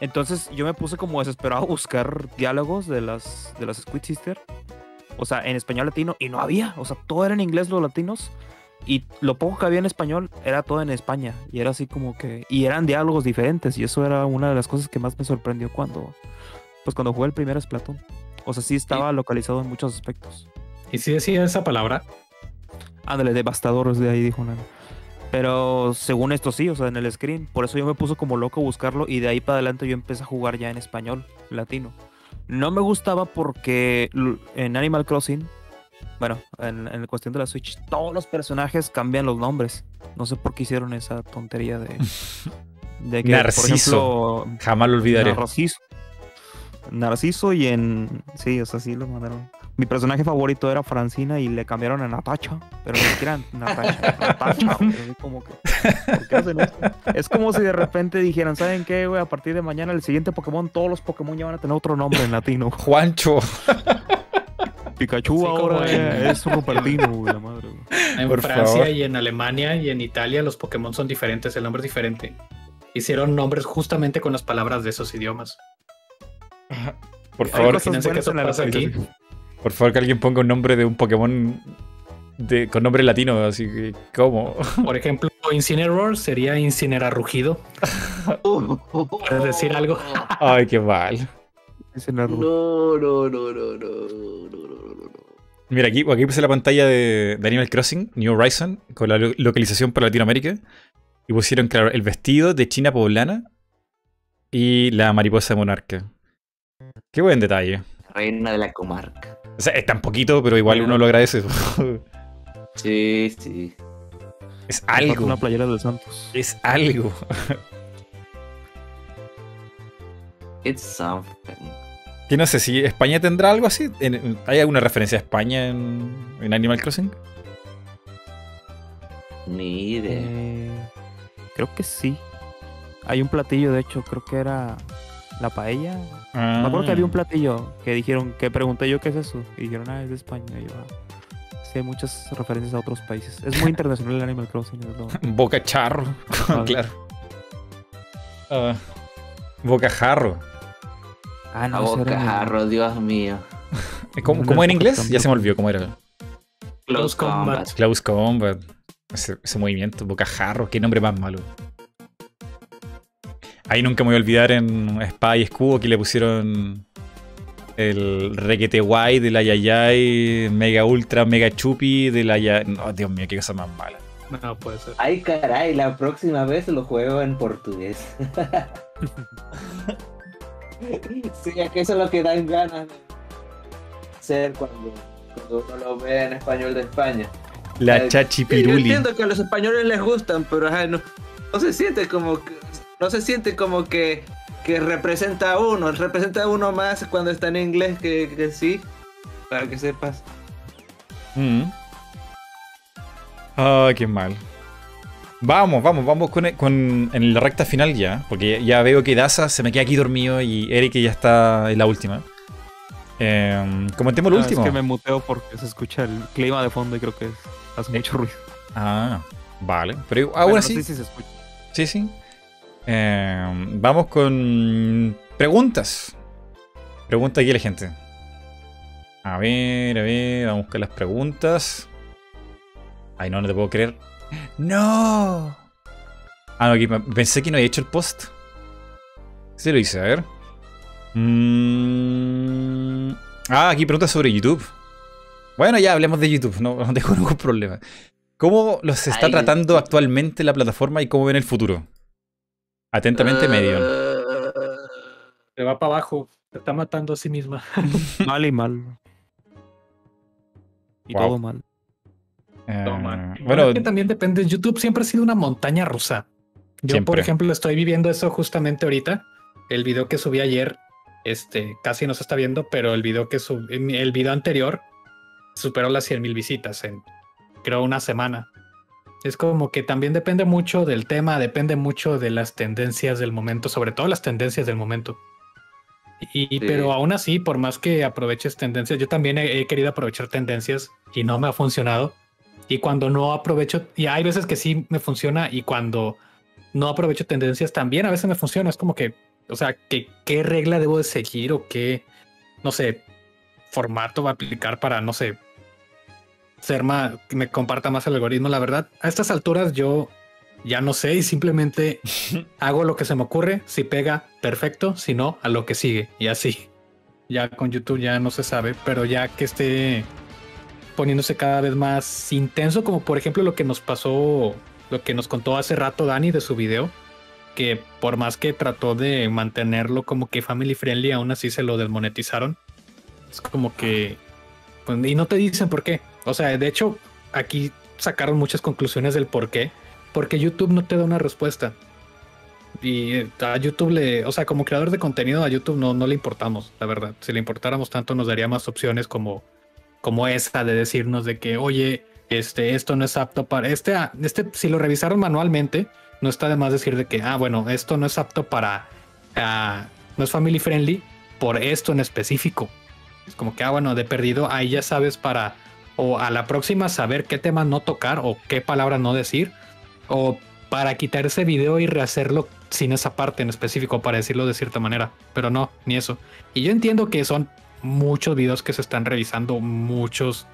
Entonces yo me puse como desesperado a buscar diálogos de las, de las Squid Sister. O sea, en español latino. Y no había. O sea, todo era en inglés los latinos. Y lo poco que había en español era todo en España. Y era así como que... Y eran diálogos diferentes. Y eso era una de las cosas que más me sorprendió cuando... Pues cuando jugué el primer Splatoon. O sea, sí estaba localizado en muchos aspectos. ¿Y si decía esa palabra? Ándale, devastadores de ahí, dijo nada. Pero según esto sí, o sea, en el screen. Por eso yo me puse como loco a buscarlo y de ahí para adelante yo empecé a jugar ya en español, latino. No me gustaba porque en Animal Crossing, bueno, en, la cuestión de la Switch, todos los personajes cambian los nombres. No sé por qué hicieron esa tontería de... de que, Narciso. Jamás lo olvidaré. Narciso. Narciso y en... Sí, o sea, sí lo mandaron. Mi personaje favorito era Francina y le cambiaron a Natacha, pero ni siquiera Natacha, Natacha, güey, como que, ¿por qué hacen esto? Es como si de repente dijeran, ¿saben qué, güey? A partir de mañana el siguiente Pokémon, todos los Pokémon ya van a tener otro nombre en latino. Juancho. Pikachu Sí, ahora en- es Rupertino, güey, la madre, güey. En Por Francia favor. y en Alemania y en Italia los Pokémon son diferentes, el nombre es diferente. Hicieron nombres justamente con las palabras de esos idiomas. Por favor, imagínense que eso en la pasa aquí. Por favor, que alguien ponga un nombre de un Pokémon con nombre latino, así que, ¿cómo? Por ejemplo, Incineroar sería Incinerarrugido. ¿Puedes decir algo? Ay, qué mal. No, no, no, no, no, no, no, Mira, aquí, aquí puse la pantalla de, Animal Crossing, New Horizon, con la localización para Latinoamérica. Y pusieron, claro, el vestido de China poblana y la mariposa monarca. Qué buen detalle. Reina de la comarca. O sea, es tan poquito, pero igual uno lo agradece. Sí, sí. es algo. Una playera del Santos. Es algo. It's something. Que no sé si España tendrá algo así. ¿Hay alguna referencia a España en, en Animal Crossing? Ni idea. Eh, creo que sí. Hay un platillo, de hecho, creo que era la paella. Ah. Me acuerdo que había un platillo que dijeron, que pregunté yo qué es eso. Y dijeron, ah, es de España. Y yo, ah, sí, hay muchas referencias a otros países. Es muy internacional el Animal Crossing. es lo- Boca charro. Ah. claro. Ah, boca jarro. Ah, no, ese era bocajarro, Dios mío. ¿Cómo, cómo el en inglés? Ya se me olvidó cómo era. Close Combat. Close Combat. Ese, ese movimiento, boca jarro. Qué nombre más malo. Ahí nunca me voy a olvidar en Espada y Escudo que le pusieron el requete guay de la Yayay, Mega Ultra, Mega Chupi de la Yayay. No, Dios mío, qué cosa más mala. No puede ser. Ay, caray, la próxima vez lo juego en portugués. sí, es que eso es lo que dan ganas de hacer cuando, cuando uno lo ve en español de España. La Eh, Sí, yo Chachipiruli. entiendo que a los españoles les gustan, pero ajá, no, no se siente como que, no se siente como que, que representa a uno, representa a uno más cuando está en inglés que, que sí, para que sepas. Mm. Ay, qué mal. Vamos, vamos, vamos con, con- en la recta final ya. Porque ya, veo que Daza se me queda aquí dormido y Eric ya está en la última. Eh, comentemos lo Ah, último. Es que me muteo porque se escucha el clima de fondo y creo que hace mucho ruido. Ah, vale. Pero aún Bueno, no así. sé si se escucha. Sí, sí. Eh, vamos con preguntas. Pregunta aquí la gente. A ver, a ver, vamos con las preguntas. Ay, no, no te puedo creer. ¡No! Ah, no, aquí pensé que no había hecho el post. Sí lo hice, a ver. Mm, Ah, aquí preguntas sobre YouTube. Bueno, ya hablemos de YouTube, no, no tengo ningún problema. ¿Cómo los está Ay, tratando actualmente la plataforma y cómo ven el futuro? Atentamente, Medion. Se va para abajo. Se está matando a sí misma. Mal y mal. Y Wow. todo mal. Eh, No, man. Bueno, bueno, es que también depende. YouTube siempre ha sido una montaña rusa. Yo, por ejemplo, estoy viviendo eso justamente ahorita. El video que subí ayer, este, casi no se está viendo, pero el video que subí, el video anterior superó las 100 mil visitas en, creo, una semana. Es como que también depende mucho del tema, depende mucho de las tendencias del momento, sobre todo las tendencias del momento. Y, Sí. Pero aún así, por más que aproveches tendencias, yo también he, he querido aprovechar tendencias y no me ha funcionado. Y cuando no aprovecho, y hay veces que sí me funciona y cuando no aprovecho tendencias también a veces me funciona. Es como que, o sea, que, qué regla debo de seguir o qué, no sé, formato va a aplicar para, no sé, ser más, que me comparta más el algoritmo. La verdad, a estas alturas yo ya no sé y simplemente hago lo que se me ocurre. Si pega, perfecto. Si no, a lo que sigue. Y así. Ya con YouTube ya no se sabe, pero ya que esté poniéndose cada vez más intenso, como por ejemplo lo que nos pasó, lo que nos contó hace rato Dani de su video, que por más que trató de mantenerlo como que family friendly, aún así se lo desmonetizaron. Es como que... pues, y no te dicen por qué. O sea, de hecho, aquí sacaron muchas conclusiones del por qué. Porque YouTube no te da una respuesta. Y a YouTube le, o sea, como creador de contenido a YouTube no, no le importamos, la verdad. Si le importáramos tanto nos daría más opciones como como esa de decirnos de que, oye, este, esto no es apto para este, ah, este, si lo revisaron manualmente, no está de más decir de que, ah, bueno, esto no es apto para, uh, no es family friendly por esto en específico. Es como que, ah, bueno, de perdido, ahí ya sabes para, o a la próxima saber qué tema no tocar o qué palabra no decir, o para quitar ese video y rehacerlo sin esa parte en específico, para decirlo de cierta manera. Pero no, ni eso. Y yo entiendo que son muchos videos que se están revisando, muchos,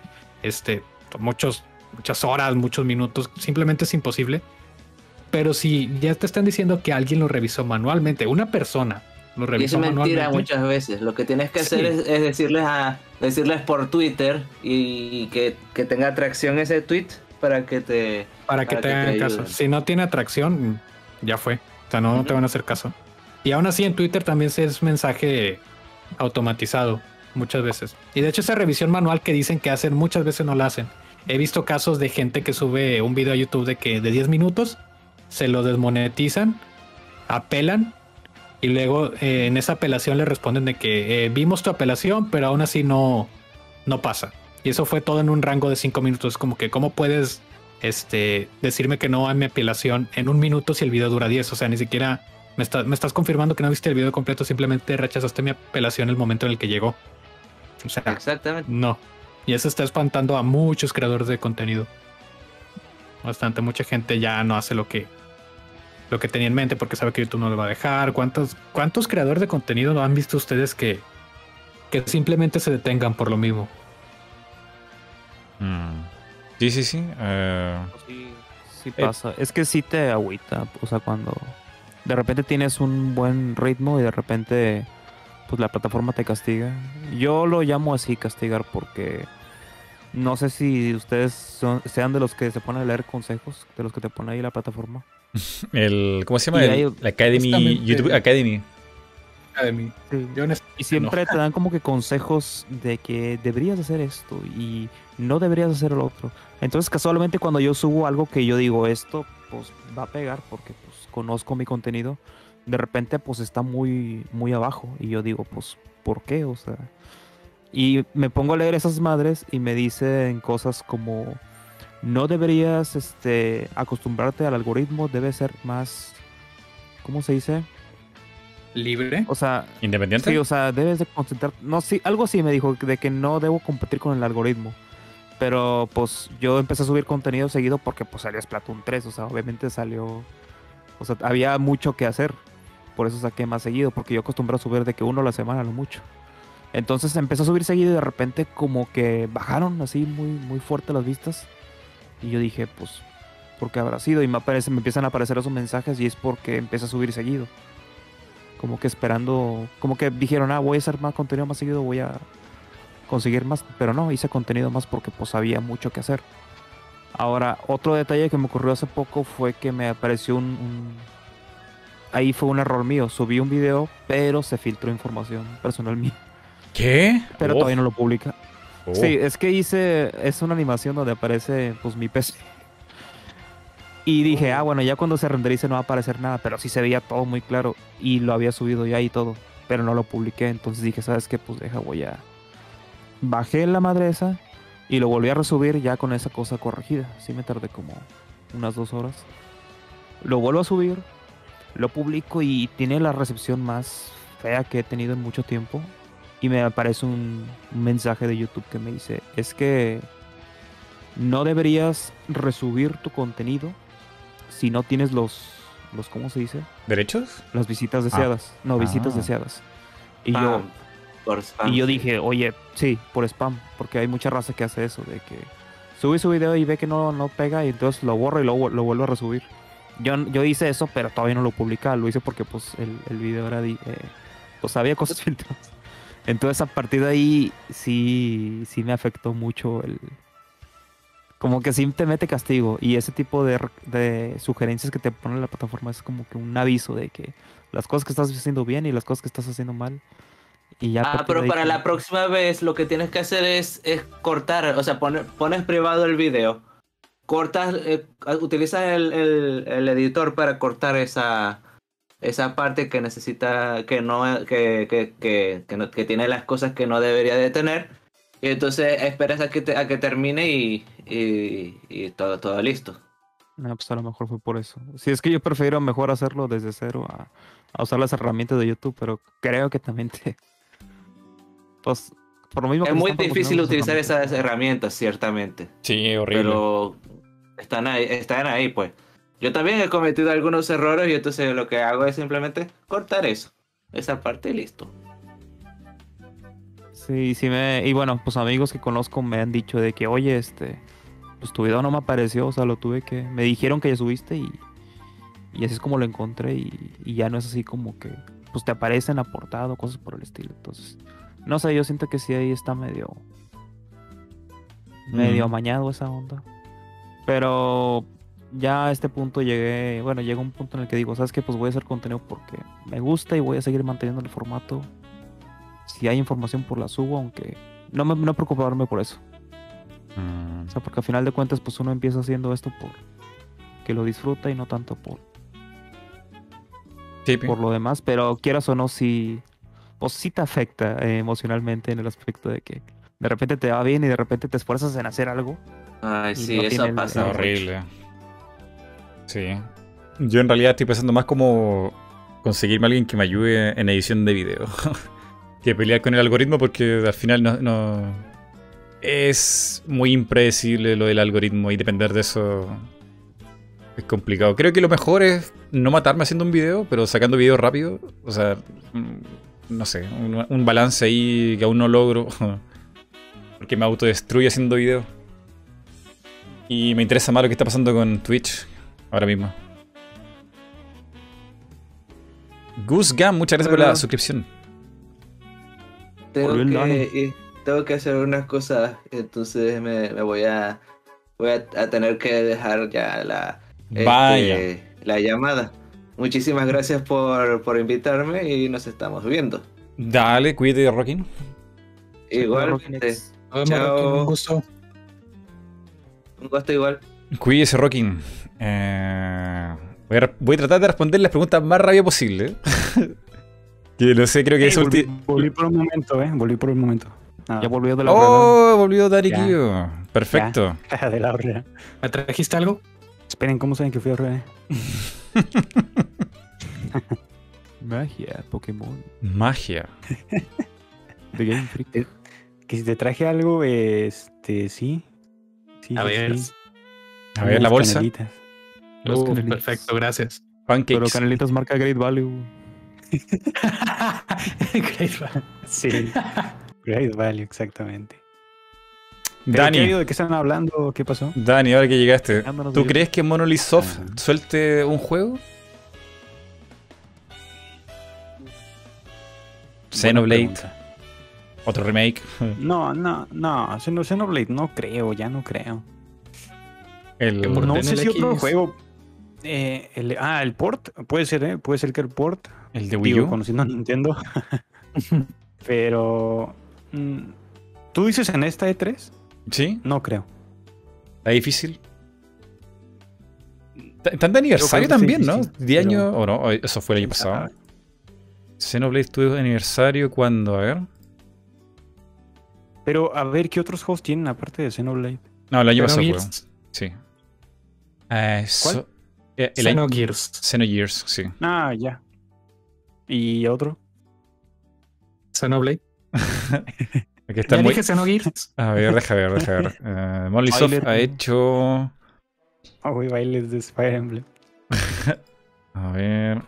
este, muchos, muchas horas, muchos minutos. Simplemente es imposible. Pero si ya te están diciendo que alguien lo revisó manualmente, una persona lo y es mentira muchas veces. Lo que tienes que hacer es, decirles a decirles por Twitter y que, que tenga atracción ese tweet para que te para que te hagan caso. Si no tiene atracción, ya fue. O sea, no, te van a hacer caso. Y aún así en Twitter también se es mensaje automatizado muchas veces. Y de hecho esa revisión manual que dicen que hacen muchas veces no la hacen. He visto casos de gente que sube un video a YouTube de que de 10 minutos se lo desmonetizan, apelan y luego eh, en esa apelación le responden de que eh, vimos tu apelación, pero aún así no, no pasa. Y eso fue todo en un rango de 5 minutos. Como que, ¿cómo puedes este, decirme que no a mi apelación en un minuto si el video dura 10? O sea, ni siquiera me, me estás confirmando que no viste el video completo, simplemente rechazaste mi apelación el momento en el que llegó. O sea, Exactamente. No. Y eso está espantando a muchos creadores de contenido. Bastante, mucha gente ya no hace lo que lo que tenía en mente porque sabe que YouTube no lo va a dejar. ¿Cuántos, cuántos creadores de contenido no han visto ustedes que, que simplemente se detengan por lo mismo? Mm. Sí, sí, sí. Eh, sí, pasa. es que sí te agüita. O sea, cuando de repente tienes un buen ritmo y de repente pues la plataforma te castiga. Yo lo llamo así castigar porque no sé si ustedes son, sean de los que se ponen a leer consejos, de los que te pone ahí la plataforma. El, ¿Cómo se llama? El, la Academy, YouTube Academy. Academy. y siempre te dan como que consejos de que deberías hacer esto y no deberías hacer lo otro. Entonces casualmente cuando yo subo algo que yo digo esto, pues va a pegar porque pues conozco mi contenido, de repente pues está muy, muy abajo y yo digo pues, ¿por qué? O sea... Y me pongo a leer esas madres y me dicen cosas como no deberías este, acostumbrarte al algoritmo, debe ser más, ¿cómo se dice? Libre. O sea, independiente. Sí, o sea, debes de concentrar. No, sí, algo así me dijo de que no debo competir con el algoritmo. Pero pues yo empecé a subir contenido seguido porque pues salió Splatoon 3, o sea, obviamente salió. O sea, había mucho que hacer. Por eso saqué más seguido, porque yo acostumbro a subir de que uno a la semana, lo mucho. Entonces empezó a subir seguido y de repente como que bajaron así muy, muy fuerte las vistas. Y yo dije, pues, ¿por qué habrá sido? Y me, aparece, me empiezan a aparecer esos mensajes y es porque empieza a subir seguido. Como que esperando, como que dijeron, ah, voy a hacer más contenido más seguido, voy a conseguir más. Pero no, hice contenido más porque pues había mucho que hacer. Ahora, otro detalle que me ocurrió hace poco fue que me apareció un, Ahí fue un error mío. Subí un video, pero se filtró información personal mía. ¿Qué? Pero todavía no lo publica. Oh. Sí, es que hice, es una animación donde aparece pues mi PC. Y dije, oh. ah, bueno, ya cuando se renderice no va a aparecer nada, pero sí se veía todo muy claro y lo había subido ya y todo, pero no lo publiqué, entonces dije, ¿sabes qué? Pues deja, voy a... Bajé la madre esa y lo volví a resubir ya con esa cosa corregida. Sí me tardé como unas dos horas. Lo vuelvo a subir, lo publico y tiene la recepción más fea que he tenido en mucho tiempo y me aparece un, mensaje de YouTube que me dice, es que no deberías resubir tu contenido si no tienes los, los ¿cómo se dice? ¿Derechos? Las visitas deseadas. No, visitas ah. deseadas. Y yo, por spam, y yo dije, oye, sí, por spam, porque hay mucha raza que hace eso, de que sube su video y ve que no, no pega y entonces lo borra y lo, lo vuelve a resubir. Yo, yo hice eso, pero todavía no lo publicaba, lo hice porque pues el, el video era, eh, pues había cosas filtradas. Entonces a partir de ahí sí, sí me afectó mucho el... Como que sí te mete castigo y ese tipo de, sugerencias que te pone la plataforma es como que un aviso de que las cosas que estás haciendo bien y las cosas que estás haciendo mal. Y ya ah, pero para la próxima vez lo que tienes que hacer es, es cortar, o sea, pones privado el video, cortas, eh, utilizas el, el editor para cortar esa, esa parte que necesita, que no, que, que, que, que, tiene las cosas que no debería de tener, Y entonces esperas a que, a que termine y, y, todo, todo listo. No, pues a lo mejor fue por eso. Si es que yo prefiero mejor hacerlo desde cero a, a usar las herramientas de YouTube, pero creo que también te... Pues, por lo mismo es muy difícil utilizar esas herramientas, ciertamente. Sí, horrible. Pero están ahí, están ahí, pues. Yo también he cometido algunos errores y entonces lo que hago es simplemente cortar eso. Esa parte y listo. Sí, sí me... Y bueno, pues amigos que conozco me han dicho de que, oye, este... Pues tu video no me apareció, o sea, lo tuve que... Me dijeron que ya subiste y... Y así es como lo encontré y, y ya no es así como que... Pues te aparecen aportado, cosas por el estilo. Entonces... No sé, yo siento que sí ahí está medio... Medio amañado esa onda. Pero ya a este punto llegué, bueno, llega un punto en el que digo, ¿sabes qué? Pues voy a hacer contenido porque me gusta y voy a seguir manteniendo el formato. Si hay información, por pues la subo, aunque no me no preocuparme por eso. Mm. O sea, porque al final de cuentas, pues uno empieza haciendo esto por que lo disfruta y no tanto por, por lo demás. Pero quieras o no, si, pues sí te afecta eh, emocionalmente en el aspecto de que de repente te va bien y de repente te esfuerzas en hacer algo. Ay, sí, eso pasa. horrible. Sí. Yo en realidad estoy pensando más como conseguirme alguien que me ayude en edición de video. que pelear con el algoritmo porque al final no, Es muy impredecible lo del algoritmo y depender de eso es complicado. Creo que lo mejor es no matarme haciendo un video, pero sacando videos rápido. O sea, mm, no sé, un, balance ahí que aún no logro. porque me autodestruye haciendo videos. Y me interesa más lo que está pasando con Twitch, ahora mismo. Goose Gam, muchas gracias por la suscripción. Tengo que, tengo que hacer unas cosas, entonces me, voy a voy a, tener que dejar ya la, este, la llamada. Muchísimas gracias por, por, invitarme y nos estamos viendo. Dale, cuídate, Rockin. Igual. Chao. Un gusto. Un gusto igual. Cuídese, Rockin. Eh, voy, a, tratar de responder las preguntas más rápido posible. que no sé, creo que es último. Volví por un momento, ¿eh? Volví por un momento. Ya volvió de la Oh, volvió Dari Perfecto. de la horrera. ¿Me trajiste algo? Esperen, ¿cómo saben que fui a horrera? Magia, Pokémon. Magia. The Game Freak. Eh, que si te traje algo, este, sí. sí a ver. A ver, la bolsa. Uh, perfecto, gracias. Pancakes. Pero canelitas marca Great Value. Great Value. Sí. Great Value, exactamente. Dani. ¿De qué están hablando? ¿Qué pasó? Dani, ahora que llegaste, ¿tú crees que Monolith Soft suelte un juego? Xenoblade. Otro remake. No, no, no. Xenoblade no creo, ya no creo. El, no sé si otro juego. Eh, el, ah, el port. Puede ser, ¿eh? Puede ser que el port. El de Wii U. conociendo a Nintendo. Pero. Mm, ¿Tú dices en esta E3? Sí. No creo. Está difícil. Están de aniversario también, ¿no? De año. O no, eso fue el año pasado. Xenoblade estuvo de aniversario cuando, a ver. Pero a ver, ¿qué otros juegos tienen aparte de Xenoblade? No, el año pasado fue. Sí. Eh. Eh, Xenogears. Xenogears, sí. Ah, ya. ¿Y otro? Xenoblade. Aquí está ya muy... dije Xenogears. A ver, deja ver, deja ver. Uh, Molly Soft ha hecho... Ah, oh, bailes de Fire Emblem. a ver...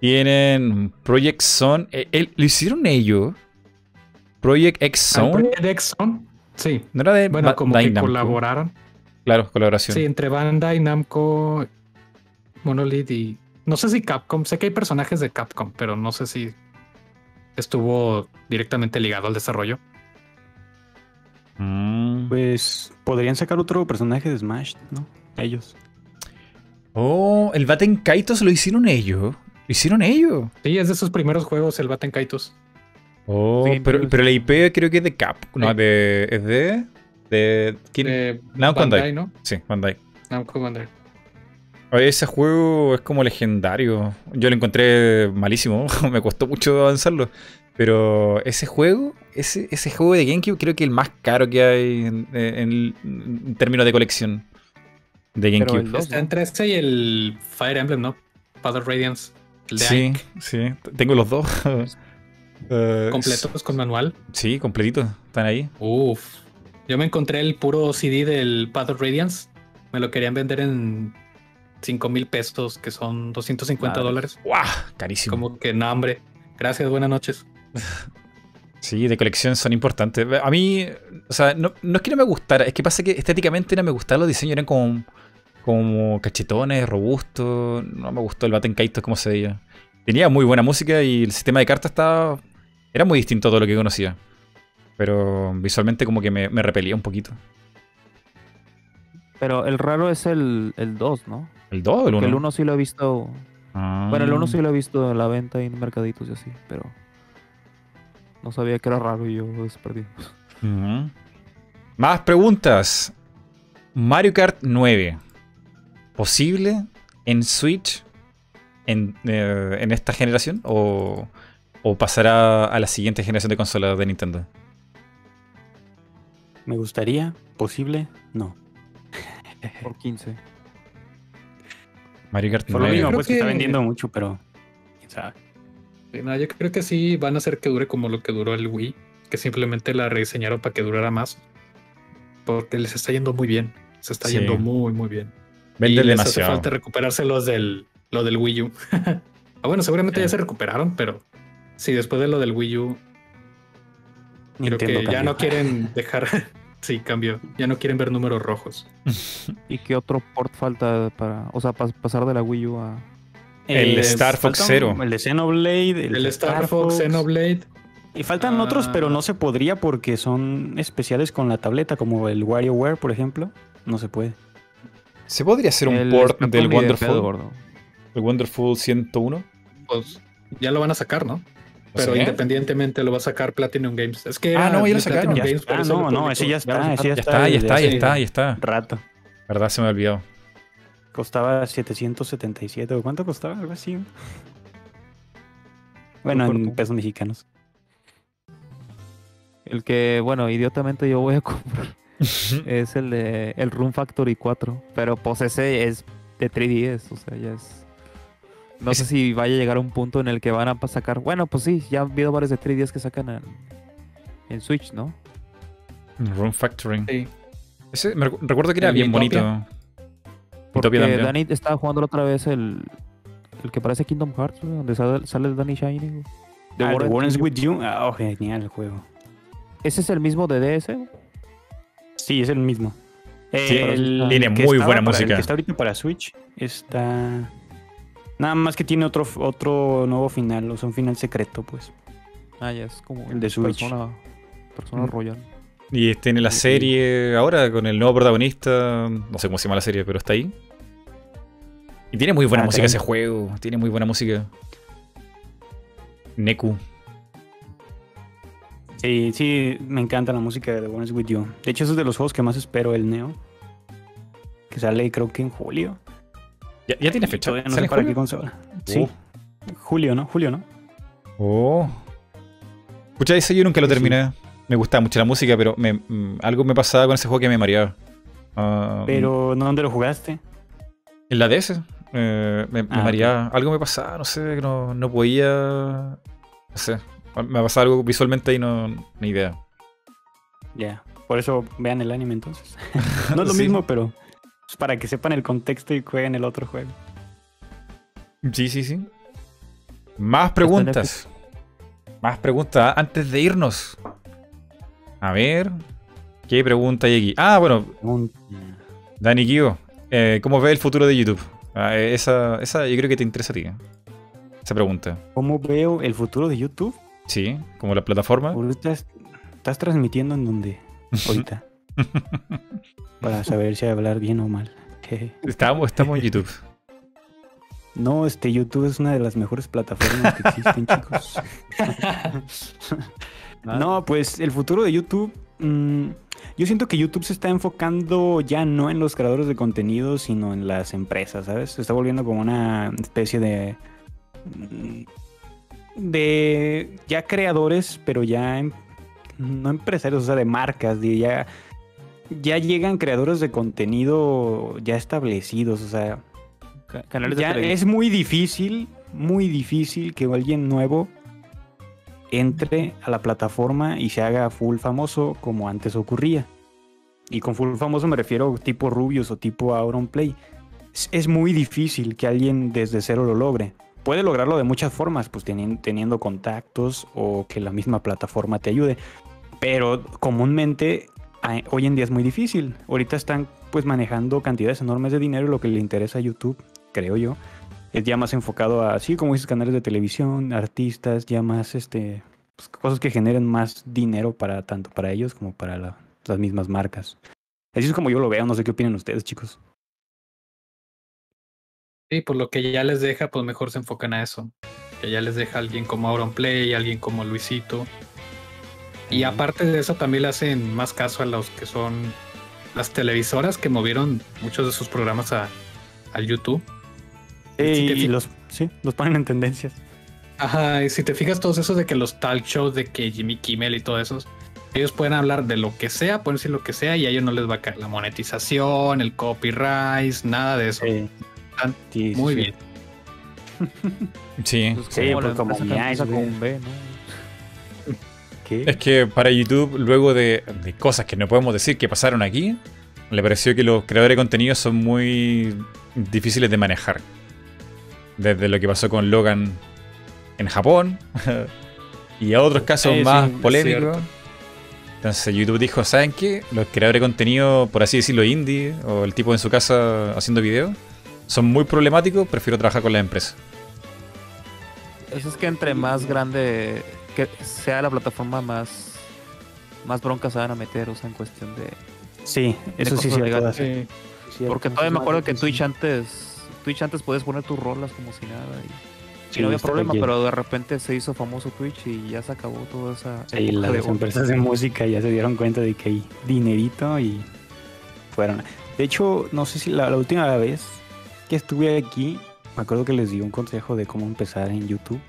Tienen Project Zone. Eh, ¿Lo hicieron ellos? Project X Zone. Project X Zone. Sí. ¿No era de Bueno, como que colaboraron. Claro, colaboración. Sí, entre Bandai, Namco, Monolith y. No sé si Capcom. Sé que hay personajes de Capcom, pero no sé si estuvo directamente ligado al desarrollo. Mm. Pues podrían sacar otro personaje de Smash, ¿no? Ellos. Oh, el Baten Kaitos lo hicieron ellos. Lo hicieron ellos. Sí, es de sus primeros juegos, el Baten Kaitos. Oh, pero, pero la IP creo que es de Capcom. No, de, es de de, ¿quién? Bandai, ¿no? Sí, Bandai. Namco Bandai. Oye, ese juego es como legendario. Yo lo encontré malísimo. Me costó mucho avanzarlo. Pero ese juego, ese, ese juego de GameCube creo que es el más caro que hay en, en- en términos de colección de Pero GameCube. el dos, Está entre este y el Fire Emblem, ¿no? Path of Radiance. El de Sí, Ike, sí, tengo los dos. Eh, completos con manual. Sí, completitos, están ahí. Uf. Yo me encontré el puro CD del Path of Radiance. Me lo querían vender en 5 mil pesos, que son 250 Madres. dólares. ¡Guau! Carísimo. Como que no, hombre. Gracias, buenas noches. Sí, de colección son importantes. A mí, o sea, no, no es que no me gustara, es que pasa que estéticamente no me gustaban los diseños, eran como, como cachetones, robustos. No me gustó el Batten Kaito como se veía. Tenía muy buena música y el sistema de cartas estaba. Era muy distinto a todo lo que conocía. Pero visualmente como que me, me repelía un poquito. Pero el raro es el, el 2, ¿no? ¿El 2 o el 1? Que el 1 sí lo he visto. Bueno, el 1 sí lo he visto en la venta y en mercaditos y así, pero. No sabía que era raro y yo desperdí. Ujú. Más preguntas. Mario Kart 9. ¿Posible en Switch en, eh, en esta generación? ¿O, o pasará a la siguiente generación de consolas de Nintendo? Me gustaría, posible, no. Por 15. Mario Kart Por lo 9. mismo, creo pues que está vendiendo mucho, pero quién sabe. No, yo creo que sí van a hacer que dure como lo que duró el Wii, que simplemente la rediseñaron para que durara más. Porque les está yendo muy bien. Se está Sí. yendo muy, muy bien. Vende y les demasiado. hace falta recuperarse los del, lo del Wii U. ah, bueno, seguramente ya se recuperaron, pero sí, después de lo del Wii U, creo Nintendo que ya no quieren dejar. Sí, cambió. Ya no quieren ver números rojos. ¿Y qué otro port falta para. O sea, pas- pasar de la Wii U a. El Star Fox Zero. El de Xenoblade. El, Star Fox, Xenoblade. Y faltan otros, Ah. pero no se podría porque son especiales con la tableta, como el WarioWare, por ejemplo. No se puede. ¿Se podría hacer un el port del de Wonderful? gordo. el Wonderful 101? Pues ya lo van a sacar, ¿no? ¿O Pero independientemente lo va a sacar Platinum Games. Es que Ah, no, ya lo sacaron. Platinum Ya Games, por está, no, no, ese ya está. ese ya Ya está, ya está, ya está, ya está. Rato. ¿Verdad? Se me ha olvidado. Costaba 777, ¿o cuánto costaba? Algo así. Bueno, en pesos mexicanos. El que, bueno, idiotamente yo voy a comprar es el de el Room Factory 4. Pero pues ese es de 3DS, o sea, ya es. No sé si vaya a llegar a un punto en el que van a sacar. Bueno, pues sí, ya ha habido varios de 3DS que sacan en, en Switch, ¿no? Room Factory. Sí. Ese, me recu- recuerdo que era El bien bonito. Porque. Dani estaba jugando la otra vez el, el que parece Kingdom Hearts, donde sale, sale el Danny Shiny. güey. The Ah, is. With You. Ah, oh, genial el juego. Ese es el mismo de DS. Sí, es el mismo. Sí, El tiene muy buena para- música. El que está ahorita para Switch está. Nada más que tiene otro, otro nuevo final, o sea, un final secreto, pues. Ah, ya es como El de Switch. Persona, persona Mm. Royal. Y tiene la serie ahora con el nuevo protagonista. No sé cómo se llama la serie, pero está ahí. Y tiene muy buena Ah, música ese juego. Tiene muy buena música. Neku. Sí, sí, me encanta la música de The One is With You. De hecho, es de los juegos que más espero, el Neo. Que sale creo que en julio. ¿Ya, ya tiene fecha? No ¿Sale sé para julio? qué consola. Sí. Julio, ¿no? Julio, ¿no? Oh. Pucha, ese yo nunca lo Sí, sí. terminé. Me gustaba mucho la música, pero me- mm, algo me pasaba con ese juego que me mareaba. Ah, Pero, ¿dónde lo jugaste? En la DS. eh, me, me Ah, mareaba. Algo me pasaba, no sé, que no, no podía. No sé. Me pasaba algo visualmente y no. Ni idea. Ya. Por eso vean el anime entonces. no es lo Sí. mismo, pero para que sepan el contexto y jueguen el otro juego. Sí, sí, sí. Más preguntas. Más preguntas antes de irnos. A ver. ¿Qué pregunta hay aquí? Ah, bueno, Un- Dani Kio, eh, ¿cómo ves el futuro de YouTube? Ah, eh, esa, esa yo creo que te interesa a ti. ¿eh? Esa pregunta. ¿Cómo veo el futuro de YouTube? Sí, como la plataforma. Ahorita es- estás transmitiendo en donde ahorita. para saber si hablar bien o mal. Estamos, estamos en YouTube. No, este YouTube es una de las mejores plataformas que existen, chicos. no, pues el futuro de YouTube. mm, yo siento que YouTube se está enfocando ya no en los creadores de contenido, sino en las empresas, ¿sabes? Se está volviendo como una especie de. mm, de ya creadores, pero ya em, no empresarios, o sea, de marcas, de ya, ya llegan creadores de contenido ya establecidos, o sea, canales ya es muy difícil, muy difícil que alguien nuevo entre a la plataforma y se haga full famoso como antes ocurría. Y con full famoso me refiero tipo Rubius o tipo Auronplay. Es, es muy difícil que alguien desde cero lo logre. Puede lograrlo de muchas formas, pues teniendo, teniendo contactos o que la misma plataforma te ayude. Pero comúnmente hoy en día es muy difícil. Ahorita están pues manejando cantidades enormes de dinero lo que le interesa a YouTube, creo yo, es ya más enfocado a, así como dices, canales de televisión, artistas, ya más este, pues, cosas que generen más dinero para tanto para ellos como para las mismas marcas. Así es como yo lo veo, no sé qué opinan ustedes, chicos. Sí, por lo que ya les deja, pues mejor se enfocan a eso. Que ya les deja alguien como Auronplay, alguien como Luisito. Y aparte de eso, también le hacen más caso a los que son las televisoras que movieron muchos de sus programas a, al YouTube. y los, sí, los ponen en tendencias. Ajá, y si te fijas todos esos de que los talk shows de que Jimmy Kimmel y todo eso, ellos pueden hablar de lo que sea, pueden decir lo que sea y a ellos no les va a caer la monetización, el copyright, nada de eso. Sí. muy bien. Sí, pues sí, pues como, como un B, ¿no? Es que para YouTube, luego de, cosas que no podemos decir que pasaron aquí, le pareció que los creadores de contenido son muy difíciles de manejar. Desde lo que pasó con Logan en Japón y a otros casos más polémicos. Entonces YouTube dijo, ¿saben qué? Los creadores de contenido, por así decirlo, indie, o el tipo en su casa haciendo videos, son muy problemáticos, prefiero trabajar con la empresa. Eso es que entre más grande que sea la plataforma más, más broncas se van a meter, o sea, en cuestión de. Sí, eso sí, sí, Porque todavía me acuerdo que Twitch antes, Twitch antes puedes poner tus rolas como si nada y, no había problema, pero de repente se hizo famoso Twitch y ya se acabó toda esa. Sí, las empresas de música ya se dieron cuenta de que hay dinerito y fueron. De hecho, no sé si la, última vez que estuve aquí, me acuerdo que les di un consejo de cómo empezar en YouTube.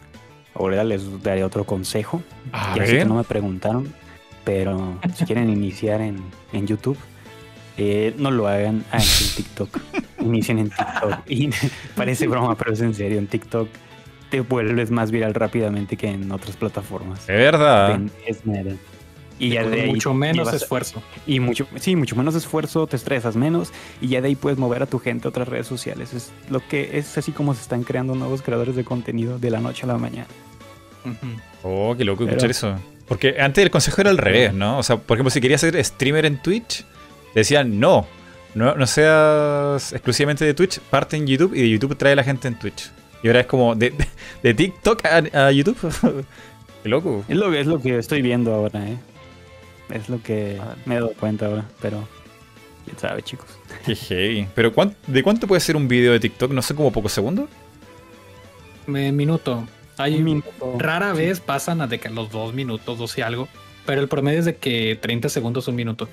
Ahora les daré otro consejo. ya sé que no me preguntaron, pero si quieren iniciar en, en YouTube, eh, no lo hagan en TikTok. Inicien en TikTok. Y parece broma, pero es en serio. En TikTok te vuelves más viral rápidamente que en otras plataformas. Es verdad. Es y ya de ahí mucho menos esfuerzo. Y mucho, sí, mucho menos esfuerzo, te estresas menos y ya de ahí puedes mover a tu gente a otras redes sociales. Es lo que es así como se están creando nuevos creadores de contenido de la noche a la mañana. Oh, qué loco escuchar eso. Porque antes el consejo era al revés, ¿no? O sea, por ejemplo, si querías ser streamer en Twitch, decían no, no, seas exclusivamente de Twitch, parte en YouTube y de YouTube trae a la gente en Twitch. Y ahora es como de, de, TikTok a, YouTube. qué loco. Es lo, es lo que estoy viendo ahora, ¿eh? Es lo que me he dado cuenta ahora, pero quién sabe, chicos. Jeje. ¿Pero de cuánto puede ser un video de TikTok? No sé, como pocos segundos. minuto. Hay minuto. Rara vez pasan a de que los dos minutos, dos y algo. Pero el promedio es de que 30 segundos, un minuto.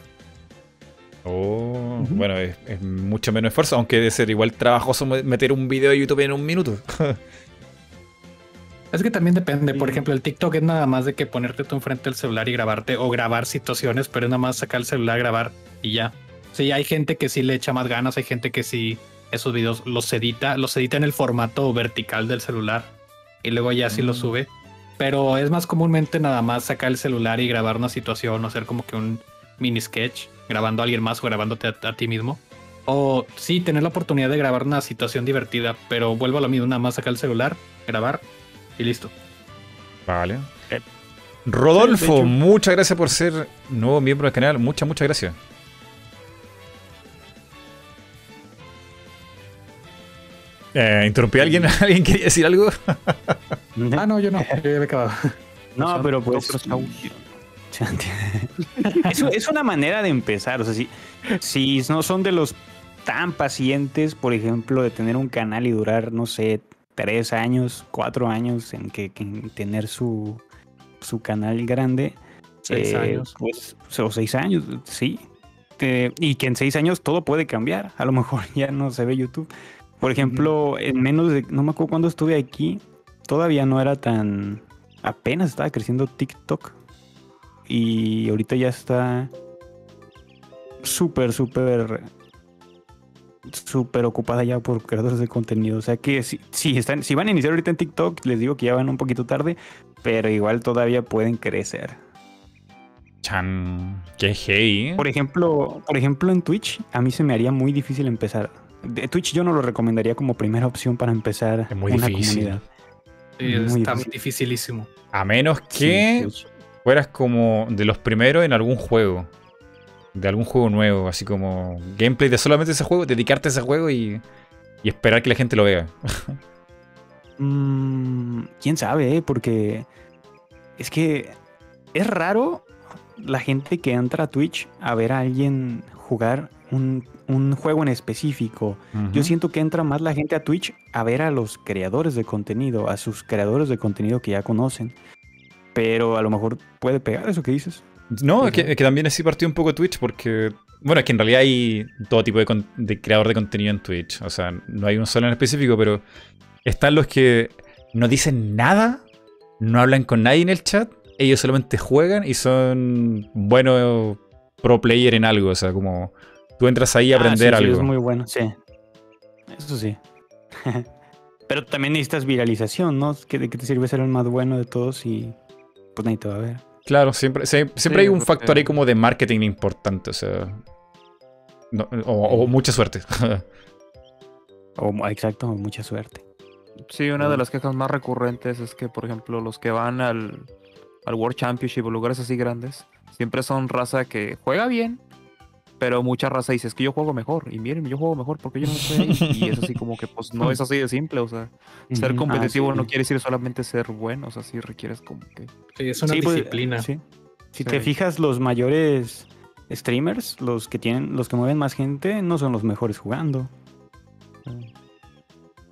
Oh, bueno, es, es, mucho menos esfuerzo, aunque debe ser igual trabajoso meter un video de YouTube en un minuto. Es que también depende. Por ejemplo, el TikTok es nada más de que ponerte tú enfrente del celular y grabarte o grabar situaciones, pero es nada más sacar el celular, grabar y ya. Sí, hay gente que sí le echa más ganas, hay gente que sí esos videos los edita, los edita en el formato vertical del celular y luego ya sí los mm. sube. Pero es más comúnmente nada más sacar el celular y grabar una situación o hacer como que un mini sketch grabando a alguien más o grabándote a, a ti mismo. O sí, tener la oportunidad de grabar una situación divertida, pero vuelvo a lo mismo, nada más sacar el celular, grabar y listo. Vale. Eh, Rodolfo, muchas gracias por ser nuevo miembro del canal. Muchas, muchas gracias. Eh, ¿Interrumpí a alguien? ¿Alguien quería decir algo? ah, no, yo no. Yo ya me he acabado. No, pero pues. es, es una manera de empezar. O sea, si, si no son de los tan pacientes, por ejemplo, de tener un canal y durar, no sé, tres años, cuatro años en que, tener su, su canal grande. Seis eh, años. Pues, o seis años, sí. y que en seis años todo puede cambiar. A lo mejor ya no se ve YouTube. Por ejemplo, en menos de, no me acuerdo cuándo estuve aquí, todavía no era tan... Apenas estaba creciendo TikTok. Y ahorita ya está súper, súper súper ocupada ya por creadores de contenido. O sea que si, si, están, si van a iniciar ahorita en TikTok, les digo que ya van un poquito tarde, pero igual todavía pueden crecer. Chan, qué hey. Por ejemplo, por ejemplo, en Twitch, a mí se me haría muy difícil empezar. De Twitch yo no lo recomendaría como primera opción para empezar es muy una difícil. comunidad. está muy dificilísimo. A menos que fueras como de los primeros en algún juego de algún juego nuevo, así como gameplay de solamente ese juego, dedicarte a ese juego y, y esperar que la gente lo vea. Mm, Quién sabe, eh? porque es que es raro la gente que entra a Twitch a ver a alguien jugar un, juego en específico. Yo siento que entra más la gente a Twitch a ver a los creadores de contenido, a sus creadores de contenido que ya conocen. Pero a lo mejor puede pegar eso que dices. No, es que, también así partió un poco Twitch porque, bueno, es que en realidad hay todo tipo de, creador de contenido en Twitch. O sea, no hay un solo en específico, pero están los que no dicen nada, no hablan con nadie en el chat, ellos solamente juegan y son buenos pro player en algo. O sea, como tú entras ahí a ah, aprender algo. Sí, es muy bueno, sí. Eso sí. pero también necesitas viralización, ¿no? ¿De qué te sirve ser el más bueno de todos y pues nadie te va a ver? Claro, siempre, siempre hay un factor ahí como de marketing importante, o sea. o, mucha suerte. o, exacto, mucha suerte. Sí, una de las quejas más recurrentes es que, por ejemplo, los que van al, al World Championship o lugares así grandes, siempre son raza que juega bien, pero mucha raza dice, es que yo juego mejor. Y miren, yo juego mejor porque yo no sé. Y es así como que, pues, no es así de simple. O sea, ser ah, competitivo no quiere decir solamente ser bueno. O sea, sí requieres como que... Sí, es una pues, disciplina. Si te fijas, los mayores streamers, los que tienen, los que mueven más gente, no son los mejores jugando.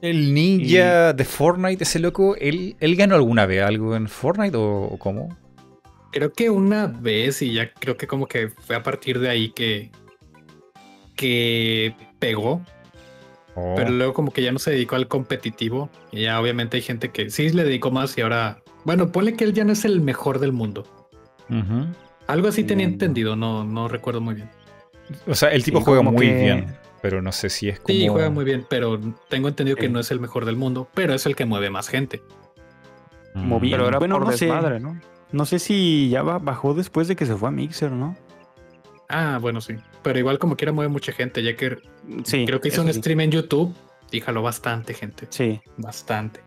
El ninja de Fortnite, ese loco, ¿él, ¿él ganó alguna vez algo en Fortnite o cómo? Creo que una vez y ya creo que como que fue a partir de ahí que, que pegó. Oh. Pero luego como que ya no se dedicó al competitivo. Y ya obviamente hay gente que sí le dedicó más y ahora... Bueno, ponle que él ya no es el mejor del mundo. Algo así tenía entendido, no, no recuerdo muy bien. O sea, el tipo juega muy bien, pero no sé si es como... Sí, juega muy bien, pero tengo entendido que no es el mejor del mundo, pero es el que mueve más gente. Moví, pero ahora bueno, no sé. ¿no? No sé si ya bajó después de que se fue a Mixer, ¿no? Ah, bueno, sí. Pero igual como quiera mueve mucha gente, ya que sí, creo que hizo un stream en YouTube y jaló bastante gente. Sí. Bastante.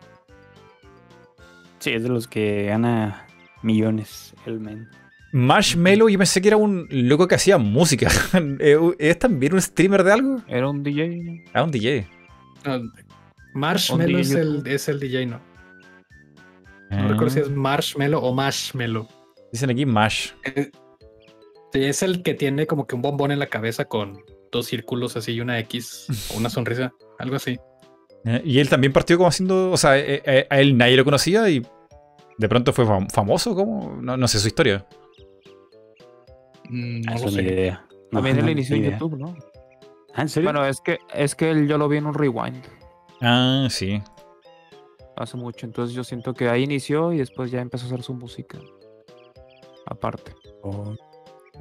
Sí, es de los que gana millones el men. Marshmello, yo pensé que era un loco que hacía música. Eh, ¿Es también un streamer de algo? Era un DJ. Ah, un DJ. Marshmello es, el, es el DJ, ¿no? No recuerdo si es ah. Marshmallow o Marshmallow. Dicen aquí Mash. Eh, sí, es el que tiene como que un bombón en la cabeza con dos círculos así y una X o una sonrisa, algo así. Eh, y él también partió como haciendo, o sea, eh, a él nadie lo conocía y de pronto fue famoso, ¿cómo? No, sé su historia. Mm, no sé. idea. también él inició en YouTube, ¿no? ¿Ah, ¿En serio? Bueno, es que, es que él, yo lo vi en un rewind. Ah, sí hace mucho. Entonces yo siento que ahí inició y después ya empezó a hacer su música. Aparte. Oh.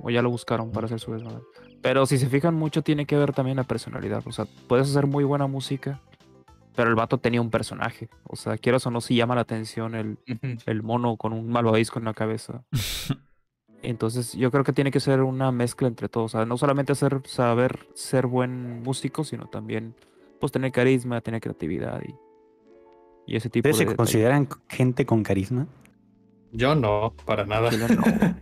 O ya lo buscaron para hacer su desmadre. Pero si se fijan mucho, tiene que ver también la personalidad. O sea, puedes hacer muy buena música, pero el vato tenía un personaje. O sea, quieras o no, si llama la atención el, el mono con un malvavisco en la cabeza. Entonces, yo creo que tiene que ser una mezcla entre todos. O sea, no solamente hacer, saber ser buen músico, sino también pues tener carisma, tener creatividad y y ese tipo ¿Ustedes se consideran gente con carisma? Yo no, para nada.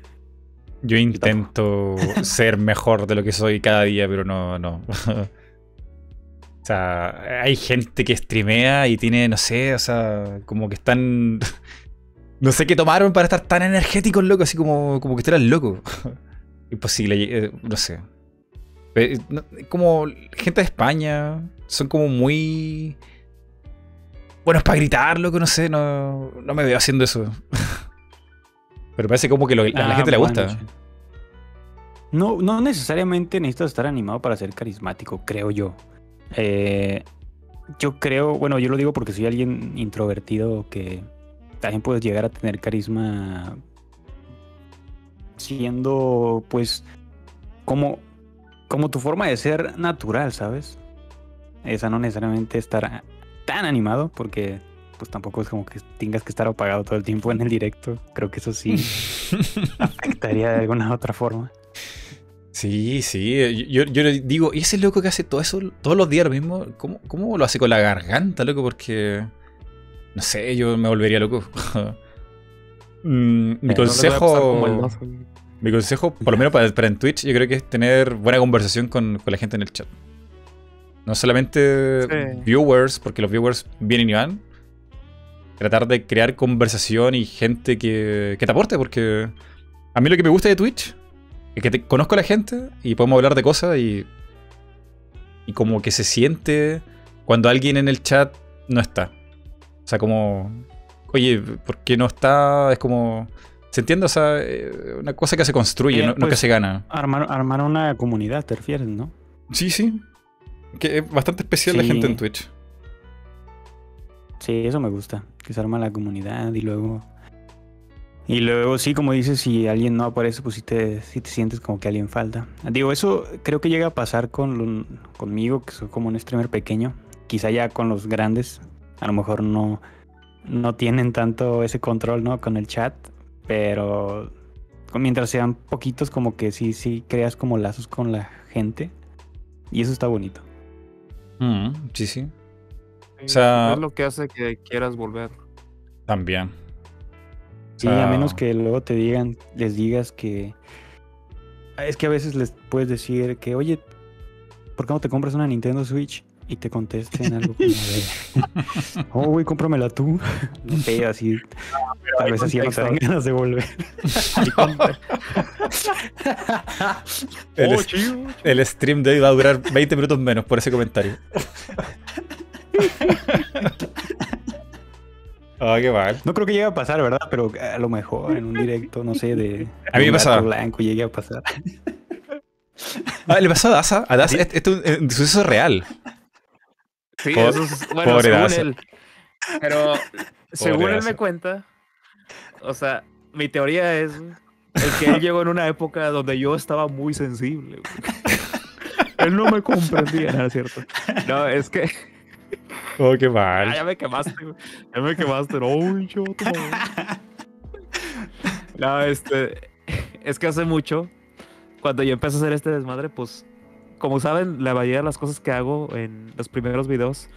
Yo intento ser mejor de lo que soy cada día, pero no, no. o sea, hay gente que streamea y tiene, no sé, o sea, como que están. no sé qué tomaron para estar tan energéticos, loco, así como, como que estuvieran locos. Imposible, eh, no sé. Eh, como gente de España, son como muy bueno, es para gritar, loco, no sé, no, no me veo haciendo eso. Pero parece como que a la ah, gente le gusta. No, no necesariamente necesitas estar animado para ser carismático, creo yo. Eh, yo creo, bueno, yo lo digo porque soy alguien introvertido que también puedes llegar a tener carisma siendo, pues, como, como tu forma de ser natural, ¿sabes? Esa no necesariamente estar tan animado, porque pues tampoco es como que tengas que estar apagado todo el tiempo en el directo. Creo que eso sí afectaría de alguna otra forma. Sí, sí. Yo, yo digo, ¿y ese loco que hace todo eso todos los días lo mismo? ¿Cómo, ¿Cómo, lo hace con la garganta, loco? Porque. No sé, yo me volvería loco. Mm, mi consejo. mi consejo, por lo menos para, en Twitch, yo creo que es tener buena conversación con, con la gente en el chat. No solamente viewers, porque los viewers vienen y van. Tratar de crear conversación y gente que, que te aporte, porque a mí lo que me gusta de Twitch que te, conozco a la gente y podemos hablar de cosas y. Y como que se siente cuando alguien en el chat no está. O sea, como. Oye, ¿por qué no está? Es como. ¿Se entiende? O sea, eh, una cosa que se construye, no, que pues, se gana. Armar, armar una comunidad, te refieres, ¿no? Sí, sí. Que es bastante especial la gente en Twitch. Sí, eso me gusta. Que se arma la comunidad y luego y luego sí, como dices, si alguien no aparece, pues sí te, te sientes como que alguien falta. Digo, eso creo que llega a pasar con, conmigo, que soy como un streamer pequeño. Quizá ya con los grandes, a lo mejor no, no tienen tanto ese control, ¿no? Con el chat, pero mientras sean poquitos, como que sí, sí creas como lazos con la gente. Y eso está bonito. Mm, sí, sí. O sea, es lo que hace que quieras volver. También. Sí, a menos que luego te digan, les digas que. Es que a veces les puedes decir que, oye, ¿por qué no te compras una Nintendo Switch? Y te contesten algo como de. oh, güey, cómpramela tú. No sé, así. Tal vez así no te dan ganas de volver. el, oh, el stream de hoy va a durar 20 minutos menos por ese comentario. Ah, qué mal. No creo que llegue a pasar, ¿verdad? Pero a lo mejor en un directo, no sé, de. A mí me pasaba. Blanco llegue a pasar. Ah, le pasó a Daza. A Daza, esto es un suceso real. Sí, eso es. Bueno, según él. Pero según él me cuenta, o sea, mi teoría es el que él llegó en una época donde yo estaba muy sensible. él no me comprendía, ¿no es cierto? No, es que Oh, qué mal. ya me quemaste, Ya me quemaste. No, yo, No, este. Es que hace mucho, cuando yo empecé a hacer este desmadre, pues, como saben, la mayoría de las cosas que hago en los primeros videos,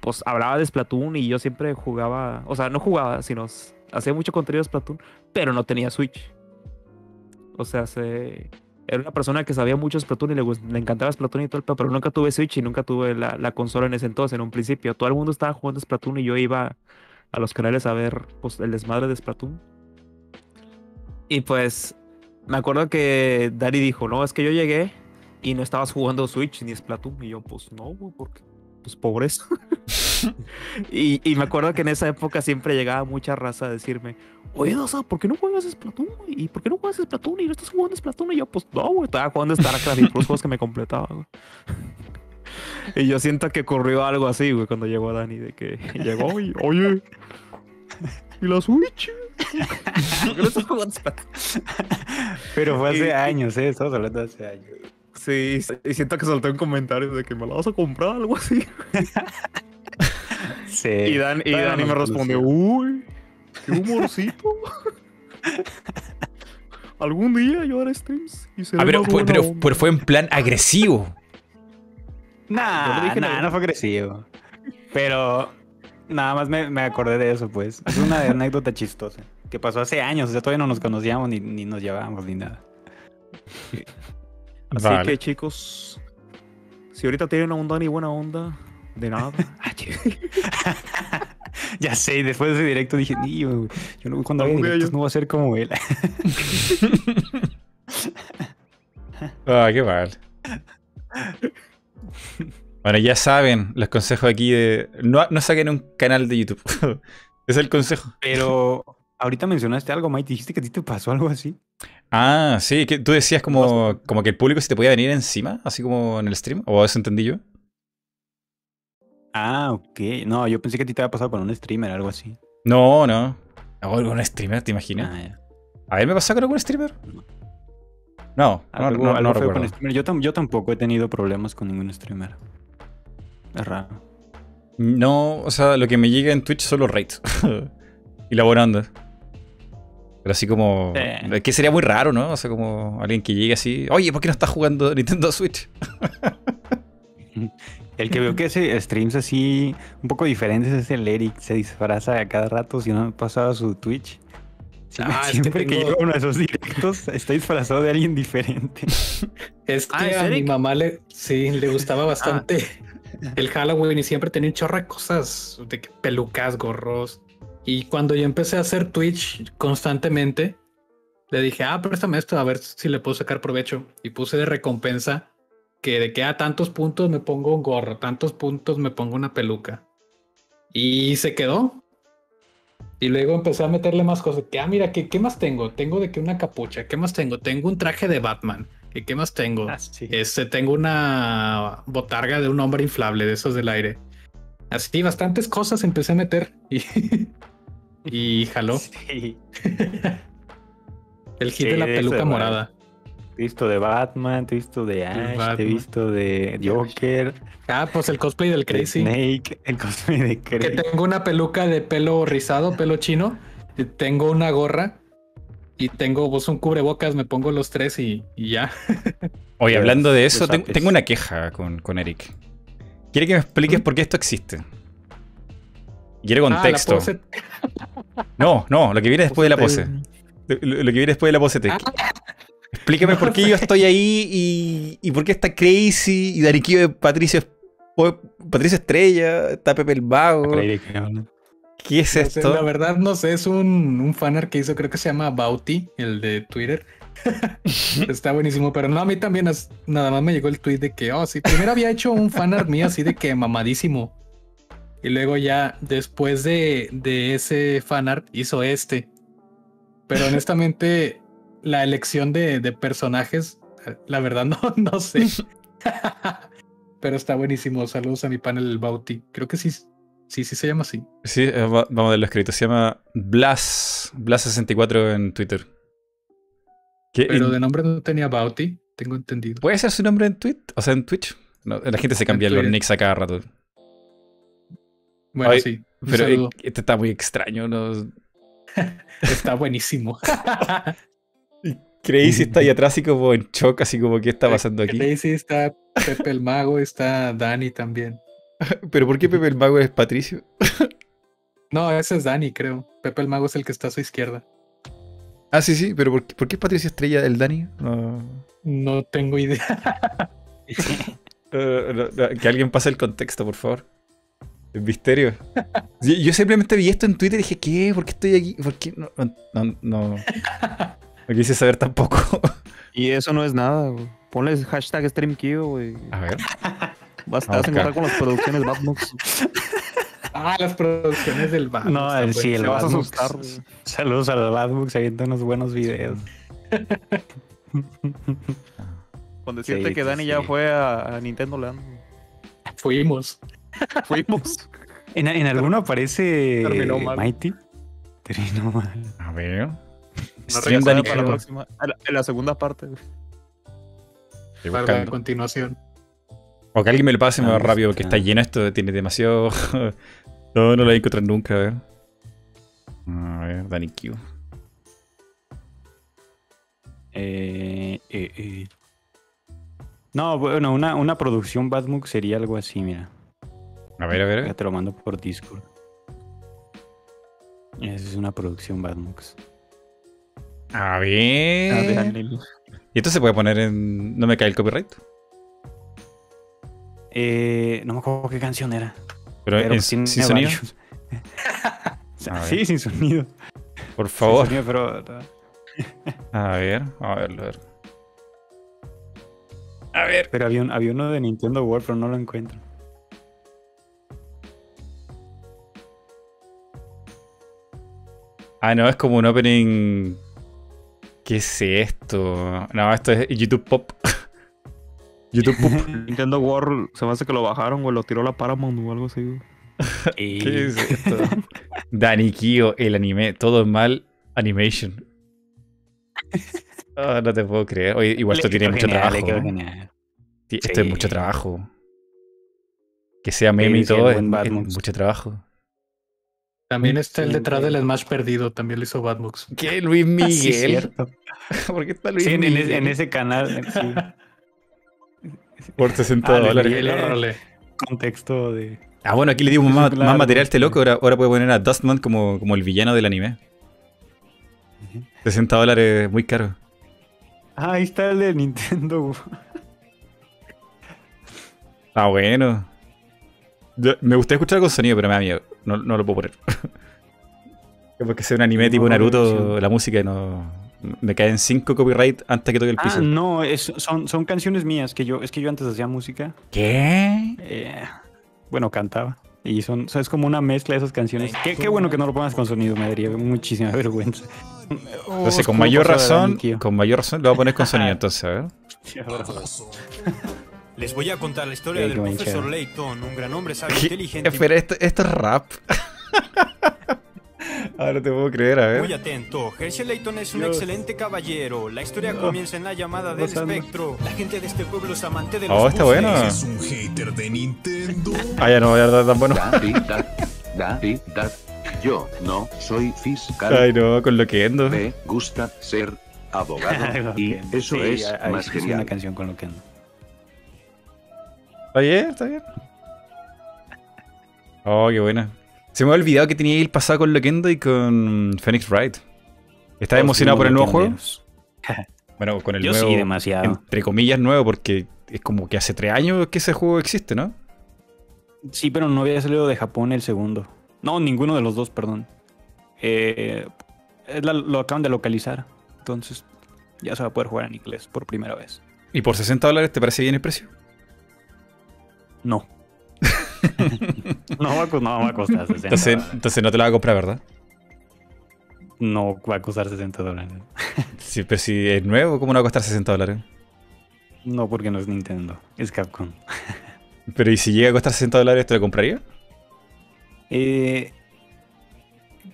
pues hablaba de Splatoon y yo siempre jugaba, o sea, no jugaba, sino hacía mucho contenido de Splatoon, pero no tenía Switch. O sea, se era una persona que sabía mucho Splatoon y le, le encantaba Splatoon y todo el pero nunca tuve Switch y nunca tuve la, consola en ese entonces, en un principio. Todo el mundo estaba jugando Splatoon y yo iba a los canales a ver pues, el desmadre de Splatoon. Y pues me acuerdo que Dani dijo, no, es que yo llegué y no estabas jugando Switch ni Splatoon. Y yo, pues no, porque pues pobreza. y, y, me acuerdo que en esa época siempre llegaba mucha raza a decirme, oye, Dosa, ¿por qué no juegas Splatoon? ¿Y por qué no juegas Splatoon? Y no estás jugando Splatoon. Y yo, pues no, güey, estaba jugando StarCraft y los juegos que me completaba, y yo siento que ocurrió algo así, güey, cuando llegó Dani, de que llegó y, oye, ¿y la Switch? Pero fue hace años, ¿eh? Estamos hablando de hace años. Sí, y siento que solté un comentario de que me la vas a comprar, algo así. sí. Y, Dan, y Dani me respondió, uy, qué humorcito. Algún día yo haré streams y será ah, pero, fue, pero, fue en plan agresivo. Nah, nah, no fue agresivo. Pero nada más me, me, acordé de eso, pues. Es una anécdota chistosa. Que pasó hace años, o sea, todavía no nos conocíamos ni, ni nos llevábamos ni nada. Así que chicos, si ahorita tienen una onda ni buena onda, de nada. ya sé, después de ese directo dije, yo, no, cuando haga directos no voy a ser como él. ah, qué mal. Bueno, ya saben los consejos aquí de no, no saquen un canal de YouTube. es el consejo. Pero ahorita mencionaste algo, Mike. Dijiste que a ti te pasó algo así. Ah, sí, que tú decías como, como que el público se te podía venir encima, así como en el stream, o eso entendí yo. Ah, ok. No, yo pensé que a ti te había pasado con un streamer, algo así. No, no. ¿Algo con un streamer, te imaginas? Ah, ya. ¿A ver me pasó con algún streamer? No, no, Algo, no, algo no recuerdo. con streamer. Yo, tam- yo tampoco he tenido problemas con ningún streamer. Es raro. No, o sea, lo que me llega en Twitch son los raids. y la buena onda. Pero así como. Sí. Es que sería muy raro, ¿no? O sea, como alguien que llegue así. Oye, ¿por qué no estás jugando Nintendo Switch? El que veo que hace streams así un poco diferentes es el Eric. Se disfraza a cada rato si no pasaba su Twitch. Siempre, Ah, es que que, tengo- llega a uno de esos directos está disfrazado de alguien diferente. Es que Ah, ¿es a mi mamá le, sí, le gustaba bastante el Halloween y siempre tenía un chorro de cosas, de que pelucas, gorros. Y cuando yo empecé a hacer Twitch constantemente, le dije, ah, préstame esto a ver si le puedo sacar provecho. Y puse de recompensa que de que a tantos puntos me pongo un gorro, tantos puntos me pongo una peluca. Y se quedó. Y luego empecé a meterle más cosas. Que, ah, mira, ¿qué, ¿qué más tengo? Tengo de que una capucha. ¿Qué más tengo? Tengo un traje de Batman. ¿Y qué más tengo? Ah, sí. Este, tengo una botarga de un hombre inflable de esos del aire. Así, bastantes cosas empecé a meter y, y jaló Sí. el hit Sí, de la peluca de morada. Te he visto de Batman, te he visto de Ash, te he visto de Joker, Ah, pues el cosplay del de Crazy. Snake, el cosplay de Que Crazy. tengo una peluca de pelo rizado, pelo chino. y Tengo una gorra y tengo pues, un cubrebocas. Me pongo los tres y, y ya. Oye, hablando de eso, tengo una queja con, con Eric. Quiere que me expliques por qué esto existe. Quiere Ah, la contexto. No, no, lo que viene después de la pose. Lo, lo que viene después de la pose. te- Explícame por qué yo estoy ahí y, y por qué está Crazy y Dariquillo de Patricio, Patricio Estrella, está Pepe el Vago. ¿Qué es no sé, esto? la verdad no sé, es un, un fanart que hizo, creo que se llama Bauti, el de Twitter. Está buenísimo, pero no, a mí también es- nada más me llegó el tweet de que, oh, sí, primero había hecho un fanart mío así de que mamadísimo. Y luego ya después de, de ese fanart hizo este. Pero honestamente, la elección de, de personajes, la verdad no, no sé. pero está buenísimo. Saludos a mi panel el Bauti. Creo que sí, sí, sí se llama así. Sí, eh, va- vamos a verlo escrito. Se llama Blas, Blas64 en Twitter. ¿Qué- Pero de nombre no tenía Bauti, tengo entendido. ¿Puede ser su nombre en Twitch? O sea, en Twitch. No, la gente se cambia los nicks a cada rato. Bueno, Ay, sí. Pero eh, saludo. este está muy extraño, ¿no? Está buenísimo. Crazy está ahí atrás y como en shock, así como ¿qué está pasando aquí? Daisy está Pepe el Mago, está Dani también. ¿Pero por qué Pepe el Mago es Patricio? No, ese es Dani, creo. Pepe el Mago es el que está a su izquierda. Ah, sí, sí, pero ¿por qué, por qué Patricio Estrella el Dani? No. No tengo idea. Eh, no, no, que alguien pase el contexto, por favor. El misterio. Yo simplemente vi esto en Twitter y dije, ¿qué? ¿Por qué estoy aquí? ¿Por qué? No, no, no, quise saber tampoco. Y eso no es nada, güey. Ponle hashtag StreamKio, güey. A ver. Vas, A vas a buscar. encontrar con las producciones Badmux. Ah, las producciones del Batman. No, el- sí, el vas a asustar. Saludos al Badbooks, avienta unos buenos videos. Con decirte Sí, que sí, Dani ya fue a, a Nintendo Land. Fuimos. Fuimos. En, en alguno aparece Terminó mal. Mighty. Terminó mal. A ver. Stream para la Creo. próxima. En la, en la segunda parte. Estoy Para la buscando. continuación. O que alguien me lo pase más Ah, rápido, que está. lleno esto, tiene demasiado. no, no lo voy a encontrar nunca, a ver. A ver, Dani Q. Eh, eh, eh. No, bueno, una, una producción Badmux sería algo así, mira. A ver, a ver. a Ya ver. te lo mando por Discord. Esa es una producción Badmux. A Ah, ver. déjale. ¿Y esto se puede poner en. ¿No me cae el copyright? Eh, no me acuerdo qué canción era. Pero, Pero en- tiene sin sonido. A ver. sí, sin sonido. Por Sin favor. sonido, pero A ver, a verlo, a ver. A ver. Pero había, un- había uno de Nintendo World, pero no lo encuentro. Ah, no, es como un opening. ¿Qué es esto? No, esto es YouTube Pop. YouTube Nintendo World se me hace que lo bajaron, o Lo tiró la Paramount o algo así, ¿Qué es esto? Dani Kyo, el anime. Todo mal. Animation. Oh, no te puedo creer. Oye, igual esto tiene mucho trabajo. Esto es mucho trabajo. Que sea meme y todo es, mucho trabajo. También está el detrás del Smash perdido, también lo hizo Badmux. ¿Qué? Luis Miguel. ¿Por qué está Luis en, Miguel? En, ese canal. Por 60 ah, dólares. Contexto de. Ah, bueno, aquí le dimos más, material a este loco. Ahora, ahora puede poner a Dustman como, como el villano del anime. 60 dólares, muy caro. Ah, ahí está el de Nintendo. ah, bueno. Me gustaría escuchar con sonido, pero me da miedo. No, no lo puedo poner. Porque sea un anime tipo Naruto, la música no. Me caen 5 copyright antes que toque el ah, piso. Ah, no, son, son canciones mías que yo, es que yo antes hacía música. ¿Qué? Eh, bueno, cantaba. Y son, es como una mezcla de esas canciones. Qué, qué bueno que no lo pongas con sonido, me daría muchísima vergüenza. Entonces, con mayor razón, con mayor razón, lo voy a poner con sonido, entonces, a ver. Les voy a contar la historia del profesor Layton, un gran hombre sabio inteligente. Espera, esto, esto es rap. Ahora te puedo creer, a ver. Muy atento. Herschel Layton es un excelente caballero. La historia comienza en la llamada del espectro. La gente de este pueblo es amante de los Oh, está bueno. Es un hater de Nintendo. Ah, ya no voy a dar tan bueno. Yo no soy fiscal. Ay, no, con lo que endo. Me gusta ser abogado. y eso es más genial. una canción con lo que endo. Está bien, está bien. Oh, qué buena. Se me ha olvidado que tenía el pasado con Loquendo y con Phoenix Wright. ¿Estás oh, emocionado por el nuevo juego? bueno, con el Yo nuevo. Sí, demasiado. Entre comillas, nuevo, porque es como que hace tres años que ese juego existe, ¿no? Sí, pero no había salido de Japón el segundo. No, ninguno de los dos, perdón. Eh, lo acaban de localizar. Entonces, ya se va a poder jugar en inglés por primera vez. ¿Y por 60 dólares te parece bien el precio? No. no, va a, costar 60 entonces, entonces no te lo va a comprar, ¿verdad? No va a costar 60 dólares. sí, pero si es nuevo, ¿cómo no va a costar 60 dólares? No, porque no es Nintendo, es Capcom. pero ¿y si llega a costar 60 dólares, te lo compraría? Eh,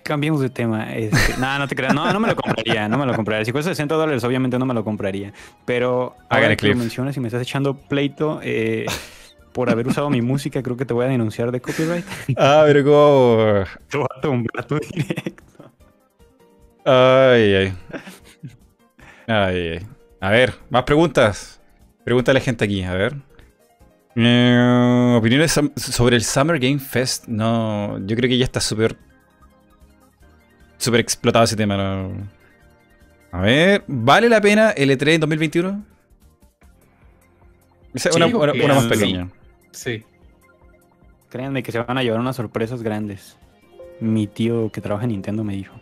cambiemos de tema. Este, no, no te creas. No, no me lo compraría. No me lo compraría. Si cuesta 60 dólares, obviamente no me lo compraría. Pero ahora que lo mencionas y me estás echando pleito eh, por haber usado mi música, creo que te voy a denunciar de copyright. Ah, pero como. Te voy a tumbar tu directo. Ay, ay. Ay, ay. A ver, más preguntas. Pregúntale a la gente aquí, a ver. Eh, opiniones sobre el Summer Game Fest. No, yo creo que ya está súper. Súper explotado ese tema. A ver, ¿vale la pena el E3 en 2021? una, una, más pequeña. Sí. Créanme que se van a llevar unas sorpresas grandes. Mi tío que trabaja en Nintendo me dijo.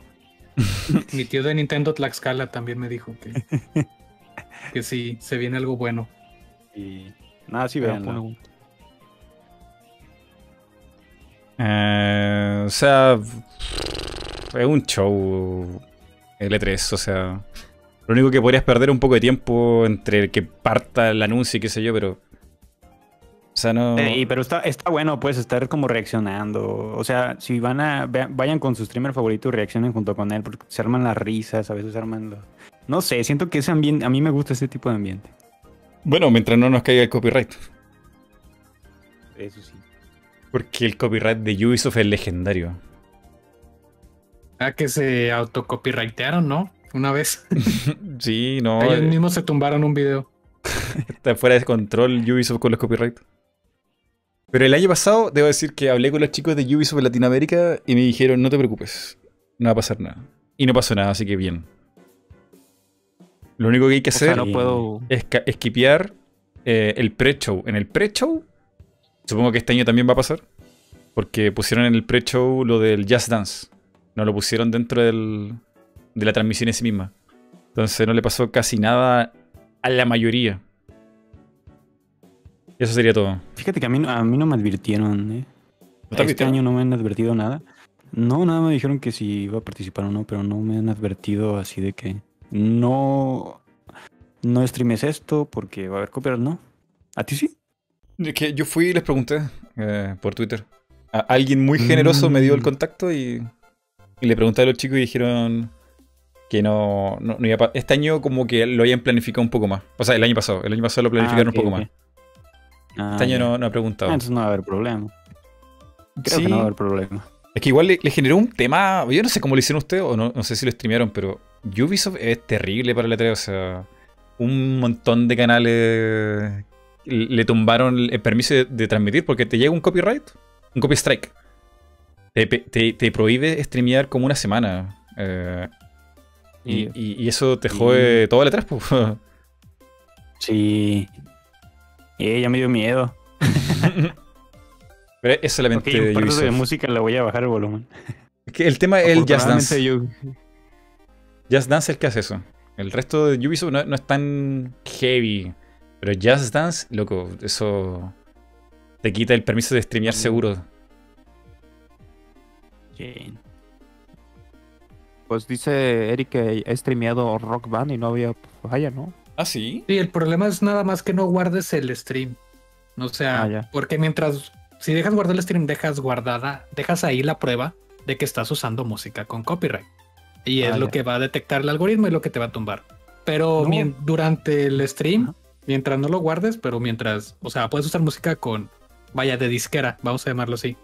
Mi tío de Nintendo Tlaxcala también me dijo que, que sí, se viene algo bueno. Y Nada, sí, vean. Eh, o sea, es un show L3, o sea, lo único que podrías perder un poco de tiempo entre que parta el anuncio y qué sé yo, pero... O sea, no... Eh, pero está, está bueno, puedes estar como reaccionando. O sea, si van a... Vayan con su streamer favorito y reaccionen junto con él, porque se arman las risas, a veces se arman los... No sé, siento que ese ambiente... A mí me gusta ese tipo de ambiente. Bueno, mientras no nos caiga el copyright. Eso sí. Porque el copyright de Ubisoft es legendario. Ah, que se autocopyrightearon, ¿no? Una vez. sí, no. Ellos eh. mismos se tumbaron un video. Está fuera de control Ubisoft con los copyrights. Pero el año pasado, debo decir que hablé con los chicos de Ubisoft en Latinoamérica y me dijeron, no te preocupes, no va a pasar nada. Y no pasó nada, así que bien. Lo único que hay que hacer es esquipear eh, el pre-show. En el pre-show, supongo que este año también va a pasar, porque pusieron en el pre-show lo del Jazz Dance. No lo pusieron dentro del, de la transmisión en sí misma. Entonces no le pasó casi nada a la mayoría. Y eso sería todo. Fíjate que a mí, a mí no me advirtieron, ¿eh? este año no me han advertido nada. No, nada me dijeron que si iba a participar o no, pero no me han advertido así de que no, no streames esto porque va a haber copyright, no. ¿A ti sí? Es que yo fui y les pregunté eh, por Twitter. alguien muy generoso me dio el mm. contacto y, le pregunté a los chicos y dijeron que no, no, iba a Este año como que lo habían planificado un poco más. O sea, el año pasado. El año pasado lo planificaron ah, un poco más. Ah, este año no, no, he preguntado. Ah, entonces no va a haber problema. Creo que no va a haber problema. Es que igual le, generó un tema. Yo no sé cómo lo hicieron ustedes, o no, no sé si lo streamearon, pero Ubisoft es terrible para la 3. O sea, un montón de canales le tumbaron el permiso de, transmitir porque te llega un copyright, un copy strike. Te, te, prohíbe streamear como una semana. Eh, y, eso te jode toda la 3. Sí. Y ya me dio miedo. Pero es solamente okay, un de música le voy a bajar el volumen. Es que el tema es el Just Dance. Just Dance es el que hace eso. El resto de Ubisoft no, no es tan heavy. Pero Just Dance, loco, eso te quita el permiso de streamear seguro. Pues dice Eric que he streameado Rock Band y no había falla, ¿no? Ah, sí. Sí, el problema es nada más que no guardes el stream. O sea, ah, porque mientras si dejas guardar el stream, dejas guardada, dejas ahí la prueba de que estás usando música con copyright. Y es ah, lo que va a detectar el algoritmo y lo que te va a tumbar. Pero durante el stream, mientras no lo guardes, pero mientras, o sea, puedes usar música con, vaya, de disquera, vamos a llamarlo así.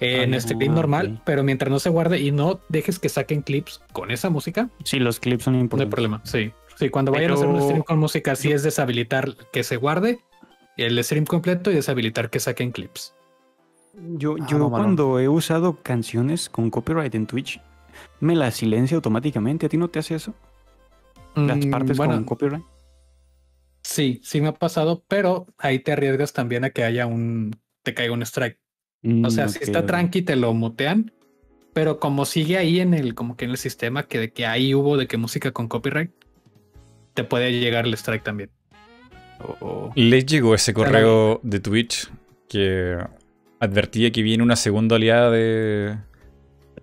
En este stream normal, pero mientras no se guarde y no dejes que saquen clips con esa música. Sí, los clips son importantes. No hay problema, sí. Sí, cuando vayan a hacer un stream con música, sí es deshabilitar que se guarde el stream completo y deshabilitar que saquen clips. Yo, ah, yo cuando he usado canciones con copyright en Twitch, me las silencia automáticamente. ¿A ti no te hace eso? Las mm, partes con copyright. Sí, sí me ha pasado, pero ahí te arriesgas también a que haya un, te caiga un strike. o sea, mm, si está tranqui, te lo mutean, pero como sigue ahí en el, como que en el sistema que de que ahí hubo de que música con copyright, te puede llegar el strike también. Les llegó ese correo de Twitch que advertía que viene una segunda oleada de.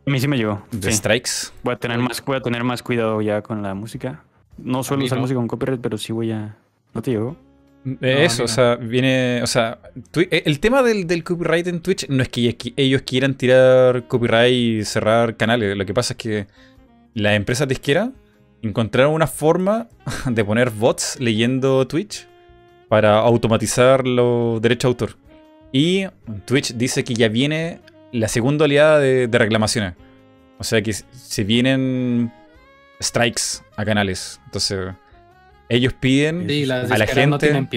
A mí sí me llegó. De strikes. Voy a tener más, voy a tener más cuidado ya con la música. No suelo usar música con copyright, pero sí voy a. ¿No te llegó? Eh, eso, o sea, viene. O sea, eh, el tema del, del, copyright en Twitch no es que ellos quieran tirar copyright y cerrar canales. Lo que pasa es que las empresas disqueras encontraron una forma de poner bots leyendo Twitch para automatizar los derechos de autor. Y Twitch dice que ya viene la segunda oleada de, reclamaciones. O sea que se vienen strikes a canales. Entonces, ellos piden a la gente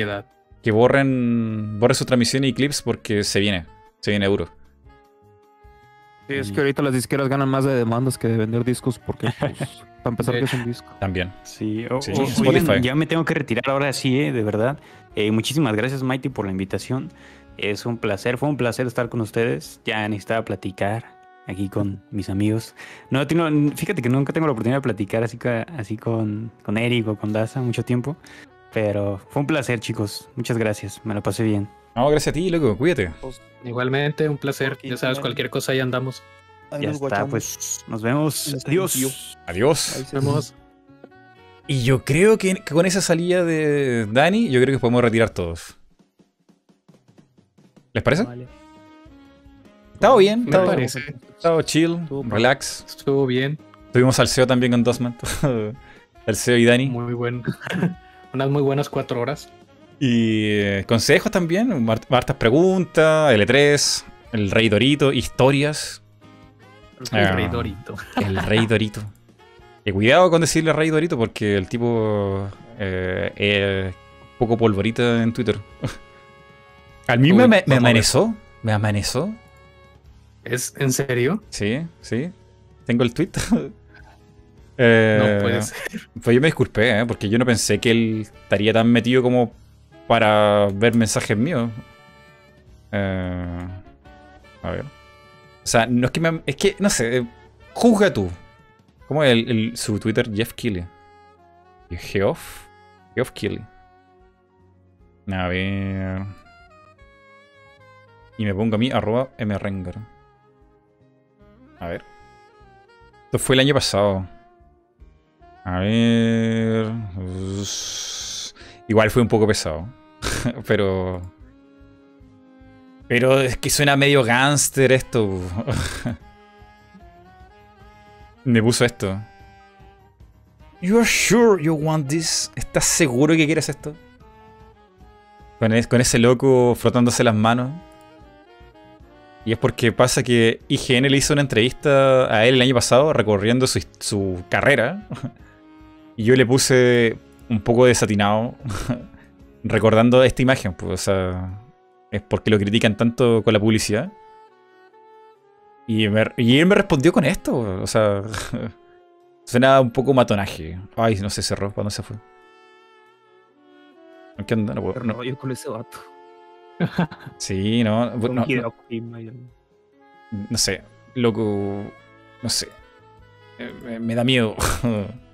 que borren, borren sus transmisiones y clips porque se viene, se viene euro. Sí, es que ahorita las disqueras ganan más de demandas que de vender discos porque, pues, para empezar, que es un disco. También. Sí, Spotify. ya me tengo que retirar ahora sí, eh, de verdad. Eh, muchísimas gracias, Mighty, por la invitación. Es un placer, fue un placer estar con ustedes. Ya necesitaba platicar aquí con mis amigos. No, fíjate que nunca tengo la oportunidad de platicar así, así con, con Eric o con Daza mucho tiempo. Pero fue un placer, chicos. Muchas gracias. Me lo pasé bien. No, gracias a ti, loco. Cuídate. Pues, igualmente, un placer. Ya sabes, cualquier cosa ahí andamos. ya está, pues nos vemos. Adiós. Adiós. Nos vemos. Y yo creo que con esa salida de Dani, yo creo que podemos retirar todos. ¿Les parece? Vale. Estaba bien, me parece. Estaba chill, relax. Estuvo bien. Tuvimos al CEO también con Dosman. el CEO y Dani. Muy bueno. Unas muy buenas cuatro horas. Y eh, consejos también, hartas preguntas, L3, el Rey Dorito, historias. El Rey ah, Dorito. El Rey Dorito. Y cuidado con decirle Rey Dorito porque el tipo eh, es poco polvorita en Twitter. A mí me, me, amanezó. Me amanezó. ¿Es en serio? Sí, sí. Tengo el tweet. eh, no puede ser. Pues yo me disculpé, ¿eh? porque yo no pensé que él estaría tan metido como para ver mensajes míos. Eh, a ver. O sea, no es que me. Es que, no sé. Juzga tú. ¿Cómo es el, su Twitter? Jeff Kelly. Geoff. Geoff Kelly. A ver. Y me pongo a mí, arroba mrengar. A ver. Esto fue el año pasado. A ver. Igual fue un poco pesado. pero. Pero es que suena medio gangster esto. Me puso esto. You are sure you want this? ¿Estás seguro que quieres esto? Con, con ese loco frotándose las manos. Y es porque pasa que IGN le hizo una entrevista a él el año pasado recorriendo su, su carrera. Y yo le puse un poco desatinado recordando esta imagen. Pues, o sea, es porque lo critican tanto con la publicidad. Y, y él me respondió con esto. O sea, suena un poco matonaje. Ay, no se cerró. ¿Cuándo se fue? ¿Qué onda? No puedo. No. Yo con ese vato. Sí, no. No, no, sé. Loco. No sé. Eh, me, da miedo.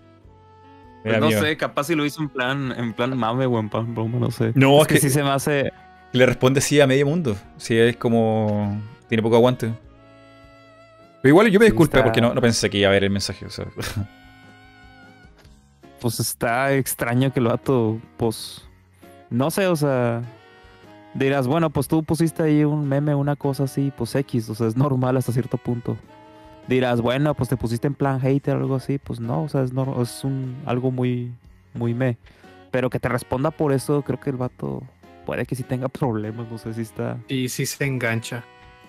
Pues no sé, capaz si lo hizo en plan, en plan mame o en plan broma, no sé. No, es, que, si se me hace. Le responde sí a medio mundo. Sí, es como. Tiene poco aguante. Pero igual yo me disculpe porque no, no, pensé que iba a ver el mensaje. O sea. Pues está extraño que el vato, pues. No sé, o sea dirás, bueno, pues tú pusiste ahí un meme, una cosa así, pues X, o sea, es normal hasta cierto punto. Dirás, bueno, pues te pusiste en plan hater o algo así, pues no, o sea, es, no, es un, algo muy, muy me. Pero que te responda por eso, creo que el vato puede que sí tenga problemas, no sé si está... Y si se engancha.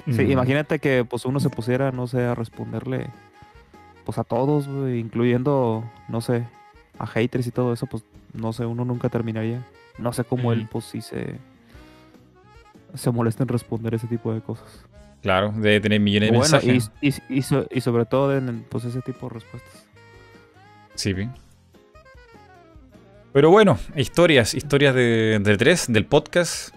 Sí, imagínate que pues uno se pusiera, no sé, a responderle pues a todos, incluyendo, no sé, a haters y todo eso, pues no sé, uno nunca terminaría. No sé cómo él pues sí se se molesta en responder ese tipo de cosas. Claro, debe tener millones de mensajes. Y, y, sobre todo en pues, ese tipo de respuestas. Sí, bien. Pero bueno, historias, historias de, de 3, del podcast.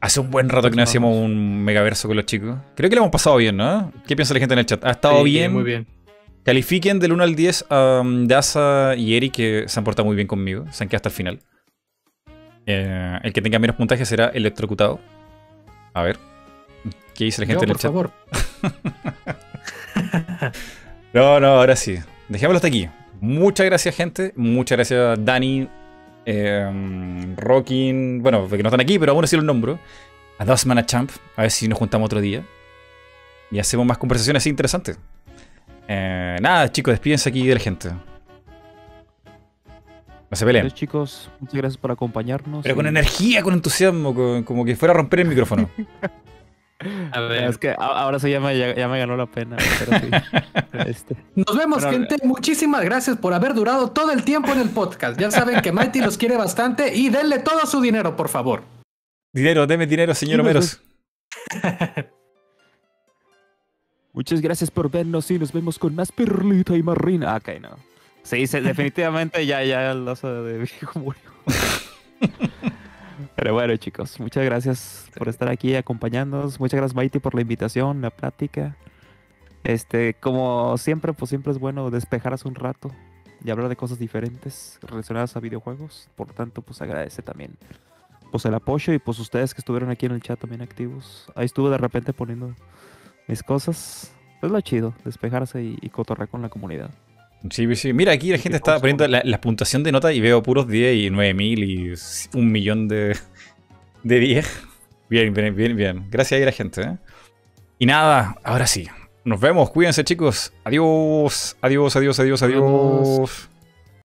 Hace un buen rato que no hacíamos un megaverso con los chicos. Creo que lo hemos pasado bien, ¿no? ¿Qué piensa la gente en el chat? ¿Ha estado bien? Muy bien. Califiquen del 1 al 10 a um, Daza y Eric, que se han portado muy bien conmigo. Se han quedado hasta el final. Eh, el que tenga menos puntaje será electrocutado. A ver. ¿Qué dice la gente en el chat? Por favor. no, no, ahora sí. Dejémoslo hasta aquí. Muchas gracias, gente. Muchas gracias, Dani, eh, Rockin. Bueno, que no están aquí, pero aún así los nombro. A Dosman, a Champ. A ver si nos juntamos otro día. Y hacemos más conversaciones así interesantes. Eh, nada, chicos, despídense aquí de la gente. No se peleen. chicos, muchas gracias por acompañarnos. Pero con energía, con entusiasmo, como que fuera a romper el micrófono. A ver. Es que ahora sí ya me, ya, me ganó la pena. Este. Nos vemos, gente. Muchísimas gracias por haber durado todo el tiempo en el podcast. Ya saben que Mighty los quiere bastante y denle todo su dinero, por favor. Dinero, deme dinero, señor Homeros. Muchas gracias por vernos y nos vemos con más perlita y marina. Ah, ok, no. Sí, definitivamente ya, ya el oso de viejo murió. Pero bueno, chicos, muchas gracias por estar aquí acompañándonos. Muchas gracias, Mighty, por la invitación, la plática. Este, como siempre, pues siempre es bueno despejarse un rato y hablar de cosas diferentes relacionadas a videojuegos. Por tanto, pues agradece también pues el apoyo y pues ustedes que estuvieron aquí en el chat también activos. Ahí estuve de repente poniendo mis cosas. Es lo chido, despejarse y, y cotorrear con la comunidad. Sí, sí. Mira, aquí la gente está poniendo la, puntuación de nota y veo puros 10 y 9000 y un millón de, de 10. Bien, bien, bien, bien. Gracias a la gente. ¿eh? Y nada, ahora sí. Nos vemos. Cuídense, chicos. Adiós. Adiós, adiós, adiós, adiós.